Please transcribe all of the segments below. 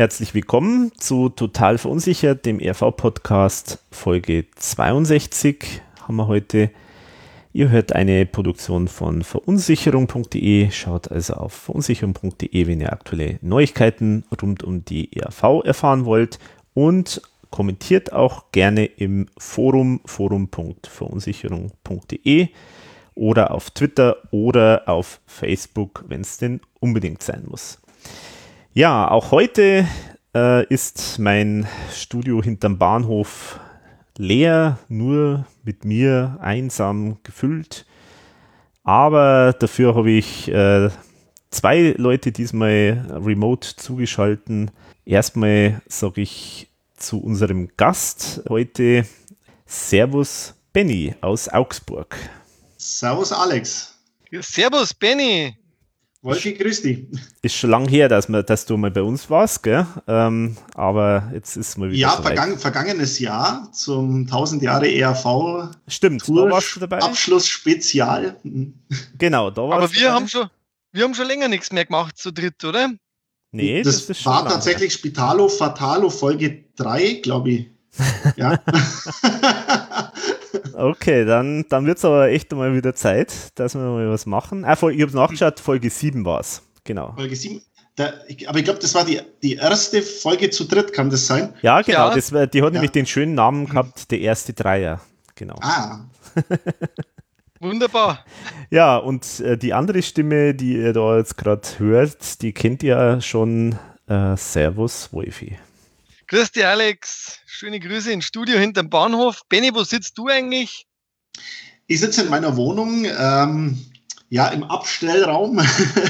Herzlich willkommen zu Total Verunsichert, dem RV-Podcast Folge 62 haben wir heute. Ihr hört eine Produktion von verunsicherung.de. Schaut also auf verunsicherung.de, wenn ihr aktuelle Neuigkeiten rund um die ERV erfahren wollt. Und kommentiert auch gerne im Forum forum.verunsicherung.de oder auf Twitter oder auf Facebook, wenn es denn unbedingt sein muss. Ja, auch heute äh, ist mein Studio hinterm Bahnhof leer, nur mit mir einsam gefüllt. Aber dafür habe ich äh, zwei Leute diesmal remote zugeschalten. Erstmal sage ich zu unserem Gast heute Servus Benny aus Augsburg. Servus Alex. Servus Benny. Wolfi, grüß dich. Ist schon lange her, dass, wir, dass du mal bei uns warst, gell? Ähm, aber jetzt ist mal wieder. Ja, vergangen, vergangenes Jahr zum 1000 Jahre ERV. Stimmt, Tour, da warst du dabei. Abschlussspezial. Genau, da warst Aber wir dabei. haben schon, wir haben schon länger nichts mehr gemacht zu dritt, oder? Nee, das, das war tatsächlich Spitalo Fatalo Folge 3, glaube ich. Ja. Okay, dann, dann wird es aber echt mal wieder Zeit, dass wir mal was machen. Ah, ich habe nachgeschaut, Folge 7 war es. Genau. Folge 7. Da, ich, aber ich glaube, das war die, die erste Folge zu dritt, kann das sein? Ja, genau. Ja. Das, die hat ja. nämlich den schönen Namen gehabt, der erste Dreier. Genau. Ah. Wunderbar. Ja, und äh, die andere Stimme, die ihr da jetzt gerade hört, die kennt ihr schon. Äh, Servus, Wolfi. Grüß dich, Alex. Schöne Grüße ins Studio hinterm Bahnhof. Benny, wo sitzt du eigentlich? Ich sitze in meiner Wohnung, ähm, ja, im Abstellraum,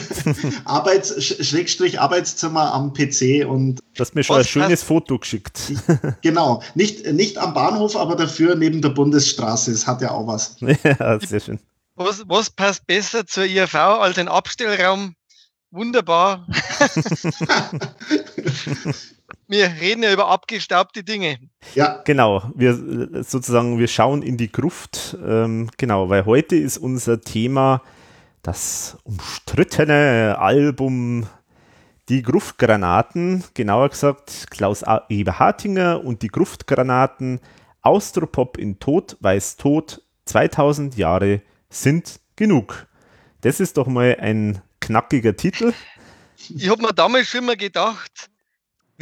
Arbeits Schrägstrich Arbeitszimmer am PC und. Du hast mir schon ein schönes Foto geschickt. genau, nicht, nicht am Bahnhof, aber dafür neben der Bundesstraße. Es hat ja auch was. ja, sehr schön. Was, was passt besser zur IRV als ein Abstellraum? Wunderbar. Wir reden ja über abgestaubte Dinge. Ja. Genau, wir sozusagen, wir schauen in die Gruft. Ähm, genau, weil heute ist unser Thema das umstrittene Album Die Gruftgranaten, genauer gesagt Klaus Eberhartinger und die Gruftgranaten Austropop in Tod weiß Tod 2000 Jahre sind genug. Das ist doch mal ein knackiger Titel. Ich habe mir damals schon mal gedacht,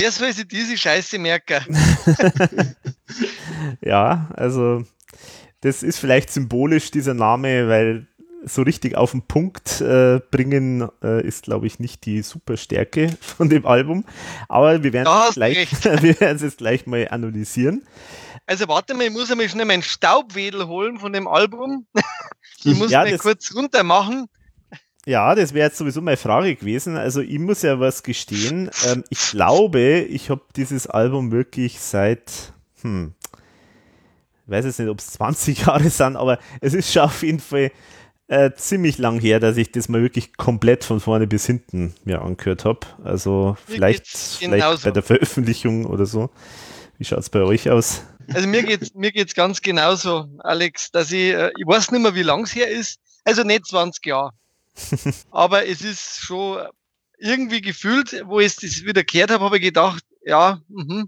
Wer soll sich diese Scheiße merken? ja, also das ist vielleicht symbolisch dieser Name, weil so richtig auf den Punkt äh, bringen äh, ist, glaube ich, nicht die Superstärke von dem Album. Aber wir werden, es gleich, wir werden es jetzt gleich mal analysieren. Also warte mal, ich muss einmal schnell meinen Staubwedel holen von dem Album. ich muss ja, mal kurz runter machen. Ja, das wäre jetzt sowieso meine Frage gewesen. Also ich muss ja was gestehen. Ähm, ich glaube, ich habe dieses Album wirklich seit, hm, ich weiß jetzt nicht, ob es 20 Jahre sind, aber es ist schon auf jeden Fall äh, ziemlich lang her, dass ich das mal wirklich komplett von vorne bis hinten mir angehört habe. Also vielleicht, vielleicht bei der Veröffentlichung oder so. Wie schaut es bei euch aus? Also mir geht's mir geht's ganz genauso, Alex, dass ich, äh, ich weiß nicht mehr, wie lang es her ist. Also nicht 20 Jahre. Aber es ist schon irgendwie gefühlt, wo ich es wieder gehört habe, habe ich gedacht, ja, mh,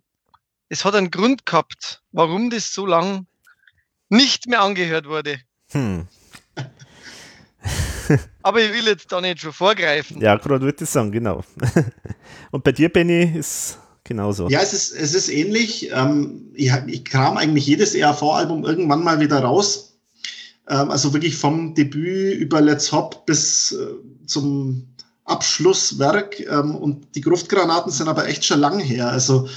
es hat einen Grund gehabt, warum das so lang nicht mehr angehört wurde. Hm. Aber ich will jetzt da nicht schon vorgreifen. Ja, gerade würde ich sagen, genau. Und bei dir, Benny, ist genauso. Ja, es ist, es ist ähnlich. Ähm, ich, ich kam eigentlich jedes ERV-Album irgendwann mal wieder raus also wirklich vom Debüt über Let's Hop bis äh, zum Abschlusswerk. Ähm, und die Gruftgranaten sind aber echt schon lang her. Also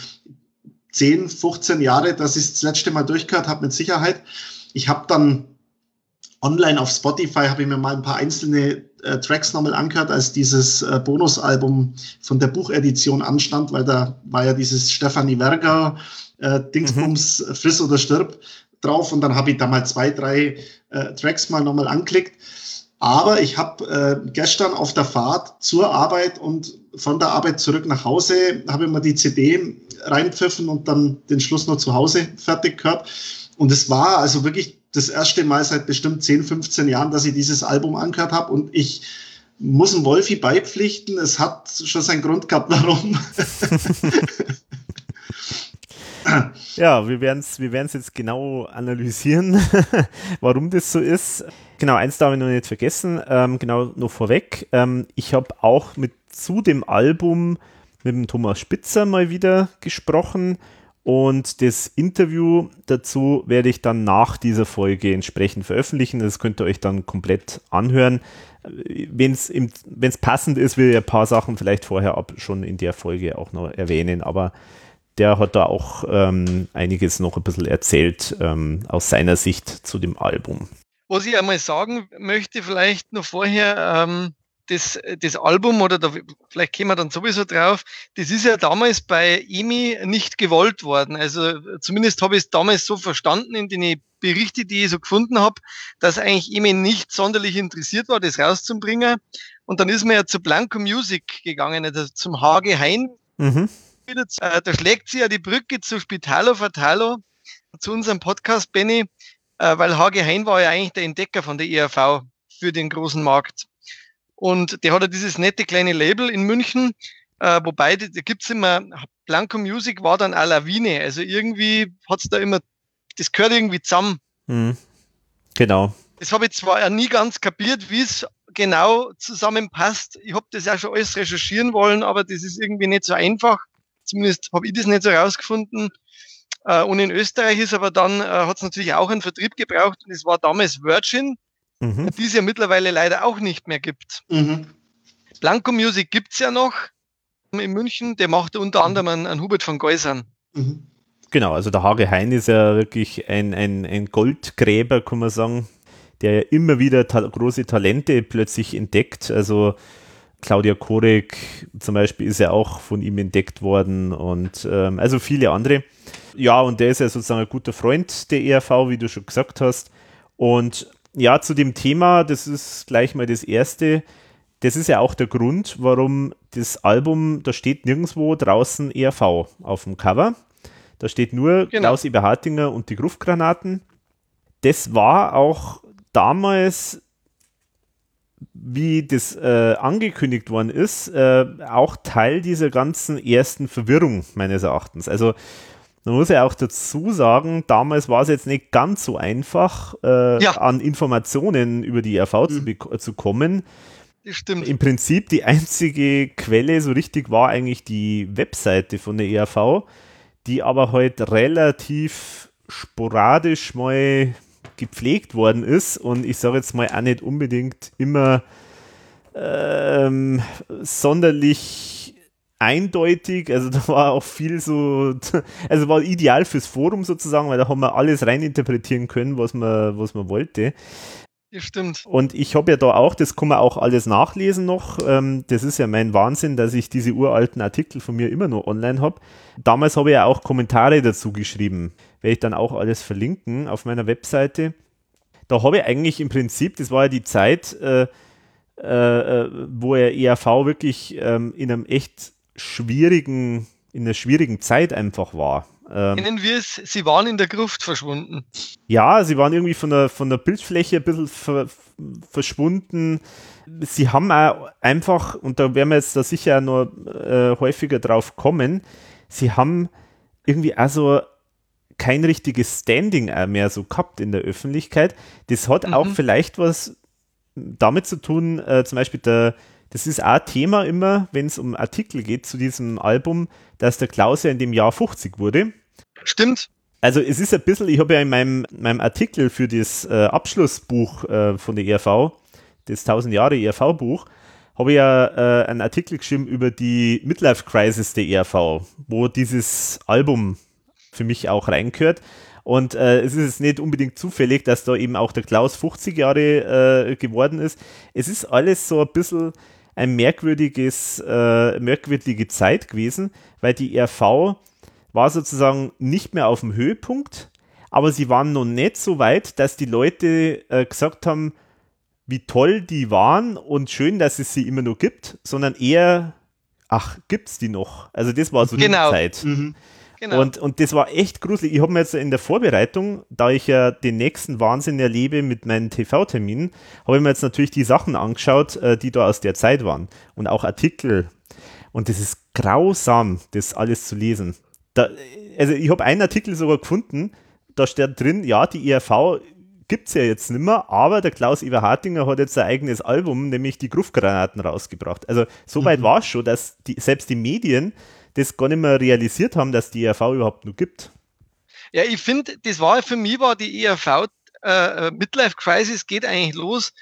10, 15 Jahre, dass ich das letzte Mal durchgehört habe, mit Sicherheit. Ich habe dann online auf Spotify habe ich mir mal ein paar einzelne äh, Tracks nochmal angehört, als dieses äh, Bonusalbum von der Buchedition anstand, weil da war ja dieses Stefanie Werger äh, Dingsbums mhm. Friss oder Stirb drauf und dann habe ich da mal zwei, drei äh, Tracks mal nochmal anklickt. Aber ich habe äh, gestern auf der Fahrt zur Arbeit und von der Arbeit zurück nach Hause, habe ich mal die CD reinpfiffen und dann den Schluss noch zu Hause fertig gehört. Und es war also wirklich das erste Mal seit bestimmt 10, 15 Jahren, dass ich dieses Album angehört habe und ich muss ein Wolfi beipflichten. Es hat schon seinen Grund gehabt, warum. ja, wir werden es wir jetzt genau analysieren, warum das so ist. Genau, eins darf ich noch nicht vergessen, ähm, genau noch vorweg. Ähm, ich habe auch mit zu dem Album mit dem Thomas Spitzer mal wieder gesprochen und das Interview dazu werde ich dann nach dieser Folge entsprechend veröffentlichen. Das könnt ihr euch dann komplett anhören. Wenn es passend ist, will ich ein paar Sachen vielleicht vorher ab schon in der Folge auch noch erwähnen, aber der hat da auch ähm, einiges noch ein bisschen erzählt ähm, aus seiner Sicht zu dem Album. Was ich einmal sagen möchte, vielleicht noch vorher, ähm, das, das Album, oder da, vielleicht kommen wir dann sowieso drauf, das ist ja damals bei EMI nicht gewollt worden. Also zumindest habe ich es damals so verstanden in den Berichten, die ich so gefunden habe, dass eigentlich EMI nicht sonderlich interessiert war, das rauszubringen. Und dann ist man ja zu Blanco Music gegangen, also zum Hage Hein. Mhm. Äh, da schlägt sie ja die Brücke zu Spitalo Fatalo, zu unserem Podcast, Benny, äh, weil Hage Hein war ja eigentlich der Entdecker von der ERV für den großen Markt. Und der hat ja dieses nette kleine Label in München, äh, wobei da gibt's immer, Blanco Music war dann à la Wiener. Also irgendwie hat's da immer, das gehört irgendwie zusammen. Mhm. Genau. Das habe ich zwar ja nie ganz kapiert, wie es genau zusammenpasst. Ich habe das ja schon alles recherchieren wollen, aber das ist irgendwie nicht so einfach. Zumindest habe ich das nicht so rausgefunden. Äh, und in Österreich ist aber dann, äh, hat es natürlich auch einen Vertrieb gebraucht und es war damals Virgin mhm. die es ja mittlerweile leider auch nicht mehr gibt. Mhm. Blanco Music gibt es ja noch in München, der macht unter anderem einen, einen Hubert von Geusern. Mhm. Genau, also der Hage Hein ist ja wirklich ein, ein, ein Goldgräber, kann man sagen, der ja immer wieder ta große Talente plötzlich entdeckt. Also Claudia Korek zum Beispiel ist ja auch von ihm entdeckt worden und ähm, also viele andere. Ja, und der ist ja sozusagen ein guter Freund der ERV, wie du schon gesagt hast. Und ja, zu dem Thema, das ist gleich mal das erste. Das ist ja auch der Grund, warum das Album, da steht nirgendwo draußen ERV auf dem Cover. Da steht nur genau. Klaus Eberhardinger und die Gruftgranaten. Das war auch damals, wie das äh, angekündigt worden ist, äh, auch Teil dieser ganzen ersten Verwirrung meines Erachtens. Also man muss ja auch dazu sagen, damals war es jetzt nicht ganz so einfach, äh, ja. an Informationen über die ERV mhm. zu, zu kommen. Stimmt. Im Prinzip die einzige Quelle so richtig war eigentlich die Webseite von der ERV, die aber heute halt relativ sporadisch mal gepflegt worden ist und ich sage jetzt mal auch nicht unbedingt immer ähm, sonderlich eindeutig, also da war auch viel so, also war ideal fürs Forum sozusagen, weil da haben wir alles reininterpretieren können, was man, was man wollte. Ja, stimmt. Und ich habe ja da auch, das kann man auch alles nachlesen noch. Ähm, das ist ja mein Wahnsinn, dass ich diese uralten Artikel von mir immer noch online habe. Damals habe ich ja auch Kommentare dazu geschrieben. Werde ich dann auch alles verlinken auf meiner Webseite. Da habe ich eigentlich im Prinzip, das war ja die Zeit, äh, äh, äh wo er ERV wirklich ähm, in einem echt schwierigen, in einer schwierigen Zeit einfach war. Ähm, Nennen wir es, sie waren in der Gruft verschwunden. Ja, sie waren irgendwie von der, von der Bildfläche ein bisschen ver, verschwunden. Sie haben auch einfach, und da werden wir jetzt da sicher noch äh, häufiger drauf kommen, sie haben irgendwie also kein richtiges Standing mehr so gehabt in der Öffentlichkeit. Das hat mhm. auch vielleicht was damit zu tun, äh, zum Beispiel der, das ist auch Thema immer, wenn es um Artikel geht zu diesem Album, dass der Klaus ja in dem Jahr 50 wurde. Stimmt. Also es ist ein bisschen, ich habe ja in meinem, meinem Artikel für das äh, Abschlussbuch äh, von der ERV, das 1000 Jahre ERV-Buch, habe ich ja äh, einen Artikel geschrieben über die Midlife Crisis der ERV, wo dieses Album für mich auch reingehört. Und äh, es ist nicht unbedingt zufällig, dass da eben auch der Klaus 50 Jahre äh, geworden ist. Es ist alles so ein bisschen ein merkwürdiges, äh, merkwürdige Zeit gewesen, weil die RV war sozusagen nicht mehr auf dem Höhepunkt, aber sie waren noch nicht so weit, dass die Leute äh, gesagt haben, wie toll die waren und schön, dass es sie immer noch gibt, sondern eher, ach, gibt's die noch? Also das war so genau. die Zeit. Mhm. Genau. Und, und das war echt gruselig. Ich habe mir jetzt in der Vorbereitung, da ich ja den nächsten Wahnsinn erlebe mit meinen TV-Terminen, habe ich mir jetzt natürlich die Sachen angeschaut, äh, die da aus der Zeit waren. Und auch Artikel. Und das ist grausam, das alles zu lesen. Da, also ich habe einen Artikel sogar gefunden, da steht drin, ja, die ERV gibt es ja jetzt nicht mehr, aber der Klaus Iwer Hartinger hat jetzt ein eigenes Album, nämlich die Gruftgranaten rausgebracht. Also so weit mhm. war es schon, dass die, selbst die Medien das gar nicht mehr realisiert haben, dass die ERV überhaupt nur gibt. Ja, ich finde, das war für mich war die ERV äh, Midlife Crisis geht eigentlich los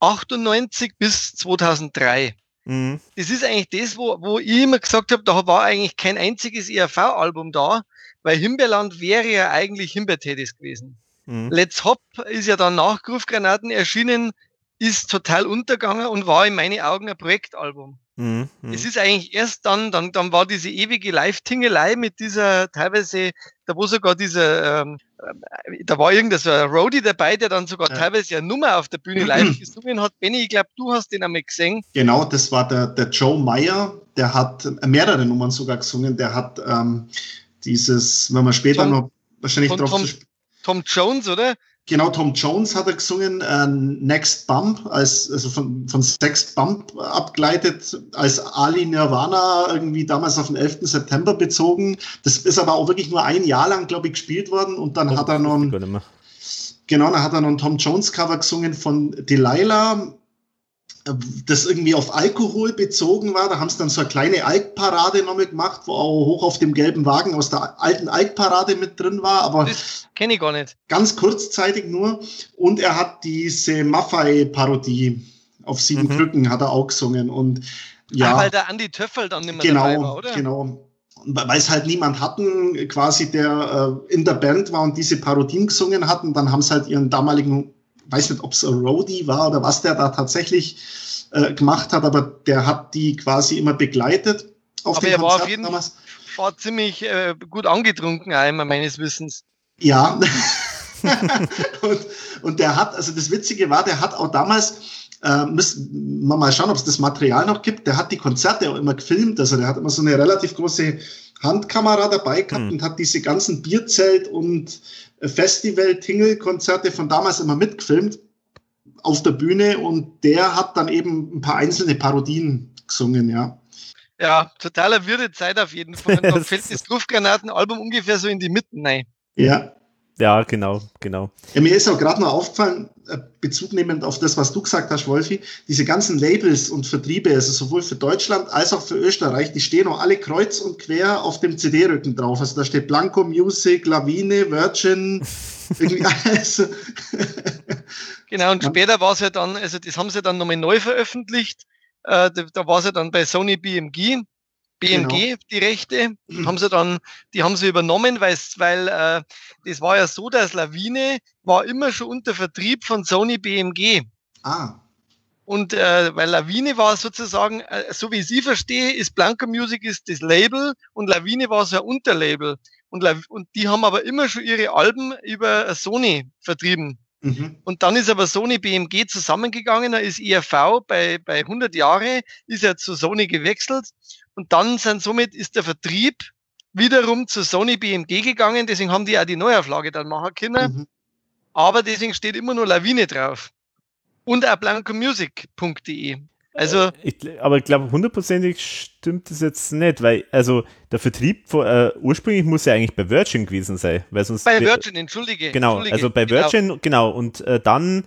98 bis 2003. Mhm. Das ist eigentlich das, wo, wo ich immer gesagt habe, da war eigentlich kein einziges ERV-Album da, weil Himbeerland wäre ja eigentlich Himbeertätis gewesen. Mhm. Let's Hop ist ja dann nach Gruftgranaten erschienen, ist total untergegangen und war in meinen Augen ein Projektalbum. Mhm, mh. Es ist eigentlich erst dann, dann, dann war diese ewige Live-Tingelei mit dieser teilweise, da wo sogar dieser, ähm, äh, da war irgendein so Roadie dabei, der dann sogar ja. teilweise eine Nummer auf der Bühne live gesungen hat. Benny, ich glaube, du hast den einmal gesehen. Genau, das war der, der Joe Meyer, der hat mehrere Nummern sogar gesungen. Der hat ähm, dieses, wenn man später Tom, noch wahrscheinlich drauf Tom, zu Tom Jones, oder? Genau, Tom Jones hat er gesungen, äh, Next Bump, als, also von, von Sext Bump abgeleitet, als Ali Nirvana irgendwie damals auf den 11. September bezogen. Das ist aber auch wirklich nur ein Jahr lang, glaube ich, gespielt worden und dann oh, hat er noch ein, genau, dann hat er noch ein Tom Jones Cover gesungen von Delilah das irgendwie auf Alkohol bezogen war. Da haben sie dann so eine kleine Alkparade nochmal gemacht, wo auch hoch auf dem gelben Wagen aus der alten Alkparade mit drin war. Aber das kenne ich gar nicht. Ganz kurzzeitig nur. Und er hat diese Maffei-Parodie auf sieben mhm. Krücken hat er auch gesungen. Und ja. Ach, weil der Andi Töffel dann nicht mehr genau, dabei war, oder? Genau. Weil es halt niemand hatten, quasi der äh, in der Band war und diese Parodien gesungen hatten, dann haben sie halt ihren damaligen weiß nicht, ob es ein Roadie war oder was der da tatsächlich äh, gemacht hat, aber der hat die quasi immer begleitet. Auf aber er war auf jeden Fall war ziemlich äh, gut angetrunken, einmal meines Wissens. Ja. und, und der hat, also das Witzige war, der hat auch damals, äh, müssen wir mal schauen, ob es das Material noch gibt, der hat die Konzerte auch immer gefilmt, also der hat immer so eine relativ große Handkamera dabei gehabt mhm. und hat diese ganzen Bierzelt- und Festival-Tingle-Konzerte von damals immer mitgefilmt auf der Bühne und der hat dann eben ein paar einzelne Parodien gesungen, ja. Ja, totaler wirre Zeit auf jeden Fall. Dann fällt das Luftgranaten-Album ungefähr so in die Mitte rein. Ja, ja, genau, genau. Ja, mir ist auch gerade noch aufgefallen, äh, bezugnehmend auf das, was du gesagt hast, Wolfi, diese ganzen Labels und Vertriebe, also sowohl für Deutschland als auch für Österreich, die stehen auch alle kreuz und quer auf dem CD-Rücken drauf. Also da steht Blanco Music, Lawine, Virgin, irgendwie alles. genau, und später war es ja dann, also das haben sie dann nochmal neu veröffentlicht. Äh, da, da war es ja dann bei Sony BMG BMG, genau. die Rechte, haben sie dann, die haben sie übernommen, weil, weil äh, das war ja so, dass Lawine war immer schon unter Vertrieb von Sony BMG. Ah. Und äh, weil Lawine war sozusagen, äh, so wie sie verstehe, ist Blanco Music ist das Label und Lawine war so ein Unterlabel. Und, und die haben aber immer schon ihre Alben über Sony vertrieben. Mhm. Und dann ist aber Sony BMG zusammengegangen, da ist IRV bei, bei 100 Jahre, ist er zu Sony gewechselt und dann sind somit ist der Vertrieb wiederum zu Sony BMG gegangen, deswegen haben die auch die Neuauflage dann machen können. Mhm. Aber deswegen steht immer nur Lawine drauf. Und auch blancomusic.de. Also, äh, ich, aber ich glaube, hundertprozentig stimmt das jetzt nicht, weil, also der Vertrieb vor, äh, ursprünglich muss ja eigentlich bei Virgin gewesen sein. Weil sonst bei Virgin, entschuldige. Genau, entschuldige, also bei genau. Virgin, genau, genau und äh, dann,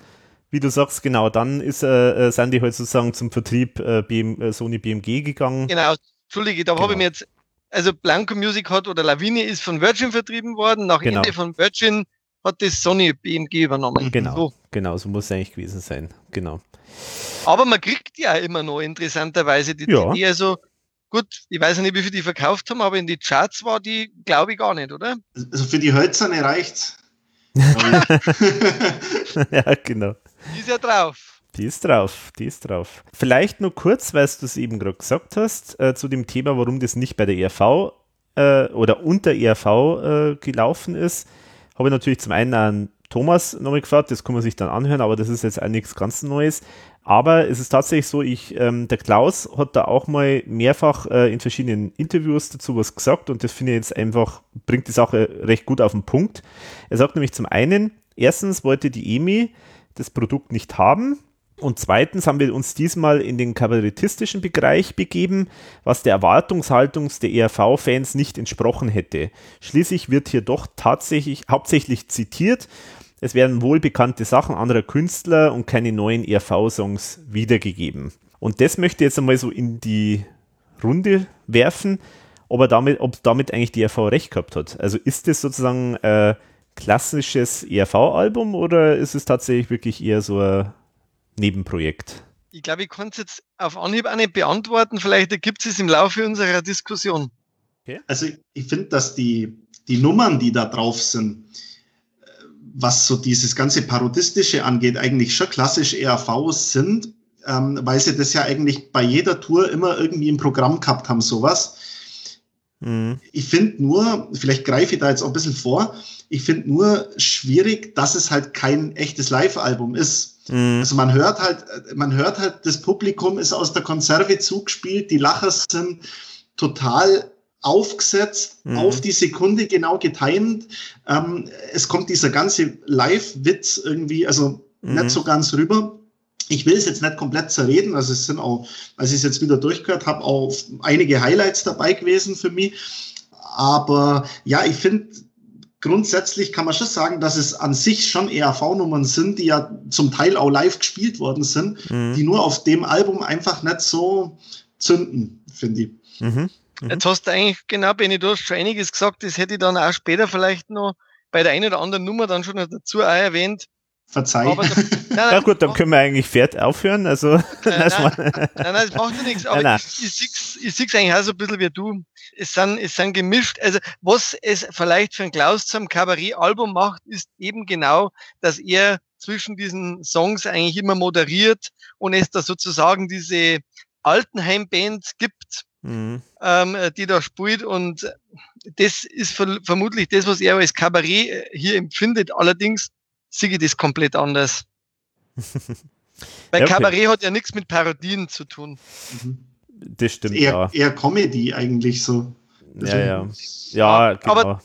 wie du sagst, genau, dann ist, äh, äh sind die halt sozusagen zum Vertrieb äh, BM, Sony BMG gegangen. Genau, entschuldige, da genau. habe ich mir jetzt, also Blanco Music hat oder Lawine ist von Virgin vertrieben worden, nach genau. Ende von Virgin hat das Sony BMG übernommen. Genau, so. genau, so muss es eigentlich gewesen sein, genau. Aber man kriegt ja immer noch interessanterweise die ja. CD. Also gut, ich weiß nicht, wie viel die verkauft haben, aber in die Charts war die, glaube ich, gar nicht, oder? Also für die Hölzerne reicht's. ja, genau. Die ist ja drauf. Die ist drauf, die ist drauf. Vielleicht nur kurz, weil du es eben gerade gesagt hast, äh, zu dem Thema, warum das nicht bei der ERV äh, oder unter ERV äh, gelaufen ist, habe ich natürlich zum einen einen Thomas nochmal gefragt, das kann man sich dann anhören, aber das ist jetzt auch nichts ganz Neues. Aber es ist tatsächlich so, ich, ähm, der Klaus hat da auch mal mehrfach äh, in verschiedenen Interviews dazu was gesagt und das finde ich jetzt einfach, bringt die Sache recht gut auf den Punkt. Er sagt nämlich zum einen, erstens wollte die EMI das Produkt nicht haben, und zweitens haben wir uns diesmal in den kabarettistischen Bereich begeben, was der Erwartungshaltung der ERV-Fans nicht entsprochen hätte. Schließlich wird hier doch tatsächlich hauptsächlich zitiert. Es werden wohlbekannte Sachen anderer Künstler und keine neuen ERV-Songs wiedergegeben. Und das möchte ich jetzt einmal so in die Runde werfen, ob, er damit, ob damit eigentlich die ERV recht gehabt hat. Also ist das sozusagen ein klassisches ERV-Album oder ist es tatsächlich wirklich eher so ein Nebenprojekt? Ich glaube, ich konnte es jetzt auf Anhieb auch nicht beantworten. Vielleicht ergibt es im Laufe unserer Diskussion. Okay. Also ich finde, dass die, die Nummern, die da drauf sind, äh, was so dieses ganze Parodistische angeht, eigentlich schon klassisch ERV sind, ähm, weil sie das ja eigentlich bei jeder Tour immer irgendwie im Programm gehabt haben, sowas. Mhm. Ich finde nur, vielleicht greife ich da jetzt auch ein bisschen vor, ich finde nur schwierig, dass es halt kein echtes Live-Album ist. Mhm. Also man hört halt, man hört halt, das Publikum ist aus der Konserve zugespielt, die Lacher sind total aufgesetzt, mhm. auf die Sekunde genau getimt. Ähm, es kommt dieser ganze Live-Witz irgendwie, also mhm. nicht so ganz rüber. Ich will es jetzt nicht komplett zerreden, also es sind auch, als ich es jetzt wieder durchgehört habe, auch einige Highlights dabei gewesen für mich. Aber ja, ich finde, grundsätzlich kann man schon sagen, dass es an sich schon ERV-Nummern sind, die ja zum Teil auch live gespielt worden sind, mhm. die nur auf dem Album einfach nicht so zünden, finde ich. Mhm. Mhm. Jetzt hast du eigentlich, genau, Benny, du hast schon einiges gesagt, das hätte ich dann auch später vielleicht noch bei der einen oder anderen Nummer dann schon dazu auch erwähnt. Verzeih. Aber, nein, nein, ja gut, dann können wir eigentlich fährt aufhören. Also, nein, nein, nein, das macht ja nichts. Aber nein, ich, ich sehe es eigentlich auch so ein bisschen wie du. Es sind, es sind gemischt. Also was es vielleicht für ein Klaus zum Kabarett-Album macht, ist eben genau, dass er zwischen diesen Songs eigentlich immer moderiert und es da sozusagen diese Altenheim-Band gibt, mhm. ähm, die da spielt. Und das ist vermutlich das, was er als Kabarett hier empfindet. Allerdings sehe ich das komplett anders. Weil ja, okay. Kabarett hat ja nichts mit Parodien zu tun. Mhm. Das stimmt, eher, ja. Eher Comedy eigentlich so. Ja, ja. Ja, genau. Aber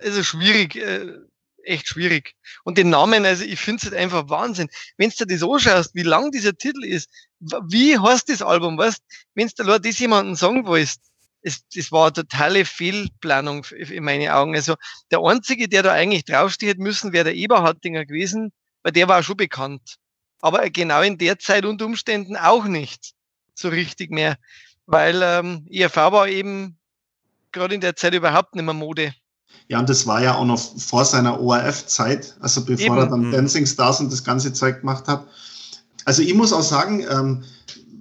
also schwierig, äh, echt schwierig. Und den Namen, also ich finde es halt einfach Wahnsinn. Wenn du dir das anschaust, wie lang dieser Titel ist, wie heißt das Album, weißt wenn du da das jemanden sagen willst, es, das war eine totale Fehlplanung in meinen Augen. Also der einzige, der da eigentlich draufsteht müssen, wäre der Eberhardinger gewesen, weil der war schon bekannt. Aber genau in der Zeit und Umständen auch nicht so richtig mehr, weil ähm, ERV war eben gerade in der Zeit überhaupt nicht mehr Mode. Ja, und das war ja auch noch vor seiner ORF-Zeit, also bevor eben. er dann mhm. Dancing Stars und das ganze Zeug gemacht hat. Also ich muss auch sagen, ähm,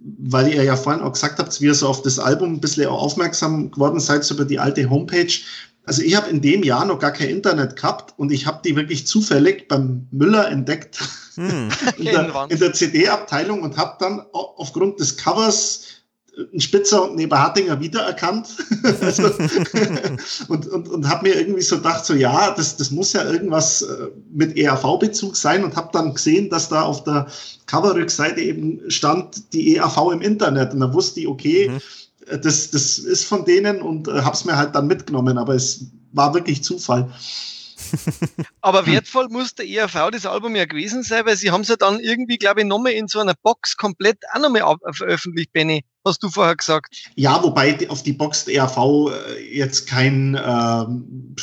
weil ihr ja vorhin auch gesagt habt, wie ihr so auf das Album ein bisschen aufmerksam geworden seid, so über die alte Homepage. Also ich habe in dem Jahr noch gar kein Internet gehabt und ich habe die wirklich zufällig beim Müller entdeckt hm. in der, der CD-Abteilung und habe dann aufgrund des Covers Spitzer und ein Eberhardinger wiedererkannt also, und, und, und habe mir irgendwie so gedacht, so ja, das, das muss ja irgendwas äh, mit ERV-Bezug sein und habe dann gesehen, dass da auf der Coverrückseite eben stand die ERV im Internet und dann wusste ich, okay, mhm. Äh, das, das ist von denen und äh, habe es mir halt dann mitgenommen, aber es war wirklich Zufall. Aber wertvoll muss der ERV das Album ja gewesen sein, weil sie haben es ja dann irgendwie, glaube ich, nochmal in so einer Box komplett auch nochmal veröffentlicht, Benny hast du vorher gesagt. Ja, wobei auf die Box der ERV äh, jetzt kein, äh,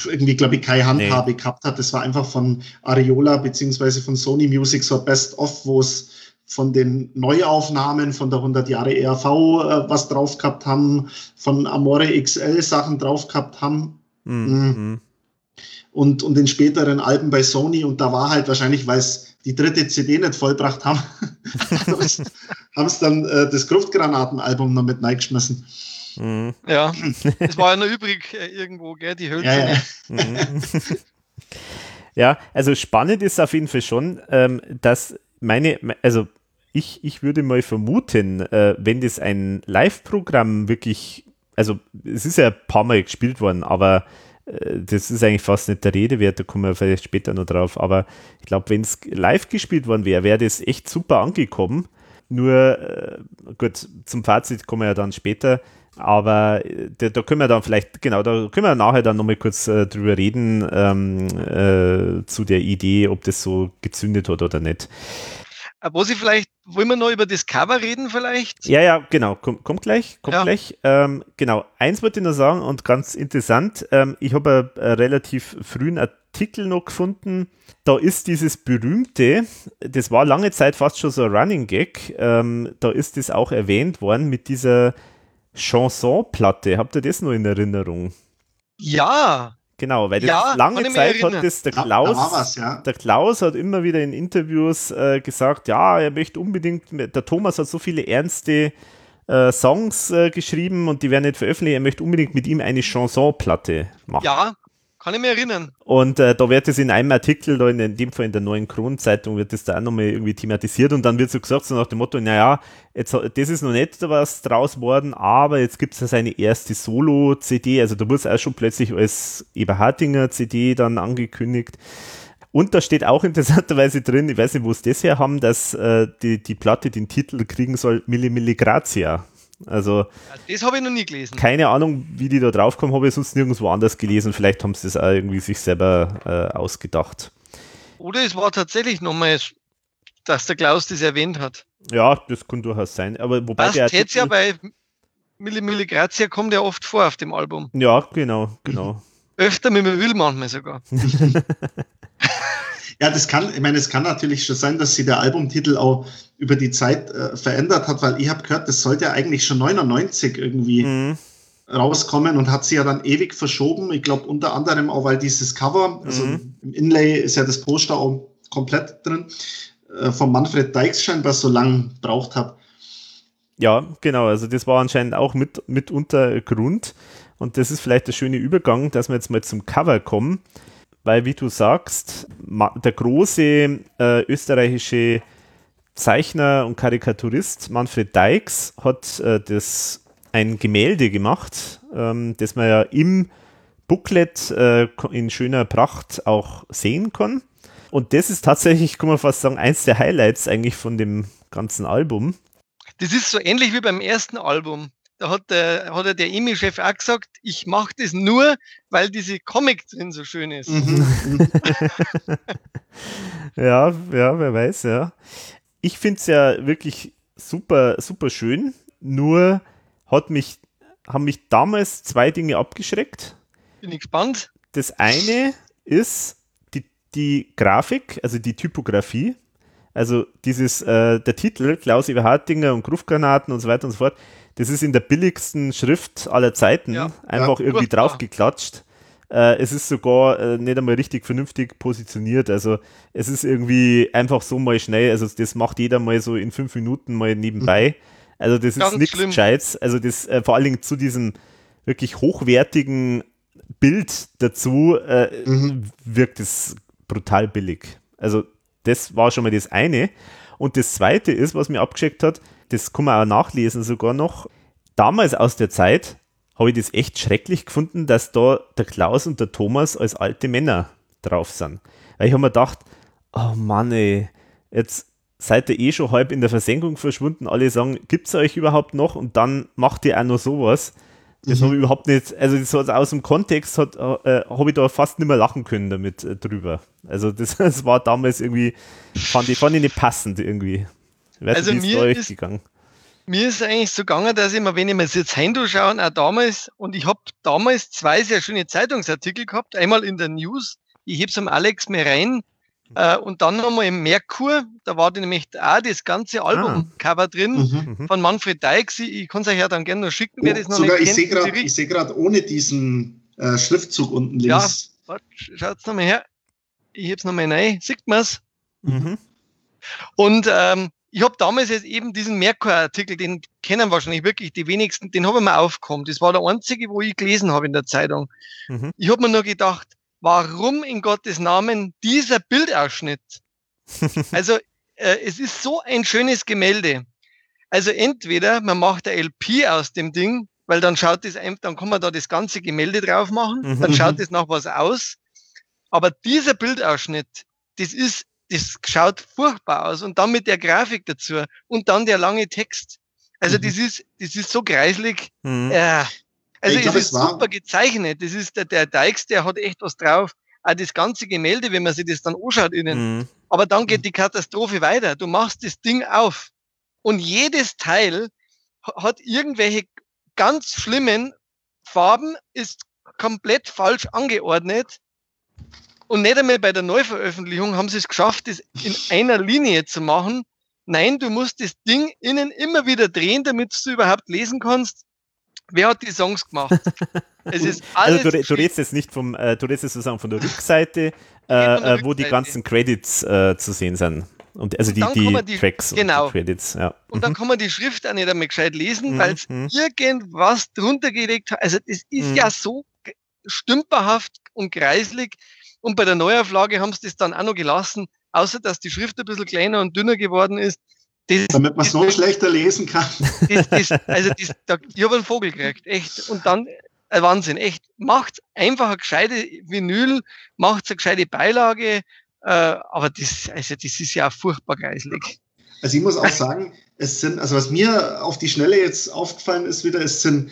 irgendwie glaube ich, keine Handhabe nee. gehabt hat. Das war einfach von Ariola beziehungsweise von Sony Music so Best of, wo es von den Neuaufnahmen von der 100 Jahre ERV äh, was drauf gehabt haben, von Amore XL Sachen drauf gehabt haben. Mhm. mhm. Und, und den späteren Alben bei Sony. Und da war halt wahrscheinlich, weil es die dritte CD nicht vollbracht haben, haben sie dann äh, das Gruftgranatenalbum noch mit reingeschmissen. Mhm. Ja, es war ja noch übrig äh, irgendwo, gell, die Hülse. Ja, ja. Mhm. ja, also spannend ist auf jeden Fall schon, ähm, dass meine, also ich, ich würde mal vermuten, äh, wenn das ein Live-Programm wirklich, also es ist ja ein paar Mal gespielt worden, aber äh, das ist eigentlich fast nicht der Rede wert, da kommen wir vielleicht später noch drauf. Aber ich glaube, wenn es live gespielt worden wäre, wäre das echt super angekommen. Nur, äh, gut, zum Fazit kommen wir ja dann später. Aber äh, da, da, können wir dann vielleicht, genau, da können wir nachher dann nochmal kurz äh, drüber reden, ähm, äh, zu der Idee, ob das so gezündet hat oder nicht. Äh, wo sie vielleicht, wollen wir noch über das Cover reden vielleicht? Ja, ja, genau, kommt komm gleich, kommt ja. gleich. Ähm, genau, eins wollte ich noch sagen und ganz interessant, ähm, ich habe einen relativ frühen Artikel noch gefunden, da ist dieses berühmte, das war lange Zeit fast schon so ein Running Gag, ähm, da ist das auch erwähnt worden mit dieser Chansonplatte. Habt ihr das noch in Erinnerung? Ja, Genau, weil ja, lange Zeit hat das der Klaus, da, da was, ja. der Klaus hat immer wieder in Interviews äh, gesagt, ja, er möchte unbedingt, der Thomas hat so viele ernste äh, Songs äh, geschrieben und die werden nicht veröffentlicht, er möchte unbedingt mit ihm eine Chansonplatte machen. Ja, kann ich mich erinnern. Und äh, da wird es in einem Artikel, da in, in, dem Fall in der neuen Kronenzeitung, wird das da auch nochmal irgendwie thematisiert und dann wird so gesagt, so nach dem Motto, naja, jetzt, das ist noch nicht was draus worden, aber jetzt gibt es ja seine erste Solo-CD, also da wurde es auch schon plötzlich als Eberhardinger CD dann angekündigt. Und da steht auch interessanterweise drin, ich weiß nicht, wo es das her haben, dass äh, die, die Platte den Titel kriegen soll, Milli Milli Grazia. Also, das habe ich noch nie gelesen. Keine Ahnung, wie die da draufkommen, habe ich sonst nirgendwo anders gelesen. Vielleicht haben sie das auch irgendwie sich selber äh, ausgedacht. Oder es war tatsächlich nochmal, dass der Klaus das erwähnt hat. Ja, das kann durchaus sein. Aber wobei das der jetzt ja bei Milli Milli Grazia kommt ja oft vor auf dem Album. Ja, genau, genau. Öfter mit mir will manchmal sogar. Ja, das kann, ich meine, es kann natürlich schon sein, dass sich der Albumtitel auch über die Zeit äh, verändert hat, weil ich habe gehört, das sollte ja eigentlich schon 99 irgendwie mhm. rauskommen und hat sich ja dann ewig verschoben. Ich glaube unter anderem auch, weil dieses Cover, also mhm. im Inlay ist ja das Poster auch komplett drin, äh, von Manfred Dykes scheinbar so lang braucht hat. Ja, genau, also das war anscheinend auch mit, mitunter Grund. Und das ist vielleicht der schöne Übergang, dass wir jetzt mal zum Cover kommen weil, wie du sagst, der große äh, österreichische Zeichner und Karikaturist Manfred Dykes hat äh, das ein Gemälde gemacht, ähm, das man ja im Booklet äh, in schöner Pracht auch sehen kann. Und das ist tatsächlich, kann man fast sagen, eins der Highlights eigentlich von dem ganzen Album. Das ist so ähnlich wie beim ersten Album da hat der, hat der EMI-Chef auch gesagt, ich mache das nur, weil diese Comic drin so schön ist. Mhm. ja, ja, wer weiß, ja. Ich finde es ja wirklich super, super schön, nur hat mich, haben mich damals zwei Dinge abgeschreckt. Bin ich gespannt. Das eine ist die, die Grafik, also die Typografie. Also dieses, äh, der Titel, Klaus Eberhardinger und Gruftgranaten und so weiter und so fort, das ist in der billigsten Schrift aller Zeiten ja, einfach ja, irgendwie draufgeklatscht. Äh, es ist sogar äh, nicht einmal richtig vernünftig positioniert. Also es ist irgendwie einfach so mal schnell. Also das macht jeder mal so in fünf Minuten mal nebenbei. Mhm. Also das ist nichts Gescheites. Also das äh, vor allen Dingen zu diesem wirklich hochwertigen Bild dazu äh, mhm. wirkt es brutal billig. Also das war schon mal das eine. Und das zweite ist, was mir abgeschickt hat, das kann man auch nachlesen sogar noch. Damals aus der Zeit habe ich das echt schrecklich gefunden, dass da der Klaus und der Thomas als alte Männer drauf sind. Weil ich habe mir gedacht, oh Mann, ey, jetzt seid ihr eh schon halb in der Versenkung verschwunden. Alle sagen, gibt es euch überhaupt noch? Und dann macht ihr auch noch sowas. Das mhm. habe ich überhaupt nicht, also das hat aus dem Kontext hat, äh, habe ich da fast nicht mehr lachen können damit äh, drüber. Also das, das war damals irgendwie, fand ich, fand ich nicht passend irgendwie. Weiß also nicht, mir ist, gegangen? mir ist eigentlich so gegangen, dass ich mir, wenn ich mir das jetzt schaue, auch damals, und ich habe damals zwei sehr schöne Zeitungsartikel gehabt, einmal in der News, ich habe es am Alex mir rein, äh, und dann nochmal im Merkur, da war nämlich auch das ganze Albumcover ah. drin mhm. mhm. von Manfred Dykes. Ich, ich kann es euch ja dann gerne noch schicken, wer das noch sogar, nicht ich kennt. Ich sehe gerade ohne diesen äh, Schriftzug unten links. Ja, schaut's nochmal her. Ich hab's nochmal rein. Sieht man's? Mhm. Und ähm, ich habe damals jetzt eben diesen Merkur-Artikel, den kennen wahrscheinlich wirklich die wenigsten, den habe ich mir aufgekommen. Das war der einzige, wo ich gelesen habe in der Zeitung. Mhm. Ich habe mir nur gedacht, warum in Gottes Namen dieser Bildausschnitt? also äh, es ist so ein schönes Gemälde. Also entweder man macht der LP aus dem Ding weil dann schaut das, dann kann man da das ganze Gemälde drauf machen, mhm. dann schaut das nach was aus. Aber dieser Bildausschnitt, das ist, das schaut furchtbar aus und dann mit der Grafik dazu und dann der lange Text. Also mhm. das ist, das ist so kreislig. Mhm. Äh, also glaub, es ist es super gezeichnet. Das ist der, der Dykes, der hat echt was drauf. Auch das ganze Gemälde, wenn man sich das dann anschaut innen. Mhm. Aber dann geht die Katastrophe weiter. Du machst das Ding auf und jedes Teil hat irgendwelche ganz schlimmen Farben, ist komplett falsch angeordnet. Und nicht einmal bei der Neuveröffentlichung haben sie es geschafft, das in einer Linie zu machen. Nein, du musst das Ding innen immer wieder drehen, damit du überhaupt lesen kannst. Wer hat die Songs gemacht? Es ist alles also du, du redest jetzt nicht vom, äh, du redest jetzt sozusagen von der Rückseite, äh, der äh, wo die ganzen Credits äh, zu sehen sind. Und also die, die, die, Tracks genau. und die Credits, ja. Und dann mhm. kann man die Schrift auch nicht einmal gescheit lesen, mhm. weil es mhm. irgendwas drunter gelegt hat. Also das ist mhm. ja so stümperhaft und kreislig. Und bei der Neuauflage haben sie das dann auch noch gelassen, außer dass die Schrift ein bisschen kleiner und dünner geworden ist. Das, Damit man es noch schlechter lesen kann. Das, das, also das, da, ich habe einen Vogel gekriegt, echt. Und dann, äh, Wahnsinn, echt. Macht einfach eine gescheite Vinyl, macht eine gescheite Beilage, äh, aber das, also das ist ja auch furchtbar geislig. Also ich muss auch sagen, es sind, also was mir auf die Schnelle jetzt aufgefallen ist wieder, es sind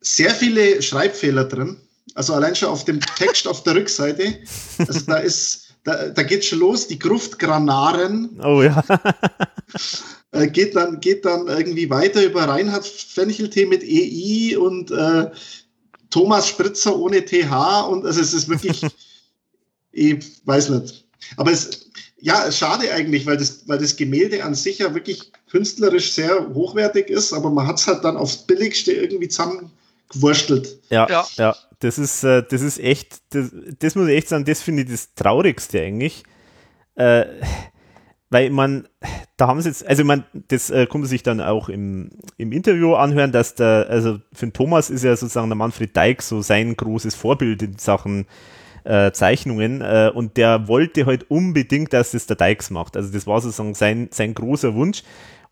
sehr viele Schreibfehler drin. Also allein schon auf dem Text auf der Rückseite. Also da ist, da, da geht schon los, die Gruftgranaren. Oh ja. äh, geht, dann, geht dann irgendwie weiter über Reinhard Fencheltee mit EI und äh, Thomas Spritzer ohne TH und also es ist wirklich, ich weiß nicht. Aber es, ja, schade eigentlich, weil das, weil das Gemälde an sich ja wirklich künstlerisch sehr hochwertig ist, aber man hat es halt dann aufs Billigste irgendwie zusammengewurstelt. Ja, ja, ja. Das ist, äh, das ist echt, das, das muss ich echt sagen, das finde ich das Traurigste eigentlich. Äh, weil man, da haben sie jetzt, also man, das äh, konnte sich dann auch im, im Interview anhören, dass der, also für den Thomas ist ja sozusagen der Manfred Deig so sein großes Vorbild in Sachen äh, Zeichnungen äh, und der wollte halt unbedingt, dass das der Dykes macht. Also das war sozusagen sein, sein großer Wunsch.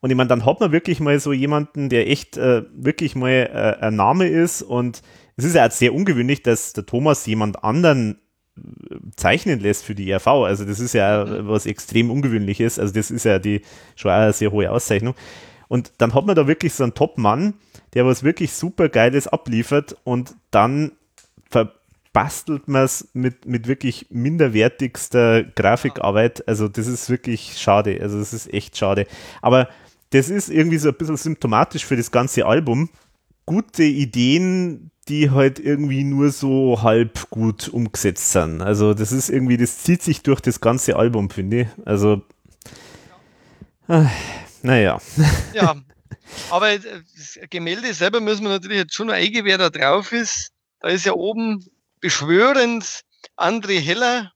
Und ich meine, dann hat man wirklich mal so jemanden, der echt äh, wirklich mal äh, ein Name ist und es ist ja auch sehr ungewöhnlich, dass der Thomas jemand anderen äh, zeichnen lässt für die ERV. Also das ist ja mhm. was extrem ungewöhnliches. Also das ist ja die schon eine sehr hohe Auszeichnung. Und dann hat man da wirklich so einen Top-Mann, der was wirklich super Geiles abliefert und dann bastelt man es mit, mit wirklich minderwertigster Grafikarbeit. Also das ist wirklich schade. Also das ist echt schade. Aber das ist irgendwie so ein bisschen symptomatisch für das ganze Album. Gute Ideen, die halt irgendwie nur so halb gut umgesetzt sind. Also das ist irgendwie, das zieht sich durch das ganze Album, finde ich. Also, äh, naja. Ja, aber das Gemälde selber müssen wir natürlich jetzt schon noch eingehen, wer da drauf ist. Da ist ja oben beschwörend André Heller.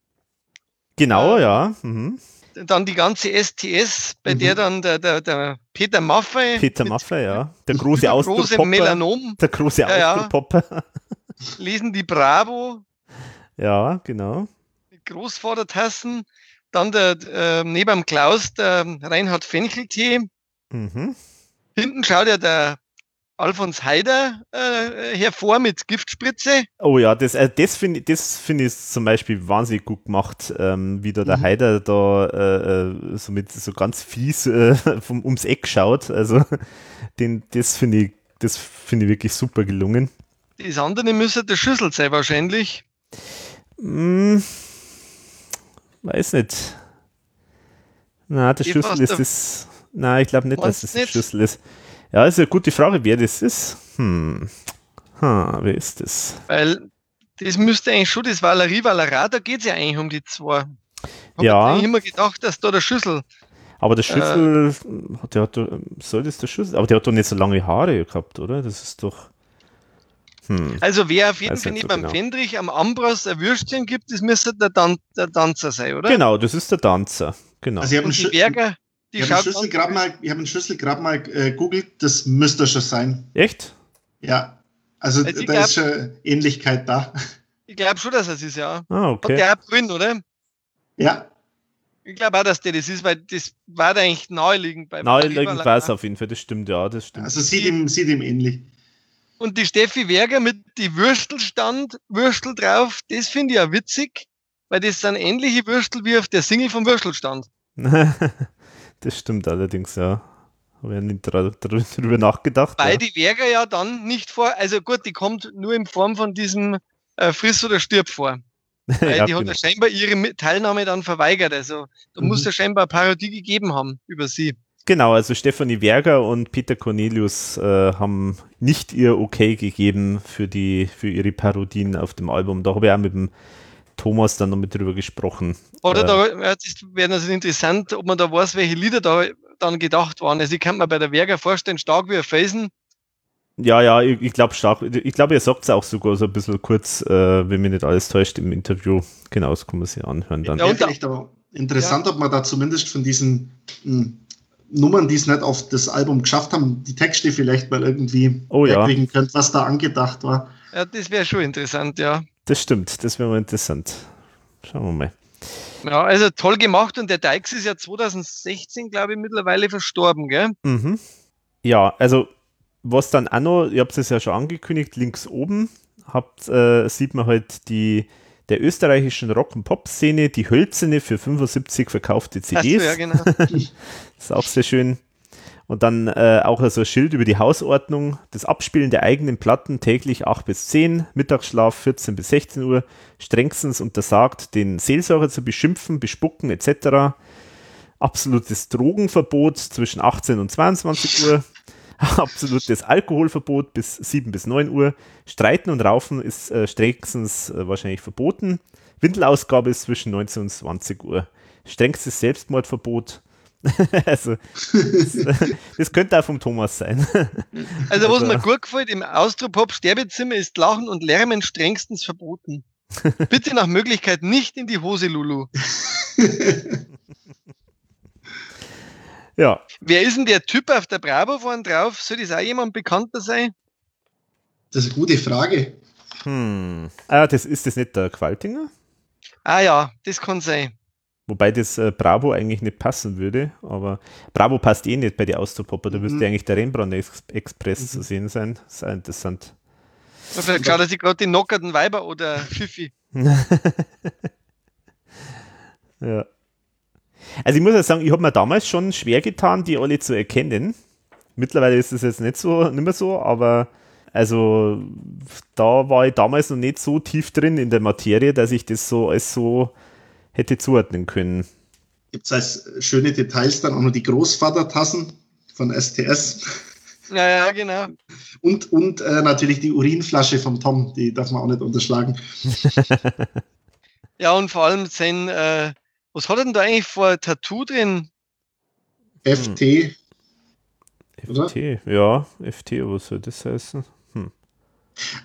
Genau, äh, ja. Mhm. Dann die ganze STS, bei mhm. der dann der, der, der Peter Maffei. Peter Maffei, ja. Der große große Melanom. Der große ja, Ja. Lesen die Bravo. Ja, genau. Großvatertassen. Dann der, äh, neben Klaus der Reinhard Fencheltee. Mhm. Hinten schaut ja der Alfons Heider äh, hervor mit Giftspritze. Oh ja, das, äh, das finde das find ich zum Beispiel wahnsinnig gut gemacht, ähm, wie da der mhm. Heider da äh, äh, so mit so ganz fies äh, vom, ums Eck schaut. Also den, das finde ich, das finde ich wirklich super gelungen. Das andere müsste der Schüssel sein wahrscheinlich. Hm, weiß nicht. Na, der Schlüssel ist das. Nein, ich glaube nicht, dass das der Schlüssel ist. Ja, ist eine gute Frage, wer das ist. Hm. Hm, wer ist das? Weil das müsste eigentlich schon das Valerie Valara, da geht es ja eigentlich um die zwei. Hab ja. Ich immer gedacht, dass da der Schlüssel. Aber der Schlüssel, äh, der hat, soll das der Schlüssel? Aber der hat doch nicht so lange Haare gehabt, oder? Das ist doch. Hm. Also wer auf jeden Fall nicht so beim genau. Fendrich am Ambros ein Würstchen gibt, das müsste der, Dan der Danzer sein, oder? Genau, das ist der Danzer. Genau. Also ich habe einen, Berger, die ich habe den Schlüssel gerade mal, ich hab den Schlüssel gerade mal äh, googelt, das müsste schon sein. Echt? Ja. Also, also da glaub, ist schon Ähnlichkeit da. Ich glaube schon, dass es ist, ja. Ah, okay. Und der hat grün, oder? Ja. Ich glaube auch, dass der das ist, weil das war da eigentlich naheliegend bei Naheliegend war es auf jeden Fall, das stimmt, ja, das stimmt. Also sieht ihm, sieht ihm ähnlich. Und die Steffi Werger mit die Würstelstand, Würstel drauf, das finde ich ja witzig, weil das sind ähnliche Würstel wie auf der Single vom Würstelstand. das stimmt allerdings, ja. Habe ja nicht drüber nachgedacht. Weil ja. die Werger ja dann nicht vor, also gut, die kommt nur in Form von diesem äh, Friss oder Stirb vor. Weil ja, die hat ja scheinbar ihre Teilnahme dann verweigert. Also da mhm. muss ja scheinbar eine Parodie gegeben haben über sie. Genau, also Stefanie Werger und Peter Cornelius äh, haben nicht ihr Okay gegeben für die für ihre Parodien auf dem Album. Da habe ich auch mit dem Thomas dann noch mit drüber gesprochen. Oder äh, da wäre das interessant, ob man da weiß, welche Lieder da dann gedacht waren. Also ich kann mir bei der Werger vorstellen, stark wie ein Felsen. Ja, ja, ich, ich glaube stark. Ich glaube, ihr sagt es auch sogar so ein bisschen kurz, äh, wenn mich nicht alles täuscht im Interview. Genau, das kann man sich anhören dann. Ja, und vielleicht aber interessant, ja. ob man da zumindest von diesen mh, hm, Nummern, die es nicht auf das Album geschafft haben, die Texte vielleicht mal irgendwie oh, ja. könnt, was da angedacht war. Ja, das wäre schon interessant, ja. Das stimmt, das wäre mal interessant. Schauen wir mal. Ja, also toll gemacht und der Dykes ist ja 2016, glaube ich, mittlerweile verstorben, gell? Mhm. Ja, also was dann auch noch, ihr habt es ja schon angekündigt, links oben habt, äh, sieht man halt die der österreichischen Rock- und Pop-Szene, die Hölzene für 75 verkaufte CDs. So, ja, genau. das ist auch sehr schön. Und dann äh, auch so ein Schild über die Hausordnung. Das Abspielen der eigenen Platten täglich 8 bis 10, Mittagsschlaf 14 bis 16 Uhr, strengstens untersagt, den Seelsorger zu beschimpfen, bespucken etc. Absolutes Drogenverbot zwischen 18 und 22 Uhr. Absolutes Alkoholverbot bis 7 bis 9 Uhr. Streiten und Raufen ist äh, strengstens äh, wahrscheinlich verboten. Windelausgabe ist zwischen 19 und 20 Uhr. Strengstes Selbstmordverbot also, das, das, könnte auch vom Thomas sein. Also, was also. mir gut gefällt, im Austropop Sterbezimmer ist Lachen und Lärmen strengstens verboten. Bitte nach Möglichkeit nicht in die Hose, Lulu. ja. Wer ist denn der Typ auf der Bravo vorne drauf? Soll das auch jemand bekannter sein? Das ist eine gute Frage. Hm. Ah, das ist das nicht der Qualtinger? Ah ja, das kann sein. Wobei das äh, Bravo eigentlich nicht passen würde, aber Bravo passt eh nicht bei den Austropopper, da mhm. müsste eigentlich der Rembrandt Ex Express mhm. zu sehen sein. Das ist interessant. vielleicht schaut er sich gerade die knockerten Weiber oder Fifi. ja. Also ich muss ja sagen, ich habe mir damals schon schwer getan, die alle zu erkennen. Mittlerweile ist es jetzt nicht so, nicht mehr so, aber also da war ich damals noch nicht so tief drin in der Materie, dass ich das so als so hätte zuordnen können. Gibt es als schöne Details dann auch noch die Großvatertassen von STS. Ja, ja, genau. Und, und äh, natürlich die Urinflasche vom Tom, die darf man auch nicht unterschlagen. ja, und vor allem sein, äh, was hat er denn da eigentlich vor Tattoo drin? FT. Hm. Oder? FT, ja, FT, was soll das heißen? Hm.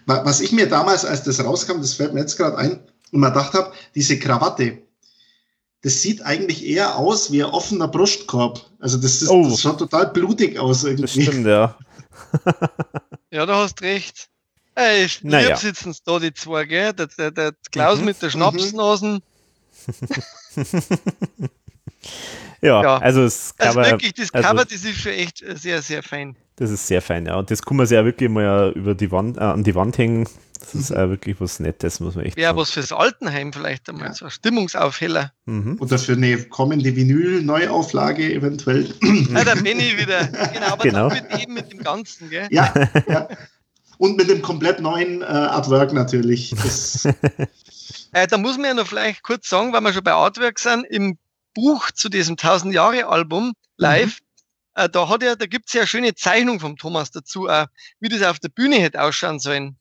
Was ich mir damals, als das rauskam, das fällt mir jetzt gerade ein, und man dachte habe, diese Krawatte, das sieht eigentlich eher aus wie ein offener Brustkorb. Also das, ist, oh. das schaut total blutig aus irgendwie. Das stimmt, ja. ja, du hast recht. Ey, naja. sitzen da die zwei, gell? Der, der, der Klaus mhm. mit der Schnapsnasen. ja, ja, also das Cover. Also wirklich, das also Cover, also, das ist schon echt sehr, sehr fein. Das ist sehr fein, ja. Und das kann man sich ja wirklich mal über die Wand, äh, an die Wand hängen. Das ist mhm. auch wirklich was Nettes, muss man echt Ja, sagen. was fürs Altenheim vielleicht einmal, ja. so ein Stimmungsaufheller. Mhm. Oder für eine kommende Vinyl-Neuauflage eventuell. Ja, da bin ich wieder. Genau, aber genau. dann mit eben mit dem Ganzen, gell? Ja, ja. Und mit dem komplett neuen äh, Artwork natürlich. äh, da muss man ja noch vielleicht kurz sagen, weil wir schon bei Artwork sind, im Buch zu diesem 1000 Jahre Album live, mhm. äh, da hat ja, da gibt's ja eine schöne Zeichnung vom Thomas dazu, äh, wie das auf der Bühne hätte ausschauen sollen.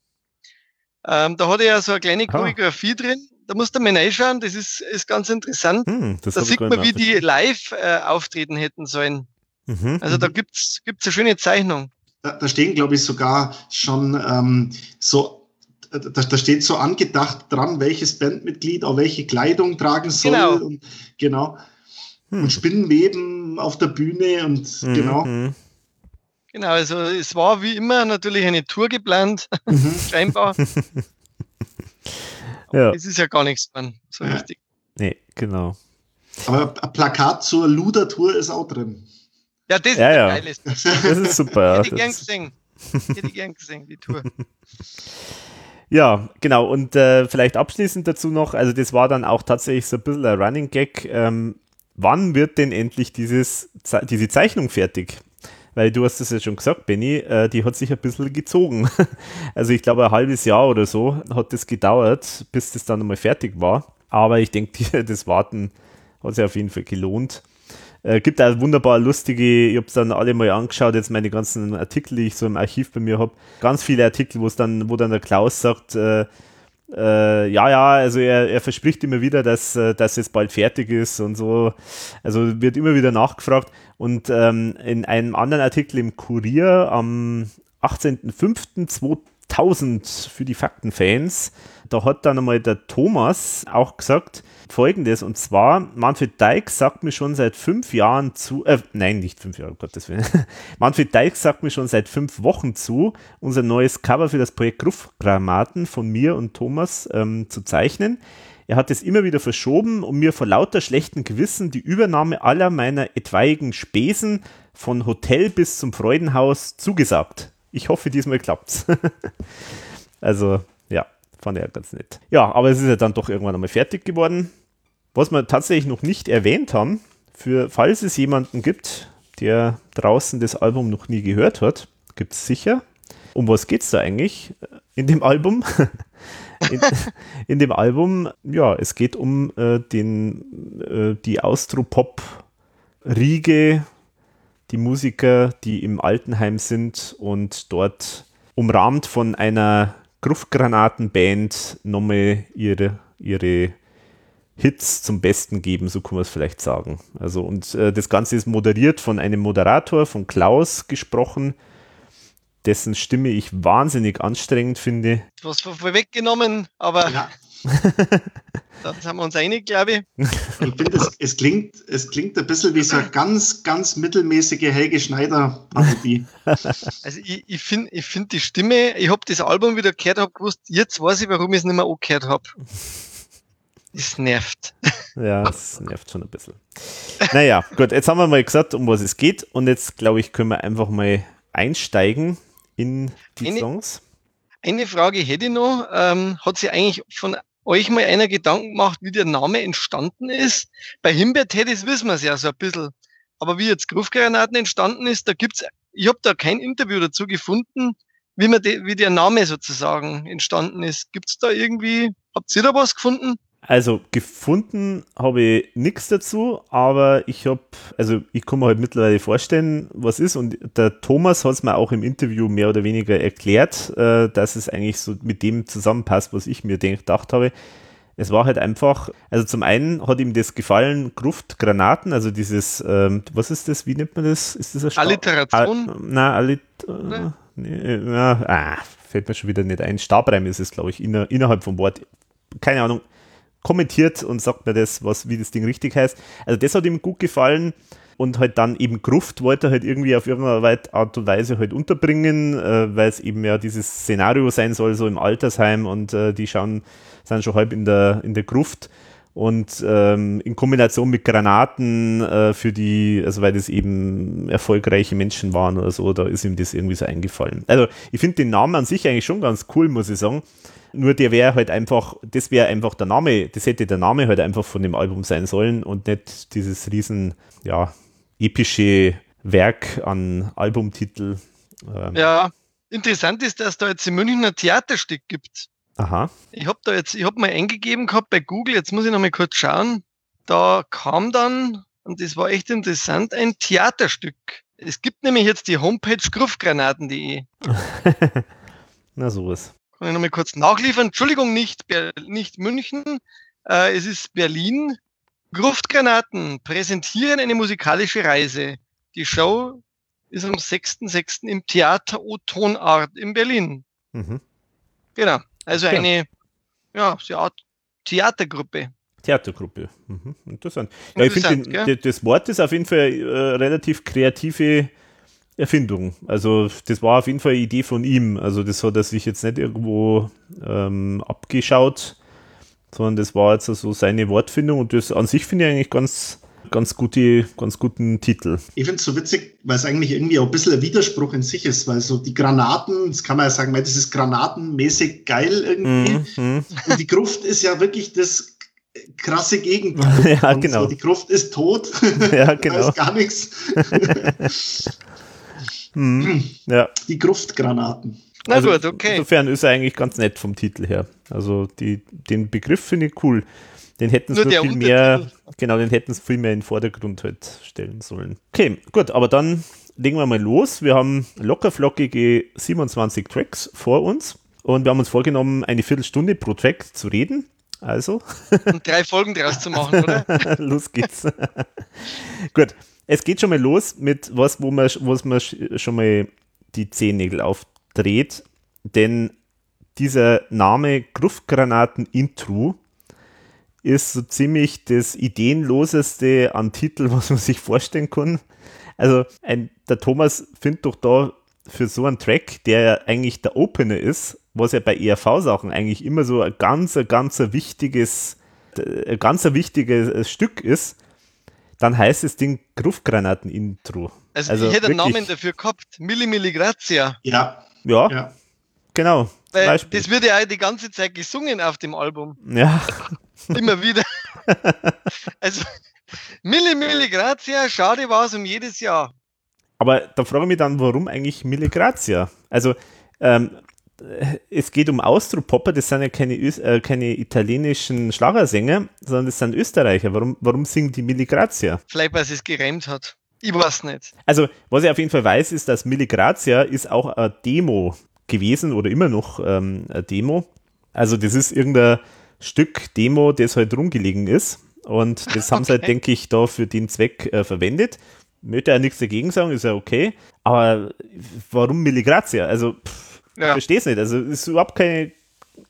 Ähm, da hat er ja so eine kleine ah. Choreografie ah. drin. Da musst du mal reinschauen, das ist, ist ganz interessant. Hm, da sieht man, wie die live äh, auftreten hätten sollen. Mhm, also da mhm. gibt's gibt's eine schöne Zeichnung. Da, da stehen, glaube ich, sogar schon ähm, so, da, da steht so angedacht dran, welches Bandmitglied auch welche Kleidung tragen soll. Genau. Und, genau. Hm. Und Spinnenweben auf der Bühne und mhm. genau. Genau, also es war wie immer natürlich eine Tour geplant, mhm. scheinbar. ja. Es ist ja gar nichts dran, so ja. richtig. Nee, genau. Aber ein Plakat zur Luder-Tour ist auch drin. Ja, das ja, ja. Ist das ist super. Ja. Hätte ich gern gesehen. Hätte ich gern gesehen, die Tour. Ja, genau. Und äh, vielleicht abschließend dazu noch, also das war dann auch tatsächlich so ein bisschen ein Running Gag. Ähm, wann wird denn endlich dieses, diese Zeichnung fertig? Weil du hast es ja schon gesagt, Benny, äh, die hat sich ein bisschen gezogen. also ich glaube, ein halbes Jahr oder so hat das gedauert, bis das dann einmal fertig war. Aber ich denke, das Warten hat sich auf jeden Fall gelohnt. Äh, gibt auch wunderbar lustige, ich habe es dann alle mal angeschaut, jetzt meine ganzen Artikel, die ich so im Archiv bei mir habe. Ganz viele Artikel, wo dann, wo dann der Klaus sagt, äh, äh, ja, ja, also er, er verspricht immer wieder, dass, äh, dass es bald fertig ist und so. Also wird immer wieder nachgefragt. Und ähm, in einem anderen Artikel im Kurier am 18.05.2000 für die Faktenfans, da hat dann einmal der Thomas auch gesagt, folgendes, und zwar, Manfred Dykes sagt mir schon seit fünf Jahren zu, äh, nein, nicht fünf Jahre, um Gottes Willen. Manfred Dykes sagt mir schon seit fünf Wochen zu, unser neues Cover für das Projekt Gruffgrammaten von mir und Thomas ähm, zu zeichnen. Er hat es immer wieder verschoben und mir vor lauter schlechten Gewissen die Übernahme aller meiner etwaigen Spesen von Hotel bis zum Freudenhaus zugesagt. Ich hoffe, diesmal klappt's. also, ja, Fand er ganz nett. Ja, aber es ist ja dann doch irgendwann einmal fertig geworden. Was wir tatsächlich noch nicht erwähnt haben, für falls es jemanden gibt, der draußen das Album noch nie gehört hat, gibt es sicher. Um was geht es da eigentlich in dem Album? in, in, dem Album, ja, es geht um äh, den, äh, die Austropop-Riege, die Musiker, die im Altenheim sind und dort umrahmt von einer Gruftgranatenband nochmal ihre, ihre Hits zum Besten geben, so kann man es vielleicht sagen. Also, und äh, das Ganze ist moderiert von einem Moderator, von Klaus gesprochen, dessen Stimme ich wahnsinnig anstrengend finde. Was vorweggenommen, aber ja. da sind wir uns einig, glaube ich. Ich finde, es, es, klingt, es klingt ein bisschen wie so eine ganz, ganz mittelmäßige Helge Schneider-Parodie. Also ich, ich finde ich find die Stimme, ich habe das Album wieder gehört, habe gewusst, jetzt weiß ich, warum ich es nicht mehr angehört habe. Es nervt. Ja, es nervt schon ein bisschen. Naja, gut, jetzt haben wir mal gesagt, um was es geht und jetzt, glaube ich, können wir einfach mal einsteigen in die eine, Songs. Eine Frage hätte ich noch. Ähm, hat sie eigentlich von euch mal einer Gedanken gemacht, wie der Name entstanden ist? Bei Himbeer Teddys wissen wir es ja so ein bisschen. Aber wie jetzt Gruffgranaten entstanden ist, da gibt's, ich habe da kein Interview dazu gefunden, wie man de, wie der Name sozusagen entstanden ist. Gibt's da irgendwie, habt ihr da was gefunden? Also gefunden habe ich nichts dazu, aber ich habe, also ich kann mir halt mittlerweile vorstellen, was ist. Und der Thomas hat es mir auch im Interview mehr oder weniger erklärt, äh, dass es eigentlich so mit dem zusammenpasst, was ich mir gedacht habe. Es war halt einfach, also zum einen hat ihm das gefallen, Gruftgranaten, also dieses, ähm, was ist das, wie nennt man das? Ist das ein Sta Alliteration? Al na, Allit äh, nee, na, ah, fällt mir schon wieder nicht ein. Stabreim ist es, glaube ich, inner innerhalb vom Wort. Keine Ahnung kommentiert und sagt mir das, was, wie das Ding richtig heißt. Also das hat ihm gut gefallen und halt dann eben Gruft wollte er halt irgendwie auf irgendeine Art und Weise halt unterbringen, äh, weil es eben ja dieses Szenario sein soll, so im Altersheim und äh, die schauen, sind schon halb in der, in der Gruft und ähm, in Kombination mit Granaten äh, für die, also weil das eben erfolgreiche Menschen waren oder so, da ist ihm das irgendwie so eingefallen. Also ich finde den Namen an sich eigentlich schon ganz cool, muss ich sagen. Nur der wäre halt einfach, das wäre einfach der Name, das hätte der Name halt einfach von dem Album sein sollen und nicht dieses riesen, ja, epische Werk an Albumtitel. Ähm. Ja, interessant ist, dass da jetzt in München ein Theaterstück gibt. Aha. Ich habe da jetzt, ich habe mal eingegeben gehabt bei Google, jetzt muss ich noch mal kurz schauen. Da kam dann, und das war echt interessant, ein Theaterstück. Es gibt nämlich jetzt die Homepage gruffgranaten.de. Na sowas. Kann ich nochmal kurz nachliefern. Entschuldigung, nicht, Ber nicht München. Äh, es ist Berlin. Gruftgranaten präsentieren eine musikalische Reise. Die Show ist am 6.6. im Theater O Tonart in Berlin. Mhm. Genau. Also eine ja. ja, Theatergruppe. Theatergruppe. Mhm. Interessant. Ja, Interessant, ich finde, das Wort ist auf jeden Fall äh, relativ kreative Erfindung. Also das war auf jeden Fall eine Idee von ihm. Also das hat er sich jetzt nicht irgendwo ähm, abgeschaut, sondern das war jetzt so also seine Wortfindung und das an sich finde ich eigentlich ganz, ganz, gute, ganz guten Titel. Ich finde es so witzig, weil es eigentlich irgendwie auch ein bisschen ein Widerspruch in sich ist, weil so die Granaten, das kann man ja sagen, weil das ist granatenmäßig geil irgendwie. Mhm. Und die Gruft ist ja wirklich das krasse Gegenteil. ja, genau. So, die Gruft ist tot. ja, genau. da ist gar nichts. mhm. ja. Die Gruftgranaten. Na also, gut, okay. Insofern ist er eigentlich ganz nett vom Titel her. Also die, den Begriff finde ich cool. Den hätten sie nur, viel mehr, genau, den hätten sie viel mehr in den Vordergrund halt stellen sollen. Okay, gut, aber dann legen wir mal los. Wir haben lockerflockige 27 Tracks vor uns und wir haben uns vorgenommen, eine Viertelstunde pro Track zu reden. Also. Und drei Folgen draus zu machen, oder? los geht's. gut, es geht schon mal los mit was, wo man, was man schon mal die Zehennägel aufdreht, denn dieser Name Gruftgranaten Intro ist so ziemlich das ideenloseste an Titel, was man sich vorstellen kann. Also ein, der Thomas findet doch da für so einen Track, der ja eigentlich der Opener ist, was ja bei ERV-Sachen eigentlich immer so ein ganz, ein ganz wichtiges, ein ganz wichtiges Stück ist, dann heißt das Ding Gruftgranaten-Intro. Also, also, ich hätte einen Namen dafür gehabt, Milli Milli Grazia. Ja. Ja, ja. genau. Weil das wird ja die ganze Zeit gesungen auf dem Album. Ja. Immer wieder. also, Milli Milli Grazia, schade war es um jedes Jahr. Aber da frage ich mich dann, warum eigentlich Milli Grazia? Also, ähm, es geht um Austropopper, das sind ja keine, äh, keine italienischen Schlagersänger, sondern das sind Österreicher. Warum, warum singen die Milli Grazia? Vielleicht, weil sie es gereimt hat. Ich weiß nicht. Also, was ich auf jeden Fall weiß, ist, dass Milli Grazia ist auch eine Demo gewesen oder immer noch ähm, eine Demo. Also, das ist irgendein Stück Demo, das halt rumgelegen ist. Und das haben okay. sie halt, denke ich, da für den Zweck äh, verwendet. Möchte ja nichts dagegen sagen, ist ja okay. Aber warum Milligrazia? Also, pff, ja. verstehe es nicht. Also, es ist überhaupt keine.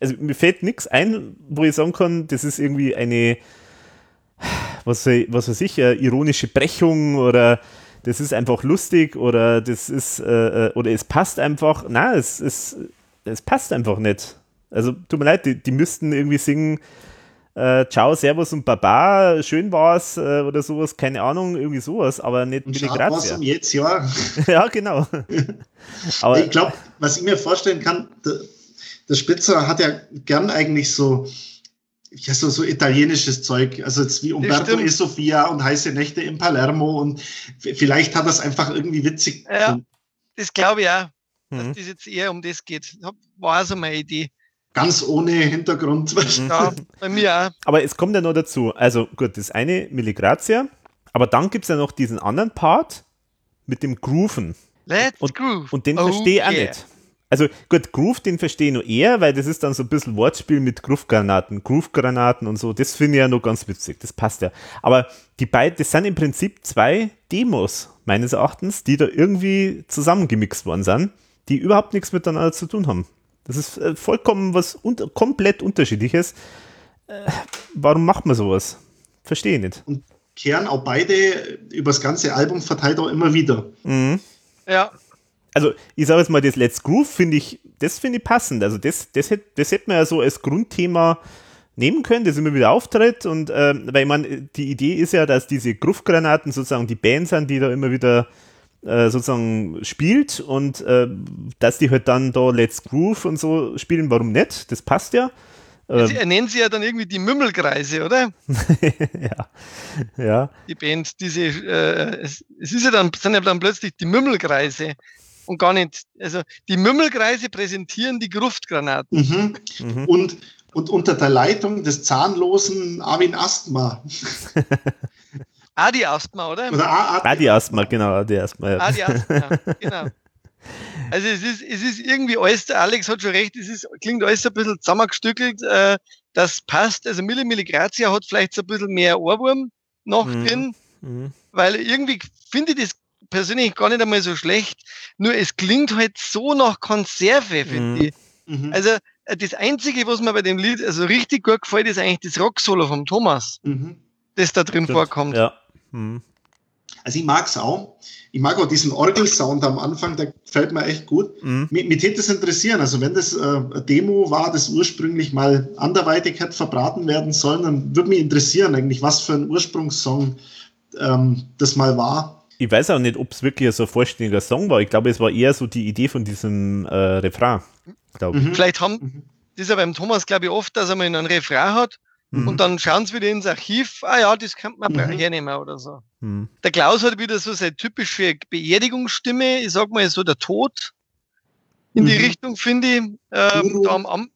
Also, mir fällt nichts ein, wo ich sagen kann, das ist irgendwie eine, was, was weiß ich, ironische Brechung oder das ist einfach lustig oder das ist, äh, äh, oder es passt einfach. Nein, es, es, es passt einfach nicht. Also tut mir leid, die, die müssten irgendwie singen, äh, Ciao, Servus und Baba, schön war's äh, oder sowas, keine Ahnung, irgendwie sowas, aber nicht Billy Grazia. um jetzt, ja. ja, genau. aber, ich glaube, was ich mir vorstellen kann, der, der Spitzer hat ja gern eigentlich so, ja, so, so italienisches Zeug, also jetzt wie Umberto e Sofia und heiße Nächte in Palermo und vielleicht hat das einfach irgendwie witzig. Ja, das glaube ich auch, dass mhm. das jetzt eher um das geht. War so meine Idee ganz ohne Hintergrund. Ja, bei mir auch. Aber es kommt ja noch dazu. Also gut, das eine Milligrazia, aber dann gibt es ja noch diesen anderen Part mit dem Grooven. Let's und, groove. Und den oh, verstehe ich yeah. auch nicht. Also gut, Groove, den verstehe ich noch eher, weil das ist dann so ein bisschen Wortspiel mit Groove-Granaten, Groove-Granaten und so. Das finde ich ja noch ganz witzig, das passt ja. Aber die beiden, das sind im Prinzip zwei Demos, meines Erachtens, die da irgendwie zusammengemixt worden sind, die überhaupt nichts miteinander zu tun haben. Das ist äh, vollkommen was un komplett unterschiedliches. Äh, warum macht man sowas? Verstehe ich nicht. Und kehren auch beide über das ganze Album verteilt auch immer wieder. Mhm. Ja. Also, ich sage jetzt mal, das Let's Groove finde ich, das finde ich passend. Also, das, das hätte das hätt man ja so als Grundthema nehmen können, das immer wieder auftritt. Und äh, weil ich meine, die Idee ist ja, dass diese Groove-Granaten sozusagen die Bands sind, die da immer wieder äh, sozusagen spielt und äh, dass die halt dann da Let's Groove und so spielen, warum nicht? Das passt ja. Ähm, sie nennen sie ja dann irgendwie die Mümmelkreise, oder? ja. ja. Die Band, diese, äh, es, es, ist ja dann, sind ja dann plötzlich die Mümmelkreise und gar nicht, also die Mümmelkreise präsentieren die Gruftgranaten. Mhm. Mhm. Und, und unter der Leitung des zahnlosen Armin Asthma. Adi-Asthma, oder? oder Adi-Asthma, genau, Adi-Asthma. Ja. Adi-Asthma, genau. Also es ist, es ist irgendwie alles, Alex hat schon recht, es ist, klingt alles ein bisschen zusammengestückelt, äh, das passt. Also Milli Milli Grazia hat vielleicht so ein bisschen mehr Ohrwurm noch mhm. drin, mhm. weil irgendwie finde ich das persönlich gar nicht einmal so schlecht, nur es klingt halt so nach Konserve, finde mhm. ich. Mhm. Also äh, das Einzige, was mir bei dem Lied also richtig gut gefällt, ist eigentlich das Rock-Solo vom Thomas, mhm. das da drin Stimmt. vorkommt. Ja. Hm. Also ich mag es auch. Ich mag auch diesen Orgelsound am Anfang, der gefällt mir echt gut. Mhm. Mich, mich hätte das interessieren. Also wenn das äh, eine Demo war, das ursprünglich mal anderweitig hätte verbraten werden sollen, dann würde mich interessieren eigentlich, was für ein Ursprungssong ähm, das mal war. Ich weiß auch nicht, ob es wirklich so ein vollständiger Song war. Ich glaube, es war eher so die Idee von diesem äh, Refrain. Mhm. Vielleicht haben, mhm. das ist ja beim Thomas, glaube ich, oft, dass er mal einen Refrain hat mhm. und dann schauen sie wieder ins Archiv, ah ja, das könnte man mhm. hernehmen oder so. Mhm. Der Klaus hat wieder so seine typische Beerdigungsstimme, ich sag mal so der Tod in die mhm. Richtung, finde ich. Ähm, da am, am,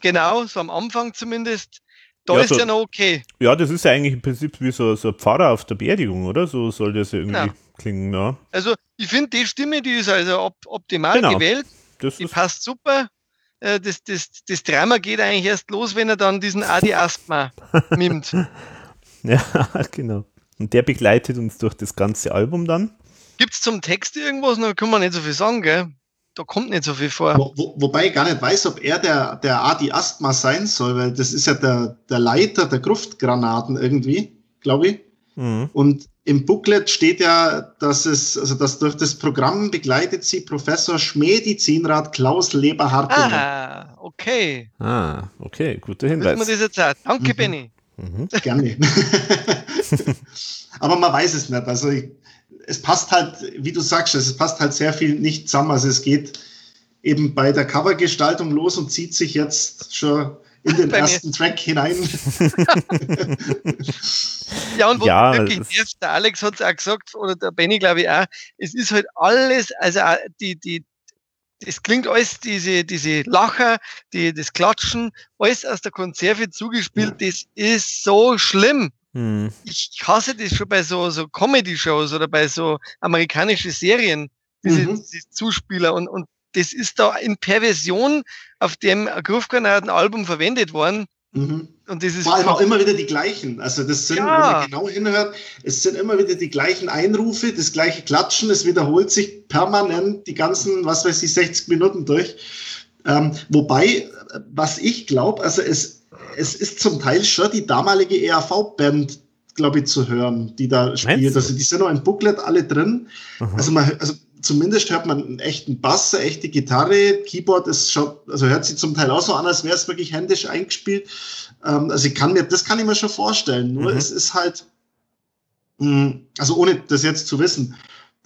genau, so am Anfang zumindest. Da ja, ist so, ja noch okay. Ja, das ist ja eigentlich im Prinzip wie so, so ein Pfarrer auf der Beerdigung, oder? So soll das irgendwie genau. klingen, ja. Also, ich finde, die Stimme, die ist also op optimal genau. gewählt. Das die passt super. Äh, das, das, das Drama geht eigentlich erst los, wenn er dann diesen Adi Asthma nimmt. Ja, genau. Und der begleitet uns durch das ganze Album dann. Gibt es zum Text irgendwas? Da kann man nicht so viel sagen, gell? da kommt nicht so viel vor. Wo, wo, wobei ich gar nicht weiß, ob er der, der Adi Asthma sein soll, weil das ist ja der, der Leiter der Gruftgranaten irgendwie, glaube ich. Mhm. Und im Booklet steht ja, dass es, also dass durch das Programm begleitet sie Professor Schmedizinrat Klaus Leberhardt. Ah, okay. Ah, okay, guter Hinweis. Wissen wir jetzt auch. Danke, mhm. Benny. Mhm. Gerne. Aber man weiß es nicht. Also ich, es passt halt, wie du sagst, es passt halt sehr viel nicht zusammen. Also es geht eben bei der Covergestaltung los und zieht sich jetzt schon in den ersten Track hinein. ja, und wo ja, wirklich nervt, der Alex hat es auch gesagt, oder der Benny, glaube ich auch, es ist halt alles, also die, die, es klingt alles, diese, diese Lacher, die, das Klatschen, alles aus der Konserve zugespielt, das ist so schlimm. Hm. Ich hasse das schon bei so, so Comedy-Shows oder bei so amerikanischen Serien, diese, mhm. diese Zuspieler und, und das ist da in Perversion auf dem Groove-Granaten-Album verwendet worden. Mhm. Und das ist Vor allem auch immer wieder die gleichen. Also das sind, ja. wenn man genau hinhört, es sind immer wieder die gleichen Einrufe, das gleiche Klatschen, es wiederholt sich permanent die ganzen, was weiß ich, 60 Minuten durch. Ähm, wobei, was ich glaube, also es es ist zum Teil schon die damalige ERV-Band, glaube ich, zu hören, die da spielt. Also die sind noch im Booklet alle drin. Also, man, also zumindest hört man einen echten Bass, eine echte Gitarre, Keyboard ist schon, also hört sich zum Teil auch so an, als wäre es wirklich händisch eingespielt. Ähm, also ich kann mir, das kann ich mir schon vorstellen. Nur mhm. es ist halt, mh, hm, also ohne das jetzt zu wissen,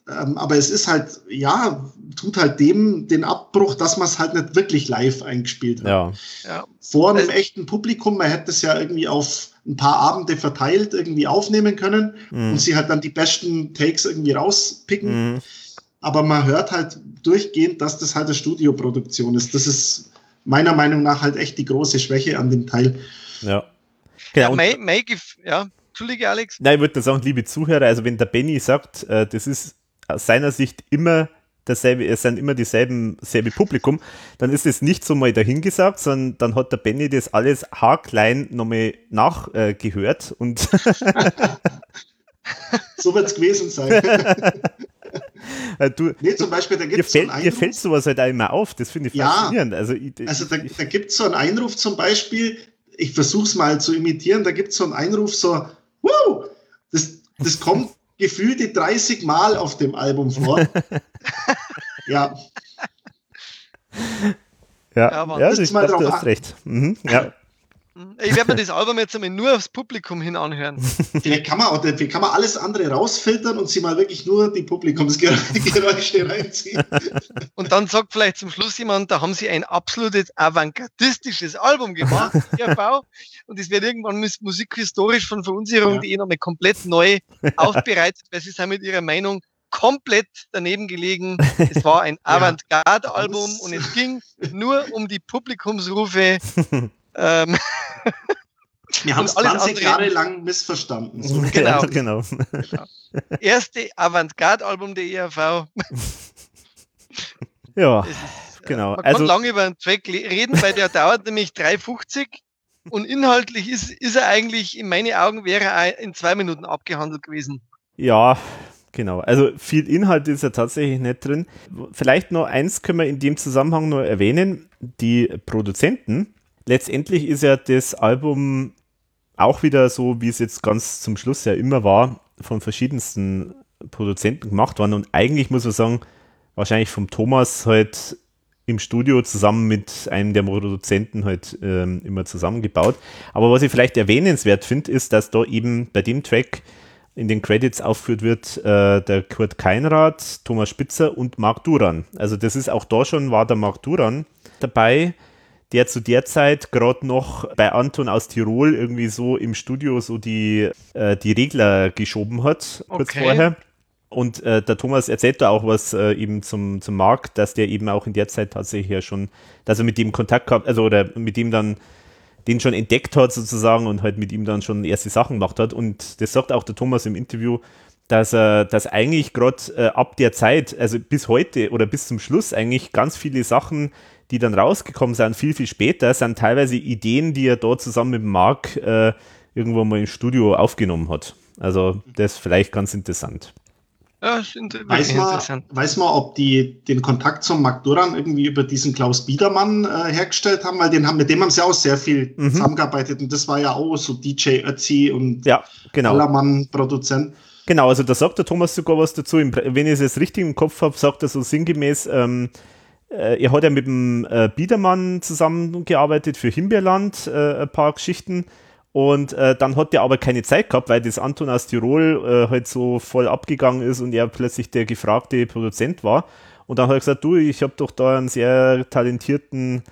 ähm, aber es ist halt, ja, tut halt dem den Abbruch, dass man es halt nicht wirklich live eingespielt hat. Ja. ja. Vor einem echten Publikum, man hätte es ja irgendwie auf ein paar Abende verteilt irgendwie aufnehmen können mhm. und sie halt dann die besten Takes irgendwie rauspicken. Mhm. Aber man hört halt durchgehend, dass das halt eine Studioproduktion ist. Das ist meiner Meinung nach halt echt die große Schwäche an dem Teil. Ja. Genau. Ja, mein, mein, ja. Entschuldige, Alex. Nein, ich würde sagen, liebe Zuhörer, also wenn der Benny sagt, äh, das ist aus seiner Sicht immer dasselbe, es sind immer dieselben, selbe Publikum, dann ist es nicht so mal dahingesagt, sondern dann hat der Benny das alles haarklein nochmal nachgehört äh, und so wird es gewesen sein. Du, nee, zum Beispiel, da gibt's dir, fällt, so fällt sowas halt auch immer auf, das finde ich faszinierend. Ja, also, ich, also da, da gibt es so einen Einruf zum Beispiel, ich versuche es mal zu imitieren, da gibt es so einen Einruf so, wow, das, das kommt gefühlte 30 Mal auf dem Album vor. ja. Ja, ja, ja ich mal glaub, du hast recht. Mhm, ja. Ich werde mir das Album jetzt einmal nur aufs Publikum hin anhören. Vielleicht kann man, auch, vielleicht kann man alles andere rausfiltern und sie mal wirklich nur die Publikumsgeräusche reinziehen. Und dann sagt vielleicht zum Schluss jemand, da haben sie ein absolutes avantgardistisches Album gemacht, TV, und es wird irgendwann musikhistorisch von Verunsicherung.de ja. nochmal komplett neu aufbereitet, weil sie sind mit ihrer Meinung komplett daneben gelegen. Es war ein Avantgarde-Album und es ging nur um die Publikumsrufe ähm, Wir haben es 20 Jahre lang missverstanden. So. Genau. Genau. genau. Erste Avantgarde-Album der ERV. ja, ist, äh, genau. Man also, kann lange über einen Track reden, weil der dauert nämlich 3,50 und inhaltlich ist, ist er eigentlich, in meinen Augen, wäre er in zwei Minuten abgehandelt gewesen. Ja, genau. Also viel Inhalt ist ja tatsächlich nicht drin. Vielleicht noch eins können wir in dem Zusammenhang nur erwähnen. Die Produzenten letztendlich ist ja das Album auch wieder so, wie es jetzt ganz zum Schluss ja immer war, von verschiedensten Produzenten gemacht worden. Und eigentlich muss man sagen, wahrscheinlich vom Thomas halt im Studio zusammen mit einem der Produzenten halt ähm, immer zusammengebaut. Aber was ich vielleicht erwähnenswert finde, ist, dass da eben bei dem Track in den Credits aufgeführt wird, äh, der Kurt Keinrad, Thomas Spitzer und Marc Duran. Also das ist auch da schon, war der Marc Duran dabei, der zu der Zeit gerade noch bei Anton aus Tirol irgendwie so im Studio so die, äh, die Regler geschoben hat, kurz Okay. vorher. Und äh, der Thomas erzählt da auch was äh, eben zum, zum Marc, dass der eben auch in der Zeit tatsächlich ja schon, dass er mit dem Kontakt gehabt, also oder mit ihm dann den schon entdeckt hat sozusagen und halt mit ihm dann schon erste Sachen gemacht hat. Und das sagt auch der Thomas im Interview, dass er, dass eigentlich gerade äh, ab der Zeit, also bis heute oder bis zum Schluss eigentlich ganz viele Sachen, die dann rausgekommen sind, viel, viel später, sind teilweise Ideen, die er da zusammen mit Marc äh, irgendwo mal im Studio aufgenommen hat. Also das ist vielleicht ganz interessant. Ja, Weiß man, interessant. weiß man, ob die den Kontakt zum Mark Duran irgendwie über diesen Klaus Biedermann äh, hergestellt haben, weil den haben, mit dem haben sie auch sehr viel Mhm. zusammengearbeitet und das war ja auch so DJ Ötzi und Ja, genau. Allermann Produzent. Genau, also da sagt der Thomas sogar was dazu. Wenn ich es jetzt richtig im Kopf habe, sagt er so sinngemäß, ähm, äh, er hat ja mit dem äh, Biedermann zusammengearbeitet für Himbeerland, äh, ein paar Geschichten. Und äh, dann hat er aber keine Zeit gehabt, weil das Anton aus Tirol äh, halt so voll abgegangen ist und er plötzlich der gefragte Produzent war. Und dann hat er gesagt, du, ich habe doch da einen sehr talentierten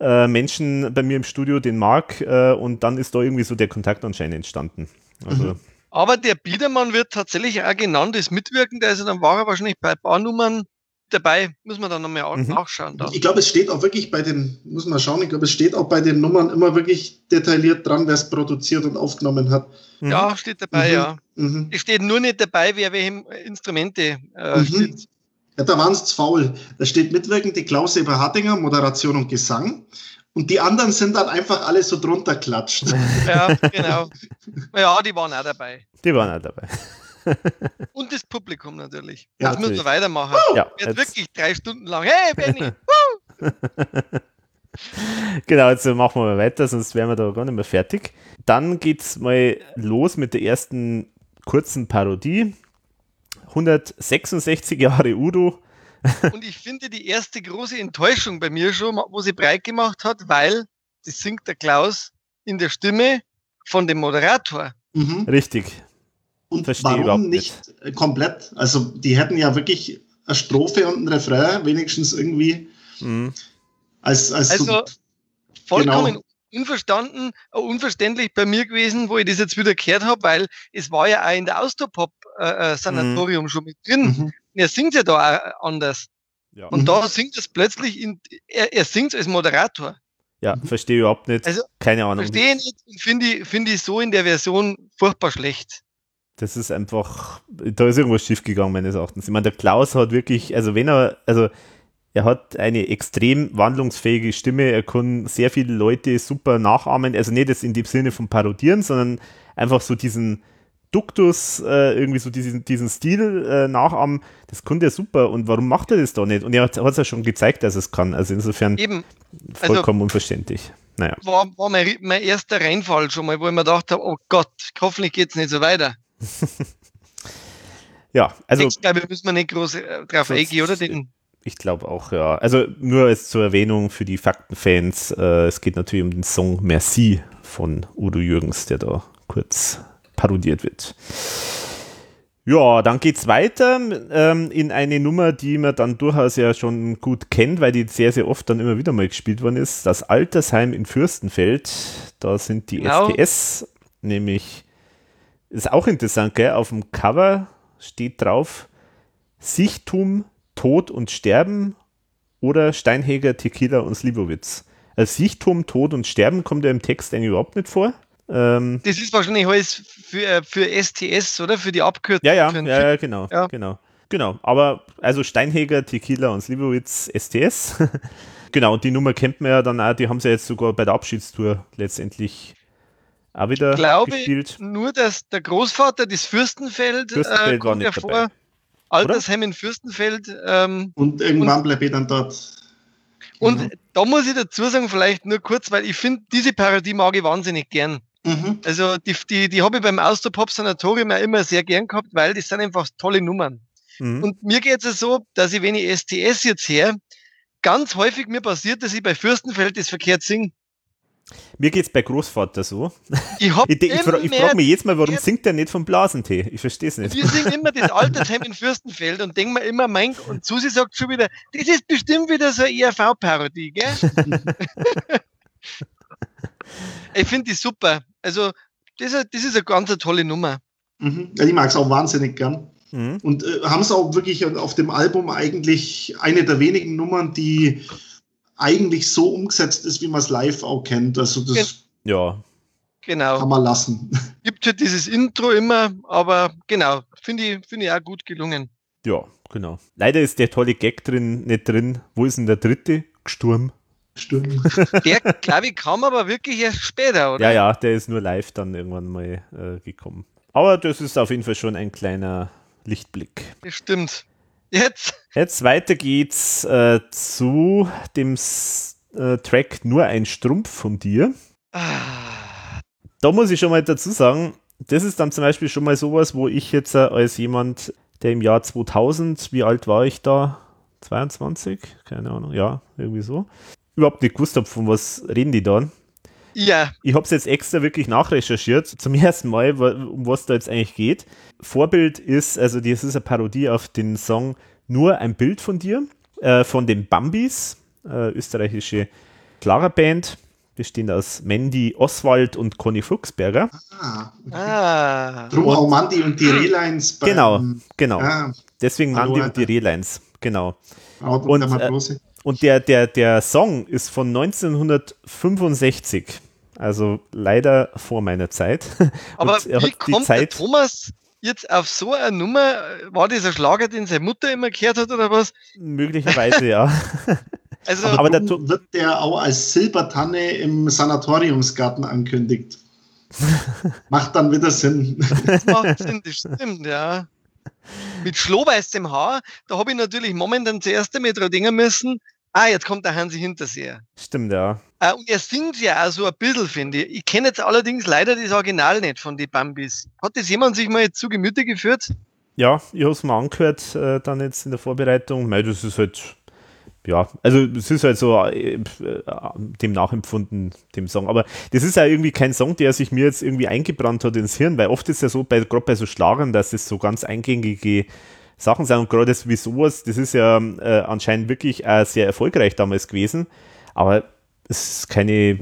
äh, Menschen bei mir im Studio, den Marc, äh, und dann ist da irgendwie so der Kontakt anscheinend entstanden. Also, Mhm. Aber der Biedermann wird tatsächlich auch genannt als Mitwirkender, also dann war er wahrscheinlich bei ein dabei. Muss man dann nochmal Mhm. nachschauen. Dann. Ich glaube, es steht auch wirklich bei den, muss man schauen, ich glaube, es steht auch bei den Nummern immer wirklich detailliert dran, wer es produziert und aufgenommen hat. mhm. Ja, steht dabei, Mhm. ja. Mhm. Es steht nur nicht dabei, wer welche Instrumente äh, Mhm. spielt. Ja, da waren es faul. Da steht mitwirkende Klaus Eberhardinger, Moderation und Gesang. Und die anderen sind dann einfach alle so drunter klatscht. Ja, genau. Ja, die waren auch dabei. Die waren auch dabei. Und das Publikum natürlich. Ja, Jetzt müssen wir natürlich. weitermachen. Ja, Jetzt jetzt- wirklich drei Stunden lang. Hey, Benny! Genau, jetzt machen wir mal weiter, sonst wären wir da gar nicht mehr fertig. Dann geht's mal los mit der ersten kurzen Parodie. 166 Jahre Udo. Und ich finde die erste große Enttäuschung bei mir schon, wo sie breit gemacht hat, weil das singt der Klaus in der Stimme von dem Moderator. Mhm. Richtig. Und Verstehe überhaupt warum nicht äh, komplett? Also, die hätten ja wirklich eine Strophe und ein Refrain, wenigstens irgendwie Mhm. als, als Also so, vollkommen Genau. unverstanden, äh, unverständlich bei mir gewesen, wo ich das jetzt wieder gehört habe, weil es war ja auch in der Austropop-Sanatorium schon mit drin. mhm. Er singt ja da auch anders. Ja, Und Mhm. da singt es plötzlich, in, er, er singt als Moderator. ja verstehe überhaupt nicht. Also, Keine Ahnung. Verstehe ich nicht und finde ich, finde ich so in der Version furchtbar schlecht. Das ist einfach, da ist irgendwas schief gegangen, meines Erachtens. Ich meine, der Klaus hat wirklich, also wenn er, also er hat eine extrem wandlungsfähige Stimme, er kann sehr viele Leute super nachahmen, also nicht jetzt in dem Sinne von parodieren, sondern einfach so diesen Duktus, äh, irgendwie so diesen, diesen Stil äh, nachahmen, das konnte er super und warum macht er das da nicht? Und er hat es ja schon gezeigt, dass er es kann, also insofern Eben, also- vollkommen unverständlich. Naja, war, war mein, mein erster Reinfall schon mal, wo ich mir gedacht habe, oh Gott, hoffentlich geht's nicht so weiter. ja, also Jetzt, glaube ich, müssen wir nicht groß äh, drauf eingehen, oder? Den, Ich glaube auch, ja. Also nur als zur Erwähnung für die Faktenfans, äh, es geht natürlich um den Song Merci von Udo Jürgens, der da kurz parodiert wird. Ja, dann geht's weiter ähm, in eine Nummer, die man dann durchaus ja schon gut kennt, weil die sehr, sehr oft dann immer wieder mal gespielt worden ist. Das Altersheim in Fürstenfeld. Da sind die Genau. STS, nämlich, ist auch interessant, gell? Auf dem Cover steht drauf Sichtum, Tod und Sterben oder Steinheger, Tequila und Slivovitz. Als Sichtum, Tod und Sterben kommt ja im Text eigentlich überhaupt nicht vor. Ähm, das ist wahrscheinlich alles für, äh, für STS, oder? Für die Abkürzung. ja, ja, ja, ja, genau, Ja. genau. Genau, aber also Steinheger, Tequila und Slivovitz, STS. genau, und die Nummer kennt man ja dann auch, die haben sie ja jetzt sogar bei der Abschiedstour letztendlich auch wieder glaube gespielt. nur, dass der Großvater des Fürstenfeld, Fürstenfeld äh, war kommt ja nicht vor. dabei. Altersheim in Fürstenfeld. Ähm, Und irgendwann bleibe ich dann dort. und Mhm. da muss ich dazu sagen, vielleicht nur kurz, weil ich finde, diese Parodie mag ich wahnsinnig gern. Mhm. Also die, die, die habe ich beim Austropop Sanatorium ja immer sehr gern gehabt, weil das sind einfach tolle Nummern. Mhm. Und mir geht es so, dass ich, wenn ich STS jetzt her, ganz häufig mir passiert, dass ich bei Fürstenfeld das verkehrt singe. Mir geht's bei Großvater so. Ich, Ich, ich, fra ich frage mich jetzt mal, warum singt der nicht vom Blasentee? Ich verstehe es nicht. Wir singen immer das Altersheim in Fürstenfeld und denken mir immer, mein, und Susi sagt schon wieder, das ist bestimmt wieder so eine ERV-Parodie, gell? ich finde die super. Also, das, ist- das ist eine ganz eine tolle Nummer. Mhm. Ja, ich mag es auch wahnsinnig gern. Mhm. Und äh, haben es auch wirklich auf dem Album eigentlich eine der wenigen Nummern, die eigentlich so umgesetzt ist, wie man es live auch kennt. Also das Ja, Genau. kann man lassen. Gibt halt dieses Intro immer, aber genau, finde ich, finde ich auch gut gelungen. ja, genau. Leider ist der tolle Gag drin nicht drin. Wo ist denn der dritte? Gesturm. Stimmt. Der, glaube ich, kam aber wirklich erst später, oder? Ja, ja, der ist nur live dann irgendwann mal äh, gekommen. Aber das ist auf jeden Fall schon ein kleiner Lichtblick. Das stimmt. Jetzt, Jetzt weiter geht's äh, zu dem S äh, Track Nur ein Strumpf von dir. ah, Da muss ich schon mal dazu sagen, das ist dann zum Beispiel schon mal sowas, wo ich jetzt äh, als jemand, der im Jahr 2000, wie alt war ich da? 22? Keine Ahnung, ja, irgendwie so. Überhaupt nicht gewusst habe, von was reden die da. Ja, Ich habe es jetzt extra wirklich nachrecherchiert, zum ersten Mal, um was da jetzt eigentlich geht. Vorbild ist, also das ist eine Parodie auf den Song Nur ein Bild von dir, äh, von den Bambis, äh, österreichische Schlagerband, bestehend aus Mandy Oswald und Conny Fuchsberger. Ah, okay. ah, Drum auch Mandy und die Relays beim Genau, genau. Ah, Deswegen Hallo, Mandy und die Alter. Relines, genau. Und, Und, der äh. Und der, der, der Song ist von 1965. Also leider vor meiner Zeit. aber er wie hat die kommt der Zeit- Thomas jetzt auf so eine Nummer? War das ein Schlager, den seine Mutter immer gehört hat oder was? Möglicherweise, ja. Also, Aber, aber der wird der auch als Silbertanne im Sanatoriumsgarten ankündigt. Macht dann wieder Sinn. das macht Sinn, das stimmt, ja. Mit schlohweißem Haar, da habe ich natürlich momentan zuerst einmal dran denken müssen, ah, jetzt kommt der Hansi Hinterseher. Stimmt, ja. Äh, und er singt ja auch so ein bisschen, finde ich. Ich kenne jetzt allerdings leider das Original nicht von den Bambis. Hat das jemand sich mal zu Gemüte geführt? Ja, ich habe es mal angehört, äh, dann jetzt in der Vorbereitung. Mei, das ist halt, ja, also es ist halt so äh, äh, dem nachempfunden, dem Song. Aber das ist ja irgendwie kein Song, der sich mir jetzt irgendwie eingebrannt hat ins Hirn, weil oft ist ja so, bei, gerade bei so Schlagern, dass das so ganz eingängige Sachen sind und gerade das wie sowas, das ist ja äh, anscheinend wirklich äh, sehr erfolgreich damals gewesen. Aber es ist keine,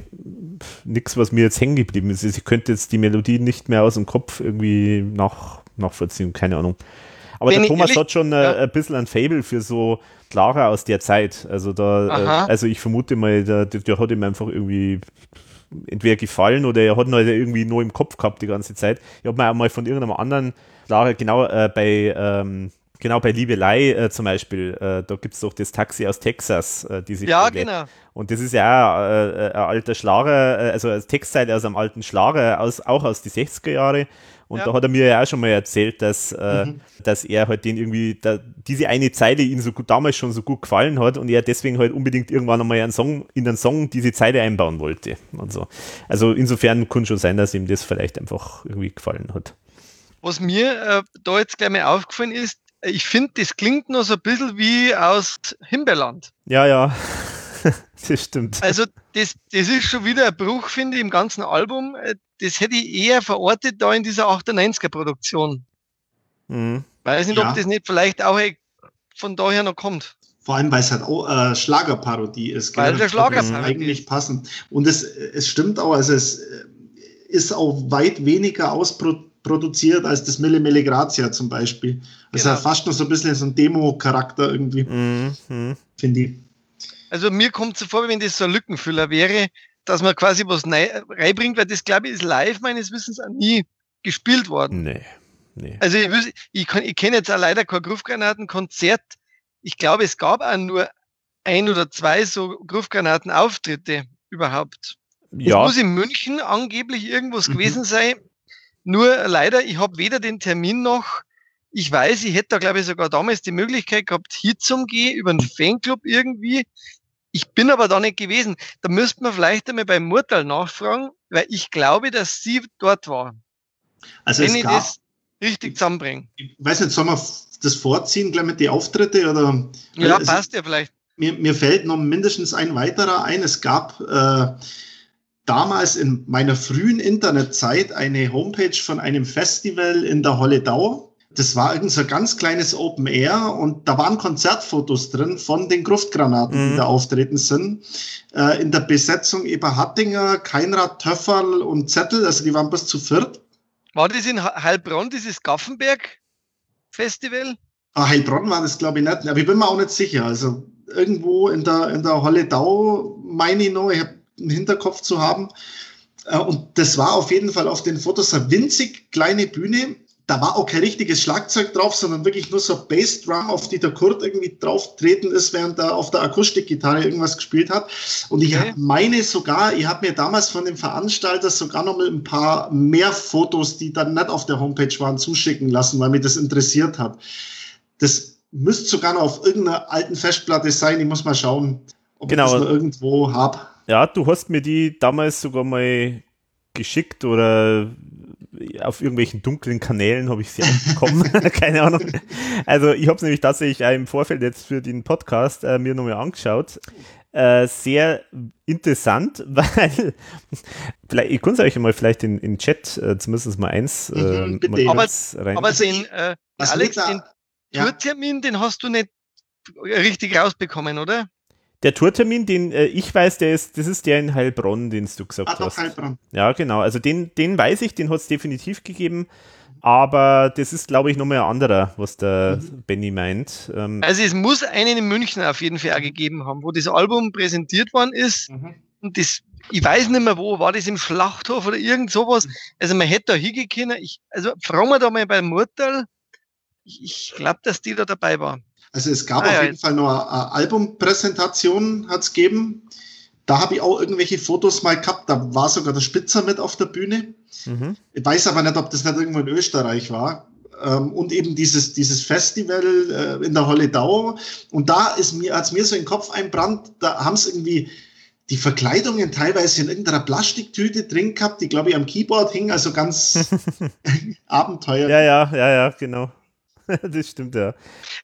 nichts, was mir jetzt hängen geblieben ist. Ich könnte jetzt die Melodie nicht mehr aus dem Kopf irgendwie nach, nachvollziehen, keine Ahnung. Aber Wenn der Thomas ehrlich- hat schon äh, ja. ein bisschen ein Fable für so Clara aus der Zeit. Also da, äh, also ich vermute mal, der, der, der hat ihm einfach irgendwie entweder gefallen oder er hat ihn halt irgendwie nur im Kopf gehabt die ganze Zeit. Ich habe mir auch mal von irgendeinem anderen Clara, genau äh, bei ähm, Genau, bei Liebelei äh, zum Beispiel, äh, da gibt es doch das Taxi aus Texas, äh, diese Ja, Stelle. genau. Und das ist ja auch, äh, ein alter Schlager, äh, also als Textteil aus einem alten Schlager, aus, auch aus die 60er Jahre. Und Ja. da hat er mir ja auch schon mal erzählt, dass, äh, dass er halt den irgendwie, da, diese eine Zeile ihm so gut, damals schon so gut gefallen hat und er deswegen halt unbedingt irgendwann einmal einen Song, in einen Song diese Zeile einbauen wollte. Und so. Also insofern kann schon sein, dass ihm das vielleicht einfach irgendwie gefallen hat. Was mir äh, da jetzt gleich mal aufgefallen ist, äh, ich finde, das klingt noch so ein bisschen wie aus Himbeerland. Ja, ja, das stimmt. Also das, das ist schon wieder ein Bruch, finde ich, im ganzen Album. Äh, Das hätte ich eher verortet da in dieser 98er-Produktion. Mhm. Weiß nicht, Ja. ob das nicht vielleicht auch äh, von daher noch kommt. Vor allem, weil es halt auch äh, Schlagerparodie ist. Weil gell? der das ist Schlagerparodie Eigentlich ist. passend. Und es, es stimmt auch, also es äh, ist auch weit weniger ausproduziert als das Mille Mille Grazia zum Beispiel. Also Genau. hat fast noch so ein bisschen so ein Demo-Charakter irgendwie, Mhm. Finde ich. Also mir kommt so vor, wenn das so ein Lückenfüller wäre, dass man quasi was reinbringt, weil das, glaube ich, ist live meines Wissens auch nie gespielt worden. Nee, nee. Also ich, ich, ich kenne jetzt auch leider kein Gruffgranatenkonzert. Ich glaube, es gab auch nur ein oder zwei so Gruffgranatenauftritte überhaupt. Es Ja, muss in München angeblich irgendwas Mhm. gewesen sein. Nur leider, ich habe weder den Termin noch. Ich weiß, ich hätte da, glaube ich, sogar damals die Möglichkeit gehabt, hinzugehen über einen Fanclub irgendwie. Ich bin aber da nicht gewesen. Da müsste man vielleicht einmal beim Murtal nachfragen, weil ich glaube, dass sie dort war. Also wenn es ich gab, das richtig zusammenbringe. ich weiß nicht, soll man f- das vorziehen, gleich mit die Auftritte oder? Ja, passt ja vielleicht. Mir, mir fällt noch mindestens ein weiterer ein. Es gab äh, damals in meiner frühen Internetzeit eine Homepage von einem Festival in der Holledau. Das war irgend so ein ganz kleines Open Air und da waren Konzertfotos drin von den Gruftgranaten, mhm. die da auftreten sind. Äh, in der Besetzung Eber Hattinger, Keinrad, Töfferl und Zettel, also die waren bis zu viert. War das in Heilbronn, dieses Gaffenberg-Festival? Ah, Heilbronn war das, glaube ich, nicht. Aber ich bin mir auch nicht sicher. Also irgendwo in der, in der Holledau, meine ich noch, ich habe einen Hinterkopf zu haben. Äh, und das war auf jeden Fall auf den Fotos eine winzig kleine Bühne. Da war auch kein richtiges Schlagzeug drauf, sondern wirklich nur so Bassdrum, auf die der Kurt irgendwie drauf treten ist, während er auf der Akustikgitarre irgendwas gespielt hat. Und ich okay. meine sogar, ich habe mir damals von dem Veranstalter sogar noch mal ein paar mehr Fotos, die dann nicht auf der Homepage waren, zuschicken lassen, weil mich das interessiert hat. Das müsste sogar noch auf irgendeiner alten Festplatte sein. Ich muss mal schauen, ob genau. ich das noch irgendwo habe. Ja, du hast mir die damals sogar mal geschickt oder auf irgendwelchen dunklen Kanälen habe ich sie bekommen. Keine Ahnung. Also ich habe es nämlich tatsächlich im Vorfeld jetzt für den Podcast äh, mir nochmal angeschaut. Äh, sehr interessant, weil vielleicht, ich kann es euch mal vielleicht in, in Chat äh, zumindest mal eins äh, mhm, mal aber, rein. aber den, äh, Alex, den ja. Tourtermin, den hast du nicht richtig rausbekommen, oder? Der Tourtermin, den äh, ich weiß, der ist, das ist der in Heilbronn, den du gesagt ah, hast. Heilbronn. Ja, genau. Also den, den weiß ich, den hat es definitiv gegeben. Aber das ist, glaube ich, nochmal ein anderer, was der mhm. Benny meint. Ähm also es muss einen in München auf jeden Fall auch gegeben haben, wo das Album präsentiert worden ist. Mhm. Und das, ich weiß nicht mehr wo, war das im Schlachthof oder irgend sowas. Also man hätte da hingehen können. Ich, also fragen wir da mal beim Murtal. Ich, ich glaube, dass die da dabei war. Also es gab ah, auf ja. jeden Fall noch eine Albumpräsentation, hat es gegeben. Da habe ich auch irgendwelche Fotos mal gehabt. Da war sogar der Spitzer mit auf der Bühne. Mhm. Ich weiß aber nicht, ob das nicht irgendwo in Österreich war. Ähm, und eben dieses, dieses Festival äh, in der Holledau. Und da ist mir, als mir so in den Kopf einbrannt, da haben es irgendwie die Verkleidungen teilweise in irgendeiner Plastiktüte drin gehabt, die glaube ich am Keyboard hing, also ganz Abenteuer. Ja, ja, ja, ja, genau. das stimmt, ja.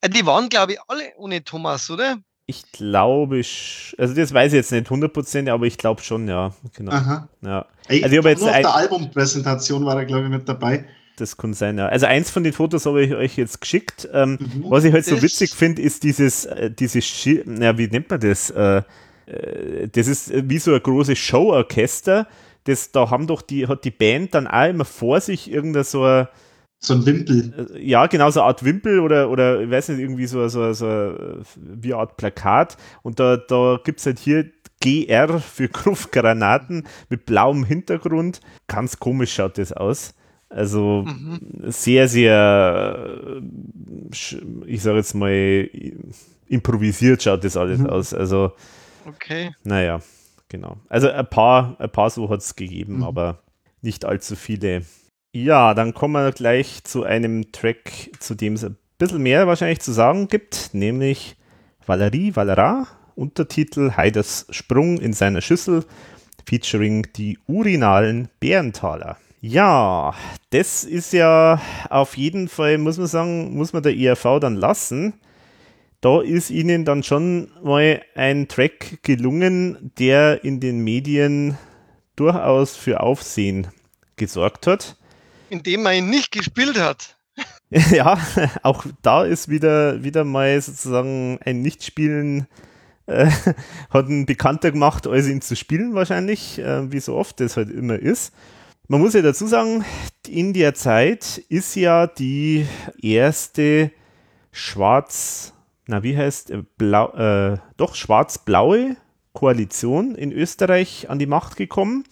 Äh, die waren, glaube ich, alle ohne Thomas, oder? Ich glaube, also das weiß ich jetzt nicht 100%, aber ich glaube schon, ja. Genau. Aha. Ja. Ich also ich jetzt nur auf der Albumpräsentation war er, glaube ich, mit dabei. Das kann sein, ja. Also eins von den Fotos habe ich euch jetzt geschickt. Ähm, mhm. Was ich halt so witzig finde, ist dieses, äh, dieses, Schi na, wie nennt man das? Äh, äh, das ist wie so ein großes Showorchester. Das, da haben doch die, hat die Band dann auch immer vor sich irgendein so ein so ein Wimpel. Äh, ja, genau, so eine Art Wimpel oder, oder ich weiß nicht, irgendwie so, so, so wie eine Art Plakat. Und da, da gibt es halt hier GR für Gruftgranaten mit blauem Hintergrund. Ganz komisch schaut das aus. Also mhm. sehr, sehr, ich sage jetzt mal, improvisiert schaut das alles mhm. aus. Also, okay. naja, genau. Also ein paar, ein paar so hat es gegeben, mhm. aber nicht allzu viele. Ja, dann kommen wir gleich zu einem Track, zu dem es ein bisschen mehr wahrscheinlich zu sagen gibt, nämlich Valerie Valera, Untertitel Heiders Sprung in seiner Schüssel, featuring die urinalen Bärentaler. Ja, das ist ja auf jeden Fall, muss man sagen, muss man der ERV dann lassen. Da ist ihnen dann schon mal ein Track gelungen, der in den Medien durchaus für Aufsehen gesorgt hat indem man ihn nicht gespielt hat. ja, auch da ist wieder, wieder mal sozusagen ein Nichtspielen äh, hat ein Bekannter gemacht, als ihn zu spielen wahrscheinlich, äh, wie so oft das halt immer ist. Man muss ja dazu sagen, in der Zeit ist ja die erste schwarz, na wie heißt, äh, blau, äh, doch schwarz-blaue Koalition in Österreich an die Macht gekommen.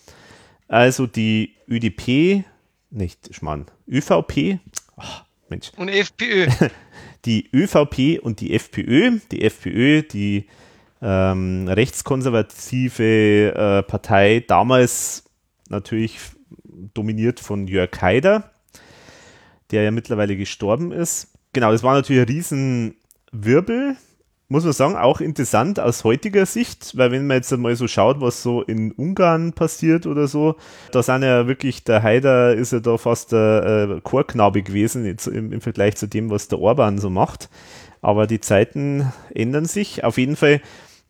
Also die ÖDP nicht Schmarrn, ÖVP, oh, Mensch. Und FPÖ. Die ÖVP und die FPÖ, die FPÖ, die ähm, rechtskonservative äh, Partei, damals natürlich dominiert von Jörg Haider, der ja mittlerweile gestorben ist. Genau, das war natürlich ein Riesenwirbel muss man sagen, auch interessant aus heutiger Sicht, weil wenn man jetzt mal so schaut, was so in Ungarn passiert oder so, da sind ja wirklich, der Haider ist ja da fast der äh, Chorknabe gewesen im, im, Vergleich zu dem, was der Orban so macht. Aber die Zeiten ändern sich. Auf jeden Fall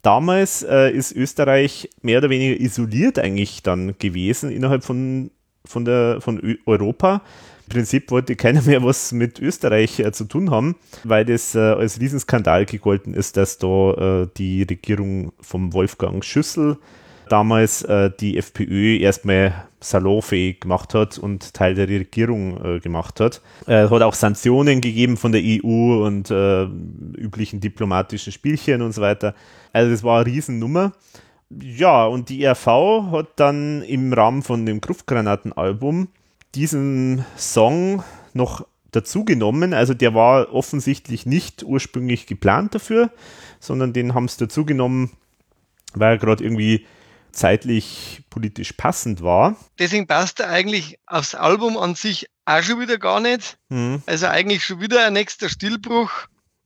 damals äh, ist Österreich mehr oder weniger isoliert eigentlich dann gewesen innerhalb von, von, der, von Europa. Prinzip wollte keiner mehr was mit Österreich äh, zu tun haben, weil das äh, als Riesenskandal gegolten ist, dass da äh, die Regierung vom Wolfgang Schüssel damals äh, die FPÖ erstmal salonfähig gemacht hat und Teil der Regierung äh, gemacht hat. Es hat auch Sanktionen gegeben von der EU und äh, üblichen diplomatischen Spielchen und so weiter. Also das war eine Riesennummer. Ja, und die RV hat dann im Rahmen von dem Gruftgranaten-Album diesen Song noch dazu genommen. Also der war offensichtlich nicht ursprünglich geplant dafür, sondern den haben sie dazu genommen, weil er gerade irgendwie zeitlich politisch passend war. Deswegen passt er eigentlich aufs Album an sich auch schon wieder gar nicht. Mhm. Also eigentlich schon wieder ein nächster Stillbruch.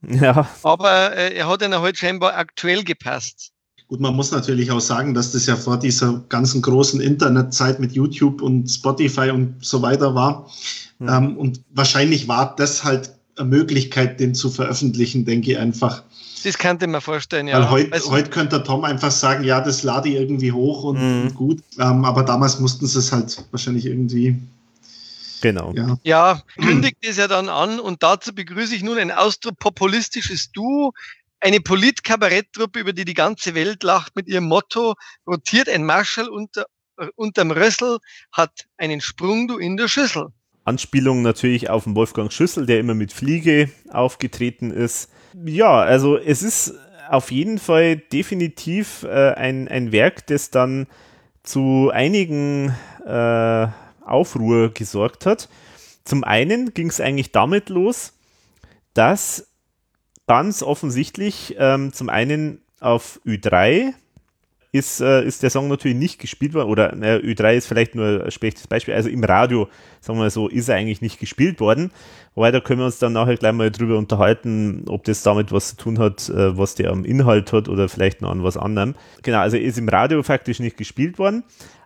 Ja. Aber äh, er hat dann halt scheinbar aktuell gepasst. Gut, man muss natürlich auch sagen, dass das ja vor dieser ganzen großen Internetzeit mit YouTube und Spotify und so weiter war. Mhm. Ähm, und wahrscheinlich war das halt eine Möglichkeit, den zu veröffentlichen, denke ich einfach. Das könnte man vorstellen, ja. Weil heute also, heut könnte Tom einfach sagen, ja, das lade ich irgendwie hoch und, mhm. und gut. Ähm, aber damals mussten sie es halt wahrscheinlich irgendwie Genau. Ja, ja kündigt es ja dann an und dazu begrüße ich nun ein austropopulistisches Duo, eine Polit-Kabaretttruppe, über die die ganze Welt lacht, mit ihrem Motto, rotiert ein Marschall unter, unterm Rössel, hat einen Sprung du in der Schüssel. Anspielung natürlich auf den Wolfgang Schüssel, der immer mit Fliege aufgetreten ist. Ja, also es ist auf jeden Fall definitiv äh, ein, ein Werk, das dann zu einigen äh, Aufruhr gesorgt hat. Zum einen ging es eigentlich damit los, dass ganz offensichtlich ähm, zum einen auf Ü3 ist, äh, ist der Song natürlich nicht gespielt worden, oder äh, Ü3 ist vielleicht nur ein schlechtes Beispiel, also im Radio, sagen wir so, ist er eigentlich nicht gespielt worden. Wobei, da können wir uns dann nachher gleich mal drüber unterhalten, ob das damit was zu tun hat, äh, was der am Inhalt hat oder vielleicht noch an was anderem. Genau, also ist im Radio faktisch nicht gespielt worden.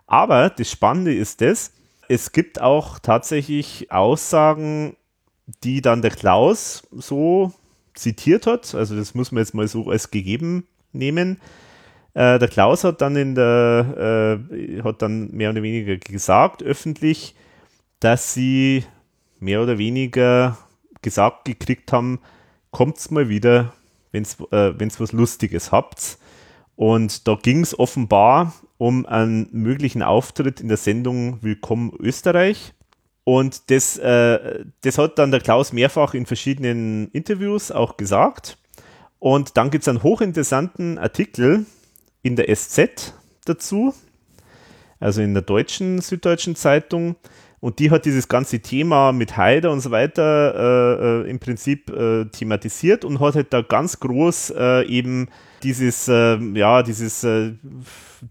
Aber das Spannende ist das, es gibt auch tatsächlich Aussagen, die dann der Klaus so zitiert hat. Also das muss man jetzt mal so als gegeben nehmen. Äh, der Klaus hat dann in der, äh, hat dann mehr oder weniger gesagt, öffentlich, dass sie mehr oder weniger gesagt gekriegt haben, kommt's mal wieder, wenn's, äh, was Lustiges habt. Und da ging es offenbar um einen möglichen Auftritt in der Sendung Willkommen Österreich. Und das, äh, das hat dann der Klaus mehrfach in verschiedenen Interviews auch gesagt. Und dann gibt es einen hochinteressanten Artikel in der SZ dazu, also in der deutschen Süddeutschen Zeitung. Und die hat dieses ganze Thema mit Haider und so weiter äh, äh, im Prinzip äh, thematisiert und hat halt da ganz groß äh, eben dieses, äh, ja, dieses, äh,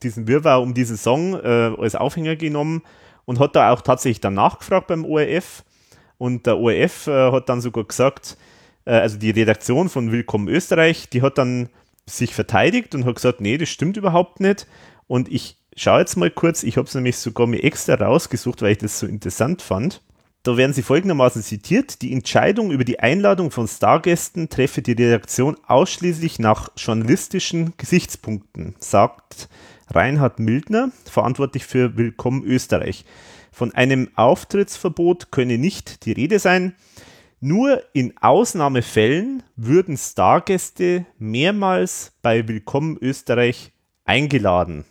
diesen Wirrwarr um diesen Song als Aufhänger genommen und hat da auch tatsächlich dann nachgefragt beim ORF. Und der ORF hat dann sogar gesagt, also die Redaktion von Willkommen Österreich, die hat dann sich verteidigt und hat gesagt, nee, das stimmt überhaupt nicht. Und ich schaue jetzt mal kurz, ich habe es nämlich sogar mir extra rausgesucht, weil ich das so interessant fand. Da werden sie folgendermaßen zitiert. Die Entscheidung über die Einladung von Stargästen treffe die Redaktion ausschließlich nach journalistischen Gesichtspunkten, sagt Reinhard Mildner, verantwortlich für Willkommen Österreich. Von einem Auftrittsverbot könne nicht die Rede sein. Nur in Ausnahmefällen würden Stargäste mehrmals bei Willkommen Österreich eingeladen.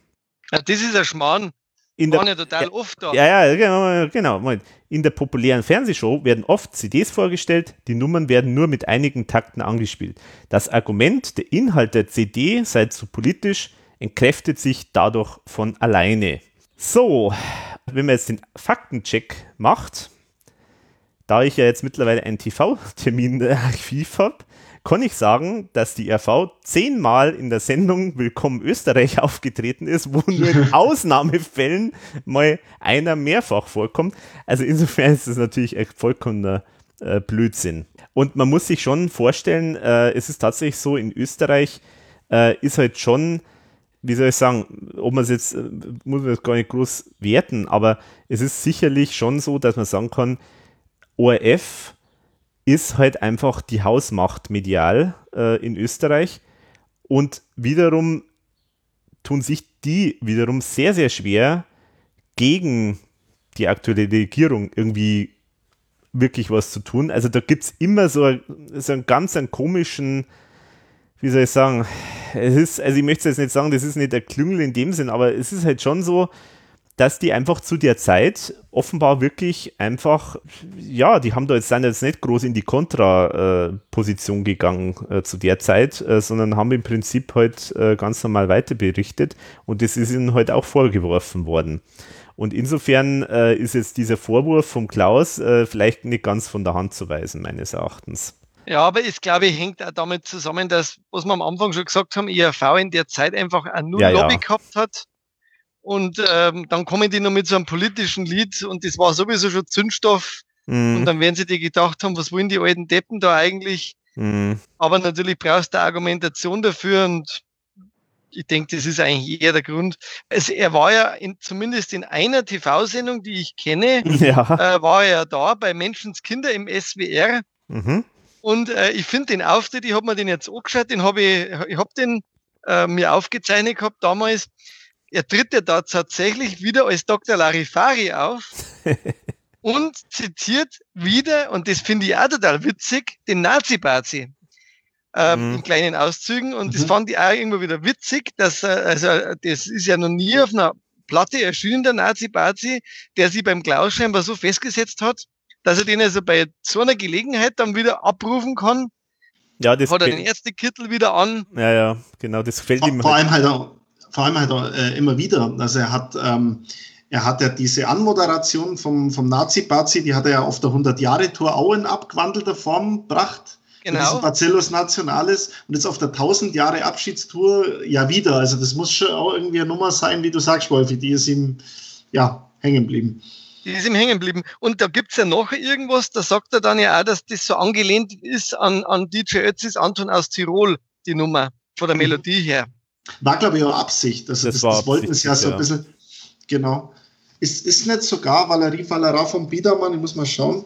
Ja, das ist ein Schmarrn. In der, ja total oft da. Ja, ja, genau, genau. Moment. In der populären Fernsehshow werden oft CDs vorgestellt, die Nummern werden nur mit einigen Takten angespielt. Das Argument, der Inhalt der CD sei zu politisch, entkräftet sich dadurch von alleine. So, wenn man jetzt den Faktencheck macht, da ich ja jetzt mittlerweile einen TV-Termin-Archiv habe, kann ich sagen, dass die RV zehnmal in der Sendung Willkommen Österreich aufgetreten ist, wo nur in Ausnahmefällen mal einer mehrfach vorkommt. Also insofern ist das natürlich echt vollkommener äh, Blödsinn. Und man muss sich schon vorstellen, äh, es ist tatsächlich so, in Österreich äh, ist halt schon, wie soll ich sagen, ob man es jetzt, äh, muss man das gar nicht groß werten, aber es ist sicherlich schon so, dass man sagen kann, ORF ist halt einfach die Hausmacht medial äh, in Österreich. Und wiederum tun sich die wiederum sehr, sehr schwer gegen die aktuelle Regierung irgendwie wirklich was zu tun. Also da gibt es immer so, so einen ganz einen komischen, wie soll ich sagen, es ist, also ich möchte jetzt nicht sagen, das ist nicht der Klüngel in dem Sinn, aber es ist halt schon so, dass die einfach zu der Zeit offenbar wirklich einfach, ja, die haben da jetzt, sind jetzt nicht groß in die Kontra-Position gegangen äh, zu der Zeit, äh, sondern haben im Prinzip halt äh, ganz normal weiter berichtet und das ist ihnen halt auch vorgeworfen worden. Und insofern äh, ist jetzt dieser Vorwurf vom Klaus äh, vielleicht nicht ganz von der Hand zu weisen, meines Erachtens. Ja, aber es, glaube ich, hängt auch damit zusammen, dass, was wir am Anfang schon gesagt haben, IRV in der Zeit einfach eine Null ja, Lobby ja. gehabt hat. Und ähm, dann kommen die noch mit so einem politischen Lied und das war sowieso schon Zündstoff. Mhm. Und dann werden sie dir gedacht haben, was wollen die alten Deppen da eigentlich? Mhm. Aber natürlich brauchst du Argumentation dafür und ich denke, das ist eigentlich eher der Grund. Also er war ja in, zumindest in einer TV-Sendung, die ich kenne, ja. äh, war er da bei Menschenskinder im SWR. Mhm. Und äh, ich finde den Auftritt, ich habe mir den jetzt angeschaut, den habe ich, ich habe den äh, mir aufgezeichnet gehabt damals. Er tritt ja da tatsächlich wieder als Dr. Larifari auf und zitiert wieder, und das finde ich auch total witzig, den Nazi-Bazi ähm, mhm. in kleinen Auszügen. Und mhm. das fand ich auch irgendwo wieder witzig, dass, äh, also, das ist ja noch nie auf einer Platte erschienen, der Nazi-Bazi, der sich beim Klaus scheinbar so festgesetzt hat, dass er den also bei so einer Gelegenheit dann wieder abrufen kann. Ja, das hat er den Ärztekittel wieder an. Ja, ja, genau, das fällt ihm. Vor halt. allem halt auch, vor allem halt auch, äh, immer wieder. Also er hat, ähm, er hat ja diese Anmoderation vom, vom Nazi-Bazi, die hat er ja auf der 100-Jahre-Tour auch in abgewandelter Form gebracht. Genau. Bacillus Nationalis und jetzt auf der 1000 Jahre Abschiedstour ja wieder. Also das muss schon auch irgendwie eine Nummer sein, wie du sagst, Wolfi, die ist ihm ja hängen geblieben. Die ist ihm hängen geblieben. Und da gibt es ja noch irgendwas, da sagt er dann ja auch, dass das so angelehnt ist an, an DJ Ötzis Anton aus Tirol, die Nummer, von der mhm. Melodie her. War, glaube ich, auch Absicht. Also das, das, das wollten sie ja so ein bisschen, genau. Ist, ist nicht sogar Valerie Valera vom Biedermann, ich muss mal schauen.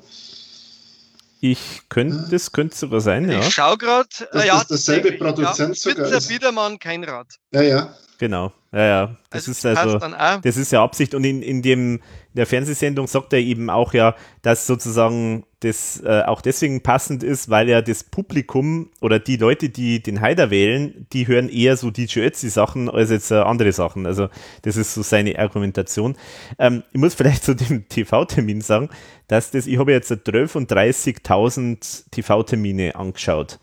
Ich könnte, das könnte sogar sein, ja. Ich schau gerade. Das ja, ist dasselbe Produzent ja, sogar. Pizza Biedermann, kein Rad. Ja, ja. Genau, ja, ja. Das also ist also, das ist ja Absicht. Und in, in dem, der Fernsehsendung sagt er eben auch ja, dass sozusagen das äh, auch deswegen passend ist, weil ja das Publikum oder die Leute, die den Haider wählen, die hören eher so DJ Ötzi Sachen als jetzt äh, andere Sachen. Also das ist so seine Argumentation. Ähm, ich muss vielleicht zu dem TV-Termin sagen, dass das, ich habe jetzt 12.000 TV-Termine angeschaut.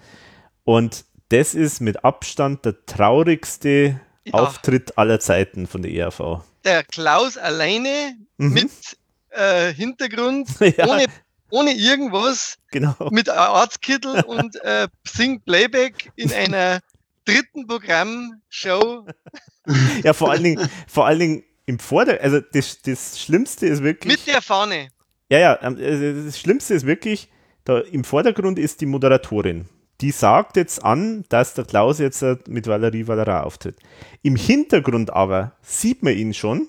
Und das ist mit Abstand der traurigste ja. Auftritt aller Zeiten von der ERV. Der Klaus alleine mhm. mit äh, Hintergrund, ja. ohne, ohne irgendwas, genau. mit Arztkittel und äh, singt Playback in einer dritten Programmshow. Ja, vor allen Dingen, vor allen Dingen im Vorder-, also das, das Schlimmste ist wirklich. Mit der Fahne. Ja, ja, ähm, also das Schlimmste ist wirklich, da im Vordergrund ist die Moderatorin die sagt jetzt an, dass der Klaus jetzt äh, mit Valerie Valera auftritt. Im Hintergrund aber sieht man ihn schon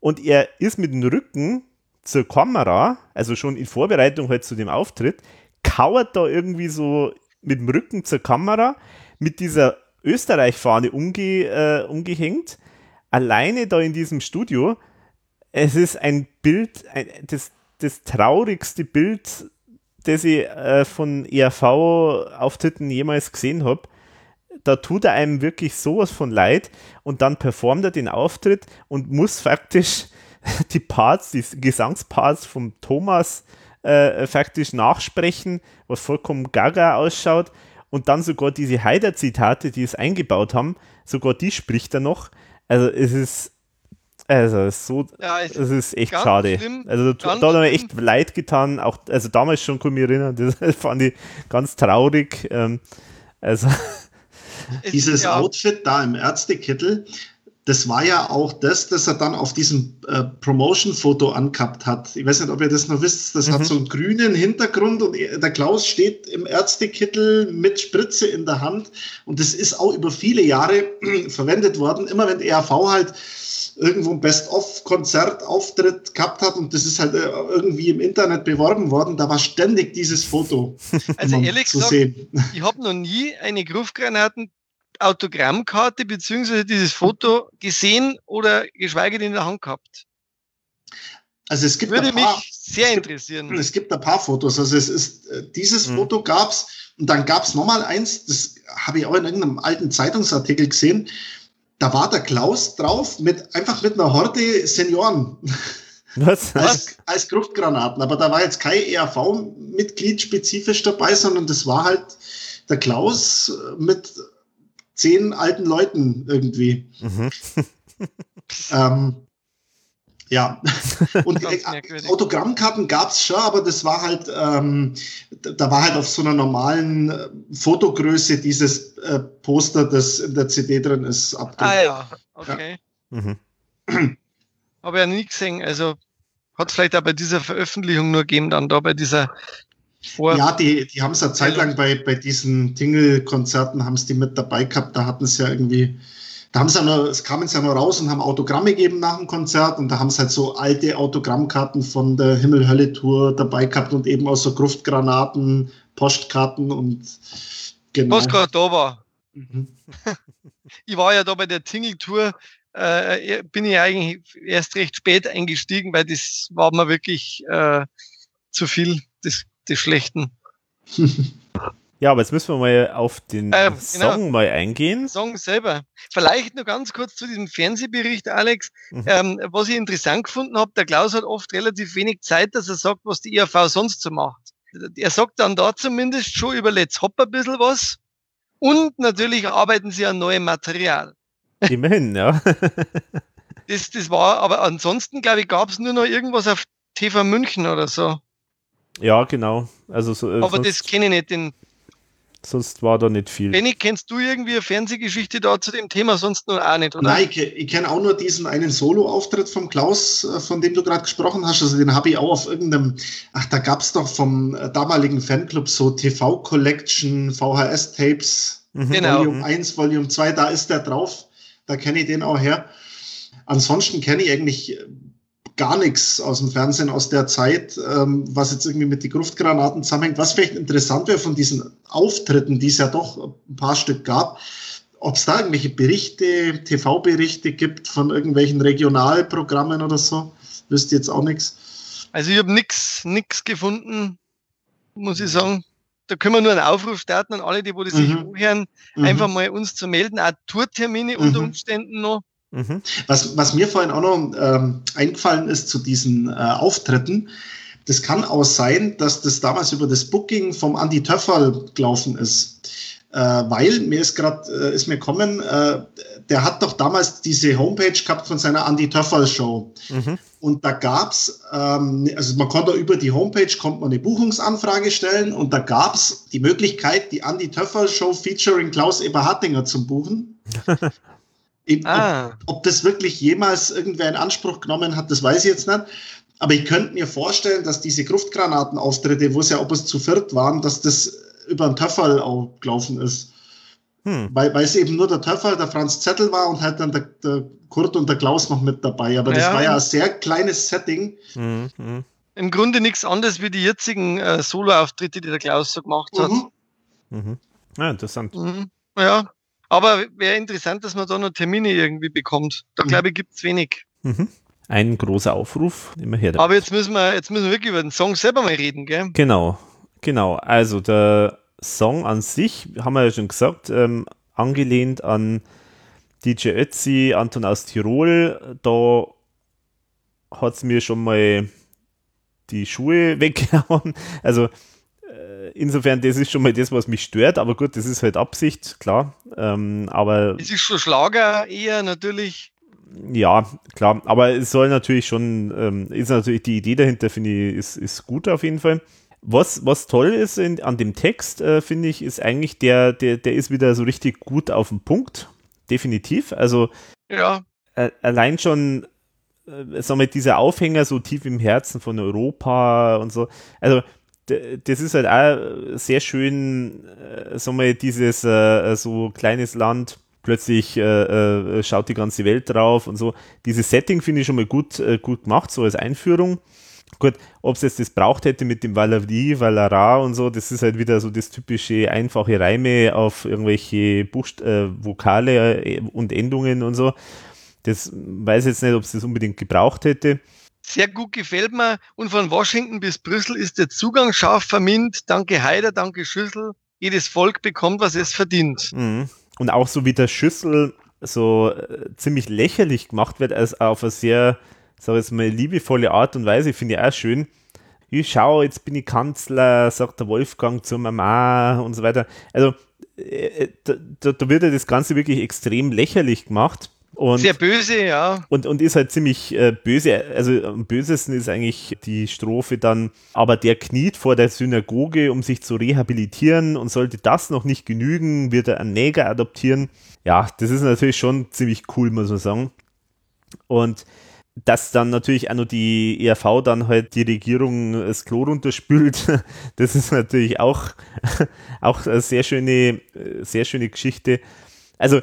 und er ist mit dem Rücken zur Kamera, also schon in Vorbereitung halt zu dem Auftritt, kauert da irgendwie so mit dem Rücken zur Kamera, mit dieser Österreich-Fahne umge, äh, umgehängt, alleine da in diesem Studio. Es ist ein Bild, ein, das, das traurigste Bild das ich äh, von ERV-Auftritten jemals gesehen habe. Da tut er einem wirklich sowas von leid und dann performt er den Auftritt und muss faktisch die Parts, die Gesangsparts vom Thomas äh, faktisch nachsprechen, was vollkommen gaga ausschaut und dann sogar diese Heider-Zitate, die es eingebaut haben, sogar die spricht er noch. Also es ist also so, ja, es ist echt schade. Schlimm, also da, hat mir echt leid getan. Auch also damals schon kann ich mich erinnern, das fand ich ganz traurig. Ähm, also dieses ja. Outfit da im Ärztekittel, das war ja auch das, das er dann auf diesem äh, Promotion-Foto angehabt hat. Ich weiß nicht, ob ihr das noch wisst. Das mhm. hat so einen grünen Hintergrund und der Klaus steht im Ärztekittel mit Spritze in der Hand. Und das ist auch über viele Jahre verwendet worden. Immer wenn der ERV halt irgendwo ein Best-of-Konzertauftritt gehabt hat und das ist halt äh, irgendwie im Internet beworben worden, da war ständig dieses Foto also ehrlich zu gesagt, sehen. Ich habe noch nie eine Gruftgranaten Autogrammkarte beziehungsweise dieses Foto gesehen oder geschweige denn in der Hand gehabt? Also es gibt Würde ein paar, mich sehr es gibt- interessieren. Es gibt ein paar Fotos. Also es ist äh, dieses Mhm. Foto gab's und dann gab's noch mal eins. Das habe ich auch in irgendeinem alten Zeitungsartikel gesehen. Da war der Klaus drauf mit einfach mit einer Horde Senioren Was? als, als Gruftgranaten. Aber da war jetzt kein ERV-Mitglied spezifisch dabei, sondern das war halt der Klaus mit zehn alten Leuten irgendwie. Mhm. Ähm, ja, und äh. Autogrammkarten gab's schon, aber das war halt, ähm, da, war halt auf so einer normalen äh, Fotogröße dieses äh, Poster, das in der CD drin ist, abgedruckt. Ah ja, okay. Mhm. Habe ja nie gesehen. Also hat vielleicht auch bei dieser Veröffentlichung nur gegeben, dann da bei dieser Vor. Ja, die, die haben es eine Zeit lang bei, bei diesen Tingle-Konzerten haben es die mit dabei gehabt. Da hatten es ja irgendwie, da haben sie nur, es kamen sie ja nur raus und haben Autogramme gegeben nach dem Konzert und da haben sie halt so alte Autogrammkarten von der Himmel-Hölle-Tour dabei gehabt und eben auch so Gruftgranaten, Postkarten und genau. Gerade da war. Mhm. Ich war ja da bei der Tingle-Tour, äh, bin ich eigentlich erst recht spät eingestiegen, weil das war mir wirklich äh, zu viel des, des Schlechten. Ja, aber jetzt müssen wir mal auf den Ähm, Song genau. mal eingehen. Song selber. Vielleicht nur ganz kurz zu diesem Fernsehbericht, Alex. Mhm. Ähm, was ich interessant gefunden habe, der Klaus hat oft relativ wenig Zeit, dass er sagt, was die IAV sonst so macht. Er sagt dann da zumindest schon über Let's Hop ein bisschen was. Und natürlich arbeiten sie an neuem Material. Immerhin, ja. Das, das war, aber ansonsten, glaube ich, gab es nur noch irgendwas auf TV München oder so. Ja, genau. Also so, äh, Aber das kenne ich nicht. Den sonst war da nicht viel. Benny, kennst du irgendwie eine Fernsehgeschichte da zu dem Thema? Sonst nur auch nicht, oder? Nein, ich, ich kenne auch nur diesen einen Solo-Auftritt vom Klaus, äh, von dem du gerade gesprochen hast. Also den habe ich auch auf irgendeinem, ach, da gab es doch vom äh, damaligen Fanclub so TV-Collection, VHS-Tapes, Mhm. Genau. Volume 1, Volume 2, da ist der drauf. Da kenne ich den auch her. Ansonsten kenne ich eigentlich gar nichts aus dem Fernsehen aus der Zeit, ähm, was jetzt irgendwie mit den Gruftgranaten zusammenhängt. Was vielleicht interessant wäre von diesen Auftritten, die es ja doch ein paar Stück gab, ob es da irgendwelche Berichte, TV-Berichte gibt von irgendwelchen Regionalprogrammen oder so. Wüsste jetzt auch nichts. Also ich habe nix, nix gefunden, muss ich sagen. Da können wir nur einen Aufruf starten an alle, die, wo die sich Mhm. anhören, Mhm. einfach mal uns zu melden, auch Tourtermine unter Mhm. Umständen noch. Mhm. Was, was mir vorhin auch noch ähm, eingefallen ist zu diesen äh, Auftritten, das kann auch sein, dass das damals über das Booking vom Andy Töfferl gelaufen ist. Äh, weil mir ist gerade, äh, ist mir kommen, äh, der hat doch damals diese Homepage gehabt von seiner Andy Töfferl Show. Mhm. Und da gab's, ähm, also man konnte über die Homepage konnte man eine Buchungsanfrage stellen und da gab's die Möglichkeit, die Andy Töfferl Show featuring Klaus Eberhardinger zu buchen. Eben, ob- Ah, ob das wirklich jemals irgendwer in Anspruch genommen hat, das weiß ich jetzt nicht. Aber ich könnte mir vorstellen, dass diese Gruftgranatenauftritte, wo es ja ob es zu viert waren, dass das über den Töfferl auch gelaufen ist. Hm. Weil, weil es eben nur der Töfferl, der Franz Zettel war und halt dann der, der Kurt und der Klaus noch mit dabei. Aber das Ja. war ja ein sehr kleines Setting. Mhm. Mhm. im Grunde nichts anderes wie die jetzigen äh, Solo-Auftritte, die der Klaus so gemacht hat. Mhm. Mhm. Ja, interessant. Mhm. Ja, aber wäre interessant, dass man da noch Termine irgendwie bekommt. Da Mhm. glaube ich, gibt's wenig. Mhm. Ein großer Aufruf, immer her. Aber jetzt müssen wir, jetzt müssen wir wirklich über den Song selber mal reden, gell? Genau, genau. Also der Song an sich, haben wir ja schon gesagt, ähm, angelehnt an DJ Ötzi, Anton aus Tirol. Da hat es mir schon mal die Schuhe weggehauen. Also insofern, das ist schon mal das, was mich stört. Aber gut, das ist halt Absicht, klar. Ähm, aber Es ist schon Schlager eher natürlich. ja, klar, aber es soll natürlich schon, ähm, ist natürlich die Idee dahinter, finde ich, ist, ist gut auf jeden Fall. Was, was toll ist in, an dem Text, äh, finde ich, ist eigentlich, der, der, der ist wieder so richtig gut auf den Punkt. Definitiv. Also Ja, äh, allein schon, äh, sagen wir, dieser Aufhänger so tief im Herzen von Europa und so. Also das ist halt auch sehr schön, äh, sagen wir, dieses äh, so kleines Land, plötzlich äh, schaut die ganze Welt drauf und so. Dieses Setting finde ich schon mal gut, gut gemacht, so als Einführung. Gut, ob es jetzt das braucht hätte mit dem Valerie, Valara und so, das ist halt wieder so das typische einfache Reime auf irgendwelche Buchst äh, Vokale und Endungen und so. Das weiß jetzt nicht, ob es das unbedingt gebraucht hätte. Sehr gut gefällt mir. Und von Washington bis Brüssel ist der Zugang scharf vermint. Danke Heider, danke Schüssel. Jedes Volk bekommt, was es verdient. Mhm. Und auch so wie der Schüssel so äh, ziemlich lächerlich gemacht wird, als auf eine sehr sag jetzt mal, liebevolle Art und Weise, finde ich auch schön. Ich schau, jetzt bin ich Kanzler, sagt der Wolfgang zur Mama und so weiter. Also, äh, da, da wird ja das Ganze wirklich extrem lächerlich gemacht. Und, Sehr böse, ja. Und, und ist halt ziemlich äh, böse. Also am bösesten ist eigentlich die Strophe dann, aber der kniet vor der Synagoge, um sich zu rehabilitieren und sollte das noch nicht genügen, wird er einen Neger adoptieren. Ja, das ist natürlich schon ziemlich cool, muss man sagen. Und dass dann natürlich auch noch die ERV dann halt die Regierung das Klo runterspült, das ist natürlich auch, auch eine sehr schöne, sehr schöne Geschichte. Also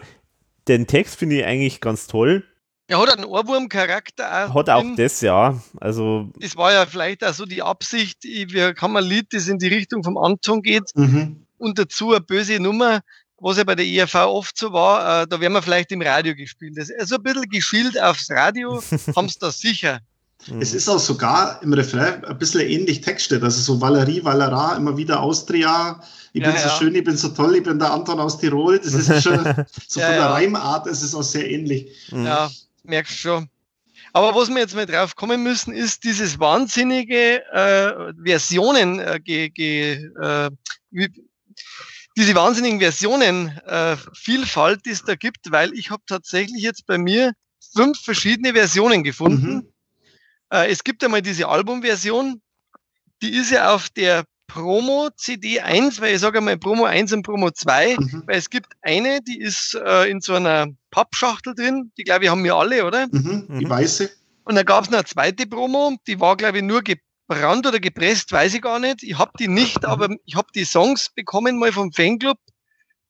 den Text finde ich eigentlich ganz toll. Er hat einen Ohrwurm-Charakter. Hat auch drin. das, ja. Also. Das war ja vielleicht auch so die Absicht, wir haben ein Lied, das in die Richtung vom Anton geht mhm. und dazu eine böse Nummer was ja bei der ERV oft so war, äh, da werden wir vielleicht im Radio gespielt. Das ist so ein bisschen geschielt aufs Radio, haben sie das sicher. Es ist auch sogar im Refrain ein bisschen ähnlich textet. Also so Valerie, Valera, immer wieder Austria. Ich ja, bin so ja. schön, ich bin so toll, ich bin der Anton aus Tirol. Das ist schon so ja, von der Reimart, es ist auch sehr ähnlich. Mhm. Ja, merkst schon. Aber was wir jetzt mal drauf kommen müssen, ist dieses wahnsinnige äh, Versionen, äh, ge, ge, äh, diese wahnsinnigen Versionen äh, Vielfalt, die es da gibt, weil ich habe tatsächlich jetzt bei mir fünf verschiedene Versionen gefunden. Mhm. Äh, es gibt einmal diese Albumversion, die ist ja auf der Promo CD 1, weil ich sage einmal Promo 1 und Promo 2, mhm. weil es gibt eine, die ist äh, in so einer Pappschachtel drin, die glaube ich haben wir alle, oder? Mhm, die mhm. weiße. Und dann gab es noch eine zweite Promo, die war glaube ich nur gebrannt oder gepresst, weiß ich gar nicht. Ich habe die nicht, aber ich habe die Songs bekommen mal vom Fanclub.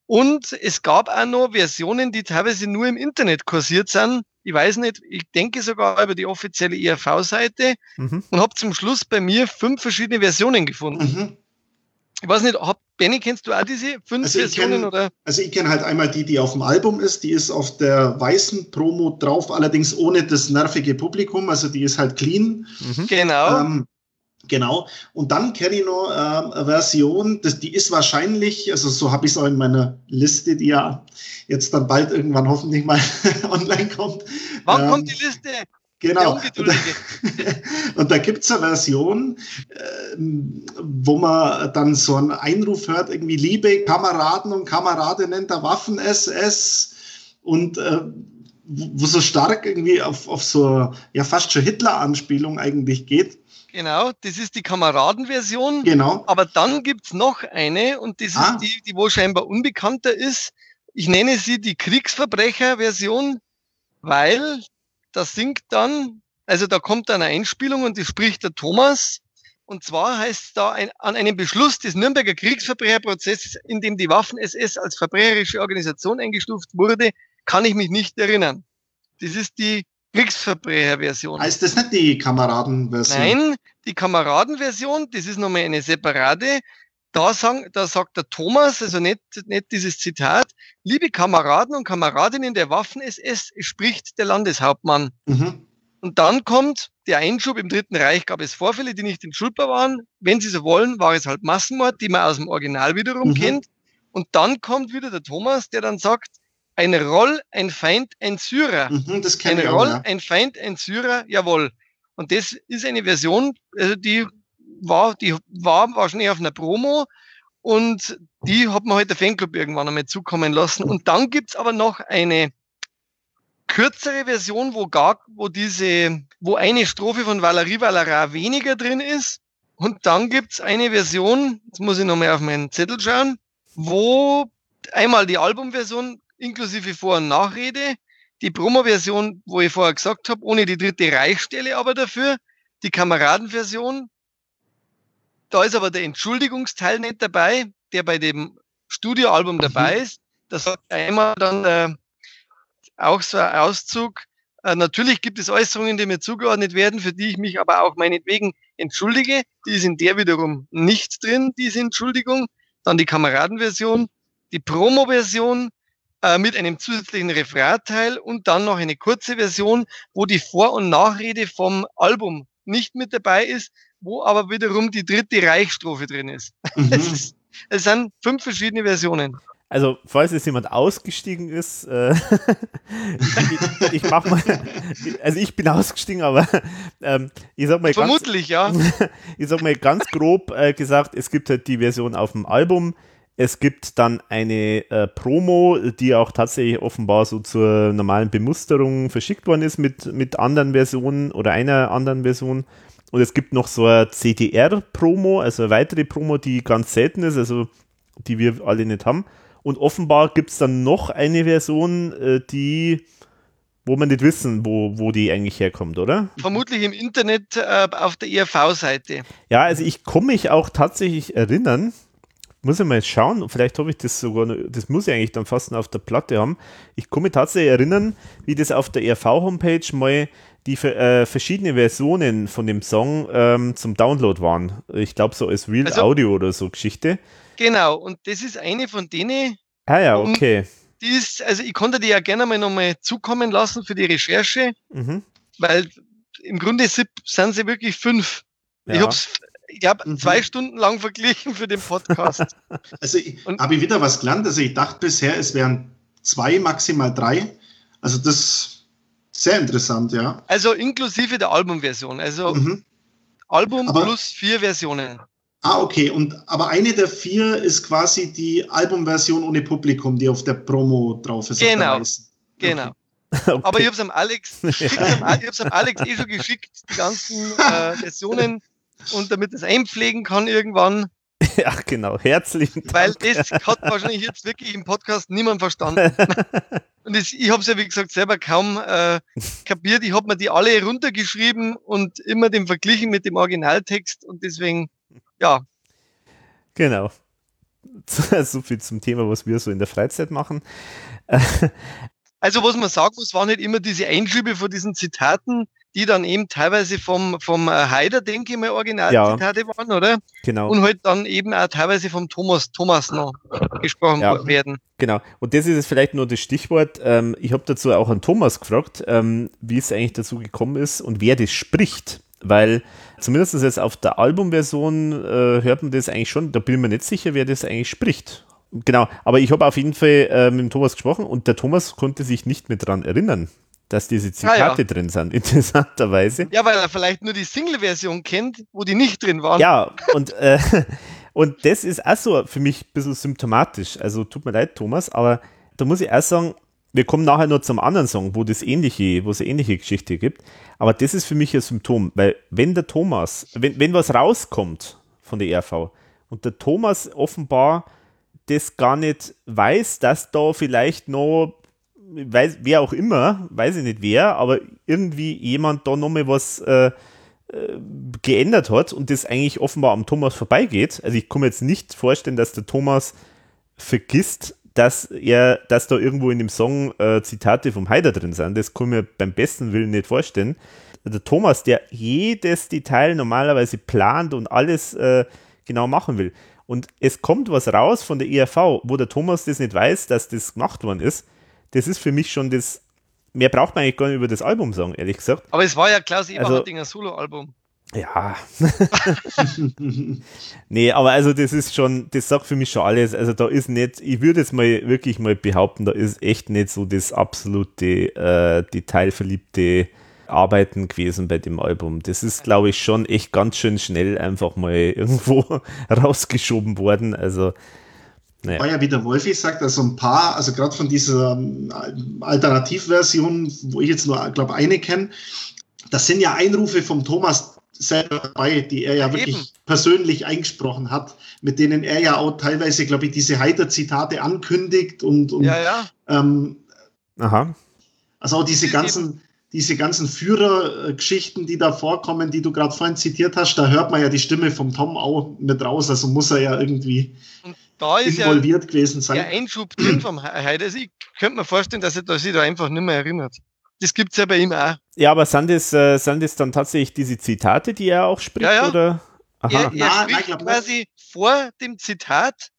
Und es gab auch noch Versionen, die teilweise nur im Internet kursiert sind. Ich weiß nicht, ich denke sogar über die offizielle IRV-Seite mhm. und habe zum Schluss bei mir fünf verschiedene Versionen gefunden. Mhm. Ich weiß nicht, hab, Benny, kennst du auch diese fünf also Versionen? Kenn, oder? Also ich kenne halt einmal die, die auf dem Album ist. Die ist auf der weißen Promo drauf, allerdings ohne das nervige Publikum. Also die ist halt clean. Mhm. Genau. Ähm, Genau. Und dann kenne ich noch äh, eine Version, das, die ist wahrscheinlich, also so habe ich es auch in meiner Liste, die ja jetzt dann bald irgendwann hoffentlich mal online kommt. Wann ähm, kommt die Liste? Genau. Und da, und da gibt es eine Version, äh, wo man dann so einen Einruf hört, irgendwie Liebe Kameraden und Kameradinnen der Waffen-SS und äh, wo so stark irgendwie auf, auf so ja fast schon Hitler-Anspielung eigentlich geht. Genau, das ist die Kameradenversion. Genau. Aber dann gibt's noch eine und das ah. ist die, die wohl scheinbar unbekannter ist. Ich nenne sie die Kriegsverbrecher-Version, weil das singt dann, also da kommt dann eine Einspielung und die spricht der Thomas. Und zwar heißt es da ein, an einem Beschluss des Nürnberger Kriegsverbrecherprozesses, in dem die Waffen-SS als verbrecherische Organisation eingestuft wurde, kann ich mich nicht erinnern. Das ist die Kriegsverbrecherversion. Heißt das nicht die Kameradenversion? Nein, die Kameradenversion, das ist nochmal eine separate. Da, sagen, da sagt der Thomas, also nicht, nicht dieses Zitat, liebe Kameraden und Kameradinnen der Waffen-SS, spricht der Landeshauptmann. Mhm. Und dann kommt der Einschub, im Dritten Reich gab es Vorfälle, die nicht entschuldbar waren. Wenn Sie so wollen, war es halt Massenmord, die man aus dem Original wiederum mhm. kennt. Und dann kommt wieder der Thomas, der dann sagt, ein Roll, ein Feind, ein Syrer. Mhm, das ein ich Roll, auch, ja. ein Feind, ein Syrer, jawohl. Und das ist eine Version, also die war, die war wahrscheinlich auf einer Promo und die hat man heute halt der Fanclub irgendwann einmal zukommen lassen. Und dann gibt's aber noch eine kürzere Version, wo gar, wo diese, wo eine Strophe von Valerie Valera weniger drin ist. Und dann gibt's eine Version, jetzt muss ich nochmal auf meinen Zettel schauen, wo einmal die Albumversion inklusive Vor- und Nachrede. Die Promo-Version, wo ich vorher gesagt habe, ohne die dritte Reichstelle aber dafür. Die Kameradenversion. Da ist aber der Entschuldigungsteil nicht dabei, der bei dem Studioalbum mhm. dabei ist. Da sagt einmal dann äh, auch so ein Auszug, Äh, natürlich gibt es Äußerungen, die mir zugeordnet werden, für die ich mich aber auch meinetwegen entschuldige. Die ist in der wiederum nicht drin, diese Entschuldigung. Dann die Kameradenversion, die Promo-Version äh, mit einem zusätzlichen Referatteil und dann noch eine kurze Version, wo die Vor- und Nachrede vom Album nicht mit dabei ist, wo aber wiederum die dritte Reichstrophe drin ist. Mhm. Es, ist es sind fünf verschiedene Versionen. Also, falls jetzt jemand ausgestiegen ist, äh, ich, ich, mach mal, also ich bin ausgestiegen, aber ähm, ich sag mal Vermutlich, ganz, ja. ich sag mal ganz grob äh, gesagt, es gibt halt die Version auf dem Album, es gibt dann eine äh, Promo, die auch tatsächlich offenbar so zur normalen Bemusterung verschickt worden ist mit, mit anderen Versionen oder einer anderen Version. Und es gibt noch so eine CDR-Promo, also eine weitere Promo, die ganz selten ist, also die wir alle nicht haben. Und offenbar gibt es dann noch eine Version, äh, die, wo man nicht wissen, wo, wo die eigentlich herkommt, oder? Vermutlich im Internet äh, auf der ERV-Seite. Ja, also ich komme mich auch tatsächlich erinnern, muss ich mal schauen, vielleicht habe ich das sogar, das muss ich eigentlich dann fast auf der Platte haben. Ich komme mich tatsächlich erinnern, wie das auf der ERV-Homepage mal die äh, verschiedene Versionen von dem Song ähm, zum Download waren. Ich glaube so als Real also, Audio oder so Geschichte. Genau, und das ist eine von denen. Ah ja, okay. Die ist, also ich konnte die ja gerne mal nochmal zukommen lassen für die Recherche, mhm. weil im Grunde sind sie wirklich fünf. Ja. Ich habe ich hab mhm. zwei Stunden lang verglichen für den Podcast. Also habe ich wieder was gelernt. Also ich dachte bisher, es wären zwei, maximal drei. Also das ist sehr interessant, ja. Also inklusive der Albumversion. Also mhm. Album Aber plus vier Versionen. Ah, okay. Und aber eine der vier ist quasi die Albumversion ohne Publikum, die auf der Promo drauf ist. Genau. Genau. Okay. Aber ich habe es am Alex, ich habe es am Alex eh schon geschickt, die ganzen äh, Versionen und damit es einpflegen kann irgendwann. Ja, genau. Herzlichen Dank. Weil das hat wahrscheinlich jetzt wirklich im Podcast niemand verstanden. und das, ich habe es ja, wie gesagt, selber kaum äh, kapiert. Ich habe mir die alle runtergeschrieben und immer den verglichen mit dem Originaltext und deswegen ja. Genau. So viel zum Thema, was wir so in der Freizeit machen. Also, was man sagen muss, waren nicht immer diese Einschübe von diesen Zitaten, die dann eben teilweise vom, vom äh, Haider, denke ich mal, Originalzitate ja, waren, oder? Genau. Und halt dann eben auch teilweise vom Thomas, Thomas noch gesprochen ja, werden. Genau. Und das ist jetzt vielleicht nur das Stichwort. Ähm, ich habe dazu auch an Thomas gefragt, ähm, wie es eigentlich dazu gekommen ist und wer das spricht weil zumindest jetzt auf der Albumversion äh, hört man das eigentlich schon, da bin ich mir nicht sicher, wer das eigentlich spricht. Genau, aber ich habe auf jeden Fall äh, mit dem Thomas gesprochen und der Thomas konnte sich nicht mehr daran erinnern, dass diese Zitate ah, ja. drin sind, interessanterweise. Ja, weil er vielleicht nur die Single-Version kennt, wo die nicht drin waren. Ja, und, äh, und das ist auch so für mich ein bisschen symptomatisch. Also tut mir leid, Thomas, aber da muss ich auch sagen, wir kommen nachher noch zum anderen Song, wo das ähnliche, wo es eine ähnliche Geschichte gibt. Aber das ist für mich ein Symptom, weil wenn der Thomas, wenn, wenn was rauskommt von der RV und der Thomas offenbar das gar nicht weiß, dass da vielleicht noch, weiß, wer auch immer, weiß ich nicht wer, aber irgendwie jemand da nochmal was äh, äh, geändert hat und das eigentlich offenbar am Thomas vorbeigeht. Also ich kann mir jetzt nicht vorstellen, dass der Thomas vergisst, dass er, dass da irgendwo in dem Song äh, Zitate vom Haider drin sind. Das kann ich mir beim besten Willen nicht vorstellen. Der Thomas, der jedes Detail normalerweise plant und alles äh, genau machen will. Und es kommt was raus von der ERV, wo der Thomas das nicht weiß, dass das gemacht worden ist. Das ist für mich schon das. Mehr braucht man eigentlich gar nicht über das Album sagen, ehrlich gesagt. Aber es war ja Klaus Eberhardinger also, Solo-Album. Ja. nee, aber also das ist schon, das sagt für mich schon alles. Also da ist nicht, ich würde jetzt mal wirklich mal behaupten, da ist echt nicht so das absolute äh, detailverliebte Arbeiten gewesen bei dem Album. Das ist, glaube ich, schon echt ganz schön schnell einfach mal irgendwo rausgeschoben worden. Also naja. War ja, wie der Wolfi sagt, also ein paar, also gerade von dieser ähm, Alternativversion, wo ich jetzt nur, glaube eine kenne, das sind ja Einrufe vom Thomas selber dabei, die er ja, ja wirklich eben. persönlich eingesprochen hat, mit denen er ja auch teilweise, glaube ich, diese Heiter-Zitate ankündigt und, und ja, ja. Ähm, Aha. Also auch diese ganzen, diese ganzen Führergeschichten, die da vorkommen, die du gerade vorhin zitiert hast, da hört man ja die Stimme vom Tom auch mit raus, also muss er ja irgendwie involviert ja gewesen sein. Der Einschub drin vom Heide, also ich könnte mir vorstellen, dass er sich da einfach nicht mehr erinnert. das gibt es ja bei ihm auch. Ja, aber sind das, äh, sind das dann tatsächlich diese Zitate, die er auch spricht? Ja, ja. Oder? Er, er Nein, spricht nein, quasi vor dem Zitat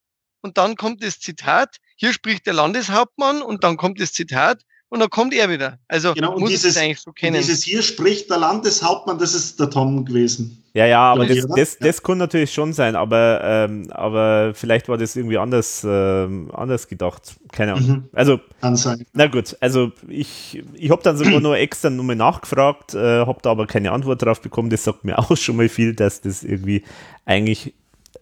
und dann kommt das Zitat. Hier spricht der Landeshauptmann und dann kommt das Zitat und dann kommt er wieder. Also Genau, muss dieses- es eigentlich so Und kennen. dieses hier spricht der Landeshauptmann, das ist der Tom gewesen. Ja, ja, aber das, das, Ja. das kann natürlich schon sein, aber, ähm, aber vielleicht war das irgendwie anders, ähm, anders gedacht. Keine Ahnung. Mhm. Also, Kann sein. na gut, also ich, ich habe dann sogar nur extra nochmal nachgefragt, äh, habe da aber keine Antwort drauf bekommen. Das sagt mir auch schon mal viel, dass das irgendwie eigentlich,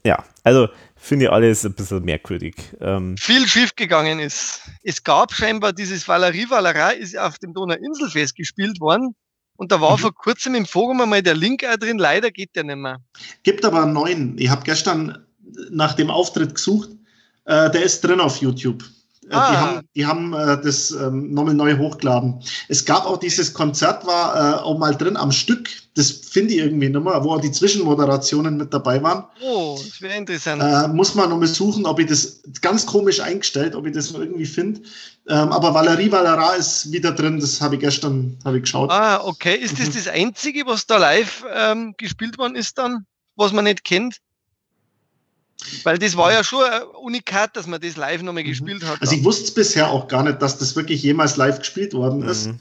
ja, also finde ich alles ein bisschen merkwürdig. Ähm, viel schief gegangen ist. Es gab scheinbar dieses Valerie Valera ist auf dem Donauinselfest gespielt worden. Und da war Mhm. vor kurzem im Forum einmal der Link auch drin. Leider geht der nicht mehr. Gibt aber einen neuen. Ich habe gestern nach dem Auftritt gesucht. Äh, der ist drin auf YouTube. Äh, Ah. Die haben, die haben äh, das ähm, nochmal neu hochgeladen. Es gab auch dieses Konzert, war äh, auch mal drin am Stück. Das finde ich irgendwie mehr, wo auch die Zwischenmoderationen mit dabei waren. Oh, das wäre interessant. Äh, muss man nochmal suchen, ob ich das ganz komisch eingestellt, ob ich das irgendwie finde. Ähm, aber Valerie Valera ist wieder drin, das habe ich gestern hab ich geschaut. Ah, okay. Ist das Mhm. das Einzige, was da live ähm, gespielt worden ist dann, was man nicht kennt? Weil das war ja schon ein Unikat, dass man das live nochmal Mhm. gespielt hat. Also ich wusste es bisher auch gar nicht, dass das wirklich jemals live gespielt worden ist. mhm.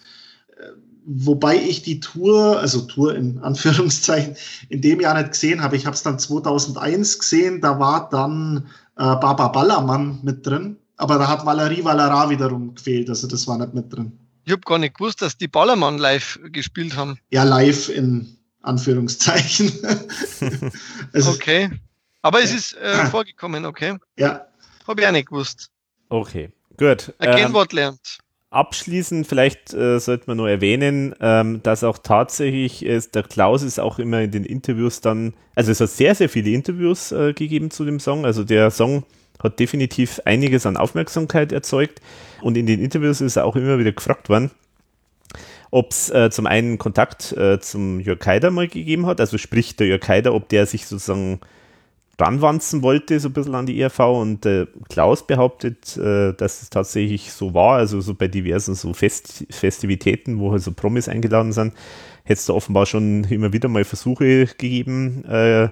Wobei ich die Tour, also Tour in Anführungszeichen, in dem Jahr nicht gesehen habe. Ich habe es dann 2001 gesehen, da war dann äh, Baba Ballermann mit drin. Aber da hat Valerie Valera wiederum gefehlt, also das war nicht mit drin. ich habe gar nicht gewusst, dass die Ballermann live gespielt haben. Ja, live in Anführungszeichen. also, Okay. Aber es ist äh, vorgekommen, okay. Ja, Habe ich auch nicht gewusst. Okay, gut. Ein Ähm, Kennwort lernt. Abschließend vielleicht äh, sollte man nur erwähnen, ähm, dass auch tatsächlich ist, der Klaus ist auch immer in den Interviews dann, also es hat sehr, sehr viele Interviews äh, gegeben zu dem Song. Also der Song hat definitiv einiges an Aufmerksamkeit erzeugt und in den Interviews ist er auch immer wieder gefragt worden, ob es äh, zum einen Kontakt äh, zum Jörg Haider mal gegeben hat, also sprich der Jörg Haider, ob der sich sozusagen ranwanzen wollte, so ein bisschen an die ERV und äh, Klaus behauptet, äh, dass es tatsächlich so war, also so bei diversen so Fest Festivitäten, wo halt so Promis eingeladen sind, hätte es da offenbar schon immer wieder mal Versuche gegeben, äh,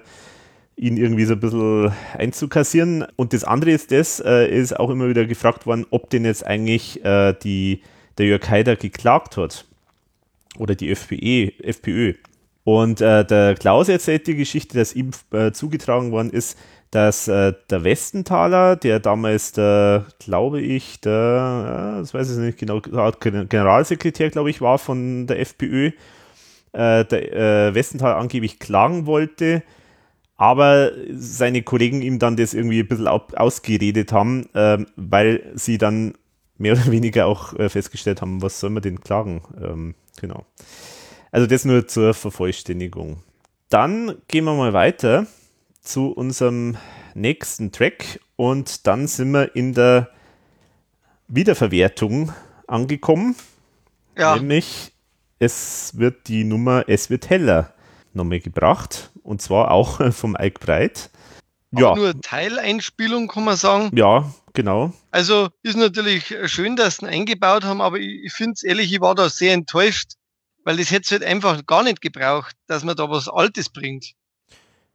ihn irgendwie so ein bisschen einzukassieren. Und das andere ist das, äh, ist auch immer wieder gefragt worden, ob denn jetzt eigentlich äh, die, der Jörg Haider geklagt hat. Oder die FPE, FPÖ. Und äh, der Klaus erzählt die Geschichte, dass ihm äh, zugetragen worden ist, dass äh, der Westenthaler, der damals der, glaube ich, der, ja, das weiß ich nicht genau, Generalsekretär, glaube ich, war von der FPÖ, äh, der äh, Westenthaler angeblich klagen wollte, aber seine Kollegen ihm dann das irgendwie ein bisschen au- ausgeredet haben, ähm, weil sie dann mehr oder weniger auch äh, festgestellt haben, was soll man denn klagen? Ähm, genau. Also das nur zur Vervollständigung. Dann gehen wir mal weiter zu unserem nächsten Track und dann sind wir in der Wiederverwertung angekommen. Ja, Nämlich es wird die Nummer Es wird heller nochmal gebracht und zwar auch vom Ike Breit. ja. Ja, nur Teileinspielung kann man sagen. ja, genau. Also ist natürlich schön, dass sie ihn eingebaut haben, aber ich, ich finde es ehrlich, ich war da sehr enttäuscht, weil das hätte halt einfach gar nicht gebraucht, dass man da was Altes bringt.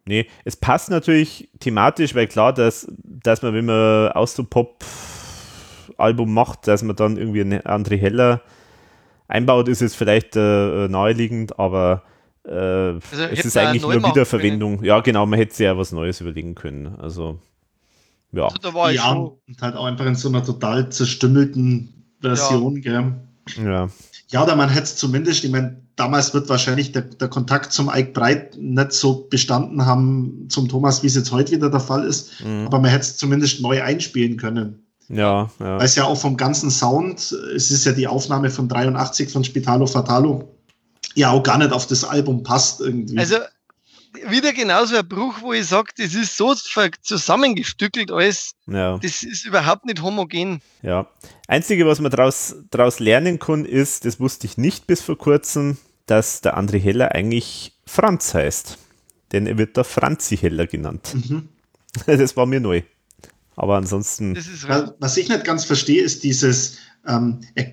Nee, es passt natürlich thematisch, weil klar, dass, dass man, wenn man Austropop Album macht, dass man dann irgendwie eine andere Heller einbaut, ist es vielleicht äh, naheliegend, aber äh, es hätte ist eigentlich nur Wiederverwendung. Ja, genau, man hätte sich ja was Neues überlegen können. Also, ja. Also da war ich ja, und halt auch einfach in so einer total zerstümmelten Version, gell. ja. Ja, oder man hätte es zumindest, ich meine, damals wird wahrscheinlich der, der Kontakt zum Ike Breit nicht so bestanden haben zum Thomas, wie es jetzt heute wieder der Fall ist. Mhm. Aber man hätte es zumindest neu einspielen können. Ja, ja. Weil es ja auch vom ganzen Sound, es ist ja die Aufnahme von 83 von Spitalo Fatalo, ja auch gar nicht auf das Album passt irgendwie. Also wieder genauso ein Bruch, wo ich sage, das ist so zusammengestückelt alles, ja. das ist überhaupt nicht homogen. Ja. Einzige, was man daraus draus lernen kann, ist, das wusste ich nicht bis vor kurzem, dass der André Heller eigentlich Franz heißt. Denn er wird da Franzi Heller genannt. mhm. Das war mir neu. Aber ansonsten, Das ist Weil, was ich nicht ganz verstehe, ist dieses, ähm, er,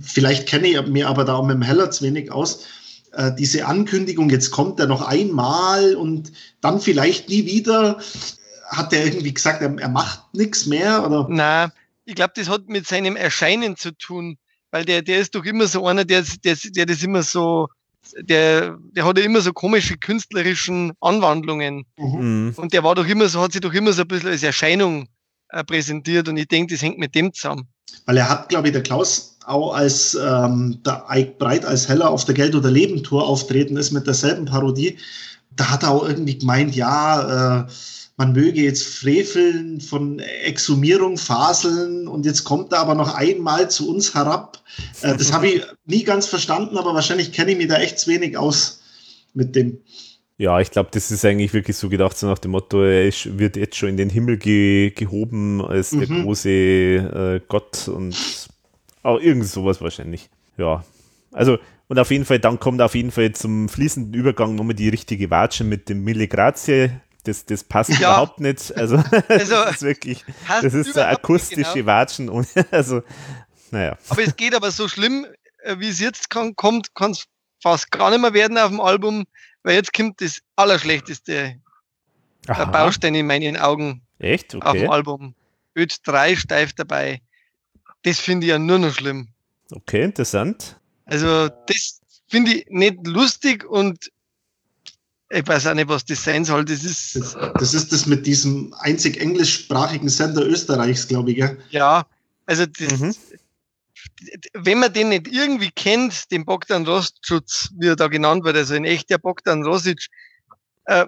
vielleicht kenne ich mir aber da mit dem Heller zu wenig aus, äh, diese Ankündigung, jetzt kommt er noch einmal und dann vielleicht nie wieder. Hat er irgendwie gesagt, er, er macht nichts mehr? Oder? Na, ich glaube, das hat mit seinem Erscheinen zu tun, weil der, der ist doch immer so einer, der, der, der das immer so, der, der hat ja immer so komische künstlerischen Anwandlungen. Mhm. Und der war doch immer so, hat sich doch immer so ein bisschen als Erscheinung äh, präsentiert und ich denke, das hängt mit dem zusammen. Weil er hat, glaube ich, der Klaus auch als ähm, der Ike Breit als Heller auf der Geld- oder Leben-Tour auftreten ist mit derselben Parodie. Da hat er auch irgendwie gemeint, ja, äh, man möge jetzt freveln von Exhumierung, Faseln und jetzt kommt er aber noch einmal zu uns herab. Äh, das habe ich nie ganz verstanden, aber wahrscheinlich kenne ich mich da echt zu wenig aus mit dem. Ja, ich glaube, das ist eigentlich wirklich so gedacht, so nach dem Motto, er ist, wird jetzt schon in den Himmel ge gehoben als der mhm. große äh, Gott und auch irgend sowas wahrscheinlich. Ja, also und auf jeden Fall, dann kommt auf jeden Fall zum fließenden Übergang nochmal die richtige Watsche mit dem Mille Grazie, das, das passt ja. überhaupt nicht. Also, also das ist wirklich, das ist so akustische genau. Watschen. Und, also, naja. Aber es geht aber so schlimm, äh, wie es jetzt kann, kommt, kann es fast gar nicht mehr werden auf dem Album, weil jetzt kommt das Allerschlechteste Aha. Baustein in meinen Augen. Echt? Okay. Auf dem Album. Öd 3 steif dabei. Das finde ich ja nur noch schlimm. Okay, interessant. Also, das finde ich nicht lustig und ich weiß auch nicht, was das sein soll. Das ist das, das, ist das mit diesem einzig englischsprachigen Sender Österreichs, glaube ich. Ja, ja also das, mhm. wenn man den nicht irgendwie kennt, den Bogdan Rostschutz, wie er da genannt wird, also in echt der Bogdan Rosic, äh,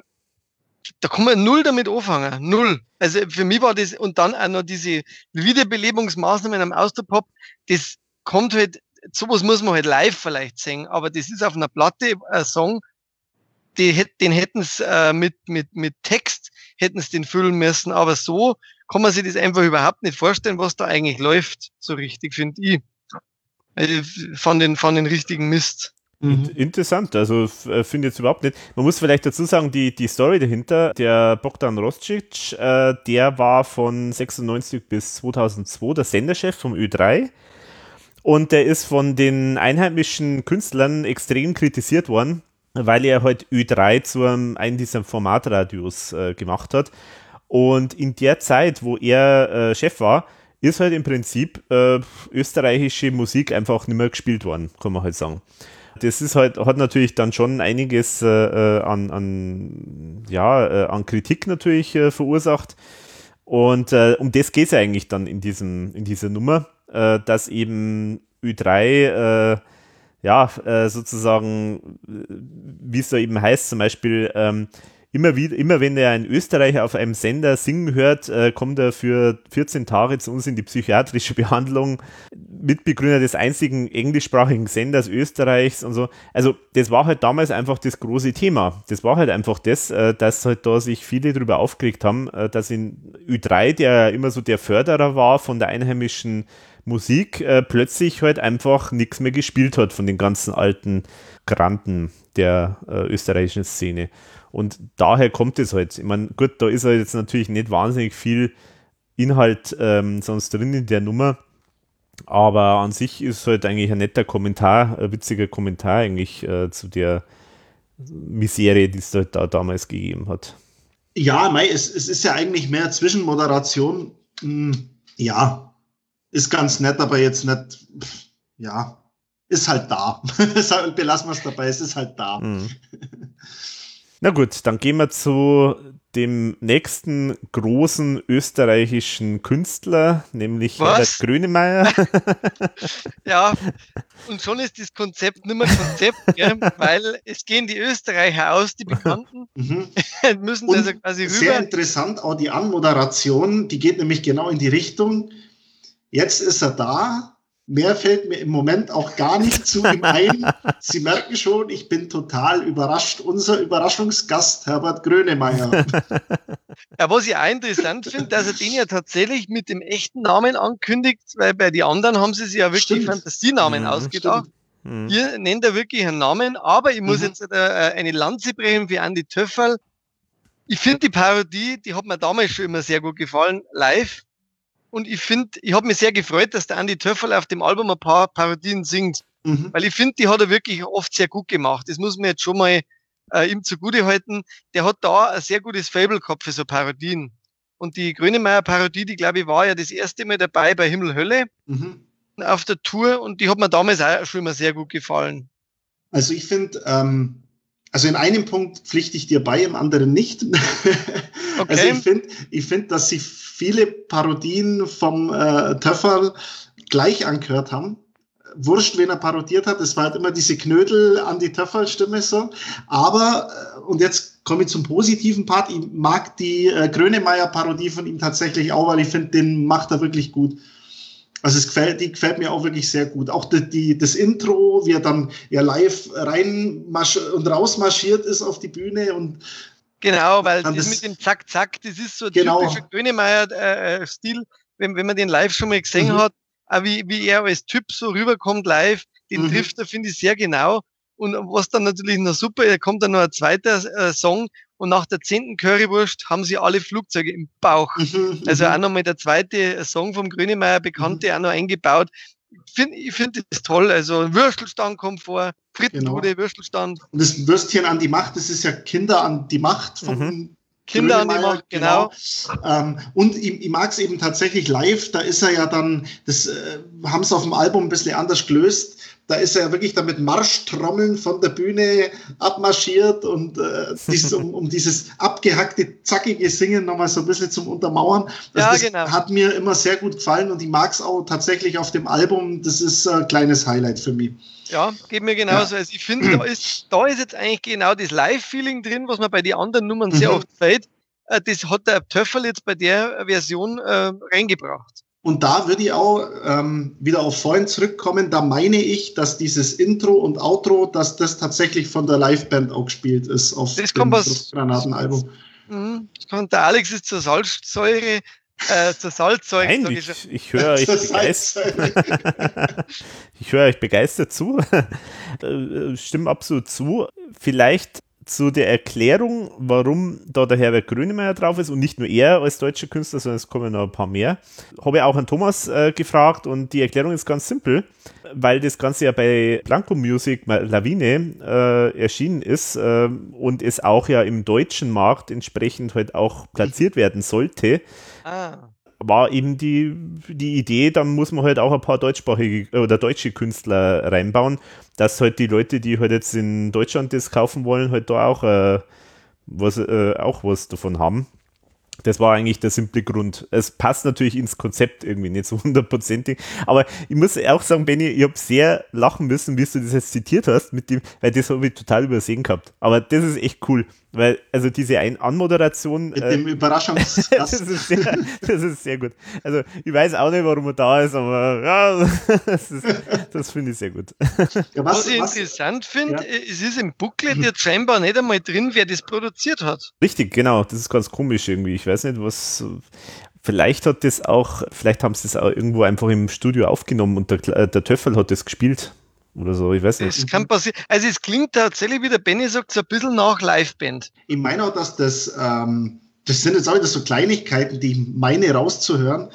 da kann man null damit anfangen. Null. Also für mich war das, und dann auch noch diese Wiederbelebungsmaßnahmen am Austropop, das kommt halt, sowas muss man halt live vielleicht singen, aber das ist auf einer Platte ein Song, die, den hätten sie äh, mit, mit, mit Text hätten sie den füllen müssen, aber so kann man sich das einfach überhaupt nicht vorstellen, was da eigentlich läuft, so richtig, finde ich. Also von den, von den richtigen Mist. Mhm. Interessant, also äh, finde ich jetzt überhaupt nicht. Man muss vielleicht dazu sagen, die, die Story dahinter, der Bogdan Roscic, äh, der war von 96 bis 2002 der Senderchef vom Ö3 und der ist von den einheimischen Künstlern extrem kritisiert worden, weil er halt Ö3 zu einem, einem dieser Formatradios äh, gemacht hat. Und in der Zeit, wo er äh, Chef war, ist halt im Prinzip äh, österreichische Musik einfach nicht mehr gespielt worden, kann man halt sagen. Das ist halt, hat natürlich dann schon einiges äh, äh an, an, ja, äh, an Kritik natürlich äh, verursacht. Und um das geht es ja eigentlich dann in, diesem, in dieser Nummer, dass eben Ö3 ja, äh, sozusagen, wie es da eben heißt, zum Beispiel, ähm, immer wieder, immer wenn er einen Österreicher auf einem Sender singen hört, äh, kommt er für 14 Tage zu uns in die psychiatrische Behandlung. Mitbegründer des einzigen englischsprachigen Senders Österreichs und so. Also, das war halt damals einfach das große Thema. Das war halt einfach das, äh, dass halt da sich viele darüber aufgeregt haben, äh, dass in Ü3, der immer so der Förderer war von der einheimischen Musik äh, plötzlich halt einfach nichts mehr gespielt hat von den ganzen alten Granten der äh, österreichischen Szene. Und daher kommt es halt. Ich meine, gut, da ist halt jetzt natürlich nicht wahnsinnig viel Inhalt ähm, sonst drin in der Nummer. Aber an sich ist halt eigentlich ein netter Kommentar, ein witziger Kommentar eigentlich äh, zu der Misere, die es halt da damals gegeben hat. Ja, mei, es, es ist ja eigentlich mehr Zwischenmoderation. Hm, ja, ist ganz nett, aber jetzt nicht, ja, ist halt da. Belassen wir es dabei, es ist halt da. Mhm. Na gut, dann gehen wir zu dem nächsten großen österreichischen Künstler, nämlich Was? Herbert Grönemeyer. ja, und schon ist das Konzept nicht mehr Konzept, gell? weil es gehen die Österreicher aus, die Bekannten, mhm. müssen und also quasi rüber. Sehr interessant, auch die Anmoderation, die geht nämlich genau in die Richtung, Jetzt ist er da. Mehr fällt mir im Moment auch gar nicht zu ihm ein. Sie merken schon, ich bin total überrascht. Unser Überraschungsgast, Herbert Grönemeyer. Ja, was ich auch interessant finde, dass er den ja tatsächlich mit dem echten Namen ankündigt, weil bei den anderen haben sie sich ja wirklich stimmt. Fantasienamen mhm, ausgedacht. Mhm. Hier nennt er wirklich einen Namen, aber ich muss mhm. jetzt äh, eine Lanze brechen für Andy Töfferl. Ich finde die Parodie, die hat mir damals schon immer sehr gut gefallen, live Und ich finde, ich habe mich sehr gefreut, dass der Andy Töffel auf dem Album ein paar Parodien singt. Mhm. Weil ich finde, die hat er wirklich oft sehr gut gemacht. Das muss man jetzt schon mal äh, ihm zugute halten. Der hat da ein sehr gutes Fable gehabt für so Parodien. Und die Grönemeyer-Parodie, die glaube ich war ja das erste Mal dabei bei Himmel Hölle mhm. auf der Tour und die hat mir damals auch schon immer sehr gut gefallen. Also ich finde, ähm, also in einem Punkt pflichte ich dir bei, im anderen nicht. Okay. Also ich finde, ich finde, dass sie viele Parodien vom äh, Töfferl gleich angehört haben. Wurscht, wen er parodiert hat, es war halt immer diese Knödel an die Töfferl-Stimme so. Aber, äh, und jetzt komme ich zum positiven Part, ich mag die äh, Grönemeyer-Parodie von ihm tatsächlich auch, weil ich finde, den macht er wirklich gut. Also es gefällt, die gefällt mir auch wirklich sehr gut. Auch die, die, das Intro, wie er dann ja live rein und raus marschiert ist auf die Bühne und Genau, weil das, das mit dem Zack Zack, das ist so genau. typischer Grönemeyer-Stil, äh, wenn, wenn man den live schon mal gesehen mhm. hat, auch wie, wie er als Typ so rüberkommt live, den mhm. trifft er, finde ich, sehr genau. Und was dann natürlich noch super, da kommt dann noch ein zweiter äh, Song und nach der zehnten Currywurst haben sie alle Flugzeuge im Bauch. Mhm, also mhm. auch nochmal der zweite Song vom Grönemeyer, Bekannte, mhm. auch noch eingebaut. Ich finde ich find das toll. Also Würstelstand kommt vor, Frittenbude, genau. Würstelstand. Und das Würstchen an die Macht, das ist ja Kinder an die Macht von mhm. Kinder an die Macht, genau. genau. Ähm, und ich, ich mag es eben tatsächlich live, da ist er ja dann, das äh, haben sie auf dem Album ein bisschen anders gelöst da ist er ja wirklich damit Marschtrommeln von der Bühne abmarschiert und äh, dieses, um, um, dieses abgehackte, zackige Singen nochmal so ein bisschen zum Untermauern. Also ja, das genau. hat mir immer sehr gut gefallen und ich mag es auch tatsächlich auf dem Album. Das ist ein kleines Highlight für mich. Ja, geht mir genauso. Ja. Also ich finde, da ist, da ist jetzt eigentlich genau das Live-Feeling drin, was man bei den anderen Nummern sehr mhm. oft fällt. Äh, das hat der Töffel jetzt bei der Version äh, reingebracht. Und da würde ich auch ähm, wieder auf vorhin zurückkommen. Da meine ich, dass dieses Intro und Outro, dass das tatsächlich von der Liveband auch gespielt ist auf das dem Granatenalbum. Mhm. Der Alex ist zur Salzsäure, äh, zur Salzsäure. Nein, ich, ich, ich höre euch begeistert. ich höre euch begeistert zu. Äh, Stimmt absolut zu. Vielleicht zu der Erklärung, warum da der Herbert Grönemeyer drauf ist und nicht nur er als deutscher Künstler, sondern es kommen noch ein paar mehr, habe ich auch an Thomas äh, gefragt und die Erklärung ist ganz simpel, weil das Ganze ja bei Blanco Music Lawine äh, erschienen ist äh, und es auch ja im deutschen Markt entsprechend halt auch platziert werden sollte. Ah war eben die, die Idee, dann muss man halt auch ein paar deutschsprachige oder deutsche Künstler reinbauen, dass halt die Leute, die halt jetzt in Deutschland das kaufen wollen, halt da auch, äh, was, äh, auch was davon haben. Das war eigentlich der simple Grund. Es passt natürlich ins Konzept irgendwie nicht so hundertprozentig. Aber ich muss auch sagen, Benny, ich habe sehr lachen müssen, wie du das jetzt zitiert hast, mit dem, weil das habe ich total übersehen gehabt. Aber das ist echt cool. Weil, also diese Ein Anmoderation. Mit äh, dem Überraschungsgast. das, ist sehr, das ist sehr gut. Also, ich weiß auch nicht, warum er da ist, aber ja, das, das finde ich sehr gut. Ja, was, was, ich was, interessant finde, ja. es ist im Booklet jetzt scheinbar nicht einmal drin, wer das produziert hat. Richtig, genau. Das ist ganz komisch irgendwie. Ich weiß nicht, was. Vielleicht hat das auch, vielleicht haben sie das auch irgendwo einfach im Studio aufgenommen und der, der Töffel hat das gespielt oder so, ich weiß nicht. Es kann passieren. Also es klingt tatsächlich, wie der Benny sagt, so ein bisschen nach Liveband. Ich meine auch, dass das, ähm, das sind jetzt auch wieder so Kleinigkeiten, die ich meine rauszuhören,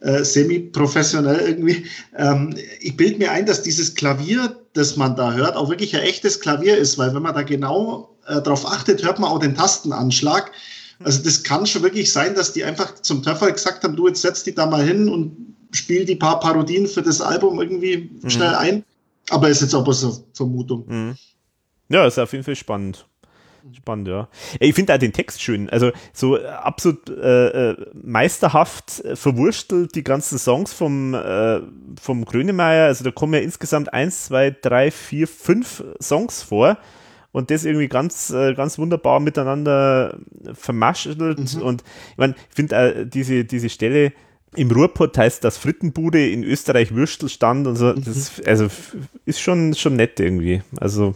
äh, semi-professionell irgendwie. Ähm, ich bilde mir ein, dass dieses Klavier, das man da hört, auch wirklich ein echtes Klavier ist, weil wenn man da genau äh, drauf achtet, hört man auch den Tastenanschlag. Also das kann schon wirklich sein, dass die einfach zum Töpfer gesagt haben, du jetzt setz die da mal hin und spiel die paar Parodien für das Album irgendwie mhm. schnell ein. Aber ist jetzt aber so Vermutung. Mhm. Ja, ist auf jeden Fall spannend. Spannend, ja. Ich finde auch den Text schön. Also so absolut äh, äh, meisterhaft verwurstelt die ganzen Songs vom, äh, vom Grönemeyer. Also da kommen ja insgesamt eins, zwei, drei, vier, fünf Songs vor. Und das irgendwie ganz, äh, ganz wunderbar miteinander vermaschelt. Mhm. Und ich meine, ich finde äh, diese, diese Stelle, im Ruhrpott heißt das Frittenbude, in Österreich Würstelstand und so. Das mhm. also ist schon, schon nett irgendwie. Also,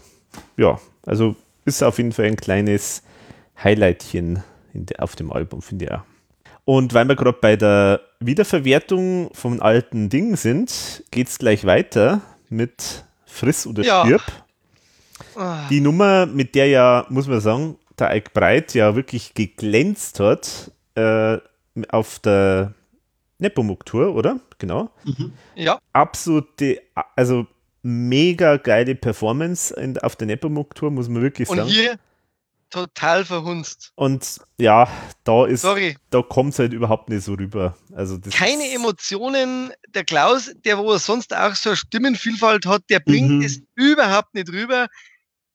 ja, also ist auf jeden Fall ein kleines Highlightchen de, auf dem Album, finde ich auch. Und weil wir gerade bei der Wiederverwertung von alten Dingen sind, geht es gleich weiter mit Friss oder ja. Stirb. Ah. Die Nummer, mit der ja, muss man sagen, der Ike Breit ja wirklich geglänzt hat, äh, auf der Nepomuk-Tour, oder? Genau. Mhm. Ja. Absolute, also mega geile Performance in, auf der Nepomuk-Tour, muss man wirklich sagen. Und hier total verhunzt. Und ja, da ist, Sorry. da kommt es halt überhaupt nicht so rüber. Also Keine Emotionen. Der Klaus, der wo er sonst auch so eine Stimmenvielfalt hat, der bringt mhm. es überhaupt nicht rüber.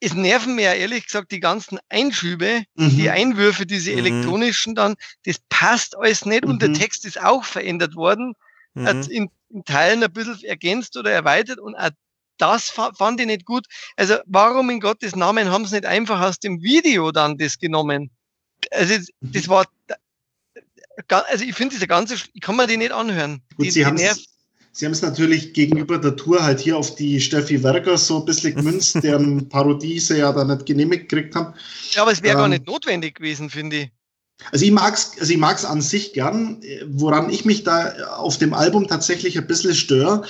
Es nerven mir ja ehrlich gesagt die ganzen Einschübe, mhm. die Einwürfe, diese mhm. elektronischen dann, das passt alles nicht und der mhm. Text ist auch verändert worden, hat mhm. in, in Teilen ein bisschen ergänzt oder erweitert und auch das fand ich nicht gut. Also warum in Gottes Namen haben sie nicht einfach aus dem Video dann das genommen? Also das war, also ich finde diese ganze, ich kann mir die nicht anhören. Gut, die, sie haben Sie haben es natürlich gegenüber der Tour halt hier auf die Steffi Werger so ein bisschen gemünzt, deren Parodie sie ja da nicht genehmigt gekriegt haben. Ja, aber es wäre ähm, gar nicht notwendig gewesen, finde ich. Also ich mag's, also ich mag's an sich gern. Woran ich mich da auf dem Album tatsächlich ein bisschen störe,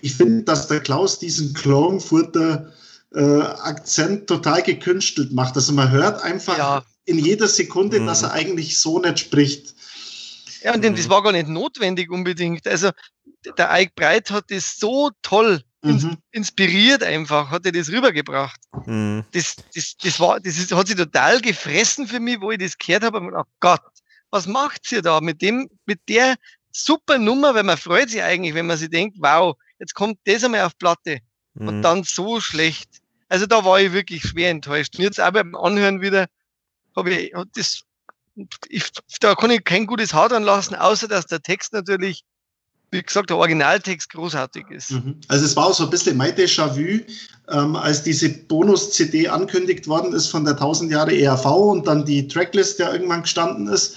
ich finde, dass der Klaus diesen Klagenfurter äh, Akzent total gekünstelt macht. Also man hört einfach ja. in jeder Sekunde, mhm. dass er eigentlich so nicht spricht. Ja, und mhm. das war gar nicht notwendig unbedingt. Also der Ike Breit hat das so toll mhm. inspiriert einfach, hat er das rübergebracht. Mhm. Das, das, das, war, das ist, hat sich total gefressen für mich, wo ich das gehört habe. Und oh Gott, was macht ihr da mit dem, mit der super Nummer, weil man freut sich eigentlich, wenn man sich denkt, wow, jetzt kommt das einmal auf Platte mhm. und dann so schlecht. Also da war ich wirklich schwer enttäuscht. Und jetzt auch beim Anhören wieder habe ich das, ich, da kann ich kein gutes Haar dran lassen, außer dass der Text natürlich, wie gesagt, der Originaltext großartig ist. Mhm. Also es war auch so ein bisschen mein Déjà-vu, ähm, als diese Bonus-CD ankündigt worden ist von der 1000 Jahre ERV und dann die Tracklist ja irgendwann gestanden ist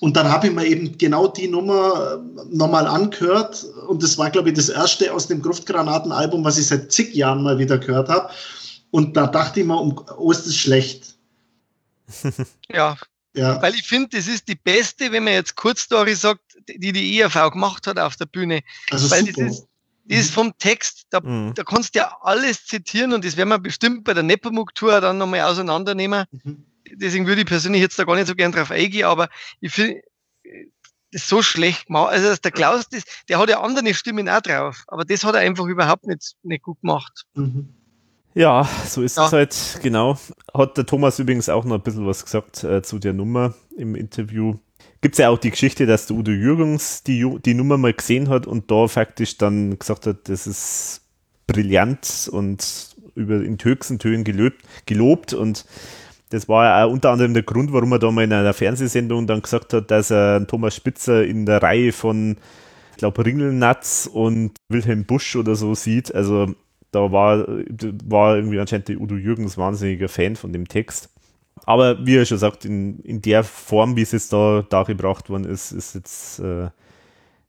und dann habe ich mir eben genau die Nummer äh, nochmal angehört. Und das war, glaube ich, das erste aus dem Gruftgranaten-Album, was ich seit zig Jahren mal wieder gehört habe. Und da dachte ich mir, oh, ist das schlecht. ja. ja. Weil ich finde, das ist die beste, wenn man jetzt Kurzstory sagt, die die ERV gemacht hat auf der Bühne. Also Weil super. das ist, das ist vom Text, da, mhm. da kannst du ja alles zitieren und das werden wir bestimmt bei der Nepomuk-Tour dann nochmal auseinandernehmen. Mhm deswegen würde ich persönlich jetzt da gar nicht so gern drauf eingehen, aber ich finde, das ist so schlecht gemacht. Also der Klaus, das, der hat ja andere Stimmen auch drauf, aber das hat er einfach überhaupt nicht, nicht gut gemacht. Mhm. Ja, so ist ja. es halt, genau. Hat der Thomas übrigens auch noch ein bisschen was gesagt äh, zu der Nummer im Interview. Gibt es ja auch die Geschichte, dass der Udo Jürgens die, die Nummer mal gesehen hat und da faktisch dann gesagt hat, das ist brillant und über in höchsten Tönen gelobt, gelobt und das war ja auch unter anderem der Grund, warum er da mal in einer Fernsehsendung dann gesagt hat, dass er Thomas Spitzer in der Reihe von, ich glaube, Ringelnatz und Wilhelm Busch oder so sieht. Also da war, war irgendwie anscheinend der Udo Jürgens wahnsinniger Fan von dem Text. Aber wie er schon sagt, in, in der Form, wie es jetzt da dargebracht worden ist, ist jetzt äh,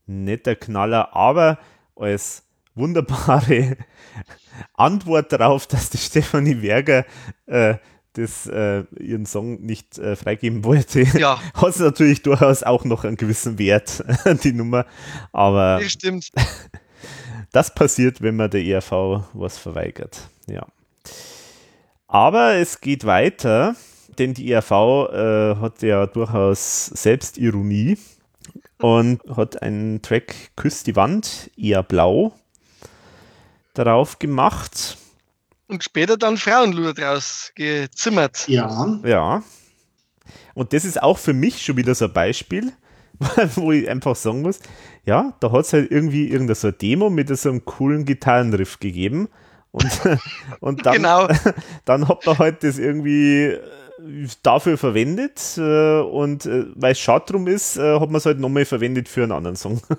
nicht der Knaller, aber als wunderbare Antwort darauf, dass die Stefanie Werger äh, das äh, ihren Song nicht äh, freigeben wollte, ja. hat es natürlich durchaus auch noch einen gewissen Wert, die Nummer. Aber das stimmt. das passiert, wenn man der ERV was verweigert. Ja. Aber es geht weiter, denn die ERV äh, hat ja durchaus Selbstironie und hat einen Track Küsst die Wand, eher blau, darauf gemacht und später dann Frauenlur draus gezimmert. Ja. Ja. Und das ist auch für mich schon wieder so ein Beispiel, wo ich einfach sagen muss, ja, da hat es halt irgendwie irgendeine so eine Demo mit so einem coolen Gitarrenriff gegeben. Und, und dann, genau. dann hat man halt das irgendwie äh, dafür verwendet äh, und äh, weil es schade drum ist, äh, hat man es halt nochmal verwendet für einen anderen Song.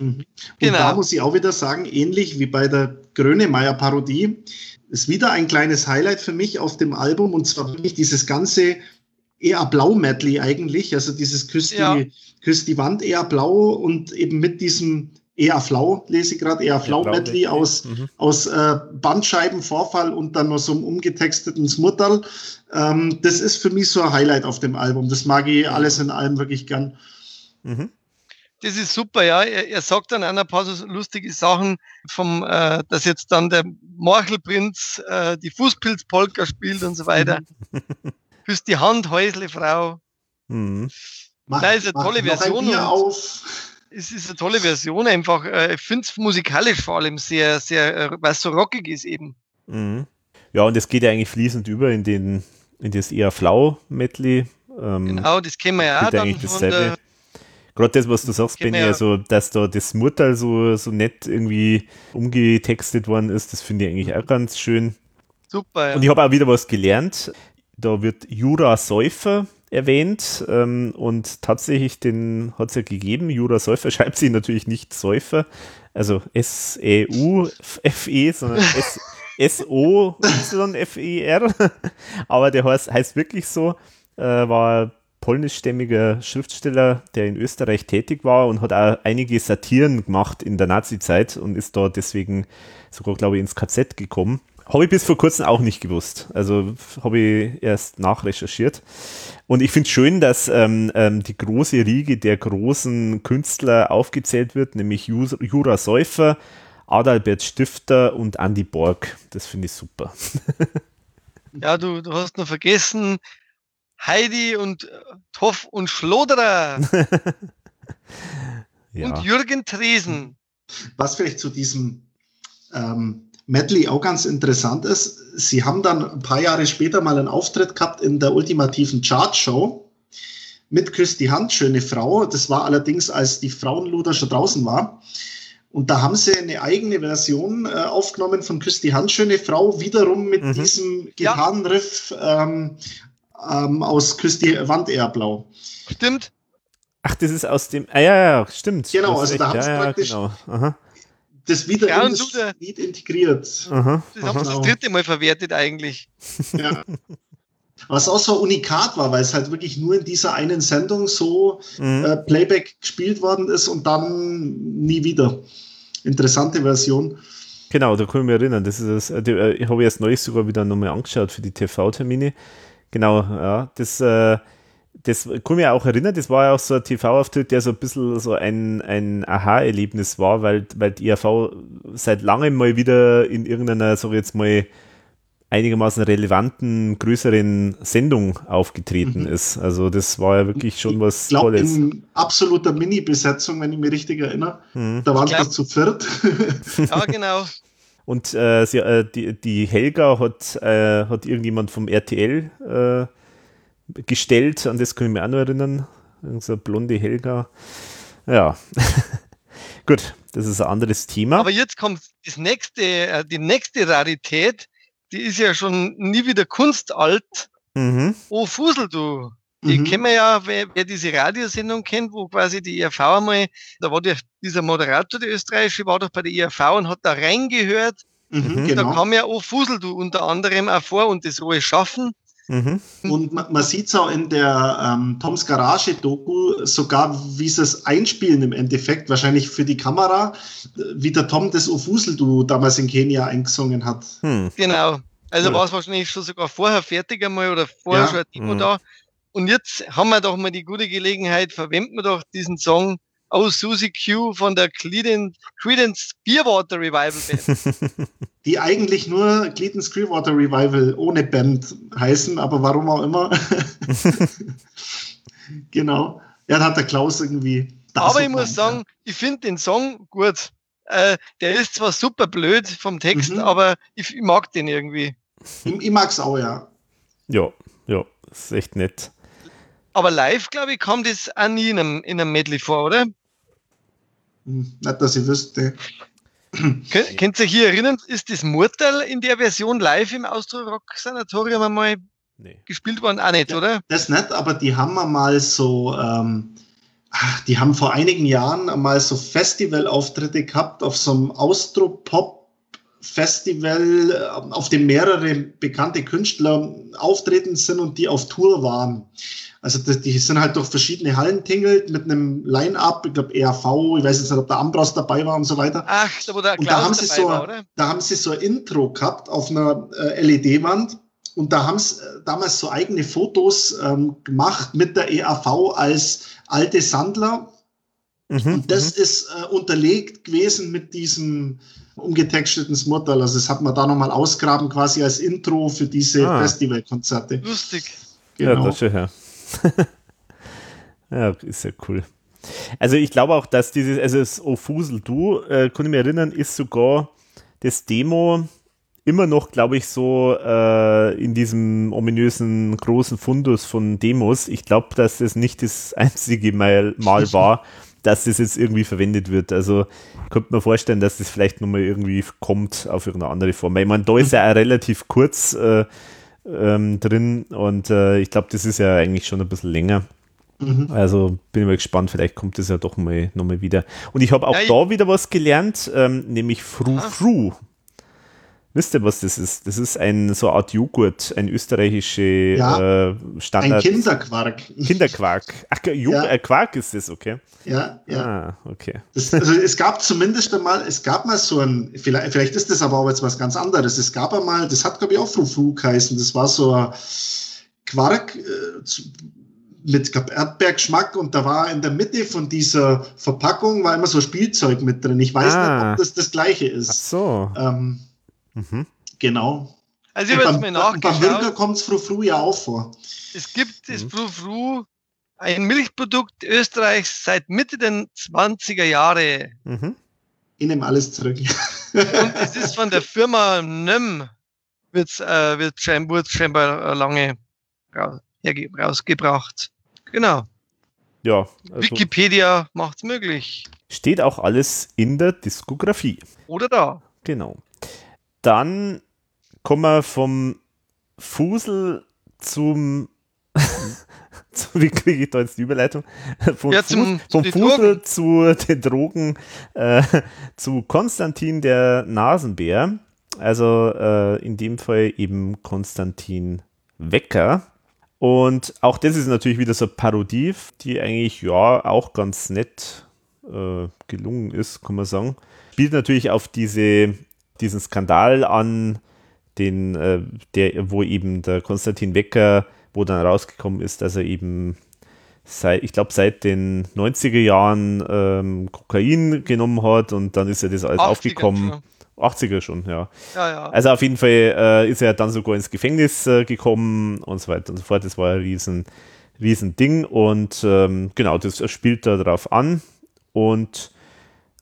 Mhm. Und genau. da muss ich auch wieder sagen, ähnlich wie bei der Grönemeyer-Parodie, ist wieder ein kleines Highlight für mich auf dem Album und zwar wirklich dieses ganze eher Blau-Medley eigentlich, also dieses Küss die, ja. Küss die Wand eher blau und eben mit diesem eher flau, lese ich gerade, eher flau Medley aus, mhm. aus äh, Bandscheibenvorfall und dann noch so einem umgetexteten Smutterl. Ähm, das ist für mich so ein Highlight auf dem Album. Das mag ich mhm. alles in allem wirklich gern. Mhm. Das ist super, ja. Er, er sagt dann einer paar so lustige Sachen, vom, äh, dass jetzt dann der Morchelprinz äh, die Fußpilzpolka spielt und so weiter. Küsst die Hand, Häuslefrau. Mhm. Mach, Nein, ist eine tolle Version. Ein Bier auf. Es ist eine tolle Version einfach. Äh, ich finde es musikalisch vor allem sehr, sehr, äh, weil es so rockig ist eben. Mhm. Ja, und es geht ja eigentlich fließend über in den, in das eher Flau-Medley. Ähm, genau, das kennen wir ja auch dann von der, Gerade das, was du sagst, Benny, ja. also, dass da das Murteil so, so nett irgendwie umgetextet worden ist, das finde ich eigentlich auch ganz schön. Super. Ja. Und ich habe auch wieder was gelernt. Da wird Jura Säufer erwähnt ähm, und tatsächlich den hat es ja gegeben. Jura Säufer schreibt sich natürlich nicht Säufer, also S-E-U-F-E, -E, sondern S-O-Y-F-E-R. Aber der heißt, heißt wirklich so, äh, war polnischstämmiger Schriftsteller, der in Österreich tätig war und hat auch einige Satiren gemacht in der Nazi-Zeit und ist da deswegen sogar, glaube ich, ins KZ gekommen. Habe ich bis vor kurzem auch nicht gewusst. Also habe ich erst nachrecherchiert. Und ich finde es schön, dass ähm, ähm, die große Riege der großen Künstler aufgezählt wird, nämlich Jura Säufer, Adalbert Stifter und Andy Borg. Das finde ich super. ja, du, du hast noch vergessen, Heidi und äh, Toff und Schloderer. ja. Und Jürgen Tresen. Was vielleicht zu diesem ähm, Medley auch ganz interessant ist, sie haben dann ein paar Jahre später mal einen Auftritt gehabt in der ultimativen Chartshow mit Küss die Hand, schöne Frau. Das war allerdings, als die Frauenluder schon draußen war. Und da haben sie eine eigene Version äh, aufgenommen von Küss die Hand, schöne Frau, wiederum mit mhm. diesem Gitarrenriff ähm, ähm, aus Küss die Wand eher blau. Stimmt. Ach, das ist aus dem. Ah ja, ja, stimmt. Genau, also da haben sie ja, praktisch genau. Das wieder ja, in das der, Lied integriert. Aha, das haben sie das dritte Mal verwertet eigentlich. Ja. Was auch so unikat war, weil es halt wirklich nur in dieser einen Sendung so mhm. äh, Playback gespielt worden ist und dann nie wieder. Interessante Version. Genau, da kann ich mich erinnern. Das ist das, äh, ich habe erst neulich sogar wieder nochmal angeschaut für die TV-Termine. Genau, ja. Das, äh, das kann ich mich auch erinnern, das war ja auch so ein TV-Auftritt, der so ein bisschen so ein, ein Aha-Erlebnis war, weil, weil die IAV seit langem mal wieder in irgendeiner, sag ich jetzt mal, einigermaßen relevanten, größeren Sendung aufgetreten mhm. ist. Also das war ja wirklich schon was ich glaub, Tolles. In absoluter Mini-Besetzung, wenn ich mich richtig erinnere. Mhm. Da waren sie zu viert. ja, genau. Und äh, sie, äh, die, die Helga hat, äh, hat irgendjemand vom RTL äh, gestellt, an das kann ich mich auch noch erinnern. So blonde Helga. Ja. Gut, das ist ein anderes Thema. Aber jetzt kommt das nächste, äh, die nächste Rarität, die ist ja schon nie wieder kunstalt. Mhm. Oh, Fusel, du. Die mhm. kennen wir ja, wer, wer, diese Radiosendung kennt, wo quasi die IRV einmal, da war der, dieser Moderator, der österreichische, war doch bei der IRV und hat da reingehört. Mhm, genau. Da kam ja auch Fusel du unter anderem auch vor und das rohe Schaffen. Mhm. Und man, man sieht es auch in der ähm, Toms Garage-Doku sogar, wie sie es einspielen im Endeffekt, wahrscheinlich für die Kamera, wie der Tom das Ofusel du damals in Kenia eingesungen hat. Hm. Genau. Also ja. war es wahrscheinlich schon sogar vorher fertig einmal oder vorher ja. schon ein Demo mhm. da. Und jetzt haben wir doch mal die gute Gelegenheit, verwenden wir doch diesen Song aus Susie Q von der Credence, Credence Clearwater Revival Band. Die eigentlich nur Credence Clearwater Revival ohne Band heißen, aber warum auch immer. genau. Ja, da hat der Klaus irgendwie. Aber ich muss sagen, ja. ich finde den Song gut. Äh, der ist zwar super blöd vom Text, mhm. aber ich, ich, mag den irgendwie. Ich, ich mag es auch, ja. Ja, ja, ist echt nett. Aber live, glaube ich, kommt das auch nie in einem, in einem Medley vor, oder? Hm, nicht, dass ich wüsste. Könnt, könnt ihr hier erinnern, ist das Murtal in der Version live im Austro-Rock-Sanatorium einmal nee. gespielt worden? Auch nicht, ja, oder? Das nicht, aber die haben mal so, ähm, die haben vor einigen Jahren mal so Festivalauftritte gehabt auf so einem Austro-Pop Festival, äh, auf dem mehrere bekannte Künstler auftreten sind und die auf Tour waren. Also die sind halt durch verschiedene Hallen tingelt mit einem Line-Up, ich glaube ERV, ich weiß jetzt nicht, ob der Ambros dabei war und so weiter. Ach, da wo der und da haben sie so, war, oder? Da haben sie so ein Intro gehabt auf einer äh, LED-Wand und da haben sie äh, damals so eigene Fotos ähm, gemacht mit der ERV als alte Sandler. Mhm, und das mhm. ist äh, unterlegt gewesen mit diesem umgetexteten Smurtal. Also das hat man da nochmal ausgraben quasi als Intro für diese ah. Festivalkonzerte. Lustig. Genau. Ja, das ist ja. ja, ist ja cool. Also ich glaube auch, dass dieses, also das Ofusel Du, äh, kann ich mich erinnern, ist sogar das Demo immer noch, glaube ich, so äh, in diesem ominösen großen Fundus von Demos. Ich glaube, dass das nicht das einzige Mal, Mal war, dass das jetzt irgendwie verwendet wird. Also könnte man vorstellen, dass das vielleicht nochmal irgendwie kommt auf irgendeine andere Form. Ich meine, da ist ja auch relativ kurz äh, ähm, drin und äh, ich glaube, das ist ja eigentlich schon ein bisschen länger. Mhm. Also bin ich mal gespannt, vielleicht kommt das ja doch mal nochmal wieder. Und ich habe auch ja, da wieder was gelernt, ähm, nämlich Fru ah. Wisst ihr, was das ist? Das ist ein so eine Art Joghurt, ein österreichischer ja, äh, Standard. Ein Kinderquark. Kinderquark. Ach, Jog ja. äh, Quark ist das, okay. Ja, ja. Ah, okay. Das, also es gab zumindest einmal, es gab mal so ein, vielleicht, vielleicht ist das aber auch jetzt was ganz anderes. Es gab einmal, das hat glaube ich auch Fufu geheißen, das war so ein Quark äh, zu, mit Erdbeergeschmack und da war in der Mitte von dieser Verpackung war immer so Spielzeug mit drin. Ich weiß ah. nicht, ob das das gleiche ist. Ach so. Ähm, Mhm. Genau. Also ich habe mir nachgeschaut. Beim Bürger kommt es Frou ja auch vor. Es gibt das mhm. Frou ein Milchprodukt Österreichs seit Mitte der 20er Jahre. Mhm. Ich nehme alles zurück. Und es ist von der Firma NEM, wird's, äh, wird scheinbar, scheinbar lange rausgebracht. Genau. Ja. Also Wikipedia macht es möglich. Steht auch alles in der Diskografie. Oder da. Genau. Dann kommen wir vom Fusel zum wie kriege ich da jetzt die Überleitung? Vom, ja, zum, Fuß, vom Fusel zu den Drogen äh, zu Konstantin der Nasenbär. Also äh, in dem Fall eben Konstantin Wecker. Und auch das ist natürlich wieder so eine Parodie, die eigentlich ja auch ganz nett äh, gelungen ist, kann man sagen. Spielt natürlich auf diese diesen Skandal an, den, äh, der, wo eben der Konstantin Wecker, wo dann rausgekommen ist, dass er eben seit, ich glaube, seit den 90er Jahren ähm, Kokain genommen hat und dann ist ja das alles aufgekommen. Schon. 80er schon, ja. ja, ja. Also auf jeden Fall äh, ist er dann sogar ins Gefängnis äh, gekommen und so weiter und so fort. Das war ein riesen, riesen Ding und ähm, genau, das spielt da drauf an und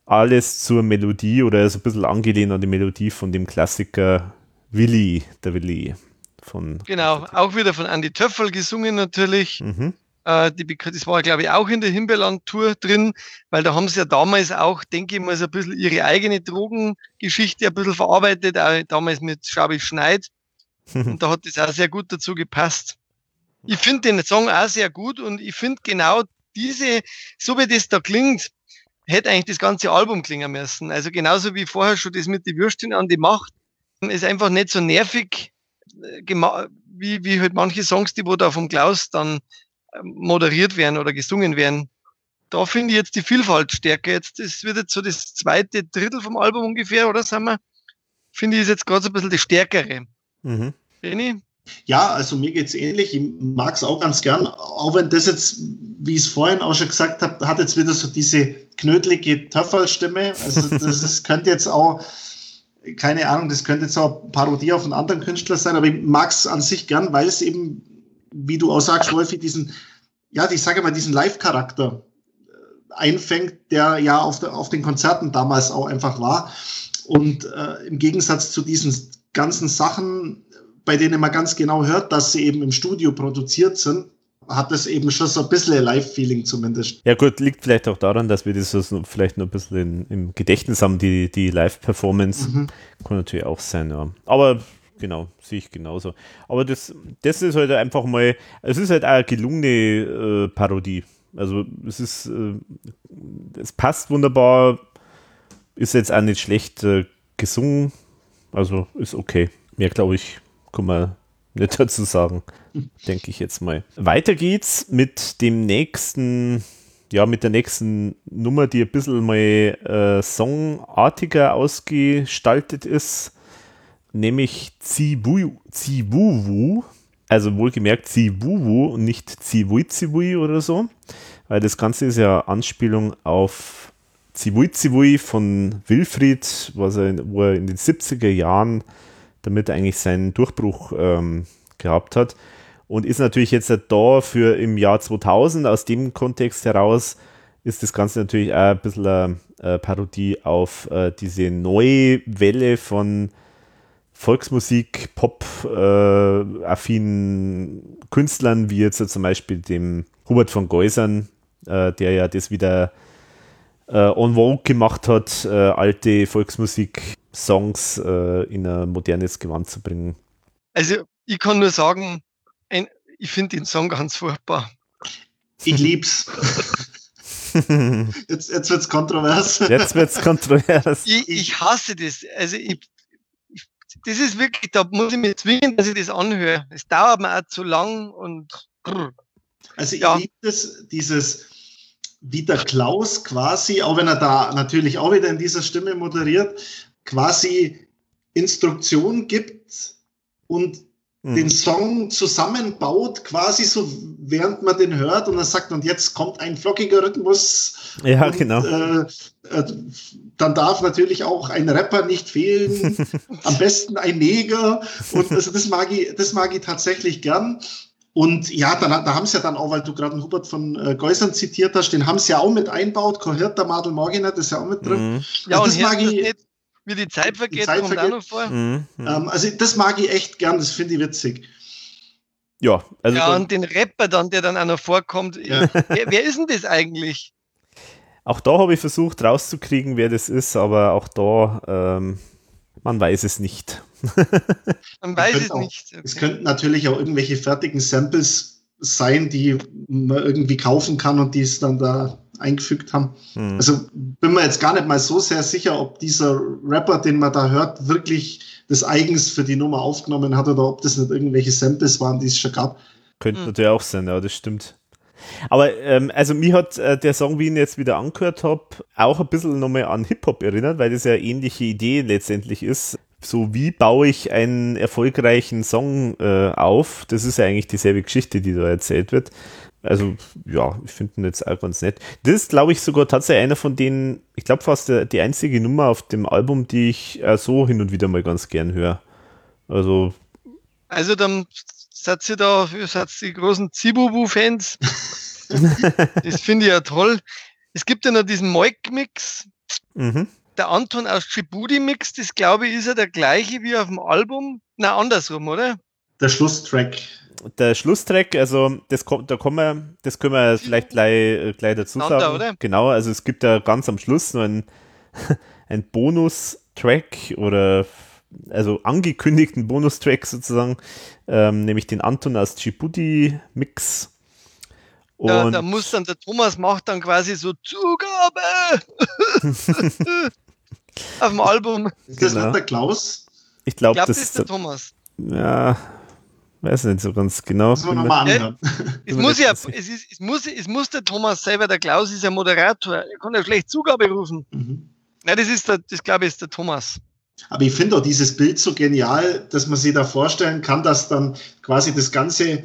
alles zur Melodie oder so ein bisschen angelehnt an die Melodie von dem Klassiker Willi, der Willi. Von genau, auch wieder von Andy Töffel gesungen natürlich. Mhm. Äh, die, das war, glaube ich, auch in der Himbeerland-Tour drin, weil da haben sie ja damals auch, denke ich mal, so ein bisschen ihre eigene Drogengeschichte ein bisschen verarbeitet, auch damals mit Schabi Schneid. und da hat das auch sehr gut dazu gepasst. Ich finde den Song auch sehr gut und ich finde genau diese, so wie das da klingt, hätte eigentlich das ganze Album klingen müssen. Also genauso wie vorher schon das mit die Würstchen an die Macht, ist einfach nicht so nervig äh, wie, wie halt manche Songs, die wo da vom Klaus dann ähm, moderiert werden oder gesungen werden. Da finde ich jetzt die Vielfalt stärker. Jetzt das wird jetzt so das zweite Drittel vom Album ungefähr, oder sagen wir? Finde ich ist jetzt gerade so ein bisschen das Stärkere. Mhm. René? Ja, also mir geht's ähnlich. Ich mag es auch ganz gern, auch wenn das jetzt, wie ich es vorhin auch schon gesagt habe, hat jetzt wieder so diese knödelige Töffelstimme. Also das, das könnte jetzt auch, keine Ahnung, das könnte jetzt auch Parodie auf einen anderen Künstler sein, aber ich mag es an sich gern, weil es eben, wie du auch sagst, Wolfi, diesen, ja, ich sage mal, diesen Live-Charakter äh, einfängt, der ja auf, der, auf den Konzerten damals auch einfach war. Und äh, im Gegensatz zu diesen ganzen Sachen, bei denen man ganz genau hört, dass sie eben im Studio produziert sind, hat das eben schon so ein bisschen Live-Feeling zumindest. Ja gut, liegt vielleicht auch daran, dass wir das vielleicht noch ein bisschen in, im Gedächtnis haben, die, die Live-Performance. Mhm. Kann natürlich auch sein, ja. Aber genau, sehe ich genauso. Aber das, das ist halt einfach mal, es ist halt eine gelungene äh, Parodie. Also es ist, äh, es passt wunderbar, ist jetzt auch nicht schlecht äh, gesungen, also ist okay. Mehr glaube ich kann man nicht dazu sagen, denke ich jetzt mal. Weiter geht's mit dem nächsten, ja, mit der nächsten Nummer, die ein bisschen mal äh, songartiger ausgestaltet ist, nämlich Zibuwu. Also wohlgemerkt Zibuwu und nicht Zivui oder so, weil das Ganze ist ja Anspielung auf Zivui von Wilfried, was er, wo er in den 70er Jahren damit eigentlich seinen Durchbruch ähm, gehabt hat. Und ist natürlich jetzt da für im Jahr 2000 aus dem Kontext heraus ist das Ganze natürlich auch ein bisschen eine, eine Parodie auf äh, diese neue Welle von Volksmusik, Pop-affinen äh, Künstlern, wie jetzt zum Beispiel dem Hubert von Geusern, äh, der ja das wieder äh, en vogue gemacht hat, äh, alte Volksmusik-Songs äh, in ein modernes Gewand zu bringen. Also ich kann nur sagen, ein, ich finde den Song ganz furchtbar. Ich lieb's. jetzt jetzt wird's kontrovers. Jetzt wird's kontrovers. Ich, ich hasse das. Also ich, ich, das ist wirklich, da muss ich mich zwingen, dass ich das anhöre. Es dauert mir auch zu lang und brr. Also ich Ja. liebe das, dieses, wie der Klaus quasi, auch wenn er da natürlich auch wieder in dieser Stimme moderiert, quasi Instruktion gibt und den Mhm. Song zusammenbaut, quasi so, während man den hört und er sagt, und jetzt kommt ein flockiger Rhythmus. Ja, und, genau. Äh, äh, dann darf natürlich auch ein Rapper nicht fehlen, am besten ein Neger. Und also das mag ich, das mag ich tatsächlich gern. Und ja, dann, da haben sie ja dann auch, weil du gerade einen Hubert von äh, Geusern zitiert hast, den haben sie ja auch mit einbaut. Kohört der Madel Morgenat ist ja auch mit drin. Mhm. Ja, Also und das mag das ich- nicht, wie die Zeit vergeht, Zeit kommt vergeht. auch noch vor. Mhm. Mhm. Ähm, also das mag ich echt gern, das finde ich witzig. Ja, also Ja, und den Rapper dann, der dann auch noch vorkommt. Ja. Wer, wer ist denn das eigentlich? auch da habe ich versucht rauszukriegen, wer das ist, aber auch da, ähm, man weiß es nicht. Man weiß es auch- nicht. Es Okay. könnten natürlich auch irgendwelche fertigen Samples sein, die man irgendwie kaufen kann und die es dann da eingefügt haben. Hm. Also bin mir jetzt gar nicht mal so sehr sicher, ob dieser Rapper, den man da hört, wirklich das eigens für die Nummer aufgenommen hat oder ob das nicht irgendwelche Samples waren, die es schon gab. Könnte Hm. natürlich auch sein, ja, das stimmt. Aber ähm, also mir hat äh, der Song, wie ich ihn jetzt wieder angehört habe, auch ein bisschen nochmal an Hip-Hop erinnert, weil das ja eine ähnliche Idee letztendlich ist. So wie baue ich einen erfolgreichen Song äh, auf? Das ist ja eigentlich dieselbe Geschichte, die da erzählt wird. Also ja, ich finde ihn jetzt auch ganz nett. Das ist, glaube ich, sogar tatsächlich einer von denen, ich glaube fast der, die einzige Nummer auf dem Album, die ich äh, so hin und wieder mal ganz gern höre. Also Also dann seid ihr da, ihr seid die großen Zibubu-Fans. das finde ich ja toll. Es gibt ja noch diesen Moik-Mix. mhm. Der Anton aus Djibouti-Mix, das glaube ich, ist ja der gleiche wie auf dem Album. Na, andersrum, oder? Der Schlusstrack. der Schlusstrack, also das kommt, da kommen wir, das können wir vielleicht gleich, äh, gleich dazu sagen. oder? Genau, also es gibt ja ganz am Schluss noch einen, einen Bonus-Track oder also angekündigten Bonustrack sozusagen, ähm, nämlich den Anton aus Djibouti Mix. Da, Und da muss dann der Thomas macht dann quasi so Zugabe auf dem Album. Ist das Genau. nicht der Klaus? ich glaube, glaube, das das ist der Thomas. ja, weiß nicht so ganz genau. Nochmal anhören. Es muss, ja, es, ist, es, muss, es muss der Thomas selber, der Klaus ist ja Moderator. Er kann ja schlecht Zugabe rufen. Mhm. Nein, das ist der, das glaube ich ist der Thomas. Aber ich finde auch dieses Bild so genial, dass man sich da vorstellen kann, dass dann quasi das ganze äh,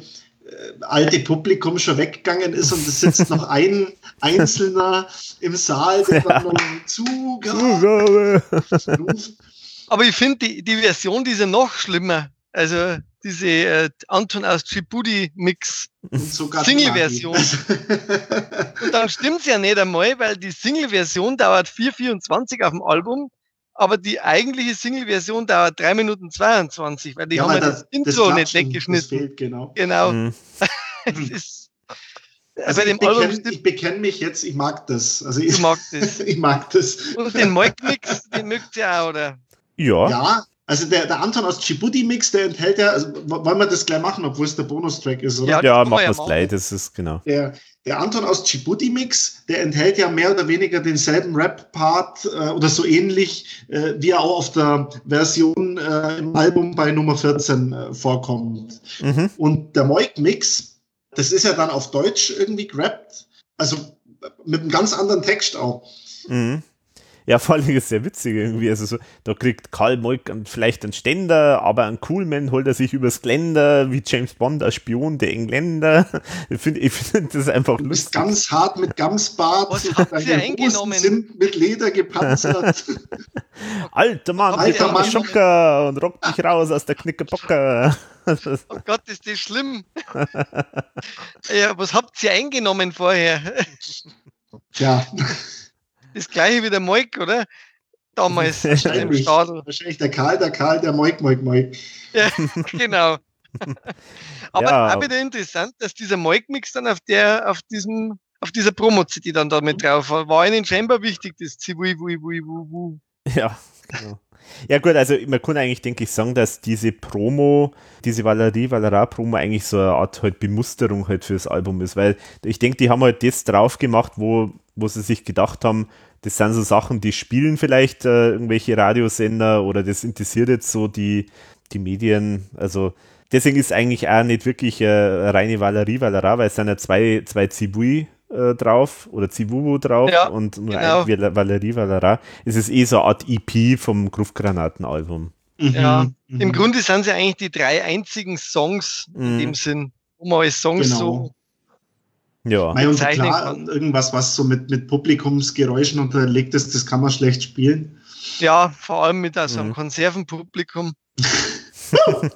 alte Publikum schon weggegangen ist und es sitzt noch ein Einzelner im Saal, der dann noch Zugabe Zugabe. ruft. Aber ich finde die, die Version, die ist ja noch schlimmer. Also diese äh, Anton aus Djibouti Mix. Und sogar Single-Version. Und dann stimmt's ja nicht einmal, weil die Single-Version dauert 4,24 auf dem Album, aber die eigentliche Single-Version dauert 3 Minuten 22, weil die haben ja das, Intro nicht Das weggeschnitten. fehlt, genau. Genau. Mhm. Ist, Also bei ich bekenne stimmt, ich bekenn mich jetzt, ich mag das. Also ich, magst es. ich mag das. Und den Moik-Mix, den mögt ihr auch, oder? Ja, Ja, also der, der Anton aus Djibouti Mix, der enthält ja, also wollen wir das gleich machen, obwohl es der Bonustrack ist, oder? Ja, das ja, machen ja wir es gleich, das ist genau. Der, der Anton aus Djibouti Mix, der enthält ja mehr oder weniger denselben Rap-Part äh, oder so ähnlich, äh, wie er auch auf der Version äh, im Album bei Nummer 14 äh, vorkommt. Mhm. Und der Moik Mix, das ist ja dann auf Deutsch irgendwie gerappt, also mit einem ganz anderen Text auch. Mhm. Ja, vor allem ist es sehr witzig irgendwie. Also so, da kriegt Karl Moik einen- vielleicht einen Ständer, aber einen Coolman holt er sich übers Geländer, wie James Bond als Spion der Engländer. Ich finde ich find das einfach Du bist lustig. ganz hart mit Gamsbart. Was ihr deine eingenommen? Hosen sind mit Leder gepanzert. Alter Mann, ein Mann- Schocker und rock mich raus aus der Knickerbocker. Oh Gott, ist das schlimm. ja, was habt ihr eingenommen vorher? Ja. Das gleiche wie der Moik, oder? Damals im Wahrscheinlich, Stadel. wahrscheinlich der Karl, der Karl, der Moik, Moik, Moik. Ja, genau. Aber Ja. auch wieder interessant, dass dieser Moik-Mix dann auf der, auf diesem, auf dieser Promo-CD dann da mit drauf war. War ihnen scheinbar wichtig, das Ziwui, wui, wui, wu, wu. Ja, genau. Ja gut, also man kann eigentlich, denke ich, sagen, dass diese Promo, diese Valerie Valera Promo eigentlich so eine Art halt Bemusterung halt fürs Album ist, weil ich denke, die haben halt das drauf gemacht, wo, wo sie sich gedacht haben, das sind so Sachen, die spielen vielleicht äh, irgendwelche Radiosender oder das interessiert jetzt so die, die Medien, also deswegen ist eigentlich auch nicht wirklich äh, eine reine Valerie Valera, weil es sind ja zwei, zwei Zibui äh, drauf oder Zivubu drauf Ja, und nur genau. ein Val- Valerie Valera. Es ist eh so eine Art EP vom Gruftgranaten-Album. Mhm, Ja, mhm. Im Grunde sind sie eigentlich die drei einzigen Songs in Mhm. dem Sinn, wo man als Songs Genau. so, Ja, Mei, und klar, irgendwas, was so mit, mit Publikumsgeräuschen unterlegt ist, das kann man schlecht spielen. ja, vor allem mit so einem Mhm. Konservenpublikum.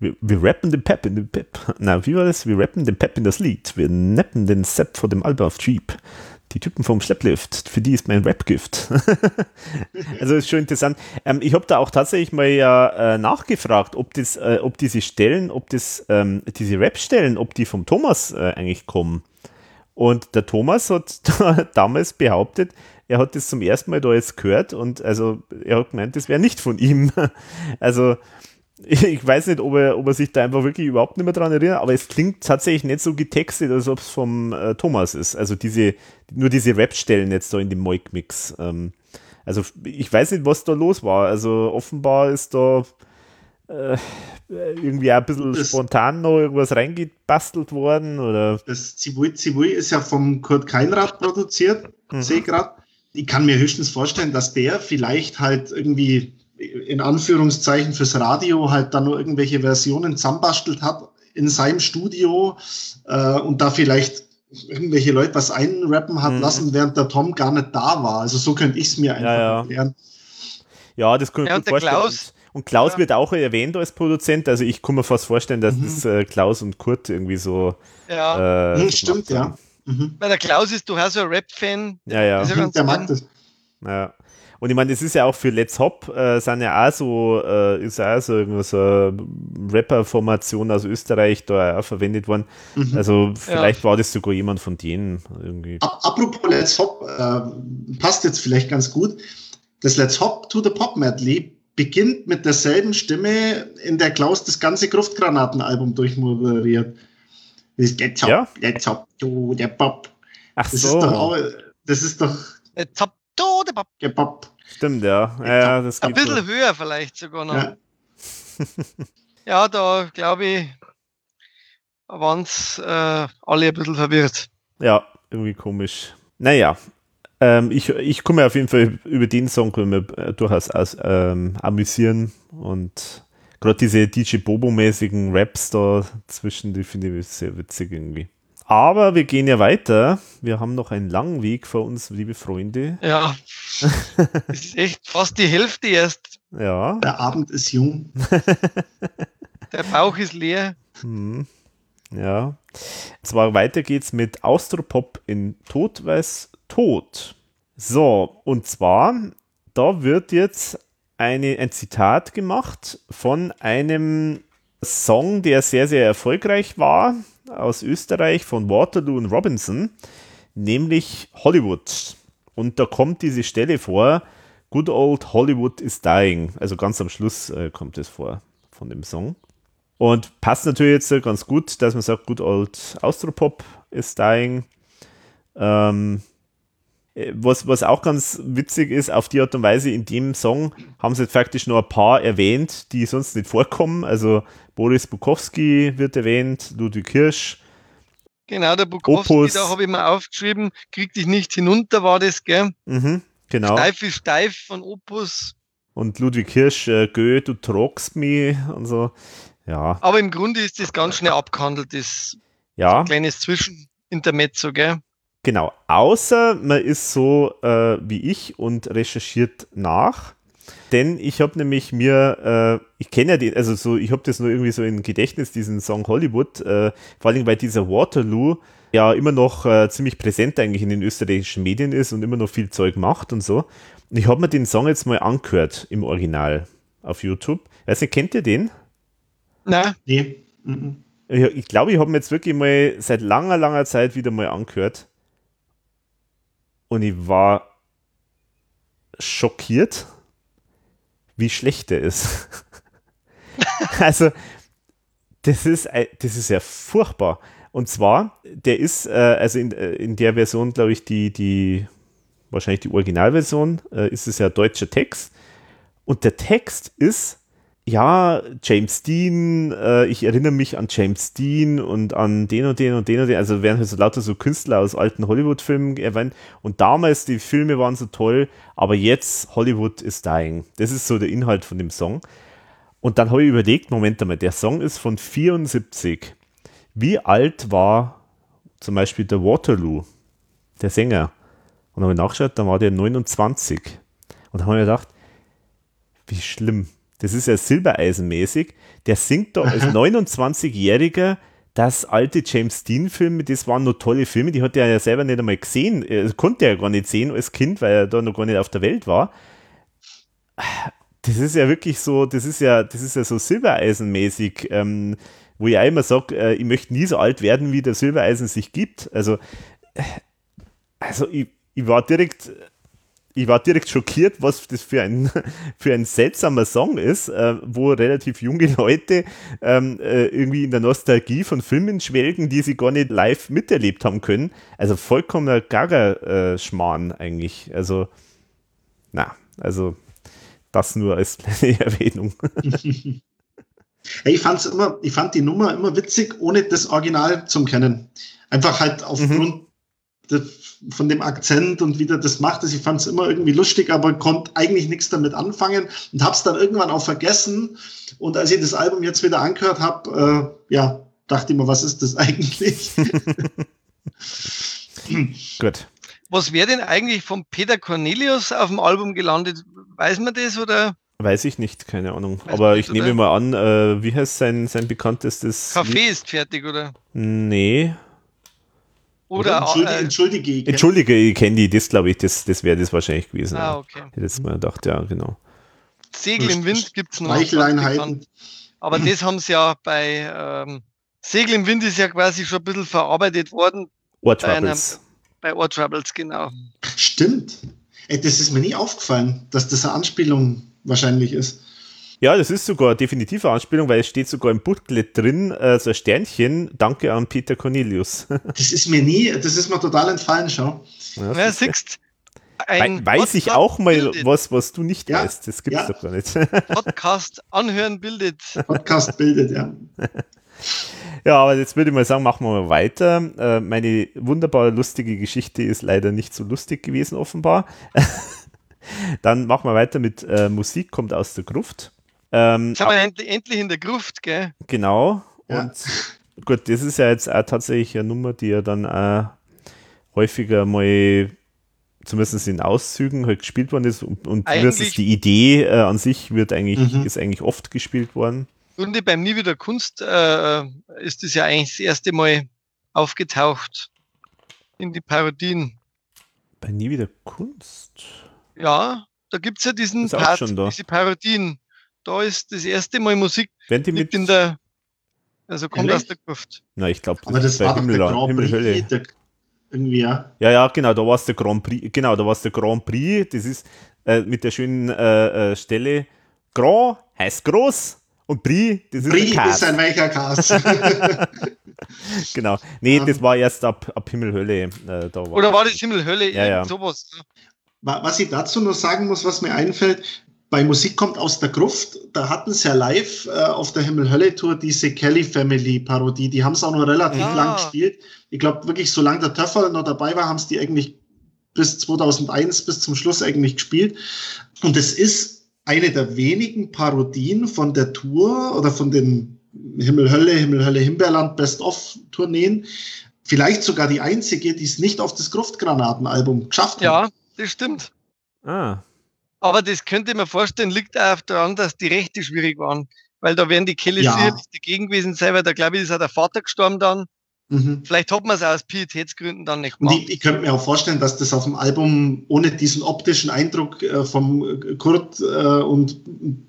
wir, wir rappen den Pep in den Pep. Na, wie war das? Wir rappen den Pep in das Lied. Wir neppen den Sepp vor dem Alba auf Jeep. Die Typen vom Schlepplift, für die ist mein Rap-Gift. also ist schon interessant. Ähm, ich habe da auch tatsächlich mal ja äh, nachgefragt, ob das, äh, ob diese Stellen, ob das, ähm, diese Rap-Stellen, ob die vom Thomas äh, eigentlich kommen. Und der Thomas hat damals behauptet, er hat das zum ersten Mal da jetzt gehört und also er hat gemeint, das wäre nicht von ihm. Also ich weiß nicht, ob er, ob er sich da einfach wirklich überhaupt nicht mehr dran erinnert, aber es klingt tatsächlich nicht so getextet, als ob es vom äh, Thomas ist. Also diese, nur diese Rap-Stellen jetzt da in dem Moik-Mix. Ähm, also ich weiß nicht, was da los war. Also offenbar ist da äh, irgendwie auch ein bisschen Das- spontan noch irgendwas reingebastelt worden oder Das Zivui Zivui ist ja vom Kurt Keinrad produziert, Mhm. sehe gerade. Ich kann mir höchstens vorstellen, dass der vielleicht halt irgendwie in Anführungszeichen fürs Radio halt dann nur irgendwelche Versionen zusammenbastelt hat in seinem Studio äh, und da vielleicht irgendwelche Leute was einrappen hat Mhm. lassen, während der Tom gar nicht da war. Also so könnte ich es mir einfach ja. erklären. Ja, das ich Ja, mir und der vorstellen. Klaus. Und, Klaus Ja. wird auch erwähnt als Produzent. Also ich kann mir fast vorstellen, dass Mhm. das äh, Klaus und Kurt irgendwie so. Ja, Äh, Hm, so stimmt, ja. Mhm. weil der Klaus ist durchaus ein Rap-Fan. Ja, ja. Ist ja Mhm, ganz Der mag das. ja. Und ich meine, das ist ja auch für Let's Hop, äh, sind ja auch so, äh, ist ja auch so irgendwas so eine Rapper-Formation aus Österreich da auch verwendet worden. Mhm. Also vielleicht war das sogar jemand von denen irgendwie. Ap- Apropos Let's Hop, äh, passt jetzt vielleicht ganz gut. Das Let's Hop to the Pop Medley beginnt mit derselben Stimme, in der Klaus das ganze Gruftgranaten-Album durchmoderiert. Das Let's Hop, Ja? Let's Hop to the Pop. Ach Das so, ist doch auch, das ist doch Jetzt habt du den Pop. gepop. Stimmt, ja. ja, Ein bisschen so. höher vielleicht sogar noch. Ja, Ja. da glaube ich, waren es äh, alle ein bisschen verwirrt. Ja, irgendwie komisch. Naja, ähm, ich, ich komme auf jeden Fall über den Song können wir, äh, durchaus aus, ähm, amüsieren und gerade diese DJ Bobo-mäßigen Raps da zwischen, die finde ich sehr witzig irgendwie. Aber wir gehen ja weiter. Wir haben noch einen langen Weg vor uns, liebe Freunde. Ja, das ist echt fast die Hälfte erst. Ja. Der Abend ist jung. Der Bauch ist leer. Hm. Ja. Und zwar weiter geht's mit Austropop in Tod weiß Tod. So, und zwar, da wird jetzt eine, ein Zitat gemacht von einem Song, der sehr, sehr erfolgreich war, aus Österreich von Waterloo und Robinson, nämlich Hollywood. Und da kommt diese Stelle vor, Good Old Hollywood is Dying. Also ganz am Schluss äh, kommt es vor von dem Song. Und passt natürlich jetzt ganz gut, dass man sagt, Good Old Austropop is Dying. Ähm, äh, was, was auch ganz witzig ist, auf die Art und Weise, in dem Song haben sie jetzt faktisch noch ein paar erwähnt, die sonst nicht vorkommen. Also Boris Bukowski wird erwähnt, Ludwig Hirsch, Genau, der Bukowski, Opus. da habe ich mir aufgeschrieben, krieg dich nicht hinunter, war das, gell? mhm, genau. Steif ist steif von Opus. Und Ludwig Hirsch, äh, Gö, du tragst mich und so. Ja, Aber im Grunde ist das ganz schnell abgehandelt, das ja. kleines Zwischenintermezzo, gell? Genau, außer man ist so äh, wie ich und recherchiert nach. denn ich habe nämlich mir, äh, ich kenne ja den, also so, ich habe das nur irgendwie so im Gedächtnis, diesen Song Hollywood, äh, vor allem weil dieser Waterloo ja immer noch äh, ziemlich präsent eigentlich in den österreichischen Medien ist und immer noch viel Zeug macht und so. Und ich habe mir den Song jetzt mal angehört im Original auf YouTube. Nicht, kennt ihr den? Nein. Nee. Mhm. Ich glaube, ich, glaub, ich habe mir jetzt wirklich mal seit langer, langer Zeit wieder mal angehört. Und ich war schockiert, wie schlecht der ist. also, das ist, das ist ja furchtbar. Und zwar, der ist, äh, also in, äh, in der Version, glaube ich, die, die, wahrscheinlich die Originalversion, äh, ist es ja deutscher Text. Und der Text ist, ja, James Dean, äh, ich erinnere mich an James Dean und an den und den und den und den, also werden halt so lauter so Künstler aus alten Hollywood-Filmen erwähnt. Und damals, die Filme waren so toll, aber jetzt Hollywood is dying. Das ist so der Inhalt von dem Song. Und dann habe ich überlegt, Moment einmal, der Song ist von 74 wie alt war zum Beispiel der Waterloo, der Sänger? Und habe ich nachgeschaut, da war der 29. Und da habe ich gedacht, wie schlimm. Das ist ja silbereisenmäßig. Der singt da als 29-Jähriger das alte James Dean-Filme, das waren nur tolle Filme, die hat er ja selber nicht einmal gesehen, er konnte er ja gar nicht sehen als Kind, weil er da noch gar nicht auf der Welt war. Das ist ja wirklich so, das ist ja, das ist ja so silbereisenmäßig. Ähm, wo ich auch immer sage, äh, ich möchte nie so alt werden, wie der Silbereisen sich gibt. Also, äh, also ich, ich war direkt ich war direkt schockiert, was das für ein, für ein seltsamer Song ist, äh, wo relativ junge Leute ähm, äh, irgendwie in der Nostalgie von Filmen schwelgen, die sie gar nicht live miterlebt haben können. Also vollkommener Gaga-Schmarrn eigentlich. Also, na, also das nur als kleine Erwähnung. Ich fand's immer, ich fand die Nummer immer witzig, ohne das Original zu kennen. Einfach halt aufgrund mhm. Von dem Akzent und wie der das macht. Ich fand's immer irgendwie lustig, aber konnte eigentlich nichts damit anfangen und hab's dann irgendwann auch vergessen. Und als ich das Album jetzt wieder angehört habe, äh, ja, dachte ich mir, was ist das eigentlich? Gut. Was wäre denn eigentlich von Peter Cornelius auf dem Album gelandet? Weiß man das oder? Weiß ich nicht, keine Ahnung. Weiß Aber ich nehme mal an, äh, wie heißt sein, sein bekanntestes. Kaffee ist fertig, oder? Nee. Oder, entschuldige, äh, entschuldige, ich entschuldige, ich kenne die, das glaube ich, das, das wäre das wahrscheinlich gewesen. Ah, okay. Ich hätte jetzt mal gedacht, ja, genau. Segel im Wind gibt es noch. Streicheleinheiten. Aber das haben sie ja bei ähm, Segel im Wind ist ja quasi schon ein bisschen verarbeitet worden. Ohr Troubles. Bei, Ohr Troubles, genau. Stimmt. Ey, das ist mir nie aufgefallen, dass das eine Anspielung wahrscheinlich ist. Ja, das ist sogar definitiv eine Anspielung, weil es steht sogar im Booklet drin, äh, so ein Sternchen, danke an Peter Cornelius. das ist mir nie, das ist mir total entfallen, schau. Ja, ja siehst ein Weiß ich auch mal bildet. was, was du nicht ja, weißt. Das gibt es ja. doch gar nicht. Podcast anhören bildet. Podcast bildet, ja. Ja, aber jetzt würde ich mal sagen, machen wir mal weiter. Äh, meine wunderbar lustige Geschichte ist leider nicht so lustig gewesen, offenbar. Dann machen wir weiter mit äh, Musik, kommt aus der Gruft. Ähm, Jetzt haben wir endlich, endlich in der Gruft, gell? Genau. Ja. Und gut, das ist ja jetzt auch tatsächlich eine Nummer, die ja dann auch häufiger mal zumindest in Auszügen halt gespielt worden ist und, und zumindest die Idee äh, an sich wird eigentlich, mhm. ist eigentlich oft gespielt worden. Runde beim Nie wieder Kunst äh, ist das ja eigentlich das erste Mal aufgetaucht in die Parodien. Bei Nie wieder Kunst? Ja, da gibt es ja diesen Part, diese Parodien. Da ist das erste Mal Musik Wenn die mit in der, also kommt Ehrlich? aus der Gruft. Na, ich glaube, das, das war Himmel, der Himmel, Hölle. Der, irgendwie, ja. Ja, ja, genau, da war es der Grand Prix, genau, da war es der Grand Prix, das ist äh, mit der schönen äh, äh, Stelle, Grand heißt groß und Prix, das ist Prix ein ist ein weicher Kas. genau. Nee, um, das war erst ab, ab Himmelhölle. Äh, da war Oder war das Himmelhölle? Ja, ja. Sowas. Ne? Was ich dazu noch sagen muss, was mir einfällt, bei Musik kommt aus der Gruft, da hatten sie ja live äh, auf der Himmel-Hölle-Tour diese Kelly Family-Parodie, die haben es auch noch relativ ah. lang gespielt. Ich glaube wirklich, solange der Töffer noch dabei war, haben es die eigentlich bis 2001, bis zum Schluss eigentlich gespielt. Und es ist eine der wenigen Parodien von der Tour oder von den Himmel-Hölle, Himmel-Hölle, Himbeerland Best-of-Tourneen. Vielleicht sogar die einzige, die es nicht auf das Gruftgranaten-Album geschafft hat. Ja, das stimmt. Ah. Aber das könnte ich mir vorstellen, liegt auch daran, dass die Rechte schwierig waren. Weil da wären die Kelly Ja. dagegen gewesen sein, weil da glaube ich, ist auch der Vater gestorben dann. Mhm. Vielleicht hat man es aus Pietätsgründen dann nicht gemacht. ich, ich könnte mir auch vorstellen, dass das auf dem Album ohne diesen optischen Eindruck äh, vom äh, Kurt äh, und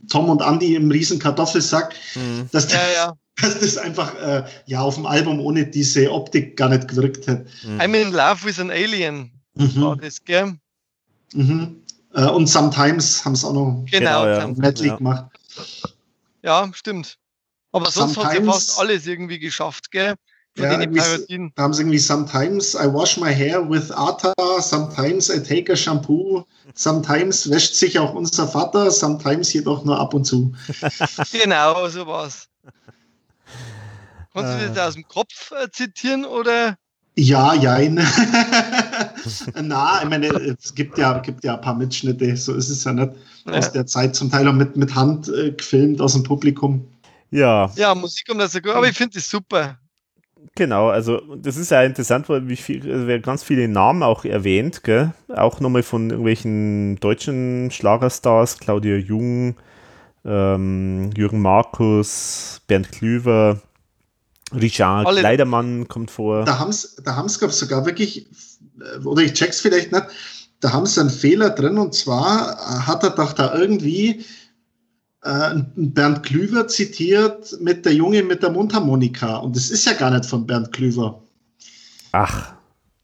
Tom und Andy im riesen Kartoffelsack, Mhm. dass, Ja, ja. dass das einfach äh, ja auf dem Album ohne diese Optik gar nicht gewirkt hätte. I'm in love with an alien. War Mhm. das, gell? Mhm. Äh, und Sometimes haben es auch noch Genau. Ja. Medley Ja. gemacht. ja, stimmt. Aber sonst hat sie Sometimes- fast alles irgendwie geschafft, gell? Von Ja, den. Da haben sie irgendwie Sometimes I wash my hair with Ata, sometimes I take a shampoo, sometimes wäscht sich auch unser Vater, sometimes jedoch nur ab und zu. Genau, so war's. Kannst du Äh. das aus dem Kopf äh, zitieren oder? Ja, jein. Na, ich meine, es gibt ja, gibt ja ein paar Mitschnitte, so ist es ja nicht. Aus Ja, der Zeit zum Teil auch mit, mit Hand äh, gefilmt aus dem Publikum. Ja, ja Musik kommt das so gut, aber ich finde das super. genau. Also das ist ja interessant, weil wie viel, es werden ganz viele Namen auch erwähnt, gell? Auch nochmal von irgendwelchen deutschen Schlagerstars, Claudia Jung, ähm, Jürgen Markus, Bernd Klüver, Richard Alle- Kleidermann kommt vor. Da haben es da haben's, glaub ich, sogar wirklich, äh, oder ich check's vielleicht nicht, da haben sie einen Fehler drin und zwar äh, hat er doch da irgendwie äh, Bernd Klüver zitiert mit der Junge mit der Mundharmonika und das ist ja gar nicht von Bernd Klüver. Ach,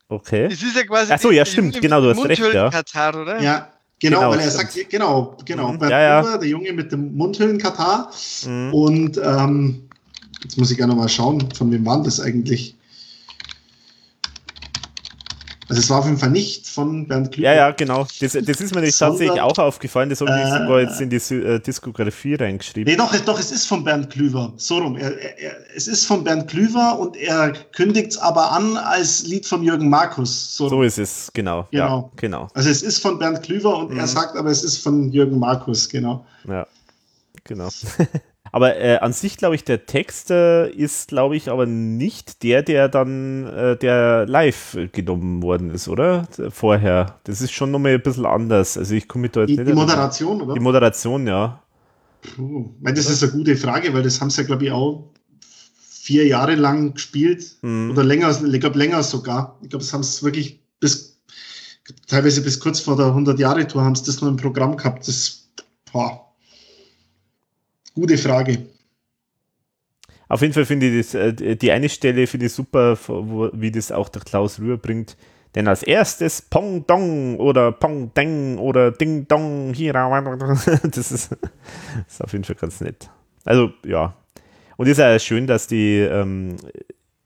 okay. Das ist ja quasi. Ach so, ja, stimmt, Junge genau, du hast recht, ja. Mundhöhlenkatar, oder? Ja, genau, Genau, weil er stimmt. sagt, genau, genau, Mhm, Bernd ja, ja. Klüver, der Junge mit dem Mundhöhlenkatar Mhm. und ähm, jetzt muss ich gerne mal schauen, von wem war das eigentlich? Also es war auf jeden Fall nicht von Bernd Klüver. Ja, ja, genau. Das, das ist mir Sondern- tatsächlich auch aufgefallen. Das habe ich Äh, sogar jetzt in die äh, Diskografie reingeschrieben. Nee, doch, es- doch, es ist von Bernd Klüver. So rum. Er, er, er, es ist von Bernd Klüver und er kündigt es aber an als Lied von Jürgen Markus. So, So ist es, genau. Ja, Genau. genau. Also es ist von Bernd Klüver und Mhm. er sagt aber, es ist von Jürgen Markus, genau. Ja, genau. aber äh, an sich glaube ich, der Text äh, ist, glaube ich, aber nicht der, der dann äh, der live genommen worden ist, oder? Vorher. Das ist schon nochmal ein bisschen anders. Also ich komme mit da jetzt Die, nicht die. Moderation, oder? Die Moderation, ja. Puh, weil das ist eine gute Frage, weil das haben sie ja, glaube ich, auch vier Jahre lang gespielt Mhm. oder länger, ich glaube länger sogar. Ich glaube, das haben sie wirklich bis, teilweise bis kurz vor der 100-Jahre-Tour haben sie das noch im Programm gehabt. Das, boah. Gute Frage. Auf jeden Fall finde ich das, äh, die eine Stelle finde ich super, wie das auch der Klaus rüberbringt. Denn als erstes Pong Dong oder Pong Deng oder Ding Dong hier. Das ist, das ist auf jeden Fall ganz nett. Also ja. Und ist ja schön, dass die ähm,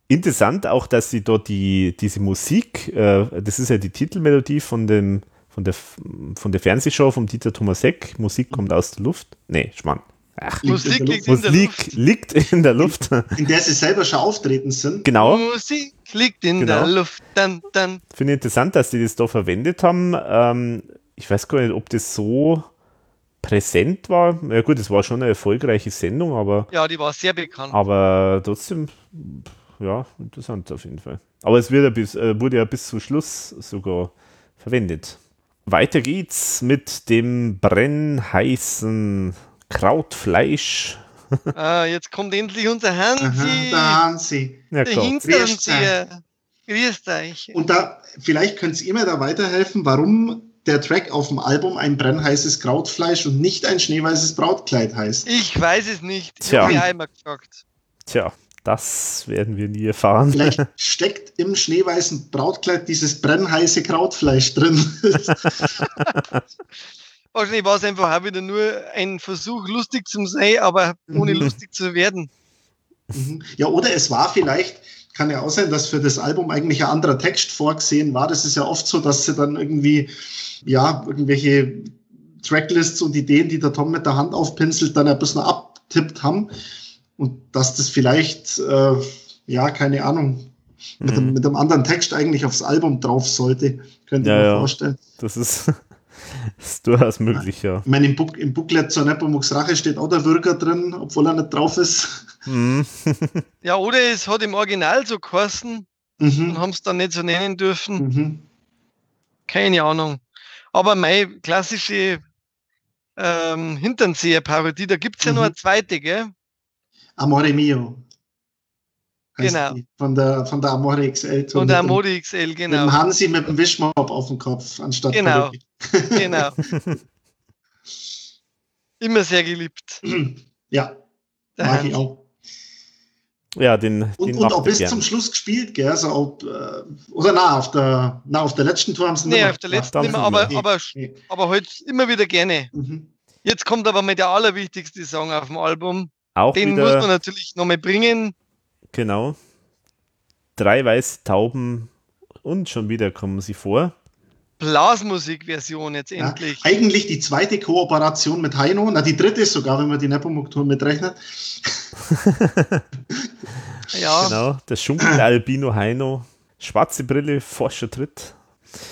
interessant auch, dass sie dort die, diese Musik, äh, das ist ja die Titelmelodie von dem von der, von der Fernsehshow vom Dieter Thomasek, Musik kommt aus der Luft. Nee, Schmarrn. Ach, Musik liegt in der Musik Luft. liegt in der Luft. in der sie selber schon auftreten sind. Genau. Musik liegt in Genau. der Luft. Dann, dann. Finde ich interessant, dass die das da verwendet haben. Ähm, ich weiß gar nicht, ob das so präsent war. Ja gut, es war schon eine erfolgreiche Sendung, aber, Ja, die war sehr bekannt. aber trotzdem, ja, interessant auf jeden Fall. Aber es wird ja bis, äh, wurde ja bis zum Schluss sogar verwendet. Weiter geht's mit dem brennheißen Krautfleisch. Ah, jetzt kommt endlich unser Aha, Hansi. da haben sie. Ja, der klar. Hinterseher. Grüßt euch. Und da, vielleicht könnt ihr mir da weiterhelfen, warum der Track auf dem Album ein brennheißes Krautfleisch und nicht ein schneeweißes Brautkleid heißt. Ich weiß es nicht. Ich Tja. habe mich einmal gefragt. Tja, das werden wir nie erfahren. Vielleicht steckt im schneeweißen Brautkleid dieses brennheiße Krautfleisch drin. Wahrscheinlich war es einfach auch wieder nur ein Versuch, lustig zu sein, aber ohne Mhm. lustig zu werden. Mhm. ja, oder es war vielleicht, kann ja auch sein, dass für das Album eigentlich ein anderer Text vorgesehen war. Das ist ja oft so, dass sie dann irgendwie, ja, irgendwelche Tracklists und Ideen, die der Tom mit der Hand aufpinselt, dann ein bisschen abtippt haben. Und dass das vielleicht, äh, ja, keine Ahnung, mit, einem, Mhm. mit einem anderen Text eigentlich aufs Album drauf sollte, könnte Ja, ich mir ja. vorstellen. Das ist, ist durchaus möglich, ja. Ich meine, im, Book, im Booklet zur Nepomuk's Rache steht auch der Würger drin, obwohl er nicht drauf ist. Mhm. Ja, oder es hat im Original so geheißen und Mhm. haben es dann nicht so nennen dürfen. Mhm. Keine Ahnung. Aber meine klassische ähm, Hinternseher-Parodie, da gibt es ja Mhm. noch eine zweite, gell? Amore Mio. Genau. die, Von der, von der Amore XL. Von der Modi XL, Mit genau. dem Hansi mit dem Wischmopp auf dem Kopf, anstatt Genau. Genau. Immer sehr geliebt. ja, Der mag Hans. ich auch. Ja, den, Und, den und auch bis gern. zum Schluss gespielt, gell? Also ob, äh, oder na, auf der, na, auf der letzten Tour haben sie Nee, nicht auf der letzten mehr, ich aber, nicht. aber, Nee. aber halt immer wieder gerne. Mhm. Jetzt kommt aber mal der allerwichtigste Song auf dem Album. Auch Den wieder, muss man natürlich nochmal bringen. Genau. Drei weiße Tauben und schon wieder kommen sie vor. Blasmusik-Version jetzt Ja, endlich. eigentlich die zweite Kooperation mit Heino, na die dritte sogar, wenn man die Nepomuk-Tour mitrechnet. Ja, Genau, der Schunkel Albino Heino. Schwarze Brille, forscher Tritt.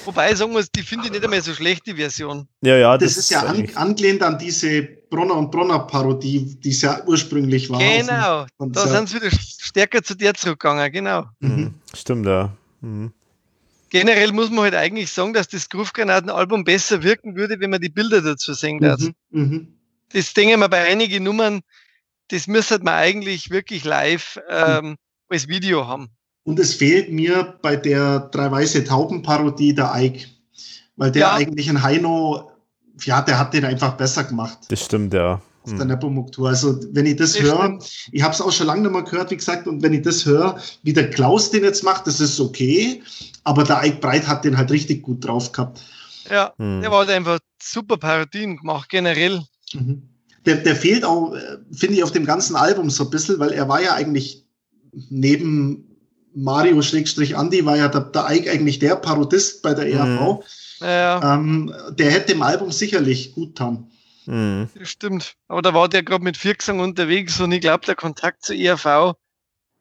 Wobei ich sagen muss, die finde ich nicht einmal so schlecht, die Version. Ja, ja, Das, ist ja an, angelehnt an diese Bronner und Bronner Parodie, die es ja ursprünglich war. Genau, Und da sind sie wieder stärker zu der zurückgegangen, genau. Mhm. Mhm. Stimmt, ja. Mhm. Generell muss man halt eigentlich sagen, dass das Groove-Granaten-Album besser wirken würde, wenn man die Bilder dazu sehen darf. Mhm. Mhm. Das denke ich mir bei einigen Nummern, das müsste man eigentlich wirklich live ähm, als Video haben. Und es fehlt mir bei der Drei Weiße Tauben-Parodie der Ike. Weil der Ja. eigentlich in Heino, ja, der hat den einfach besser gemacht. Das stimmt, ja. auf der. Nepomuk-Tour. Also wenn ich das Das höre, ich habe es auch schon lange nicht mehr gehört, wie gesagt, und wenn ich das höre, wie der Klaus den jetzt macht, das ist okay, aber der Ike Breit hat den halt richtig gut drauf gehabt. Ja, Mhm. der war halt einfach super Parodien gemacht, generell. Mhm. Der, der fehlt auch, äh, finde ich, auf dem ganzen Album so ein bisschen, weil er war ja eigentlich neben Mario Schrägstrich Andy war ja der, der Ike eigentlich der Parodist bei der ERV. Ja, Ähm, der hätte dem Album sicherlich gut getan. Mhm. das stimmt. Aber da war der gerade mit Viergesang unterwegs und ich glaube, der Kontakt zur ERV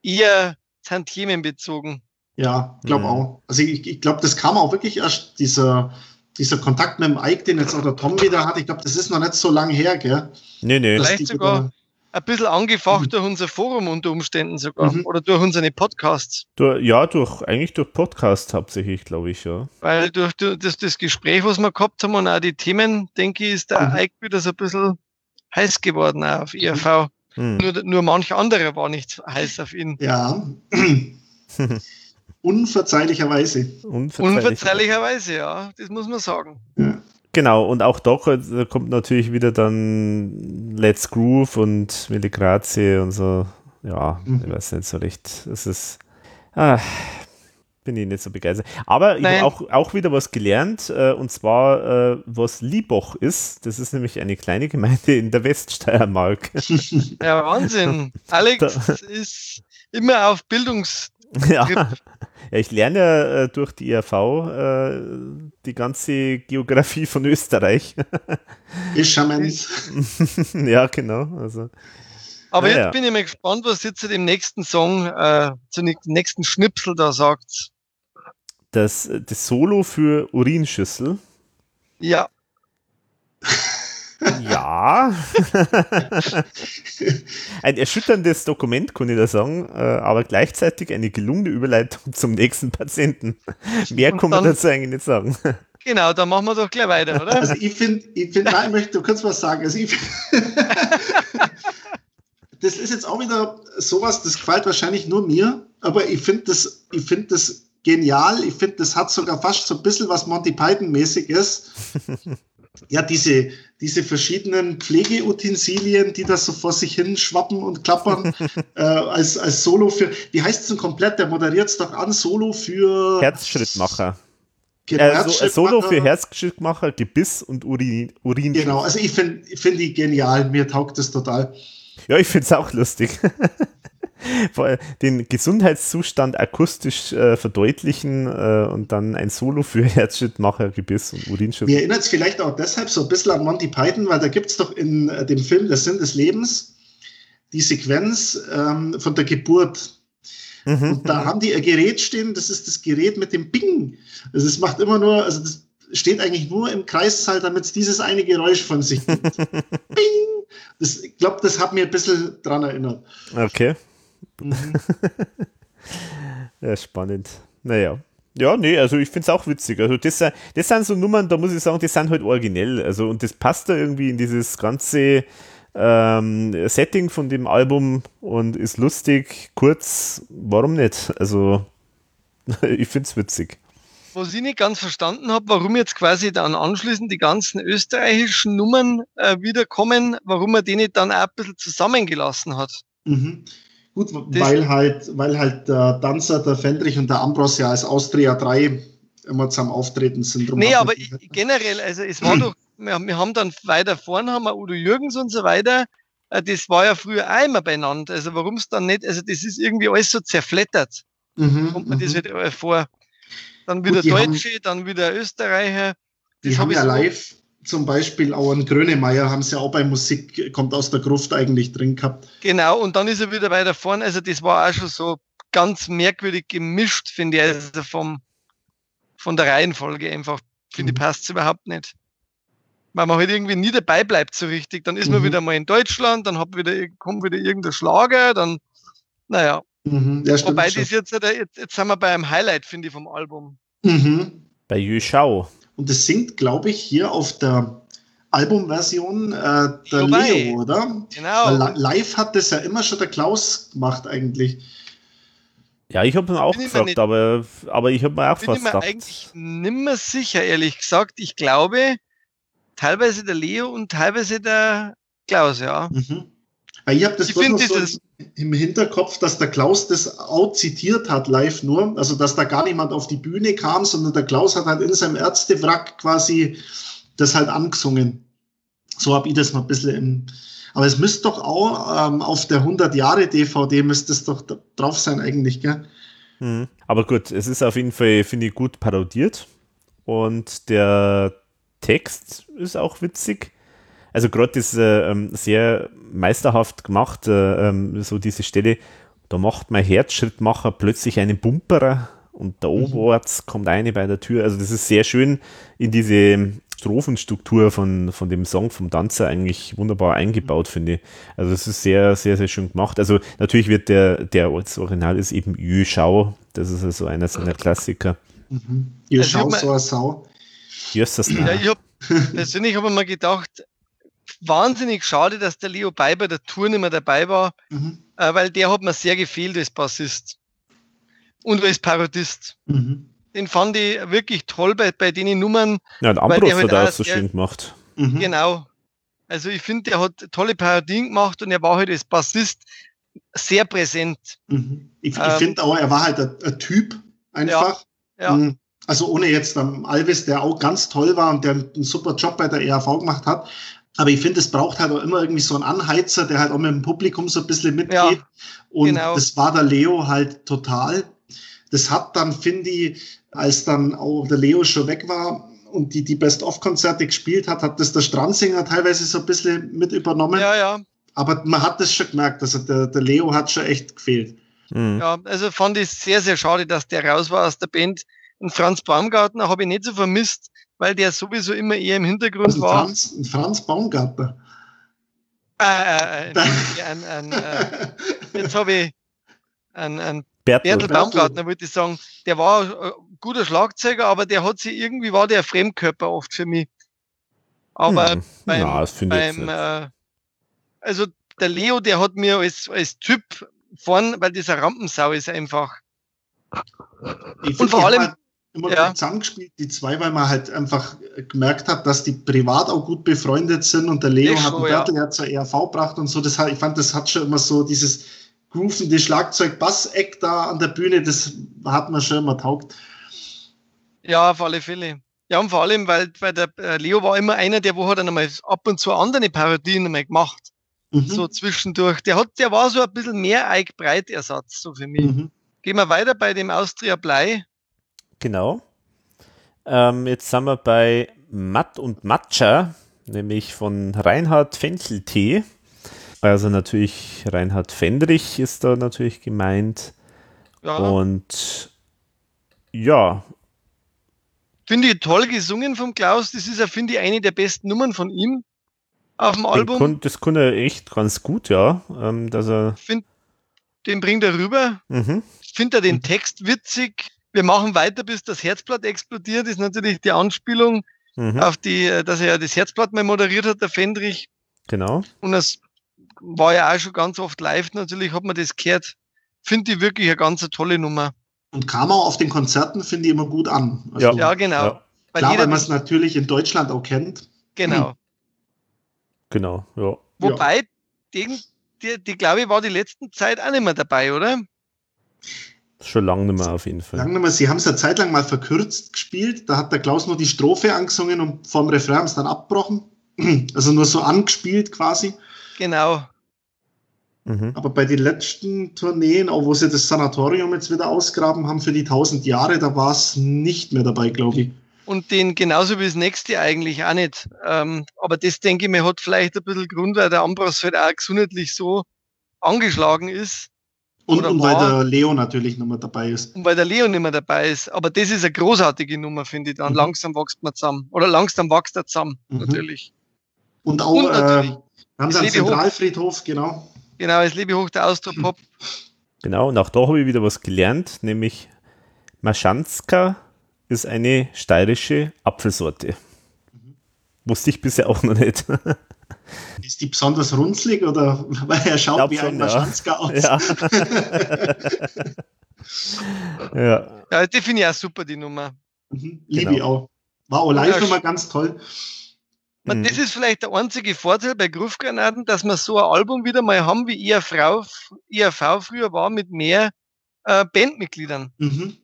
eher Tantiemenbezogen. Ja, glaube Mhm. auch. Also ich, ich glaube, das kam auch wirklich erst, dieser, dieser Kontakt mit dem Ike, den jetzt auch der Tom wieder hat. Ich glaube, das ist noch nicht so lang her, gell? Nee, nee. Vielleicht sogar- wieder- Ein bisschen angefacht durch unser Forum unter Umständen sogar. Mhm. Oder durch unsere Podcasts. Durch, ja, durch, eigentlich durch Podcast hauptsächlich, glaube ich, ja. Weil durch du- das, das Gespräch, was wir gehabt haben und auch die Themen, denke ich, ist der Mhm. Ike wieder so ein bisschen heiß geworden auf ERV. Mhm. Nur, nur manch anderer war nicht heiß auf ihn. Ja. Unverzeihlicherweise. Unverzeihlich. Unverzeihlicherweise, ja. Das muss man sagen. Genau, und auch doch da kommt natürlich wieder dann Let's Groove und Mille Grazie und so. Ja, Mhm. ich weiß nicht so recht. Es ist. Ah, bin ich nicht so begeistert. Aber ich Nein. habe auch, auch wieder was gelernt, äh, und zwar, äh, was Lieboch ist. Das ist nämlich eine kleine Gemeinde in der Weststeiermark. Ja, Wahnsinn. Alex ist immer auf Bildungs... ja. Ja, ich lerne ja äh, durch die IRV äh, die ganze Geografie von Österreich. Ist charmant. ja, genau. Also. Aber Ja, jetzt ja. bin ich mal gespannt, was ihr zu dem nächsten Song, äh, zu dem nächsten Schnipsel da sagt. Das, das Solo für Urinschüssel. Ja, Ja. Ein erschütterndes Dokument, kann ich da sagen, äh, aber gleichzeitig eine gelungene Überleitung zum nächsten Patienten. Mehr kann man dazu eigentlich nicht sagen. genau, dann machen wir doch gleich weiter, oder? Also ich finde, ich find, nein, ich möchte kurz was sagen. Also ich das ist jetzt auch wieder sowas, das gefällt wahrscheinlich nur mir, aber ich finde das, ich finde das genial. Ich finde, das hat sogar fast so ein bisschen was Monty Python-mäßig ist. Ja, diese, diese verschiedenen Pflegeutensilien, die da so vor sich hin schwappen und klappern, äh, als, als Solo für, wie heißt es denn komplett? Der moderiert es doch an, Solo für Herzschrittmacher. Genau, Äh, so, äh, Solo für Herzschrittmacher. Gebiss und Urin. Urin Genau, also ich finde ich find die genial, mir taugt das total. Ja, ich finde es auch lustig. Den Gesundheitszustand akustisch äh, verdeutlichen äh, und dann ein Solo für Herzschrittmacher, Gebiss und Urinschutz. Mir erinnert es vielleicht auch deshalb so ein bisschen an Monty Python, weil da gibt es doch in äh, dem Film Der Sinn des Lebens die Sequenz ähm, von der Geburt. Mhm. Und da haben die ein Gerät stehen, das ist das Gerät mit dem Bing. Also es macht immer nur, also das steht eigentlich nur im Kreissaal, damit es dieses eine Geräusch von sich gibt. Bing! Das, ich glaube, das hat mir ein bisschen dran erinnert. Okay, Mhm. ja, spannend. Naja. Ja, nee, also ich finde es auch witzig. Also das, das sind so Nummern, da muss ich sagen, die sind halt originell. Also und das passt da irgendwie in dieses ganze ähm, Setting von dem Album und ist lustig, kurz, warum nicht? Also ich finde es witzig. Was ich nicht ganz verstanden habe, warum jetzt quasi dann anschließend die ganzen österreichischen Nummern äh, wiederkommen, warum er die nicht dann auch ein bisschen zusammengelassen hat. Mhm. Gut, weil halt, weil halt der Danzer, der Fendrich und der Ambros ja als Austria 3 immer zusammen auftreten sind. Drum nee, aber ich, generell, also es war doch, wir, wir, haben dann weiter vorne haben wir Udo Jürgens und so weiter. Äh, das war ja früher auch immer beieinander. Also warum es dann nicht, also das ist irgendwie alles so zerflettert. Mhm, Kommt mir das mhm. wieder vor. Dann wieder Gut, Deutsche, haben, dann wieder Österreicher. Das die haben ja live zum Beispiel auch ein Grönemeyer haben sie auch bei Musik, kommt aus der Gruft eigentlich drin gehabt. Genau, und dann ist er wieder weiter vorne. Also das war auch schon so ganz merkwürdig gemischt, finde ich, also vom, von der Reihenfolge einfach. Finde mhm. ich, passt es überhaupt nicht. Weil man halt irgendwie nie dabei bleibt so richtig. Dann ist mhm. man wieder mal in Deutschland, dann hat wieder, kommt wieder irgendein Schlager, dann, naja. Mhm. Ja, Wobei das jetzt, jetzt, jetzt sind wir bei einem Highlight, finde ich, vom Album. Mhm. Bei Yushao. Und das singt, glaube ich, hier auf der Albumversion äh, der Wobei. Leo, oder? Genau. Weil live hat das ja immer schon der Klaus gemacht, eigentlich. Ja, ich habe ihn auch gefragt, aber, aber ich habe mir auch bin fast. Ich bin mir eigentlich nimmer sicher, ehrlich gesagt. Ich glaube, teilweise der Leo und teilweise der Klaus, ja. Mhm. Ich habe das ich so im Hinterkopf, dass der Klaus das auch zitiert hat, live nur. Also, dass da gar niemand auf die Bühne kam, sondern der Klaus hat halt in seinem Ärztewrack quasi das halt angesungen. So habe ich das mal ein bisschen im. Aber es müsste doch auch ähm, auf der 100 Jahre DVD müsste es doch drauf sein, eigentlich, gell? Mhm. Aber gut, es ist auf jeden Fall, finde ich, gut parodiert. Und der Text ist auch witzig also gerade das äh, ähm, sehr meisterhaft gemacht, äh, ähm, so diese Stelle, da macht mein Herzschrittmacher plötzlich einen Bumperer und da mhm. oberwärts kommt eine bei der Tür. Also das ist sehr schön in diese Strophenstruktur von, von dem Song vom Danzer eigentlich wunderbar eingebaut, mhm. finde ich. Also das ist sehr, sehr, sehr schön gemacht. Also natürlich wird der, der als Original ist eben Yü Shao, das ist also einer seiner Klassiker. Mhm. Yü Shao, also so eine Sau. Jösses, ja, ich hab, persönlich habe ich mir gedacht, wahnsinnig schade, dass der Leo Bay bei der Tour nicht mehr dabei war, mhm. äh, weil der hat mir sehr gefehlt als Bassist und als Parodist. Mhm. Den fand ich wirklich toll bei, bei den Nummern. Ja, der Ambros hat halt auch so schön gemacht. Mhm. Genau. Also ich finde, der hat tolle Parodien gemacht und er war halt als Bassist sehr präsent. Mhm. Ich, ich ähm, finde auch, er war halt ein, ein Typ einfach. Ja, ja. Mhm. Also ohne jetzt am Alves, der auch ganz toll war und der einen super Job bei der ERV gemacht hat. Aber ich finde, es braucht halt auch immer irgendwie so einen Anheizer, der halt auch mit dem Publikum so ein bisschen mitgeht. Ja, und genau. das war der Leo halt total. Das hat dann, finde ich, als dann auch der Leo schon weg war und die, die Best-of-Konzerte gespielt hat, hat das der Strandsinger teilweise so ein bisschen mit übernommen. Ja, ja. Aber man hat das schon gemerkt, also der, der Leo hat schon echt gefehlt. Mhm. Ja, also fand ich sehr, sehr schade, dass der raus war aus der Band. Und Franz Baumgartner habe ich nicht so vermisst weil der sowieso immer eher im Hintergrund also war. Franz, Franz Baumgartner. Äh, äh, äh ein, ein, äh, jetzt habe ich einen, Bertel, Bertel Baumgartner, würde ich sagen. Der war ein guter Schlagzeuger, aber der hat sich irgendwie, war der Fremdkörper oft für mich. Aber hm, beim, na, beim äh, also der Leo, der hat mir als, als Typ vorn, weil dieser Rampensau ist einfach. Ich Und vor allem, immer ja. gut zusammengespielt, die zwei, weil man halt einfach gemerkt hat, dass die privat auch gut befreundet sind und der Leo ich hat einen Bertel ja. zur ERV gebracht und so. Das hat, ich fand, das hat schon immer so dieses groovende Schlagzeug-Bass-Eck da an der Bühne, das hat man schon immer taugt. Ja, auf alle Fälle. Ja, und vor allem, weil, weil der äh, Leo war immer einer, der wo hat dann einmal ab und zu andere Parodien einmal gemacht. Mhm. So zwischendurch. Der hat, der war so ein bisschen mehr Eik Breitersatz, so für mich. Mhm. Gehen wir weiter bei dem Austria Blei. Genau. Ähm, jetzt sind wir bei Matt und Matcha, nämlich von Reinhard Fencheltee. Also natürlich Reinhard Fendrich ist da natürlich gemeint. Ja. Und ja. Finde ich toll gesungen vom Klaus. Das ist ja, finde ich, eine der besten Nummern von ihm auf dem Album. Kon, das konnte er echt ganz gut, ja. Ähm, dass er find, den bringt er rüber. Mhm. Finde er den Text witzig wir machen weiter, bis das Herzblatt explodiert, ist natürlich die Anspielung mhm. auf die, äh, dass er ja das Herzblatt mal moderiert hat, der Fendrich. Genau. Und das war ja auch schon ganz oft live, natürlich hat man das gehört. Finde ich wirklich eine ganz tolle Nummer. Und kam auch auf den Konzerten, finde ich immer gut an. Also, ja. ja, genau. Ja. Weil Klar, weil man es natürlich in Deutschland auch kennt. Genau. Genau, ja. Wobei, ja. Die, die, die glaube ich, war die letzten Zeit auch nicht mehr dabei, oder? Schon lange nicht mehr auf jeden Fall. Lange nicht mehr. Sie haben es eine Zeit lang mal verkürzt gespielt. Da hat der Klaus nur die Strophe angesungen und vom Refrain haben es dann abgebrochen. Also nur so angespielt quasi. Genau. Mhm. Aber bei den letzten Tourneen, auch wo sie das Sanatorium jetzt wieder ausgraben haben für die 1000 Jahre, da war es nicht mehr dabei, glaube ich. Und den genauso wie das nächste eigentlich auch nicht. Ähm, aber das denke ich mir hat vielleicht ein bisschen Grund, weil der Ambros halt auch gesundheitlich so angeschlagen ist. Und, und weil der Leo natürlich nicht mehr dabei ist. Und weil der Leo nicht mehr dabei ist. Aber das ist eine großartige Nummer, finde ich dann. Mhm. Langsam wächst man zusammen. Oder langsam wächst er zusammen, mhm. natürlich. Und auch, und äh, haben sie einen Zentralfriedhof, genau. Genau, es lebe hoch der Austropop. Genau, und auch da habe ich wieder was gelernt, nämlich Maschanska ist eine steirische Apfelsorte. Mhm. Wusste ich bisher auch noch nicht. Ist die besonders runzlig oder weil er schaut wie schon, ein Maschanska ja. aus? Ja. ja. ja, die finde ich auch super, die Nummer. Mhm. Liebe genau. ich auch. War auch live immer ganz toll. Man, mhm. Das ist vielleicht der einzige Vorteil bei Gruffgranaten, dass wir so ein Album wieder mal haben, wie IRV, IRV früher war, mit mehr äh, Bandmitgliedern. Mhm.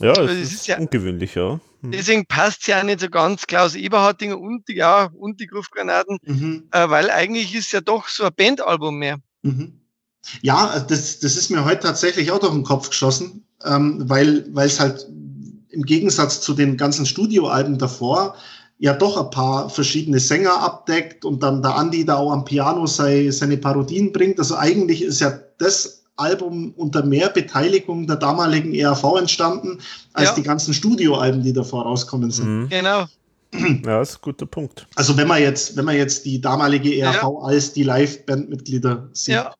Ja, also das, ist, ist, ja ungewöhnlich, ja. Mhm. Deswegen passt es ja nicht so ganz Klaus Eberhardinger und die, ja, und die Gruffgranaten, mhm. äh, weil eigentlich ist ja doch so ein Bandalbum mehr. Mhm. Ja, das, das ist mir heute tatsächlich auch durch den Kopf geschossen, ähm, weil es halt im Gegensatz zu den ganzen Studioalben davor ja doch ein paar verschiedene Sänger abdeckt und dann der Andi da auch am Piano sei, seine Parodien bringt. Also eigentlich ist ja das Album unter mehr Beteiligung der damaligen ERV entstanden, als ja. die ganzen Studioalben, die davor rauskommen sind. Mhm. Genau. Ja, das ist ein guter Punkt. Also wenn man jetzt, wenn man jetzt die damalige ERV ja. als die Live-Bandmitglieder sieht. Ja.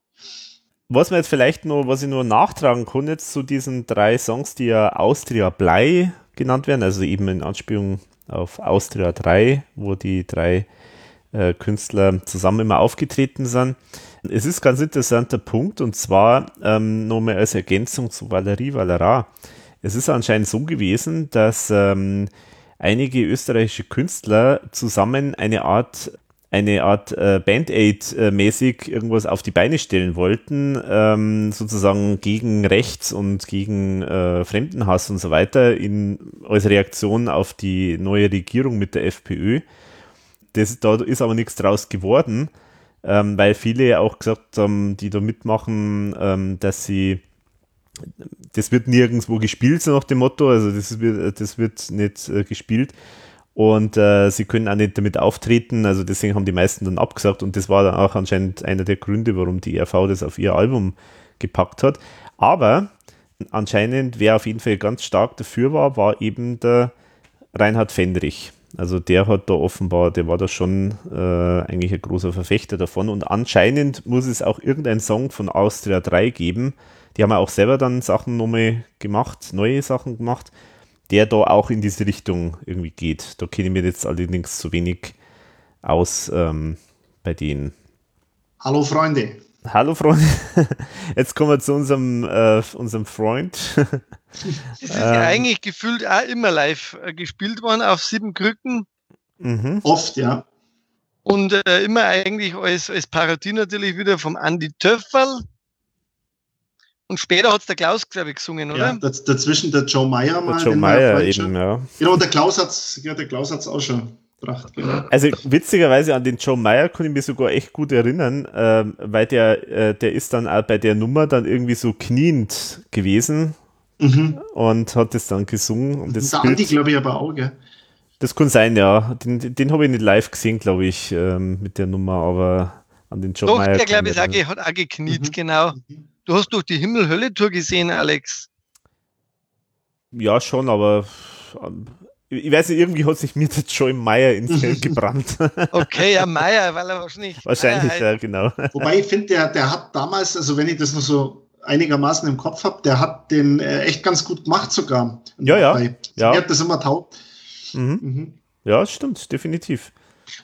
Was man jetzt vielleicht nur, was ich nur nachtragen kann, jetzt zu diesen drei Songs, die ja Austria Blei genannt werden, also eben in Anspielung auf Austria 3, wo die drei äh, Künstler zusammen immer aufgetreten sind. Es ist ganz interessanter Punkt und zwar ähm, nochmal als Ergänzung zu Valerie Valera. Es ist anscheinend so gewesen, dass ähm, einige österreichische Künstler zusammen eine Art eine Art äh, Band-Aid-mäßig irgendwas auf die Beine stellen wollten, ähm, sozusagen gegen Rechts und gegen äh, Fremdenhass und so weiter, in, als Reaktion auf die neue Regierung mit der FPÖ. Das, da ist aber nichts draus geworden, ähm, weil viele auch gesagt haben, die da mitmachen, ähm, dass sie das wird nirgendwo gespielt, so nach dem Motto, also das wird, das wird nicht äh, gespielt und äh, sie können auch nicht damit auftreten, also deswegen haben die meisten dann abgesagt und das war dann auch anscheinend einer der Gründe, warum die ERV das auf ihr Album gepackt hat. Aber anscheinend, wer auf jeden Fall ganz stark dafür war, war eben der Reinhard Fendrich. Also der hat da offenbar, der war da schon äh, eigentlich ein großer Verfechter davon und anscheinend muss es auch irgendein Song von Austria 3 geben. Die haben auch selber dann Sachen nochmal gemacht, neue Sachen gemacht der da auch in diese Richtung irgendwie geht. Da kenne ich mir jetzt allerdings zu wenig aus ähm, bei denen. Hallo Freunde. Hallo Freunde. Jetzt kommen wir zu unserem, äh, unserem Freund. Es ist ja ähm. eigentlich gefühlt auch immer live äh, gespielt worden auf sieben Krücken. Mhm. Oft, ja. Und äh, immer eigentlich als, als Parodie natürlich wieder vom Andy Töfferl. Und später hat es der Klaus, glaube ich, gesungen, oder? Ja, dazwischen der Joe Meyer mal. Der Joe Meyer eben, ja. Genau, der Klaus hat es ja, der Klaus hat's auch schon gebracht. Genau. Also witzigerweise an den Joe Meyer kann ich mich sogar echt gut erinnern, ähm, weil der, äh, der ist dann auch bei der Nummer dann irgendwie so kniend gewesen mhm. und hat das dann gesungen. Und das der Andi, glaube ich, aber auch, gell? Das kann sein, ja. Den, den habe ich nicht live gesehen, glaube ich, ähm, mit der Nummer, aber an den Joe Doch, Meyer. der, glaube ich, hat auch gekniet, mhm. genau. Mhm. Du hast doch die Himmel-Hölle-Tour gesehen, Alex. Ja, schon, aber ich weiß nicht, irgendwie hat sich mir der Joy Meyer ins Feld gebrannt. okay, ja, Meyer, weil er wahrscheinlich. Wahrscheinlich, ja, genau. Wobei ich finde, der, der hat damals, also wenn ich das noch so einigermaßen im Kopf habe, der hat den äh, echt ganz gut gemacht sogar. Ja, ja. ja. Er hat das immer taugt. Mhm. Mhm. Ja, stimmt, definitiv.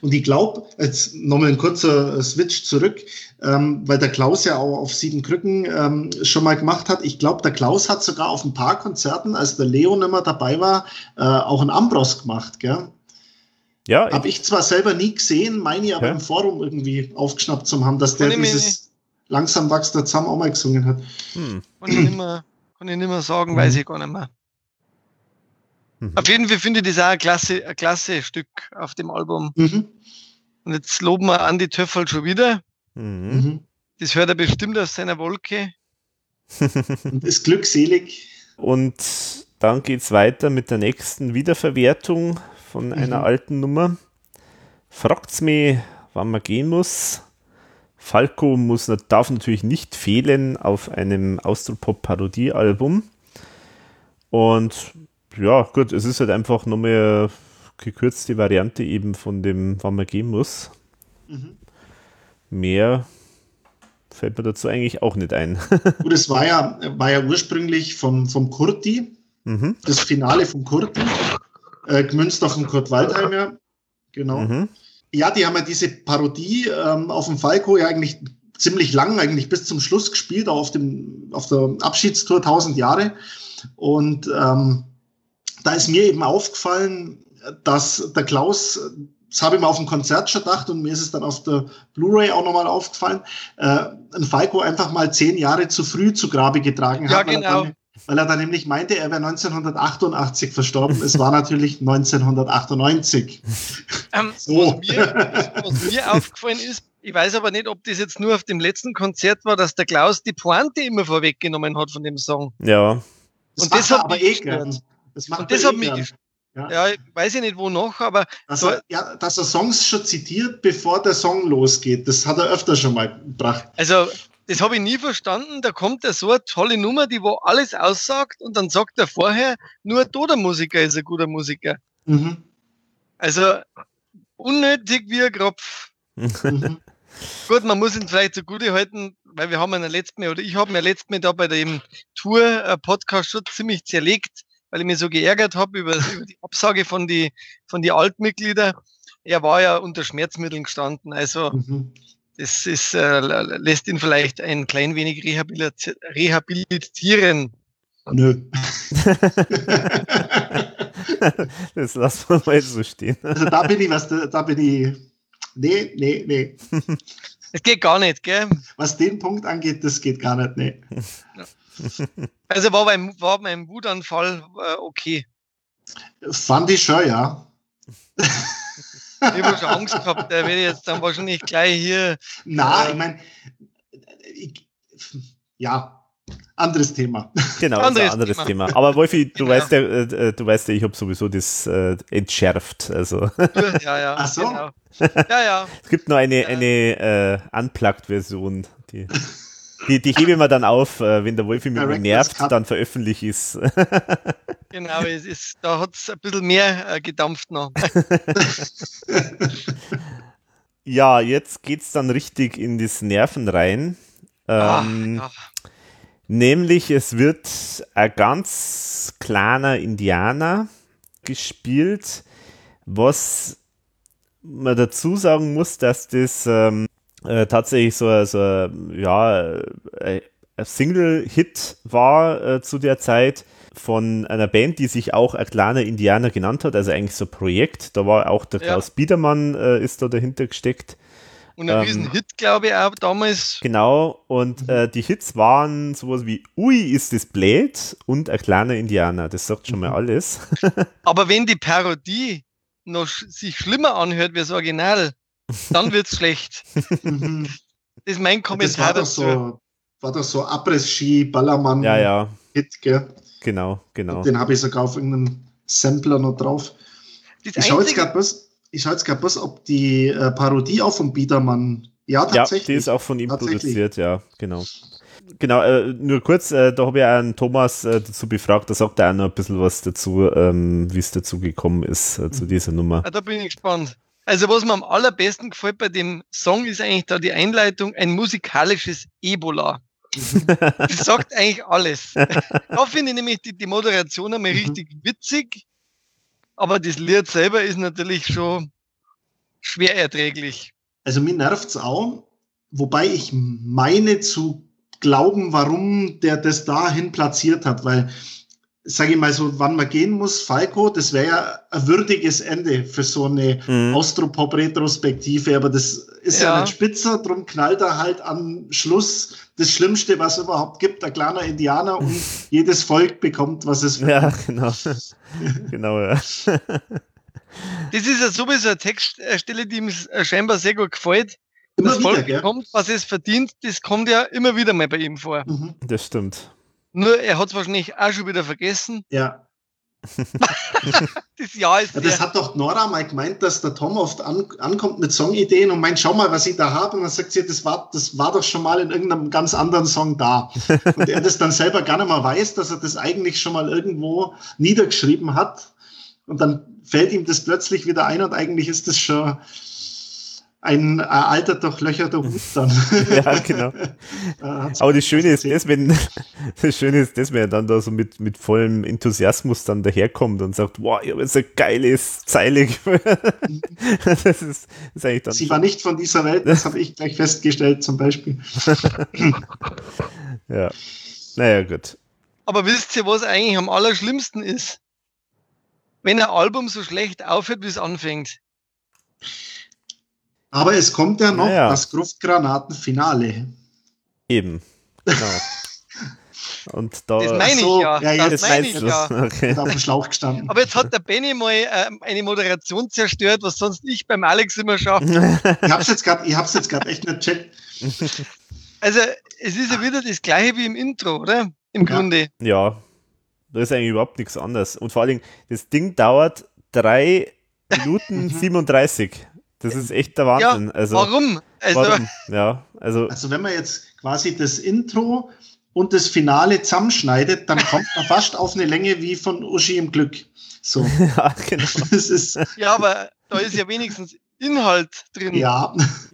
Und ich glaube, jetzt nochmal ein kurzer Switch zurück, ähm, weil der Klaus ja auch auf sieben Krücken ähm, schon mal gemacht hat. Ich glaube, der Klaus hat sogar auf ein paar Konzerten, als der Leo nicht mehr dabei war, äh, auch einen Ambros gemacht, gell? Ja. Habe ich zwar selber nie gesehen, meine ich aber ja. im Forum irgendwie aufgeschnappt zu haben, dass der dieses langsam wächst der zusammen auch mal gesungen hat. Hm. Kann, ich nicht mehr, kann ich nicht mehr sagen, weiß ich gar nicht mehr. Mhm. Auf jeden Fall finde ich das auch ein klasse, ein klasse Stück auf dem Album. Mhm. Und jetzt loben wir Andi Töffel schon wieder. Mhm. mhm. Das hört er bestimmt aus seiner Wolke. Und ist glückselig. Und dann geht es weiter mit der nächsten Wiederverwertung von einer mhm. alten Nummer. Fragt's mich, wann man gehen muss. Falco muss, darf natürlich nicht fehlen auf einem Austropop-Parodie-Album. Und ja, gut, es ist halt einfach nochmal eine gekürzte Variante eben von dem, wann man gehen muss. Mhm. Mehr fällt mir dazu eigentlich auch nicht ein. Gut, es war ja, war ja ursprünglich vom, vom Kurti, mhm. das Finale vom Kurti, äh, gemünzt auf den Kurt Waldheimer. Genau. Mhm. Ja, die haben ja diese Parodie ähm, auf dem Falco ja eigentlich ziemlich lang, eigentlich bis zum Schluss gespielt, auch auf, dem, auf der Abschiedstour 1000 Jahre. Und ähm, da ist mir eben aufgefallen, dass der Klaus, das habe ich mir auf dem Konzert schon gedacht und mir ist es dann auf der Blu-ray auch nochmal aufgefallen, äh, ein Falco einfach mal zehn Jahre zu früh zu Grabe getragen ja, hat. Ja, genau. Dann, weil er dann nämlich meinte, er wäre 1988 verstorben. es war natürlich 1998. Ähm, so. was, mir, was mir aufgefallen ist, ich weiß aber nicht, ob das jetzt nur auf dem letzten Konzert war, dass der Klaus die Pointe immer vorweggenommen hat von dem Song. Ja. Das und das hat aber eh gern. Das macht und das hat mich ja. ja, weiß ich nicht wo noch, aber. Dass er, ja, dass er Songs schon zitiert, bevor der Song losgeht, das hat er öfter schon mal gebracht. Also, das habe ich nie verstanden. Da kommt ja so eine tolle Nummer, die wo alles aussagt und dann sagt er vorher, nur ein toter Musiker ist ein guter Musiker. Mhm. Also, unnötig wie ein Kropf. Mhm. Gut, man muss ihn vielleicht zugute halten, weil wir haben ja letzten Mal, oder ich habe mir letztes Mal da bei dem Tour-Podcast schon ziemlich zerlegt weil ich mich so geärgert habe über, über die Absage von die, von die Altmitglieder. Er war ja unter Schmerzmitteln gestanden, also mhm. das ist, äh, lässt ihn vielleicht ein klein wenig rehabilitieren. Nö. das lassen wir mal so stehen. Also da bin ich, was, da bin ich, nee, nee, nee. Es geht gar nicht, gell? Was den Punkt angeht, das geht gar nicht, nee. Ja. Also war beim, war beim Wutanfall äh, okay. Fand ich schon, ja. ich habe schon Angst gehabt, der wird jetzt dann wahrscheinlich gleich hier. Na, äh, ich meine, ja, anderes Thema. Genau, anderes, anderes Thema. Thema. Aber Wolfi, du genau. weißt ja, äh, äh, du weißt ja, ich habe sowieso das äh, entschärft. Also. Ja, ja. Ach so. Genau. Ja, ja. Es gibt nur eine, eine äh, Unplugged-Version, die. Die, die hebe ich mir dann auf, äh, wenn der Wolfi mich nervt, dann veröffentliche ich es. Genau, es ist, da hat es ein bisschen mehr äh, gedampft noch. ja, jetzt geht es dann richtig in das Nerven rein. Ähm, Ach, nämlich, es wird ein ganz kleiner Indianer gespielt, was man dazu sagen muss, dass das ähm, äh, tatsächlich so, so ja, äh, ein Single-Hit war äh, zu der Zeit von einer Band, die sich auch ein kleiner Indianer genannt hat, also eigentlich so ein Projekt. Da war auch der Klaus ja. Biedermann äh, ist da dahinter gesteckt. Und ein ähm, Riesenhit, glaube ich, auch damals. Genau, und mhm. äh, die Hits waren sowas wie Ui, ist das blöd und ein kleiner Indianer. Das sagt schon mal mhm. alles. Aber wenn die Parodie noch sich schlimmer anhört wie das Original, dann wird's schlecht. Mhm. das ist mein Kommentar das war dazu. So, war das so Abriss-Ski, Ballermann ja, ja. Hit, gell? Genau, genau. Den habe ich sogar auf irgendeinem Sampler noch drauf. Das ich schaue jetzt gerade bloß, ich schaue jetzt gerade bloß, ob die äh, Parodie auch von Biedermann. Ja, tatsächlich. Ja, die ist auch von ihm produziert, ja, genau. Genau, äh, nur kurz, äh, da habe ich einen Thomas äh, dazu befragt, da sagt er auch noch ein bisschen was dazu, ähm, wie es dazu gekommen ist, äh, zu dieser Nummer. Ah, da bin ich gespannt. Also was mir am allerbesten gefällt bei dem Song ist eigentlich da die Einleitung, ein musikalisches Ebola. Das sagt eigentlich alles. da finde ich nämlich die, die Moderation einmal Mhm. richtig witzig, aber das Lied selber ist natürlich schon schwer erträglich. Also mir nervt's auch, wobei ich meine zu glauben, warum der das dahin platziert hat, weil, sage ich mal so, wann man gehen muss, Falco, das wäre ja ein würdiges Ende für so eine Mhm. Austropop-Retrospektive, aber das ist ja. Ja. nicht spitzer, drum knallt er halt am Schluss das Schlimmste, was es überhaupt gibt, ein kleiner Indianer und jedes Volk bekommt, was es Ja, genau. genau, ja. Das ist ja sowieso eine Textstelle, die ihm scheinbar sehr gut gefällt. immer das wieder, Volk gell? bekommt, was es verdient, das kommt ja immer wieder mal bei ihm vor. Mhm. Das stimmt. Nur er hat es wahrscheinlich auch schon wieder vergessen. Ja. Das Jahr ist Ja, das hat doch Nora mal gemeint, dass der Tom oft an, ankommt mit Songideen und meint, schau mal, was ich da habe. Und dann sagt sie, das war, das war doch schon mal in irgendeinem ganz anderen Song da. Und er das dann selber gar nicht mehr weiß, dass er das eigentlich schon mal irgendwo niedergeschrieben hat. Und dann fällt ihm das plötzlich wieder ein und eigentlich ist das schon ein alter, durchlöcherter Hut dann. Ja, genau. Hat's Aber das Schöne ist das, wenn, das Schöne ist das, wenn er dann da so mit, mit vollem Enthusiasmus dann daherkommt und sagt, wow, ich habe jetzt eine geile Zeile. Das ist, das ist eigentlich dann. Sie war nicht von dieser Welt, das habe ich gleich festgestellt zum Beispiel. ja. Naja, gut. aber wisst ihr, was eigentlich am allerschlimmsten ist? Wenn ein Album so schlecht aufhört, wie es anfängt. Aber es kommt ja noch Naja. das Gruftgranaten-Finale. Eben. Genau. Und da. Das meine ich ja. ja, das jetzt meine ich du. ja. Okay. Auf dem Schlauch gestanden. Aber jetzt hat der Benny mal ähm, eine Moderation zerstört, was sonst ich beim Alex immer schaffe. Ich hab's jetzt gerade, ich hab's jetzt gerade echt nicht checkt. Also, es ist ja wieder das gleiche wie im Intro, oder? Im Ja. Grunde. Ja, da ist eigentlich überhaupt nichts anderes. Und vor allen Dingen, das Ding dauert drei Minuten 37. Das ist echt der Wahnsinn. also, Warum? Also, warum? Ja, also, Also wenn man jetzt quasi das Intro und das Finale zusammenschneidet, dann kommt man fast auf eine Länge wie von Uschi im Glück. So, ja, genau. das ist ja, aber da ist ja wenigstens Inhalt drin. ja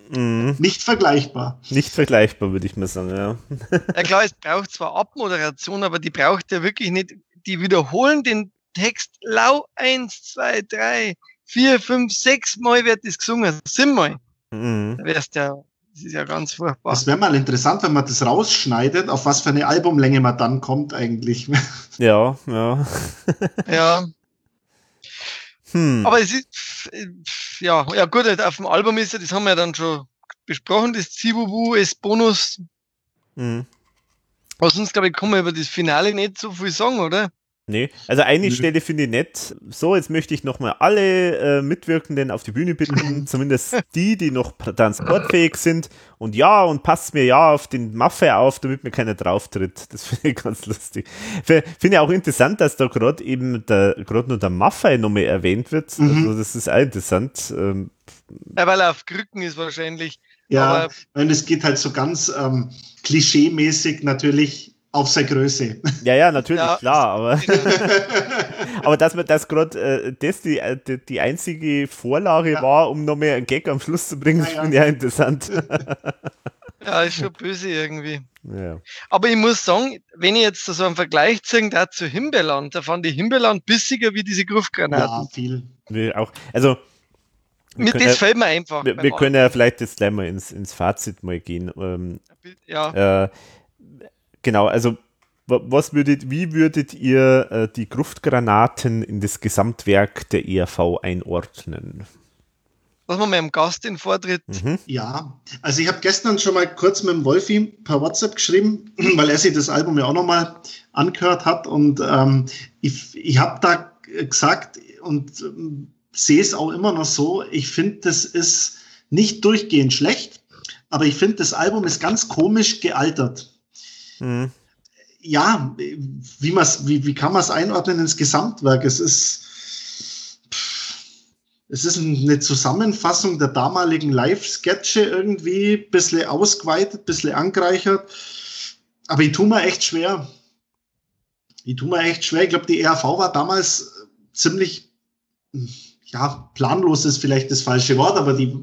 Mhm. nicht vergleichbar. Nicht vergleichbar, würde ich mal sagen, ja. Ja klar, es braucht zwar Abmoderation, aber die braucht ja wirklich nicht. Die wiederholen den Text lau eins, zwei, drei, vier, fünf, sechs Mal wird das gesungen. Siebenmal. Mhm. Da wärst ja, das ist ja ganz furchtbar. Das wäre mal interessant, wenn man das rausschneidet, auf was für eine Albumlänge man dann kommt eigentlich. Ja, ja. Ja, Hm. aber es ist, ja, ja gut, auf dem Album ist ja, das haben wir ja dann schon besprochen, das Zibubu ist Bonus. Mhm. Aber sonst, glaube ich, kann man über das Finale nicht so viel sagen, oder? Nee, also eine Nö. Stelle finde ich nett. So, jetzt möchte ich nochmal alle äh, Mitwirkenden auf die Bühne bitten, zumindest die, die noch transportfähig sind. Und ja, und passt mir ja auf den Maffe auf, damit mir keiner drauf tritt. Das finde ich ganz lustig. Finde ich auch interessant, dass da gerade eben der, gerade nur der Maffe nochmal erwähnt wird. Mhm. Also das ist auch interessant. Ähm, Ja, weil er auf Krücken ist wahrscheinlich. Ja, weil es geht halt so ganz ähm, klischee-mäßig natürlich auf seine Größe. ja, ja, natürlich, Ja, klar, aber, aber dass man das gerade, äh, das die, äh, die, die einzige Vorlage Ja. war, um nochmal einen Gag am Schluss zu bringen, Ja, ja. finde ich auch interessant. Ja, ist schon böse irgendwie. ja. Aber ich muss sagen, wenn ich jetzt so einen Vergleich ziehen da zu Himbeerland, da fand ich Himbeerland bissiger wie diese ja, Gruftgranaten. viel. Wir auch, also wir das ja, fällt mir einfach. wir, wir können ja vielleicht jetzt gleich mal ins, ins Fazit mal gehen. Ähm. Ja, äh, genau, also wa- was würdet, wie würdet ihr äh, die Gruftgranaten in das Gesamtwerk der ERV einordnen? wir mal dem Gast den Vortritt. Mhm. Ja, also ich habe gestern schon mal kurz mit dem Wolfi per WhatsApp geschrieben, weil er sich das Album ja auch nochmal angehört hat und ähm, ich, ich habe da gesagt und ähm, sehe es auch immer noch so, ich finde, das ist nicht durchgehend schlecht, aber ich finde, das Album ist ganz komisch gealtert. Mhm. Ja, wie, man's, wie, wie kann man es einordnen ins Gesamtwerk? Es ist, es ist eine Zusammenfassung der damaligen Live-Sketche irgendwie, bisschen ausgeweitet, bisschen angereichert. Aber ich tue mir echt schwer. Ich tue mir echt schwer. Ich glaube, die ERV war damals ziemlich, ja, planlos ist vielleicht das falsche Wort, aber die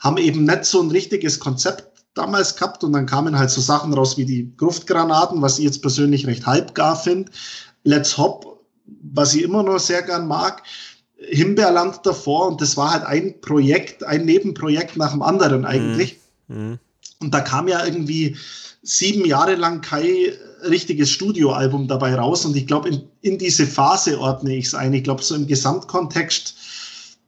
haben eben nicht so ein richtiges Konzept damals gehabt und dann kamen halt so Sachen raus wie die Gruftgranaten, was ich jetzt persönlich recht halbgar finde. Let's Hop, was ich immer noch sehr gern mag. Himbeerland davor und das war halt ein Projekt, ein Nebenprojekt nach dem anderen eigentlich. Mhm. Mhm. Und da kam ja irgendwie sieben Jahre lang kein richtiges Studioalbum dabei raus und ich glaube, in, in diese Phase ordne ich es ein. Ich glaube, so im Gesamtkontext,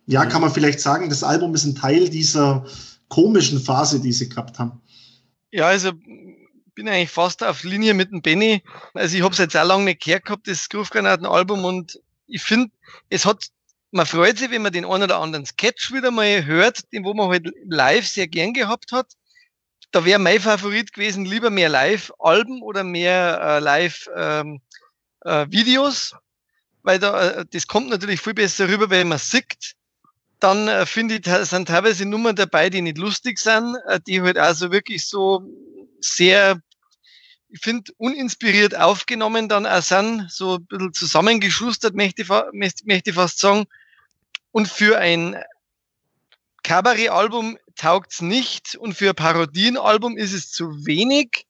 ja, mhm. kann man vielleicht sagen, das Album ist ein Teil dieser komischen Phase, die sie gehabt haben. Ja, also bin eigentlich fast auf Linie mit dem Benny. Also ich habe es jetzt auch lange nicht gehört gehabt, das Groove-Granaten-Album und ich finde, es hat, man freut sich, wenn man den einen oder anderen Sketch wieder mal hört, den wo man halt live sehr gern gehabt hat. Da wäre mein Favorit gewesen, lieber mehr Live-Alben oder mehr äh, Live-Videos, ähm, äh, weil da, äh, das kommt natürlich viel besser rüber, wenn man sieht. Dann äh, finde ich, sind teilweise Nummern dabei, die nicht lustig sind, äh, die halt also wirklich so sehr, ich finde, uninspiriert aufgenommen dann auch sind, so ein bisschen zusammengeschustert, möchte ich, möchte ich fast sagen. Und für ein Cabaret-Album taugt's nicht und für ein Parodienalbum ist es zu wenig.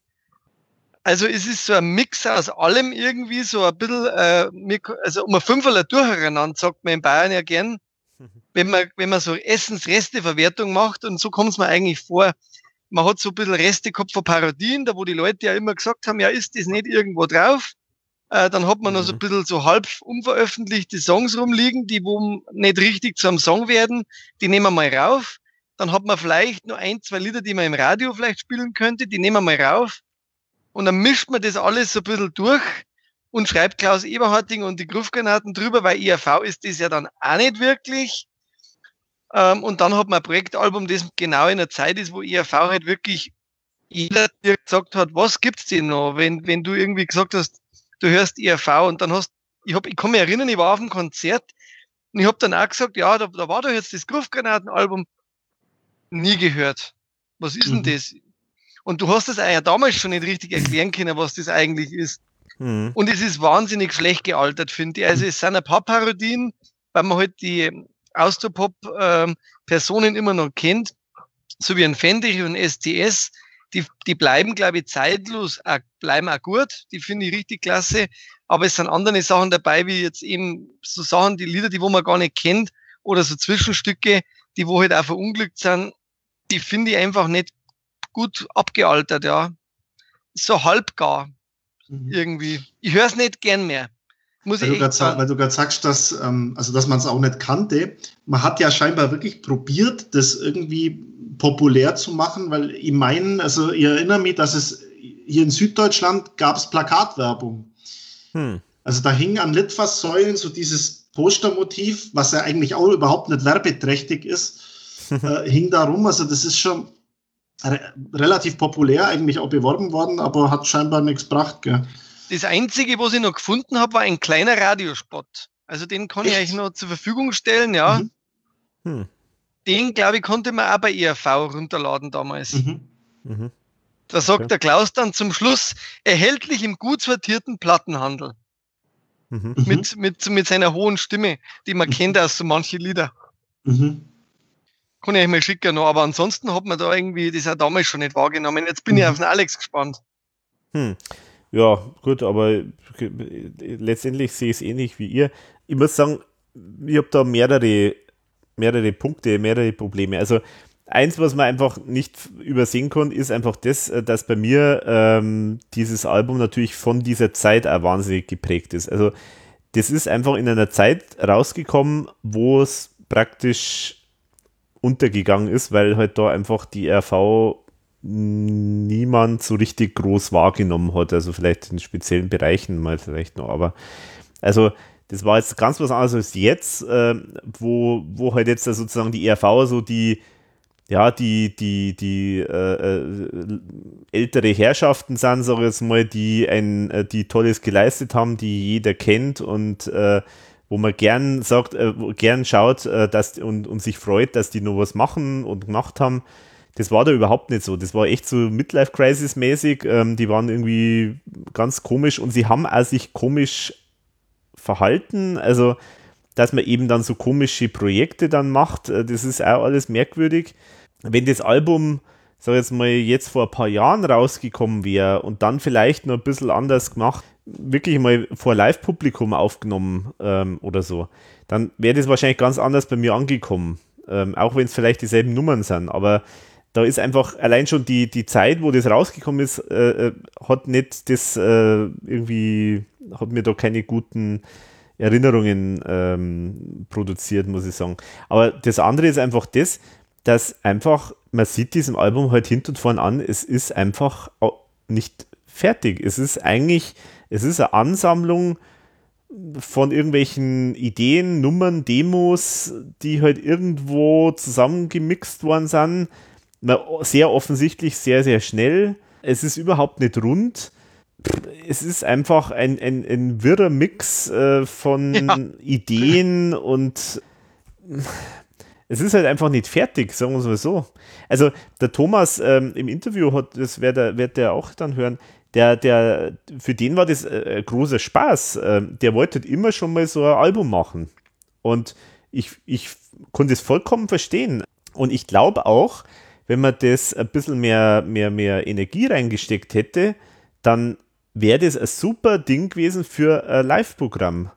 Also es ist so ein Mix aus allem irgendwie, so ein bisschen, äh, also um ein Fünferler durcheinander, sagt man in Bayern ja gern wenn man, wenn man so Essensresteverwertung macht und so kommt es mir eigentlich vor, man hat so ein bisschen Reste gehabt von Parodien, da wo die Leute ja immer gesagt haben, ja, ist das nicht irgendwo drauf? Äh, dann hat man mhm. noch so ein mhm. bisschen so halb unveröffentlichte Songs rumliegen, die wo nicht richtig zu einem Song werden, die nehmen wir mal rauf. Dann hat man vielleicht nur ein, zwei Lieder, die man im Radio vielleicht spielen könnte, die nehmen wir mal rauf. Und dann mischt man das alles so ein bisschen durch und schreibt Klaus Eberharting und die Gruftgranaten drüber, weil IAV ist das ja dann auch nicht wirklich. Ähm, und dann hat man ein Projektalbum, das genau in der Zeit ist, wo IAV halt wirklich jeder dir gesagt hat, was gibt's denn noch? Wenn, wenn du irgendwie gesagt hast, du hörst IAV und dann hast, ich hab, ich kann mich erinnern, ich war auf einem Konzert und ich habe dann auch gesagt, ja, da, da war doch jetzt das Gruftgranatenalbum nie gehört. Was ist mhm. denn das? Und du hast es ja damals schon nicht richtig erklären können, was das eigentlich ist. Mhm. Und es ist wahnsinnig schlecht gealtert, finde ich. Also es sind ein paar Parodien, weil man halt die Austropop-Personen ähm, immer noch kennt, so wie ein Fendrich und STS. Die, die bleiben, glaube ich, zeitlos, auch, bleiben auch gut. Die finde ich richtig klasse. Aber es sind andere Sachen dabei, wie jetzt eben so Sachen, die Lieder, die wo man gar nicht kennt, oder so Zwischenstücke, die wo halt auch verunglückt sind, die finde ich einfach nicht gut abgealtert, ja. So halbgar. Mhm. Irgendwie. Ich höre es nicht gern mehr. Muss weil, ich du grad, weil du gerade sagst, dass, ähm, also dass man es auch nicht kannte. Man hat ja scheinbar wirklich probiert, das irgendwie populär zu machen, weil ich meine, also ich erinnere mich, dass es hier in Süddeutschland gab es Plakatwerbung. Hm. Also da hing an Litfaßsäulen so dieses Postermotiv, was ja eigentlich auch überhaupt nicht werbeträchtig ist, äh, hing da rum. Also das ist schon re relativ populär eigentlich auch beworben worden, aber hat scheinbar nichts gebracht. Gell? Das Einzige, was ich noch gefunden habe, war ein kleiner Radiospot. Also den kann Echt? ich euch noch zur Verfügung stellen, ja. Mhm. Hm. Den, glaube ich, konnte man auch bei ERV runterladen damals. Mhm. Mhm. Da sagt okay. der Klaus dann zum Schluss, erhältlich im gut sortierten Plattenhandel. Mhm. Mit, mit, mit seiner hohen Stimme, die man kennt aus so manchen Lieder. Mhm. Kann ich euch mal schicken noch, aber ansonsten hat man da irgendwie das auch damals schon nicht wahrgenommen. Jetzt bin ich mhm. auf den Alex gespannt. Hm. Ja, gut, aber letztendlich sehe ich es ähnlich wie ihr. Ich muss sagen, ich habe da mehrere, mehrere Punkte, mehrere Probleme. Also eins, was man einfach nicht übersehen kann, ist einfach das, dass bei mir ähm, dieses Album natürlich von dieser Zeit auch wahnsinnig geprägt ist. Also das ist einfach in einer Zeit rausgekommen, wo es praktisch untergegangen ist, weil halt da einfach die RV niemand so richtig groß wahrgenommen hat. Also vielleicht in speziellen Bereichen mal vielleicht noch, aber also das war jetzt ganz was anderes als jetzt, äh, wo, wo halt jetzt sozusagen die ERV so die, ja, die, die, die äh, äh, ältere Herrschaften sind, sag ich jetzt mal, die ein, äh, die Tolles geleistet haben, die jeder kennt und äh, wo man gern sagt, äh, gern schaut dass, und, und sich freut, dass die noch was machen und gemacht haben das war da überhaupt nicht so. Das war echt so Midlife-Crisis-mäßig. Ähm, die waren irgendwie ganz komisch und sie haben auch sich komisch verhalten. Also, dass man eben dann so komische Projekte dann macht, äh, das ist auch alles merkwürdig. Wenn das Album sag jetzt mal, jetzt vor ein paar Jahren rausgekommen wäre und dann vielleicht noch ein bisschen anders gemacht, wirklich mal vor Live-Publikum aufgenommen ähm, oder so, dann wäre das wahrscheinlich ganz anders bei mir angekommen. Ähm, auch wenn es vielleicht dieselben Nummern sind. Aber da ist einfach allein schon die, die Zeit, wo das rausgekommen ist, äh, äh hat nicht das äh, irgendwie, hat mir da keine guten Erinnerungen ähm, produziert, muss ich sagen. Aber das andere ist einfach das, dass einfach, man sieht diesem Album halt hinten und vorne an, es ist einfach nicht fertig. Es ist eigentlich, es ist eine Ansammlung von irgendwelchen Ideen, Nummern, Demos, die halt irgendwo zusammengemixt worden sind. Sehr offensichtlich, sehr, sehr schnell. Es ist überhaupt nicht rund. Es ist einfach ein, ein, ein wirrer Mix äh, von ja. Ideen und es ist halt einfach nicht fertig, sagen wir es mal so. Also der Thomas ähm, im Interview hat, das wird er, wird er auch dann hören, der, der, für den war das äh, großer Spaß. Äh, der wollte halt immer schon mal so ein Album machen. Und ich, ich konnte es vollkommen verstehen. Und ich glaube auch, wenn man das ein bisschen mehr, mehr, mehr Energie reingesteckt hätte, dann wäre das ein super Ding gewesen für ein Live-Programm.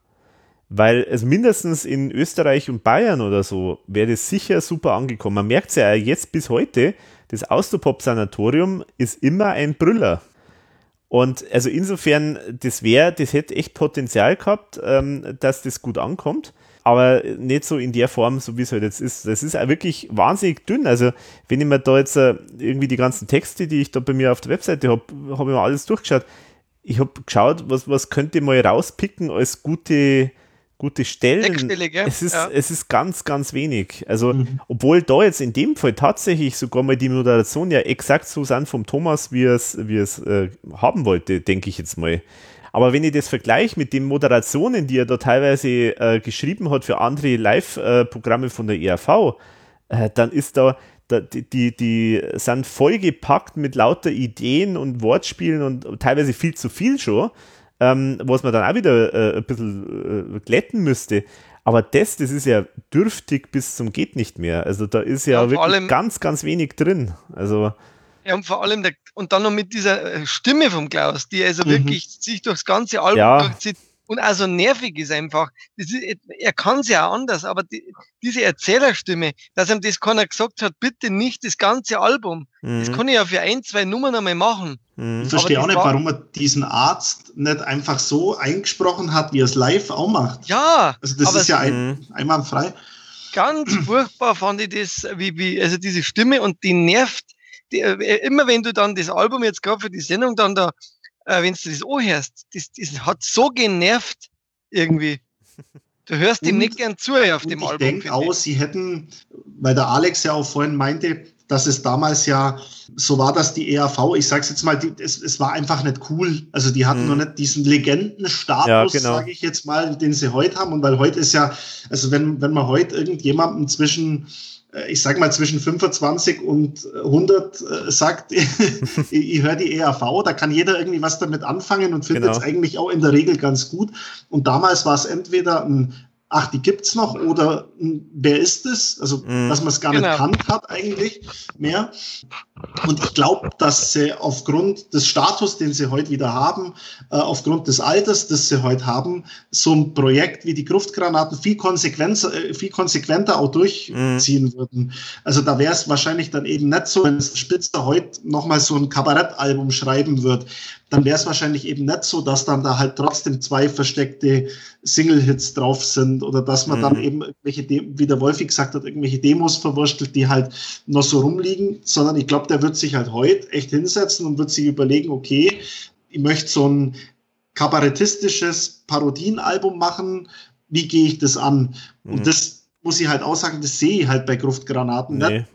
Weil es mindestens in Österreich und Bayern oder so wäre das sicher super angekommen. Man merkt es ja jetzt bis heute, das Austropop-Sanatorium ist immer ein Brüller. Und also insofern, das wäre, das hätte echt Potenzial gehabt, ähm, dass das gut ankommt. Aber nicht so in der Form, so wie es halt jetzt ist. Das ist auch wirklich wahnsinnig dünn. Also, wenn ich mir da jetzt äh, irgendwie die ganzen Texte, die ich da bei mir auf der Webseite habe, habe ich mir alles durchgeschaut. Ich habe geschaut, was, was könnte ich mal rauspicken als gute, gute Stellen. Es ist, ja. es ist ganz, ganz wenig. Also, mhm. obwohl da jetzt in dem Fall tatsächlich sogar mal die Moderation ja exakt so sind vom Thomas, wie er es, wie es äh, haben wollte, denke ich jetzt mal. Aber wenn ich das vergleiche mit den Moderationen, die er da teilweise äh, geschrieben hat für andere Live-Programme von der ERV, äh, dann ist da, da die, die, die sind vollgepackt mit lauter Ideen und Wortspielen und teilweise viel zu viel schon ähm, was man dann auch wieder äh, ein bisschen äh, glätten müsste. Aber das, das ist ja dürftig bis zum geht nicht mehr. Also da ist ja, ja wirklich allem, ganz, ganz wenig drin. Also ja, und vor allem, der, und dann noch mit dieser äh, Stimme vom Klaus, die also mhm. wirklich sich durchs ganze Album ja. durchzieht und also nervig ist einfach. Ist, er kann es ja auch anders, aber die, diese Erzählerstimme, dass ihm das keiner gesagt hat, bitte nicht das ganze Album. Mhm. Das kann ich ja für ein, zwei Nummern einmal machen. Mhm. Ich verstehe auch nicht, warum er diesen Arzt nicht einfach so eingesprochen hat, wie er es live auch macht. Ja. Also das ist ja ein, mhm. einwandfrei. Ganz furchtbar fand ich das, wie, wie, also diese Stimme und die nervt. Die, äh, immer wenn du dann das Album jetzt gerade für die Sendung dann da äh, wenn du das anhörst, das, das hat so genervt irgendwie. Du hörst ihm nicht gern zu auf dem ich Album. Ich denke auch, sie hätten, weil der Alex ja auch vorhin meinte, dass es damals ja so war, dass die ERV, ich sag's jetzt mal, die, es, es war einfach nicht cool. Also die hatten hm. noch nicht diesen Legendenstatus, ja, genau. sage ich jetzt mal, den sie heute haben. Und weil heute ist ja, also wenn, wenn man heute irgendjemandem zwischen äh, ich sag mal zwischen 25 und 100 äh, sagt, ich, ich höre die ERV, da kann jeder irgendwie was damit anfangen und findet es genau. eigentlich auch in der Regel ganz gut. Und damals war es entweder ein ach, die gibt's noch oder hm, wer ist es? Also, mm. dass man es gar genau. nicht kannt hat eigentlich mehr. Und ich glaube, dass sie aufgrund des Status, den sie heute wieder haben, äh, aufgrund des Alters, das sie heute haben, so ein Projekt wie die Gruftgranaten viel konsequenter, äh, viel konsequenter auch durchziehen mm. würden. Also da wäre es wahrscheinlich dann eben nicht so, wenn Spitzer heute nochmal so ein Kabarettalbum schreiben wird, dann wäre es wahrscheinlich eben nicht so, dass dann da halt trotzdem zwei versteckte Single-Hits drauf sind oder dass man mhm. dann eben irgendwelche, wie der Wolfi gesagt hat, irgendwelche Demos verwurstelt, die halt noch so rumliegen, sondern ich glaube, der wird sich halt heute echt hinsetzen und wird sich überlegen, okay, ich möchte so ein kabarettistisches Parodienalbum machen, wie gehe ich das an? Mhm. Und das muss ich halt auch sagen, das sehe ich halt bei Gruftgranaten nee. nicht.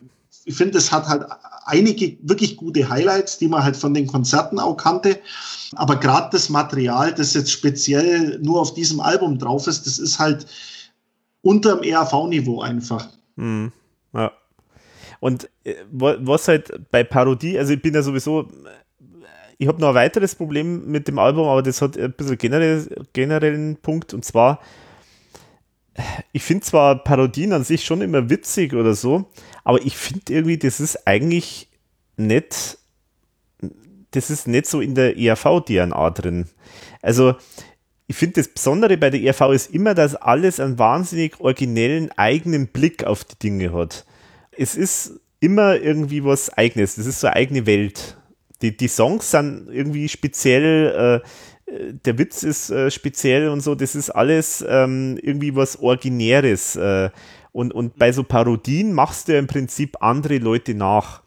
Ich finde, es hat halt einige wirklich gute Highlights, die man halt von den Konzerten auch kannte. Aber gerade das Material, das jetzt speziell nur auf diesem Album drauf ist, das ist halt unter dem ERV-Niveau einfach. Mhm. Ja. Und äh, was halt bei Parodie, also ich bin ja sowieso, ich habe noch ein weiteres Problem mit dem Album, aber das hat ein bisschen generell, generellen Punkt und zwar, ich finde zwar Parodien an sich schon immer witzig oder so, aber ich finde irgendwie, das ist eigentlich nicht, das ist nicht so in der ERV-DNA drin. Also, ich finde, das Besondere bei der ERV ist immer, dass alles einen wahnsinnig originellen eigenen Blick auf die Dinge hat. Es ist immer irgendwie was Eigenes. Das ist so eine eigene Welt. Die, die Songs sind irgendwie speziell, äh, der Witz ist äh, speziell und so. Das ist alles ähm, irgendwie was Originäres. Äh, und, und bei so Parodien machst du ja im Prinzip andere Leute nach.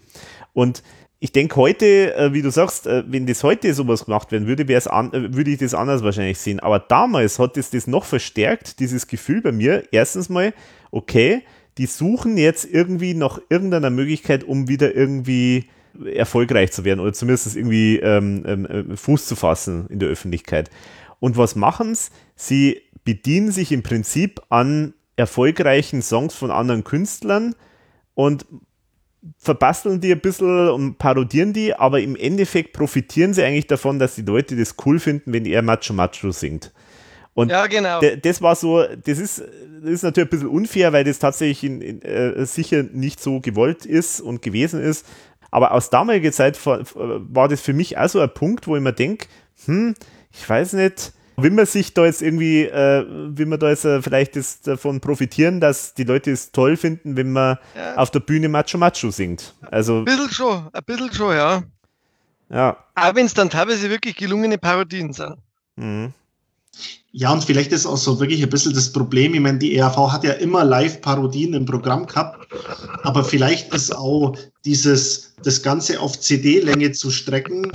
Und ich denke heute, äh, wie du sagst, äh, wenn das heute sowas gemacht werden würde, an, äh, würde ich das anders wahrscheinlich sehen. Aber damals hat es das noch verstärkt, dieses Gefühl bei mir. Erstens mal, okay, die suchen jetzt irgendwie nach irgendeiner Möglichkeit, um wieder irgendwie erfolgreich zu werden oder zumindest irgendwie ähm, ähm, Fuß zu fassen in der Öffentlichkeit. Und was machen sie? Sie bedienen sich im Prinzip an erfolgreichen Songs von anderen Künstlern und verbasteln die ein bisschen und parodieren die, aber im Endeffekt profitieren sie eigentlich davon, dass die Leute das cool finden, wenn er Macho Macho singt. Und ja, genau. das war so, das ist, das ist natürlich ein bisschen unfair, weil das tatsächlich in, in, äh, sicher nicht so gewollt ist und gewesen ist. Aber aus damaliger Zeit war, das für mich auch so ein Punkt, wo ich mir denke, hm, ich weiß nicht, will man sich da jetzt irgendwie, äh, will man da jetzt äh, vielleicht das, davon profitieren, dass die Leute es toll finden, wenn man ja. auf der Bühne Macho Macho singt? Also, ein bisschen schon, ein bisschen schon, ja. Ja. Aber wenn es dann teilweise wirklich gelungene Parodien sind. Mhm. Ja, und vielleicht ist auch so wirklich ein bisschen das Problem. Ich meine, die ERV hat ja immer Live-Parodien im Programm gehabt, aber vielleicht ist auch dieses, das Ganze auf CD-Länge zu strecken,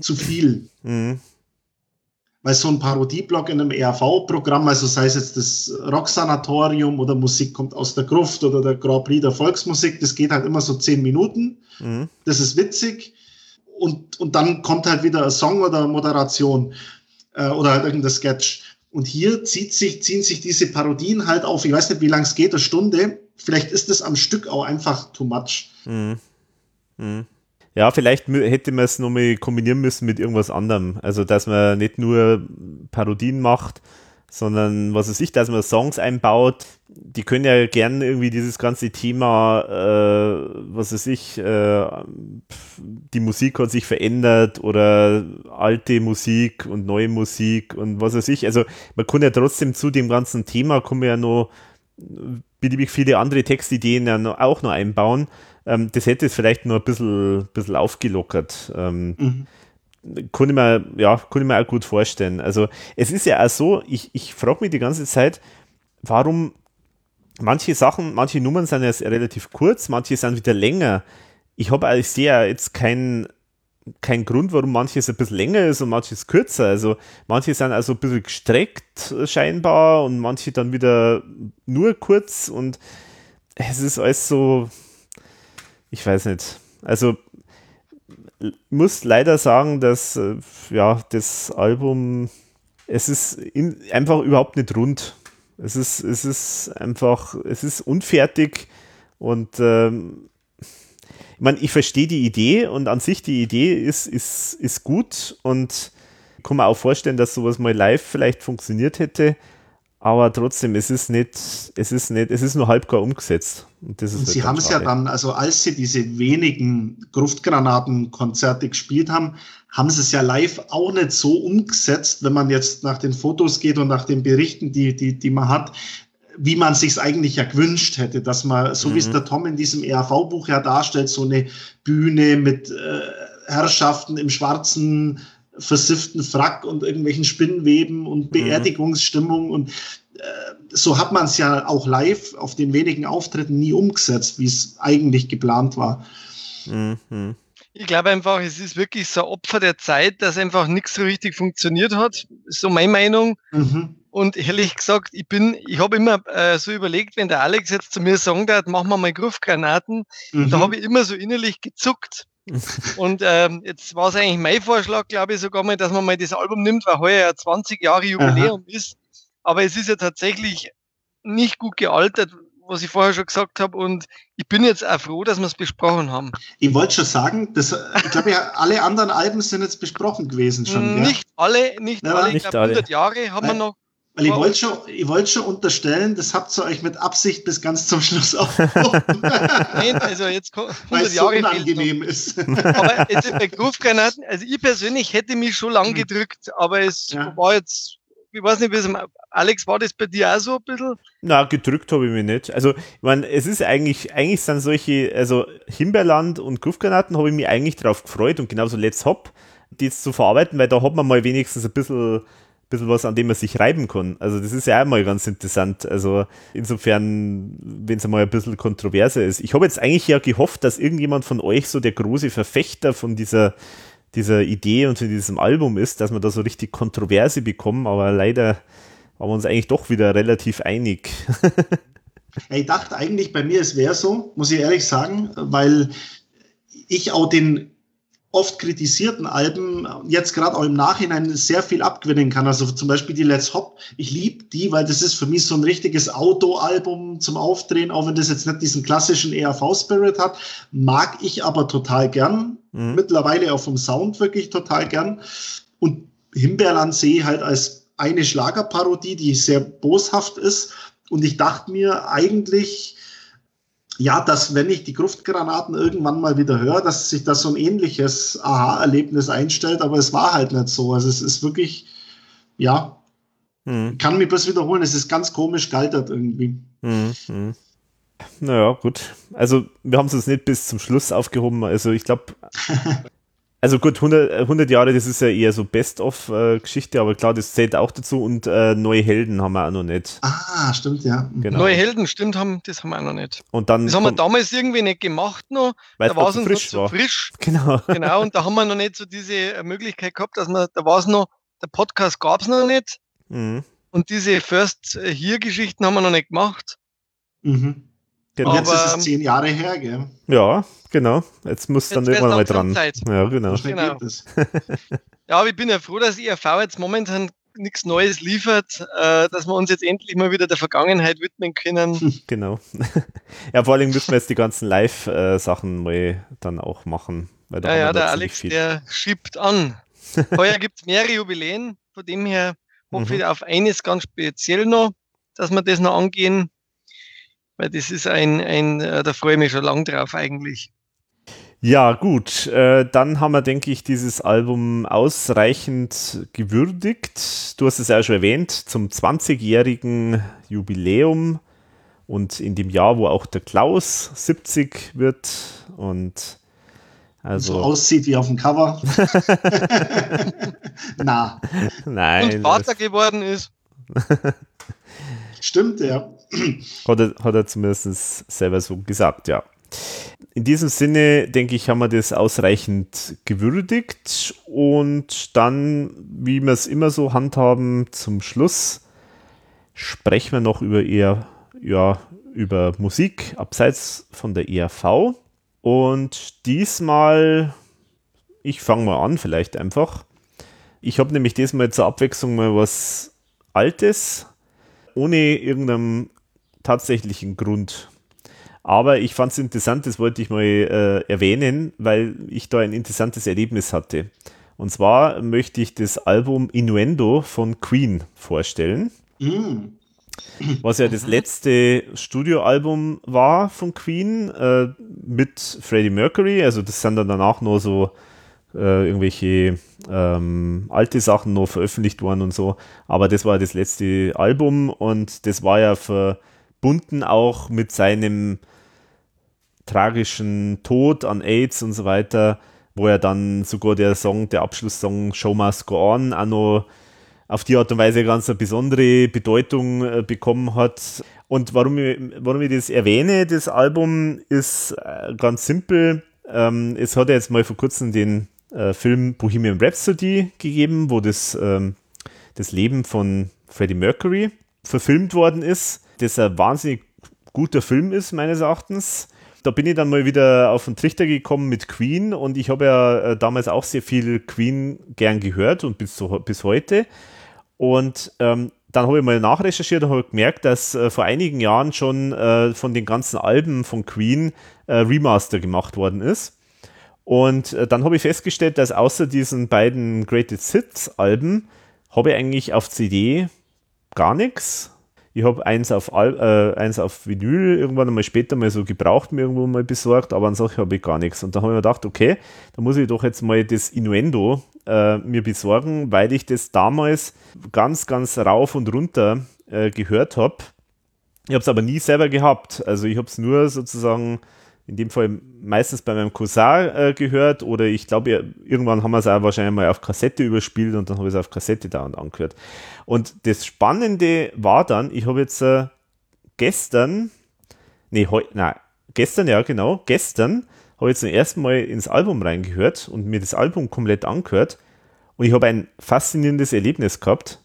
zu viel. Mhm weil so ein Parodieblock in einem ERV-Programm, also sei es jetzt das Rocksanatorium oder Musik kommt aus der Gruft oder der Grand Prix der Volksmusik, das geht halt immer so zehn Minuten. Mhm. Das ist witzig. Und, und dann kommt halt wieder ein Song oder Moderation äh, oder halt irgendein Sketch. Und hier zieht sich, ziehen sich diese Parodien halt auf, ich weiß nicht, wie lang es geht, eine Stunde. Vielleicht ist es am Stück auch einfach too much. Mhm. Mhm. Ja, vielleicht hätte man es nochmal kombinieren müssen mit irgendwas anderem. Also, dass man nicht nur Parodien macht, sondern was weiß ich, dass man Songs einbaut. Die können ja gerne irgendwie dieses ganze Thema, äh, was weiß ich, äh, die Musik hat sich verändert oder alte Musik und neue Musik und was weiß ich. Also man kann ja trotzdem zu dem ganzen Thema, man ja noch beliebig viele andere Textideen ja auch noch einbauen. Ähm, das hätte es vielleicht nur ein bisschen, bisschen aufgelockert. Ähm, mhm. Kann ich, mir, ja, ich mir auch gut vorstellen. Also es ist ja auch so, ich, ich frage mich die ganze Zeit, warum manche Sachen, manche Nummern sind jetzt relativ kurz, manche sind wieder länger. Ich habe eigentlich sehr jetzt keinen kein Grund, warum manches ein bisschen länger ist und manches kürzer. Also manche sind also ein bisschen gestreckt scheinbar und manche dann wieder nur kurz und es ist alles so, ich weiß nicht. Also muss leider sagen, dass äh, ja das Album es ist in, einfach überhaupt nicht rund. Es ist es ist einfach es ist unfertig und ähm, ich meine, ich verstehe die Idee und an sich die Idee ist ist ist gut und kann mir auch vorstellen, dass sowas mal live vielleicht funktioniert hätte aber trotzdem, es ist nicht, es ist nicht, es ist nur halb gar umgesetzt. Und, das ist und halt sie haben es ja dann, also als sie diese wenigen Gruftgranaten-Konzerte gespielt haben, haben sie es ja live auch nicht so umgesetzt, wenn man jetzt nach den Fotos geht und nach den Berichten, die, die, die man hat, wie man sich eigentlich ja gewünscht hätte, dass man, so mhm. wie es der Tom in diesem ERV-Buch ja darstellt, so eine Bühne mit äh, Herrschaften im schwarzen versifften Frack und irgendwelchen Spinnweben und mhm. Beerdigungsstimmung und äh, so hat man es ja auch live auf den wenigen Auftritten nie umgesetzt, wie es eigentlich geplant war. Mhm. Ich glaube einfach, es ist wirklich so Opfer der Zeit, dass einfach nichts so richtig funktioniert hat. So meine Meinung. Mhm. Und ehrlich gesagt, ich bin, ich habe immer äh, so überlegt, wenn der Alex jetzt zu mir sagen darf, machen wir mal Gruftgranaten, mhm. da habe ich immer so innerlich gezuckt. Und ähm, jetzt war es eigentlich mein Vorschlag, glaube ich, sogar mal, dass man mal das Album nimmt, weil heuer ja 20 Jahre Jubiläum Aha. ist. Aber es ist ja tatsächlich nicht gut gealtert, was ich vorher schon gesagt habe. Und ich bin jetzt auch froh, dass wir es besprochen haben. Ich wollte schon sagen, dass, ich glaube, ja, alle anderen Alben sind jetzt besprochen gewesen schon. Nicht ja? alle, nicht ja, alle. Ich glaube, 100 Jahre haben wir noch. Weil ihr wollt, schon, wollt schon unterstellen, das habt ihr euch mit Absicht bis ganz zum Schluss aufgehoben. Nein, also jetzt 100 Weil es so Jahre unangenehm ist. Aber jetzt bei Groove-Granaten, also ich persönlich hätte mich schon lang gedrückt, aber es Ja. war jetzt, ich weiß nicht, wie es Alex, war das bei dir auch so ein bisschen? Na, gedrückt habe ich mich nicht. Also, ich meine, es ist eigentlich, eigentlich sind solche, also Himbeerland und Gruftgranaten habe ich mich eigentlich drauf gefreut und genauso Let's Hop, die jetzt zu verarbeiten, weil da hat man mal wenigstens ein bisschen, bisschen was, an dem man sich reiben kann. Also, das ist ja auch mal ganz interessant. Also, insofern, wenn es mal ein bisschen kontroverser ist. Ich habe jetzt eigentlich ja gehofft, dass irgendjemand von euch so der große Verfechter von dieser, dieser Idee und von diesem Album ist, dass wir da so richtig Kontroverse bekommen, aber leider waren wir uns eigentlich doch wieder relativ einig. Ich dachte eigentlich bei mir, es wäre so, muss ich ehrlich sagen, weil ich auch den oft kritisierten Alben jetzt gerade auch im Nachhinein sehr viel abgewinnen kann. Also zum Beispiel die Let's Hop. Ich liebe die, weil das ist für mich so ein richtiges Autoalbum zum Aufdrehen, auch wenn das jetzt nicht diesen klassischen ERV-Spirit hat. Mag ich aber total gern. Mhm. Mittlerweile auch vom Sound wirklich total gern. Und Himbeerland sehe ich halt als eine Schlagerparodie, die sehr boshaft ist. Und ich dachte mir eigentlich, ja, dass wenn ich die Gruftgranaten irgendwann mal wieder höre, dass sich da so ein ähnliches Aha-Erlebnis einstellt, aber es war halt nicht so. Also es ist wirklich, ja, Hm, kann mich bloß wiederholen, es ist ganz komisch gealtert irgendwie. hm, hm. Naja, gut. Also, wir haben es jetzt nicht bis zum Schluss aufgehoben. Also, ich glaube, also gut, 100, äh, 100 Jahre, das ist ja eher so Best-of-Geschichte, aber klar, das zählt auch dazu und äh, neue Helden haben wir auch noch nicht. Ah, stimmt, ja. Genau. Neue Helden, stimmt, haben, das haben wir auch noch nicht. Und dann, Das haben wir damals irgendwie nicht gemacht noch. weil Da es war es uns frisch noch zu frisch. Genau. Genau, und da haben wir noch nicht so diese äh, Möglichkeit gehabt, dass man, da war es noch, der Podcast gab es noch nicht. Mhm. Und diese First äh, hier Geschichten haben wir noch nicht gemacht. Mhm. Genau. Und jetzt Aber, ist es zehn Jahre her, gell? Ja, genau. Jetzt muss dann Jetzt irgendwann mal dran. Zeit. Ja, genau. Genau. es. Ja, aber ich bin ja froh, dass IRV jetzt momentan nichts Neues liefert, äh, dass wir uns jetzt endlich mal wieder der Vergangenheit widmen können. Genau. ja, vor allem müssen wir jetzt die ganzen Live-Sachen mal dann auch machen. Weil da Ja, ja, der Alex, viel. der schiebt an. Heuer gibt's mehrere Jubiläen, von dem her hoffe Mhm. ich auf eines ganz speziell noch, dass wir das noch angehen. Weil das ist ein, ein äh, da freue ich mich schon lang drauf eigentlich. Ja, gut. Äh, dann haben wir, denke ich, dieses Album ausreichend gewürdigt. Du hast es ja schon erwähnt, zum 20-jährigen Jubiläum und in dem Jahr, wo auch der Klaus 70 wird und also so aussieht wie auf dem Cover. Na, nein, Und Vater geworden ist. stimmt, ja. Hat er, hat er zumindest selber so gesagt, ja. In diesem Sinne, denke ich, haben wir das ausreichend gewürdigt und dann, wie wir es immer so handhaben, zum Schluss sprechen wir noch über eher, ja, über Musik abseits von der ERV. Und diesmal, ich fange mal an, vielleicht einfach. Ich habe nämlich diesmal zur Abwechslung mal was Altes, ohne irgendeinen tatsächlichen Grund. Aber ich fand es interessant, das wollte ich mal äh, erwähnen, weil ich da ein interessantes Erlebnis hatte. Und zwar möchte ich das Album Innuendo von Queen vorstellen, Mm. was ja das letzte Studioalbum war von Queen äh, mit Freddie Mercury. Also das sind dann danach noch so äh, irgendwelche ähm, alte Sachen noch veröffentlicht worden und so. Aber das war das letzte Album und das war ja verbunden auch mit seinem tragischen Tod an AIDS und so weiter, wo er dann sogar der Song, der Abschlusssong Show Must Go On auch noch auf die Art und Weise ganz eine besondere Bedeutung äh, bekommen hat. Und warum ich, warum ich das erwähne, das Album, ist äh, ganz simpel. Ähm, es hat ja jetzt mal vor kurzem den äh, Film Bohemian Rhapsody gegeben, wo das, ähm, das Leben von Freddie Mercury verfilmt worden ist, das ein wahnsinnig guter Film ist, meines Erachtens. Da bin ich dann mal wieder auf den Trichter gekommen mit Queen und ich habe ja äh, damals auch sehr viel Queen gern gehört und bis, zu, bis heute. Und ähm, dann habe ich mal nachrecherchiert und habe gemerkt, dass äh, vor einigen Jahren schon äh, von den ganzen Alben von Queen äh, Remaster gemacht worden ist. Und äh, dann habe ich festgestellt, dass außer diesen beiden Greatest Hits Alben habe ich eigentlich auf CD gar nichts. Ich habe eins auf, äh, eins auf Vinyl irgendwann einmal später mal so gebraucht mir irgendwo mal besorgt, aber an solche habe ich gar nichts. Und da habe ich mir gedacht, okay, da muss ich doch jetzt mal das Innuendo äh, mir besorgen, weil ich das damals ganz, ganz rauf und runter äh, gehört habe. Ich habe es aber nie selber gehabt. Also ich habe es nur sozusagen in dem Fall meistens bei meinem Cousin äh, gehört. Oder ich glaube, irgendwann haben wir es auch wahrscheinlich mal auf Kassette überspielt und dann habe ich es auf Kassette da und angehört. Und das Spannende war dann, ich habe jetzt äh, gestern, nee, heute, nein, gestern, ja genau, gestern habe ich zum ersten Mal ins Album reingehört und mir das Album komplett angehört. Und ich habe ein faszinierendes Erlebnis gehabt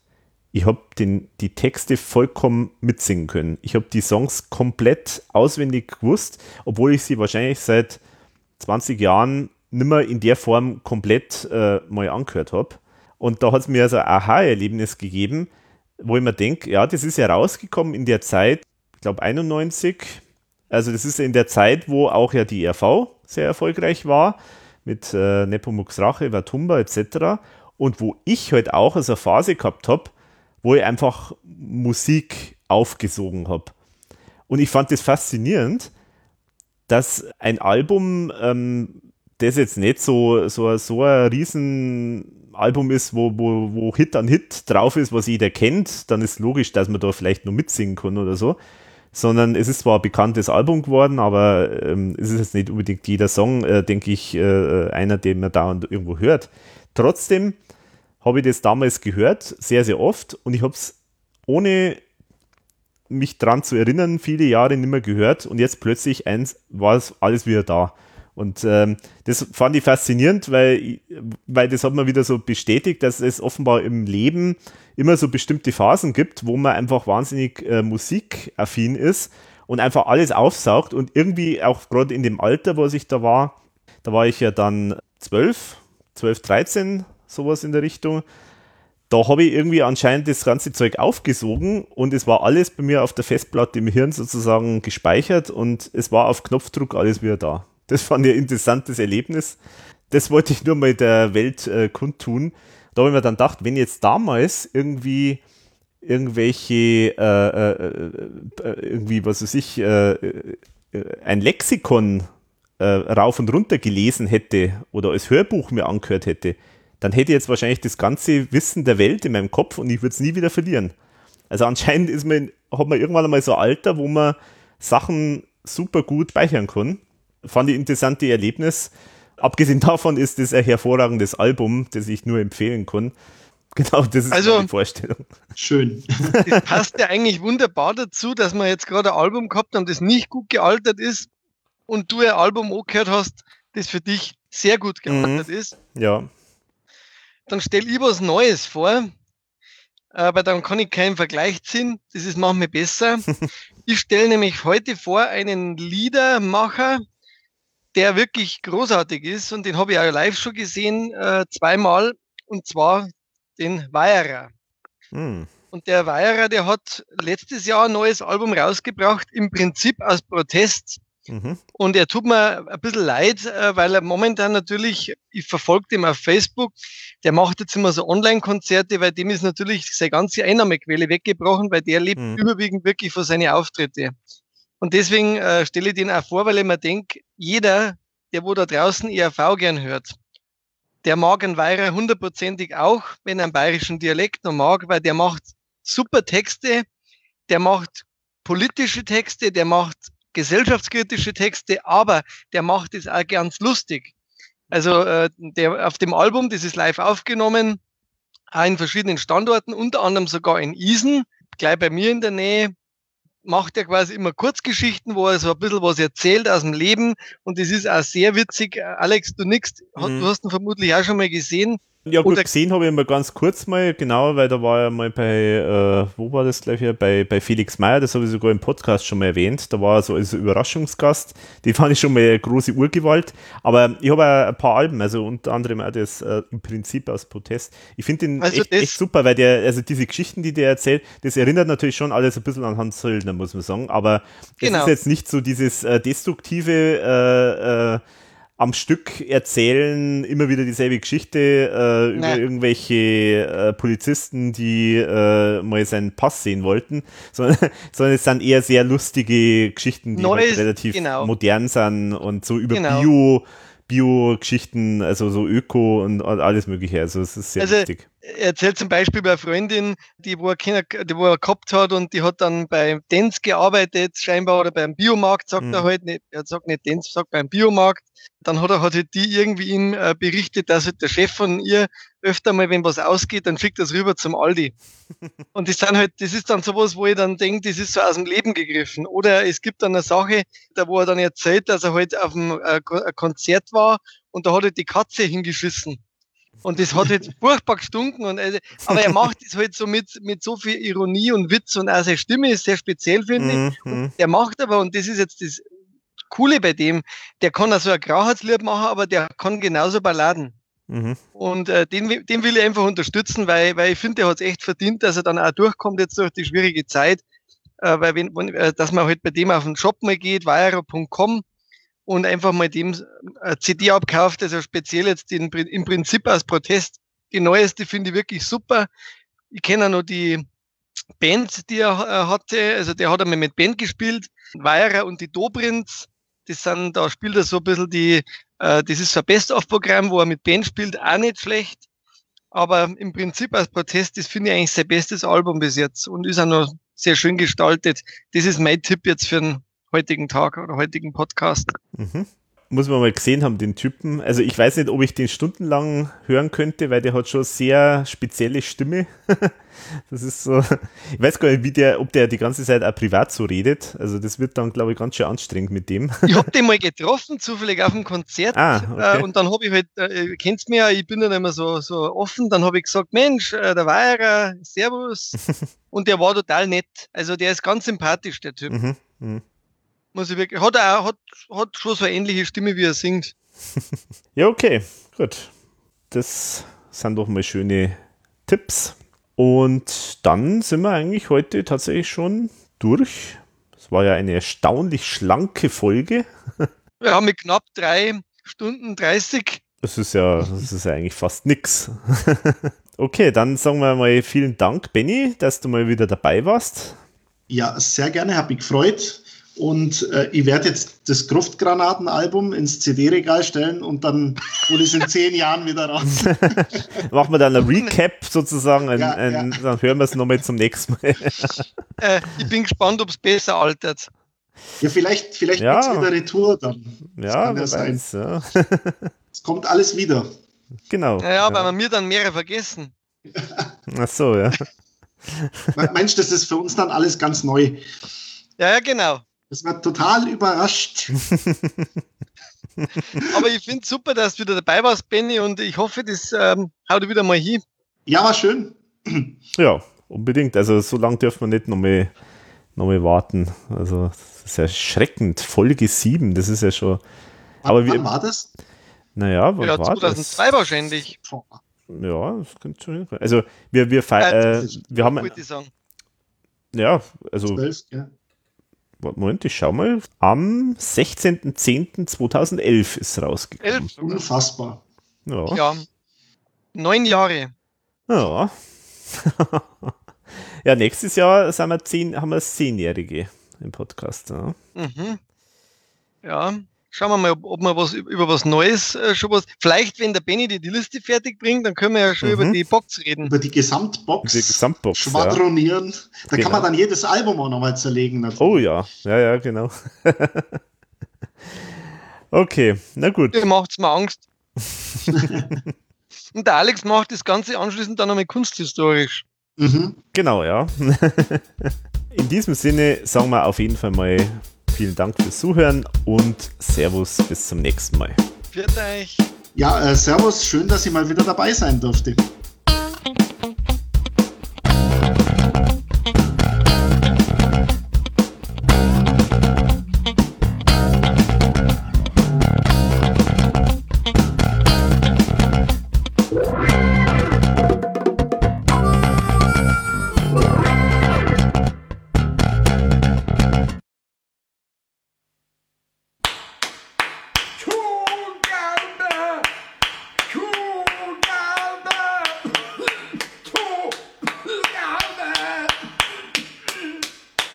ich habe die Texte vollkommen mitsingen können. Ich habe die Songs komplett auswendig gewusst, obwohl ich sie wahrscheinlich seit 20 Jahren nimmer in der Form komplett äh, mal angehört habe. Und da hat es mir also ein Aha-Erlebnis gegeben, wo ich mir denke, ja, das ist ja rausgekommen in der Zeit, ich glaube 91. Also das ist in der Zeit, wo auch ja die RV sehr erfolgreich war, mit äh, Nepomuk's Rache, Watumba etc. Und wo ich halt auch also eine Phase gehabt habe, wo ich einfach Musik aufgesogen habe. Und ich fand das faszinierend, dass ein Album, ähm, das jetzt nicht so, so, so ein Riesenalbum ist, wo, wo, wo Hit an Hit drauf ist, was jeder kennt, dann ist logisch, dass man da vielleicht nur mitsingen kann oder so. Sondern es ist zwar ein bekanntes Album geworden, aber ähm, es ist jetzt nicht unbedingt jeder Song, äh, denke ich, äh, einer, den man da und irgendwo hört. Trotzdem habe ich das damals gehört, sehr, sehr oft. Und ich habe es ohne mich dran zu erinnern, viele Jahre nicht mehr gehört. Und jetzt plötzlich eins war es alles wieder da. Und ähm, das fand ich faszinierend, weil, weil das hat man wieder so bestätigt, dass es offenbar im Leben immer so bestimmte Phasen gibt, wo man einfach wahnsinnig äh, musikaffin ist und einfach alles aufsaugt. Und irgendwie auch gerade in dem Alter, wo ich da war, da war ich ja dann zwölf, zwölf, dreizehn, sowas in der Richtung. Da habe ich irgendwie anscheinend das ganze Zeug aufgesogen und es war alles bei mir auf der Festplatte im Hirn sozusagen gespeichert und es war auf Knopfdruck alles wieder da. Das fand ich ein interessantes Erlebnis. Das wollte ich nur mal der Welt äh, kundtun. Da habe ich mir dann gedacht, wenn jetzt damals irgendwie irgendwelche, äh, äh, äh irgendwie, was weiß ich, äh, äh, ein Lexikon rauf und runter gelesen hätte oder als Hörbuch mir angehört hätte, dann hätte ich jetzt wahrscheinlich das ganze Wissen der Welt in meinem Kopf und ich würde es nie wieder verlieren. Also anscheinend ist man, hat man irgendwann einmal so ein Alter, wo man Sachen super gut speichern kann. Fand ich ein interessantes Erlebnis. Abgesehen davon ist das ein hervorragendes Album, das ich nur empfehlen kann. Genau, das ist also, die Vorstellung. Schön. Das passt ja eigentlich wunderbar dazu, dass wir jetzt gerade ein Album gehabt haben, das nicht gut gealtert ist und du ein Album angehört hast, das für dich sehr gut gealtert mhm. ist. Ja dann stelle ich was Neues vor, aber dann kann ich keinen Vergleich ziehen. Das ist manchmal besser. ich stelle nämlich heute vor einen Liedermacher, der wirklich großartig ist und den habe ich auch live schon gesehen, äh, zweimal, und zwar den Weierer. Hm. Und der Weierer, der hat letztes Jahr ein neues Album rausgebracht, im Prinzip aus Protest Mhm. Und er tut mir ein bisschen leid, äh, weil er momentan natürlich, ich verfolge ihn auf Facebook, der macht jetzt immer so Online-Konzerte, weil dem ist natürlich seine ganze Einnahmequelle weggebrochen, weil der lebt mhm. überwiegend wirklich von seinen Auftritte. Und deswegen äh, stelle ich den auch vor, weil ich mir denke, jeder, der wo da draußen ERV gern hört, der mag einen Weirer hundertprozentig auch, wenn er einen bayerischen Dialekt noch mag, weil der macht super Texte, der macht politische Texte, der macht gesellschaftskritische Texte, aber der macht es auch ganz lustig. Also äh, der auf dem Album, das ist live aufgenommen, auch in verschiedenen Standorten, unter anderem sogar in Isen, gleich bei mir in der Nähe, macht er quasi immer Kurzgeschichten, wo er so ein bisschen was erzählt aus dem Leben und das ist auch sehr witzig. Alex, du nix, mhm. du hast ihn vermutlich auch schon mal gesehen. Ja, gut, gesehen habe ich mal ganz kurz mal, genau, weil da war er mal bei, äh, wo war das gleich hier? Bei, bei Felix Meyer, das habe ich sogar im Podcast schon mal erwähnt. Da war er so als Überraschungsgast. Die fand ich schon mal eine große Urgewalt. Aber ich habe auch ein paar Alben, also unter anderem auch das äh, im Prinzip aus Protest. Ich finde den also echt, echt, super, weil der, also diese Geschichten, die der erzählt, das erinnert natürlich schon alles ein bisschen an Hans Söldner, muss man sagen. Aber genau. es ist jetzt nicht so dieses äh, destruktive, äh, äh, am Stück erzählen immer wieder dieselbe Geschichte äh, über Nein. irgendwelche äh, Polizisten, die äh, mal seinen Pass sehen wollten, sondern, sondern es sind eher sehr lustige Geschichten, die Neues, halt relativ genau. modern sind und so über Genau. Bio, Bio-Geschichten, also so Öko und alles mögliche. Also es ist sehr Also, lustig. Er erzählt zum Beispiel bei einer Freundin, die wo, er Kinder, die wo er gehabt hat und die hat dann bei Dens gearbeitet, scheinbar, oder beim Biomarkt, sagt Mhm. er halt nicht, er sagt nicht Dens, sagt beim Biomarkt. Dann hat er hat halt die irgendwie ihm äh, berichtet, dass halt der Chef von ihr öfter mal, wenn was ausgeht, dann schickt er es rüber zum Aldi. Und das sind halt, das ist dann sowas, wo ich dann denke, das ist so aus dem Leben gegriffen. Oder es gibt dann eine Sache, da wo er dann erzählt, dass er halt auf einem äh, äh, Konzert war und da hat er die Katze hingeschissen. Und das hat halt furchtbar gestunken. Und also, aber er macht das halt so mit, mit so viel Ironie und Witz und auch seine Stimme ist sehr speziell, finde ich. Mhm, mhm. Der macht aber, und das ist jetzt das Coole bei dem, der kann auch so ein Grauheitslied machen, aber der kann genauso Balladen. Mhm. Und äh, den, den will ich einfach unterstützen, weil, weil ich finde, der hat es echt verdient, dass er dann auch durchkommt jetzt durch die schwierige Zeit. Äh, weil wenn, wenn, äh, dass man halt bei dem auf den Shop mal geht, weira.com und einfach mal dem äh, CD abkauft, also speziell jetzt den, im Prinzip als Protest. Die neueste finde ich wirklich super. Ich kenne auch noch die Band, die er äh, hatte, also der hat einmal mit Band gespielt, Weira und die Dobrinz. Das sind, da spielt er so ein bisschen die, äh, das ist so ein Best-of-Programm, wo er mit Band spielt, auch nicht schlecht. Aber im Prinzip als Protest, das finde ich eigentlich sein bestes Album bis jetzt und ist auch noch sehr schön gestaltet. Das ist mein Tipp jetzt für den heutigen Tag oder heutigen Podcast. Mhm. Muss man mal gesehen haben, den Typen. Also ich weiß nicht, ob ich den stundenlang hören könnte, weil der hat schon sehr spezielle Stimme. Das ist so. Ich weiß gar nicht, wie der, ob der die ganze Zeit auch privat so redet. Also das wird dann, glaube ich, ganz schön anstrengend mit dem. Ich hab den mal getroffen, zufällig auf dem Konzert. Ah, okay. äh, und dann habe ich halt, äh, ihr kennt's mir ja, ich bin dann immer so, so offen, dann habe ich gesagt, Mensch, äh, der Weierer, Servus. und der war total nett. Also der ist ganz sympathisch, der Typ. Mhm. Mhm. Muss ich wirklich, hat er auch, hat, hat schon so eine ähnliche Stimme, wie er singt. Ja, okay, gut. Das sind doch mal schöne Tipps. Und dann sind wir eigentlich heute tatsächlich schon durch. Es war ja eine erstaunlich schlanke Folge. Wir haben mit knapp drei Stunden 30. Das ist ja, das ist ja eigentlich fast nix. okay, dann sagen wir mal vielen Dank, Benny, dass du mal wieder dabei warst. Ja, sehr gerne, habe mich gefreut. Und äh, ich werde jetzt das Gruftgranaten-Album ins CD-Regal stellen und dann hole ich es in zehn Jahren wieder raus. Machen wir dann ein Recap sozusagen, ein, Ja, ein, ja. dann hören wir es nochmal zum nächsten Mal. Äh, ich bin gespannt, ob es besser altert. Ja, vielleicht, vielleicht Ja. geht's wieder Retour dann. Ja, kann wer ja sein. weiß. Ja. Es kommt alles wieder. Genau. Naja, weil wir mir dann mehrere vergessen. Ach so, ja. Me- Mensch, das ist für uns dann alles ganz neu. Ja, ja, genau. Das wird total überrascht. Aber ich finde super, dass du wieder dabei warst, Benny, und ich hoffe, das ähm, haut wieder mal hin. Ja, war schön. Ja, unbedingt. Also so lange dürfen wir nicht nochmal noch mal warten. Also das ist ja erschreckend. Folge 7, das ist ja schon. Aber Wann wir, war das? naja, was Ja, war 2002 wahrscheinlich. Boah. das? Ja, das könnte schon hinkommen. Also wir, wir, Äh, äh, wir haben, Würde ich sagen. ja, also Zwölf, ja. Moment, ich schau mal. Am 16.10.2011 ist rausgekommen. Unfassbar. Ja. Ja. Neun Jahre. Ja. ja, nächstes Jahr sind wir zehn, haben wir Zehnjährige im Podcast. Ja. Mhm. Ja. Schauen wir mal, ob, ob wir was über was Neues äh, schon was. Vielleicht, wenn der Benny die, die Liste fertig bringt, dann können wir ja schon Mhm. über die Box reden. Über die Gesamtbox Die Gesamtbox. Ja. schwadronieren. Da Genau. kann man dann jedes Album auch nochmal zerlegen. natürlich. Oh ja, ja, ja, genau. okay, na gut. Ihr macht's mir Angst. Und der Alex macht das Ganze anschließend dann nochmal kunsthistorisch. Mhm. Genau, ja. In diesem Sinne sagen wir auf jeden Fall mal vielen Dank fürs Zuhören und Servus bis zum nächsten Mal. Viert euch. Ja, äh, Servus, schön, dass ich mal wieder dabei sein durfte.